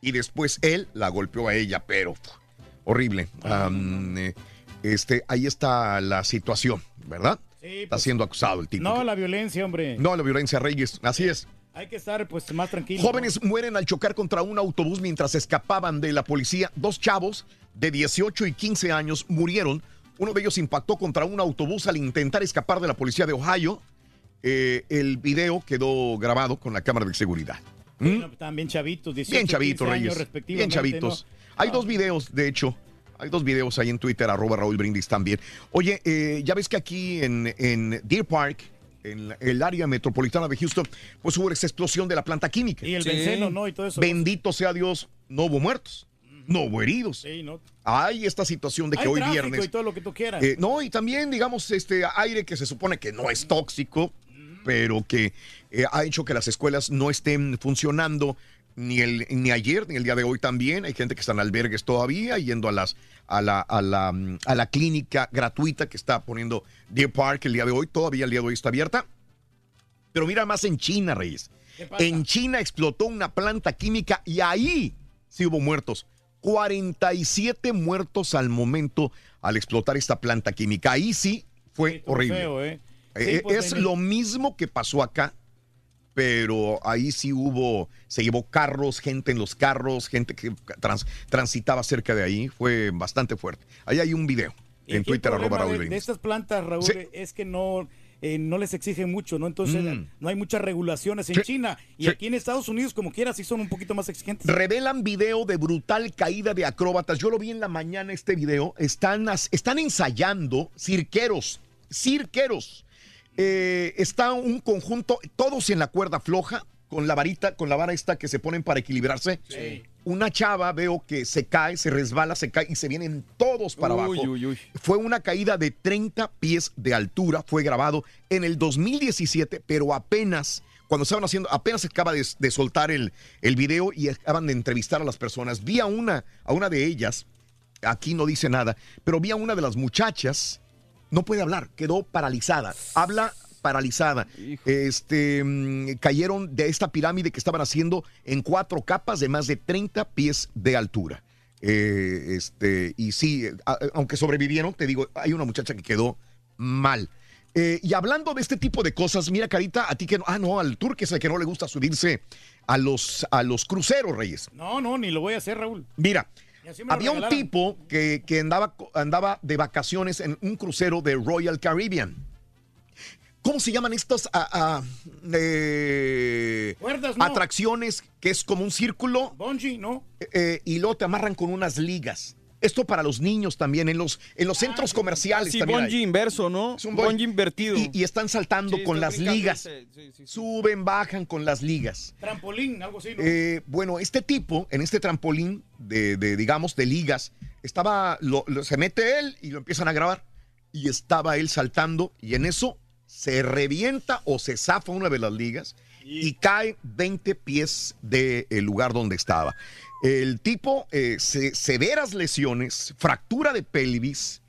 y después él la golpeó a ella, pero pff, horrible. Eh, este, ahí está la situación, ¿verdad? Sí, está pues, siendo acusado el tipo. No, la violencia, hombre. No, la violencia, Reyes. Así es. Hay que estar pues más tranquilo. Jóvenes mueren al chocar contra un autobús mientras escapaban de la policía. Dos chavos de 18 y 15 años murieron. Uno de ellos impactó contra un autobús al intentar escapar de la policía de Ohio. Eh, el video quedó grabado con la cámara de seguridad. ¿Mm? No, También chavitos, 18 Bien chavitos, 15 años, Reyes. Bien chavitos. ¿no? Hay dos videos, de hecho. Hay dos videos ahí en Twitter, arroba Raúl Brindis también. Oye, eh, ya ves que aquí en, en Deer Park, en la- el área metropolitana de Houston, pues hubo esa explosión de la planta química. Y el benceno, ¿no? Y todo eso. Bendito sea Dios, no hubo muertos, no hubo heridos. Sí, ¿no? Hay esta situación de que Hay hoy viernes. y todo lo que tú quieras. Eh, no, y también, digamos, este aire que se supone que no es tóxico, pero que eh, ha hecho que las escuelas no estén funcionando ni, el, ni ayer ni el día de hoy también. Hay gente que está en albergues todavía, yendo a, las, a, la, a, la, mm, a la clínica gratuita que está poniendo Deer Park el día de hoy. Todavía el día de hoy está abierta. Pero mira más en China, Reyes. En China explotó una planta química y ahí sí hubo muertos. 47 muertos al momento al explotar esta planta química. Ahí sí fue horrible. feo, ¿eh? Eh, Sí, pues, es lo mismo que pasó acá, pero ahí sí hubo, se llevó carros, gente en los carros, gente que trans- transitaba cerca de ahí. Fue bastante fuerte. Ahí hay un video en Twitter, arroba Raúl de, de estas plantas, Raúl, Sí. es que no, eh, no les exigen mucho, ¿no? Entonces Mm. no hay muchas regulaciones en Sí. China. Y Sí. aquí en Estados Unidos, como quiera, sí son un poquito más exigentes. Revelan video de brutal caída de acróbatas. Yo lo vi en la mañana este video. Están, están ensayando cirqueros, cirqueros. Eh, está un conjunto, todos en la cuerda floja, con la varita, con la vara esta que se ponen para equilibrarse. Una chava veo que se cae, se resbala, se cae y se vienen todos para Uy, abajo. uy, uy. Fue una caída de 30 pies de altura, fue grabado en el 2017, pero apenas, cuando estaban haciendo, apenas se acaba de, de soltar el, el video y acaban de entrevistar a las personas. Vi a una, a una de ellas, aquí no dice nada, pero vi a una de las muchachas, no puede hablar, quedó paralizada. Habla paralizada. Este, mm, cayeron de esta pirámide que estaban haciendo en cuatro capas de más de 30 pies de altura. Eh, este, y sí, a- aunque sobrevivieron, te digo, hay una muchacha que quedó mal. Eh, y hablando de este tipo de cosas, mira, Carita, a ti que no, ah, no, al turque es el que no le gusta subirse a los, a los cruceros, Reyes. No, no, ni lo voy a hacer, Raúl. Mira, había un tipo que, que andaba, andaba de vacaciones en un crucero de Royal Caribbean. ¿Cómo se llaman estas ah, ah, eh, Cuerdas, no. atracciones que es como un círculo? Bungee, ¿no? Eh, y luego te amarran con unas ligas. Esto para los niños también, en los, en los centros comerciales Sí, también. hay. bungee inverso, ¿no? Es un bungee bungee invertido. Y, y están saltando Sí, con las ligas. sí, sí, sí. Suben, bajan con las ligas. Trampolín, algo así, ¿no? Eh, bueno, este tipo, en este trampolín de, de, digamos, de ligas, estaba, lo- lo- se mete él y lo empiezan a grabar. Y estaba él saltando y en eso se revienta o se zafa una de las ligas y cae 20 pies del lugar donde estaba. El tipo, eh, se- severas lesiones, fractura de pelvis.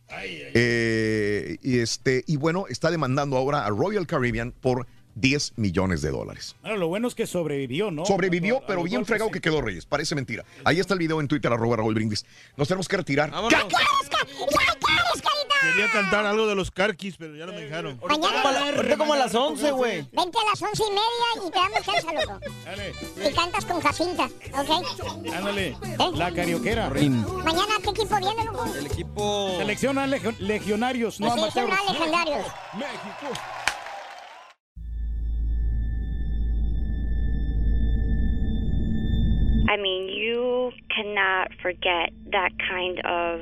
eh, y, este, y bueno, está demandando ahora a Royal Caribbean por 10 millones de dólares. Bueno, lo bueno es que sobrevivió, ¿no? Sobrevivió, A- a pero bien fregado sí. que quedó Reyes. Parece mentira. Ahí está el video en Twitter, arroba Raúl Brindis. Nos tenemos que retirar. Quería cantar algo de los carquis, pero ya no me dejaron. Ahorita como a las 11, güey. Vente a las once y media y te damos chance, loco. Y cantas con Jacinta, ¿ok? Ándale, la carioquera. Mañana, ¿qué equipo viene, loco? El equipo. Selecciona legio- legionarios, no Sí, son amateurs. más legendarios. México. I mean, you cannot forget that kind of